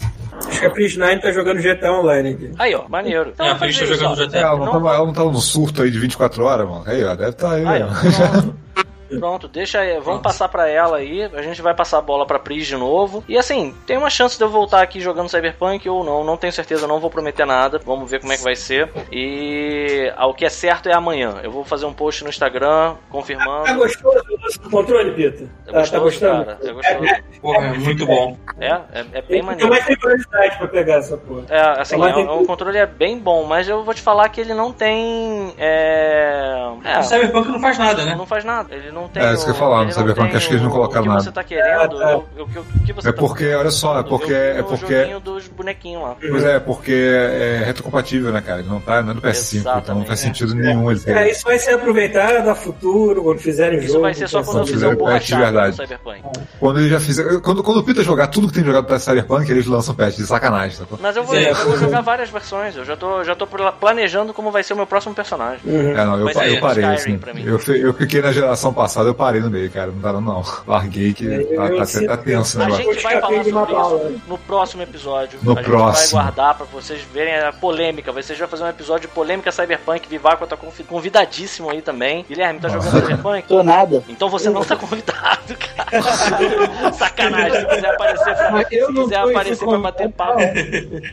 Acho que a Pris 9 tá jogando GTA Online aqui. Aí, ó, maneiro. Então É, a fazer tá jogando. GTA. É, ela não, tava no surto aí de 24 horas, mano. Aí, ó, deve estar aí, Aí, ó. (laughs) pronto. Deixa aí. Vamos passar pra ela aí. A gente vai passar a bola pra Pris de novo. E assim, tem uma chance de eu voltar aqui jogando Cyberpunk ou não. Não tenho certeza, não vou prometer nada. Vamos ver como é que vai ser. E ah, o que é certo é amanhã. Eu vou fazer um post no Instagram Tá confirmando. gostoso o controle, Pita? É Tá, gostoso, tá gostando? cara. É gostoso. Porra, é muito bom. É, é, é bem Tem maneiro. mais tem curiosidade pra pegar essa porra. É, assim, é, tem um- o controle é bem bom, mas eu vou te falar que ele não tem. É. é, O Cyberpunk não faz nada, né? não faz nada. Ele não tem. É, isso que eu ia falar, no ele não Cyberpunk, tem acho que eles não colocaram O que nada. você tá querendo, tá. o, o que- que você É tá porque, olha só, é porque. É porque. joguinho dos bonequinhos lá. Pois é, porque é retrocompatível, né, cara? Ele não tá não é do PS5, então não faz sentido nenhum ele ter. É, isso vai ser aproveitado a futuro, quando fizerem Isso jogo. vai ser só quando eu Quando fizer o patch de verdade. Cyberpunk. Quando ele já fizer. Quando, quando o Peter jogar tudo que tem jogado pra Cyberpunk, eles lançam patch de sacanagem, sacou? Mas eu vou, É. eu vou jogar várias versões. Eu já tô, já tô planejando como vai ser o meu próximo personagem. É, não, eu, eu parei, Skyrim assim. Eu, eu fiquei na geração passada, eu parei no meio, cara. Não dá não. Larguei que Eu tá, tá, sinto- tá tenso o A gente vai falar sobre isso no próximo episódio. No a gente próximo. vai guardar pra vocês verem a polêmica. Vocês vão fazer um episódio de polêmica Cyberpunk. Vivaco tá convi- convidadíssimo aí também. Guilherme, tá jogando Cyberpunk? Tô nada. Então você não tá convidado, cara. (laughs) Sacanagem. Se quiser aparecer pra, se não quiser aparecer pra bater papo,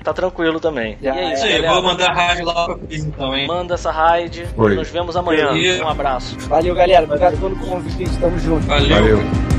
tá tranquilo também. E é isso, aí, vou mandar rádio lá pra então, hein? Manda essa raid. Nos vemos amanhã. Um abraço. Valeu, galera. Obrigado pelo convite. Tamo junto. Valeu. Valeu.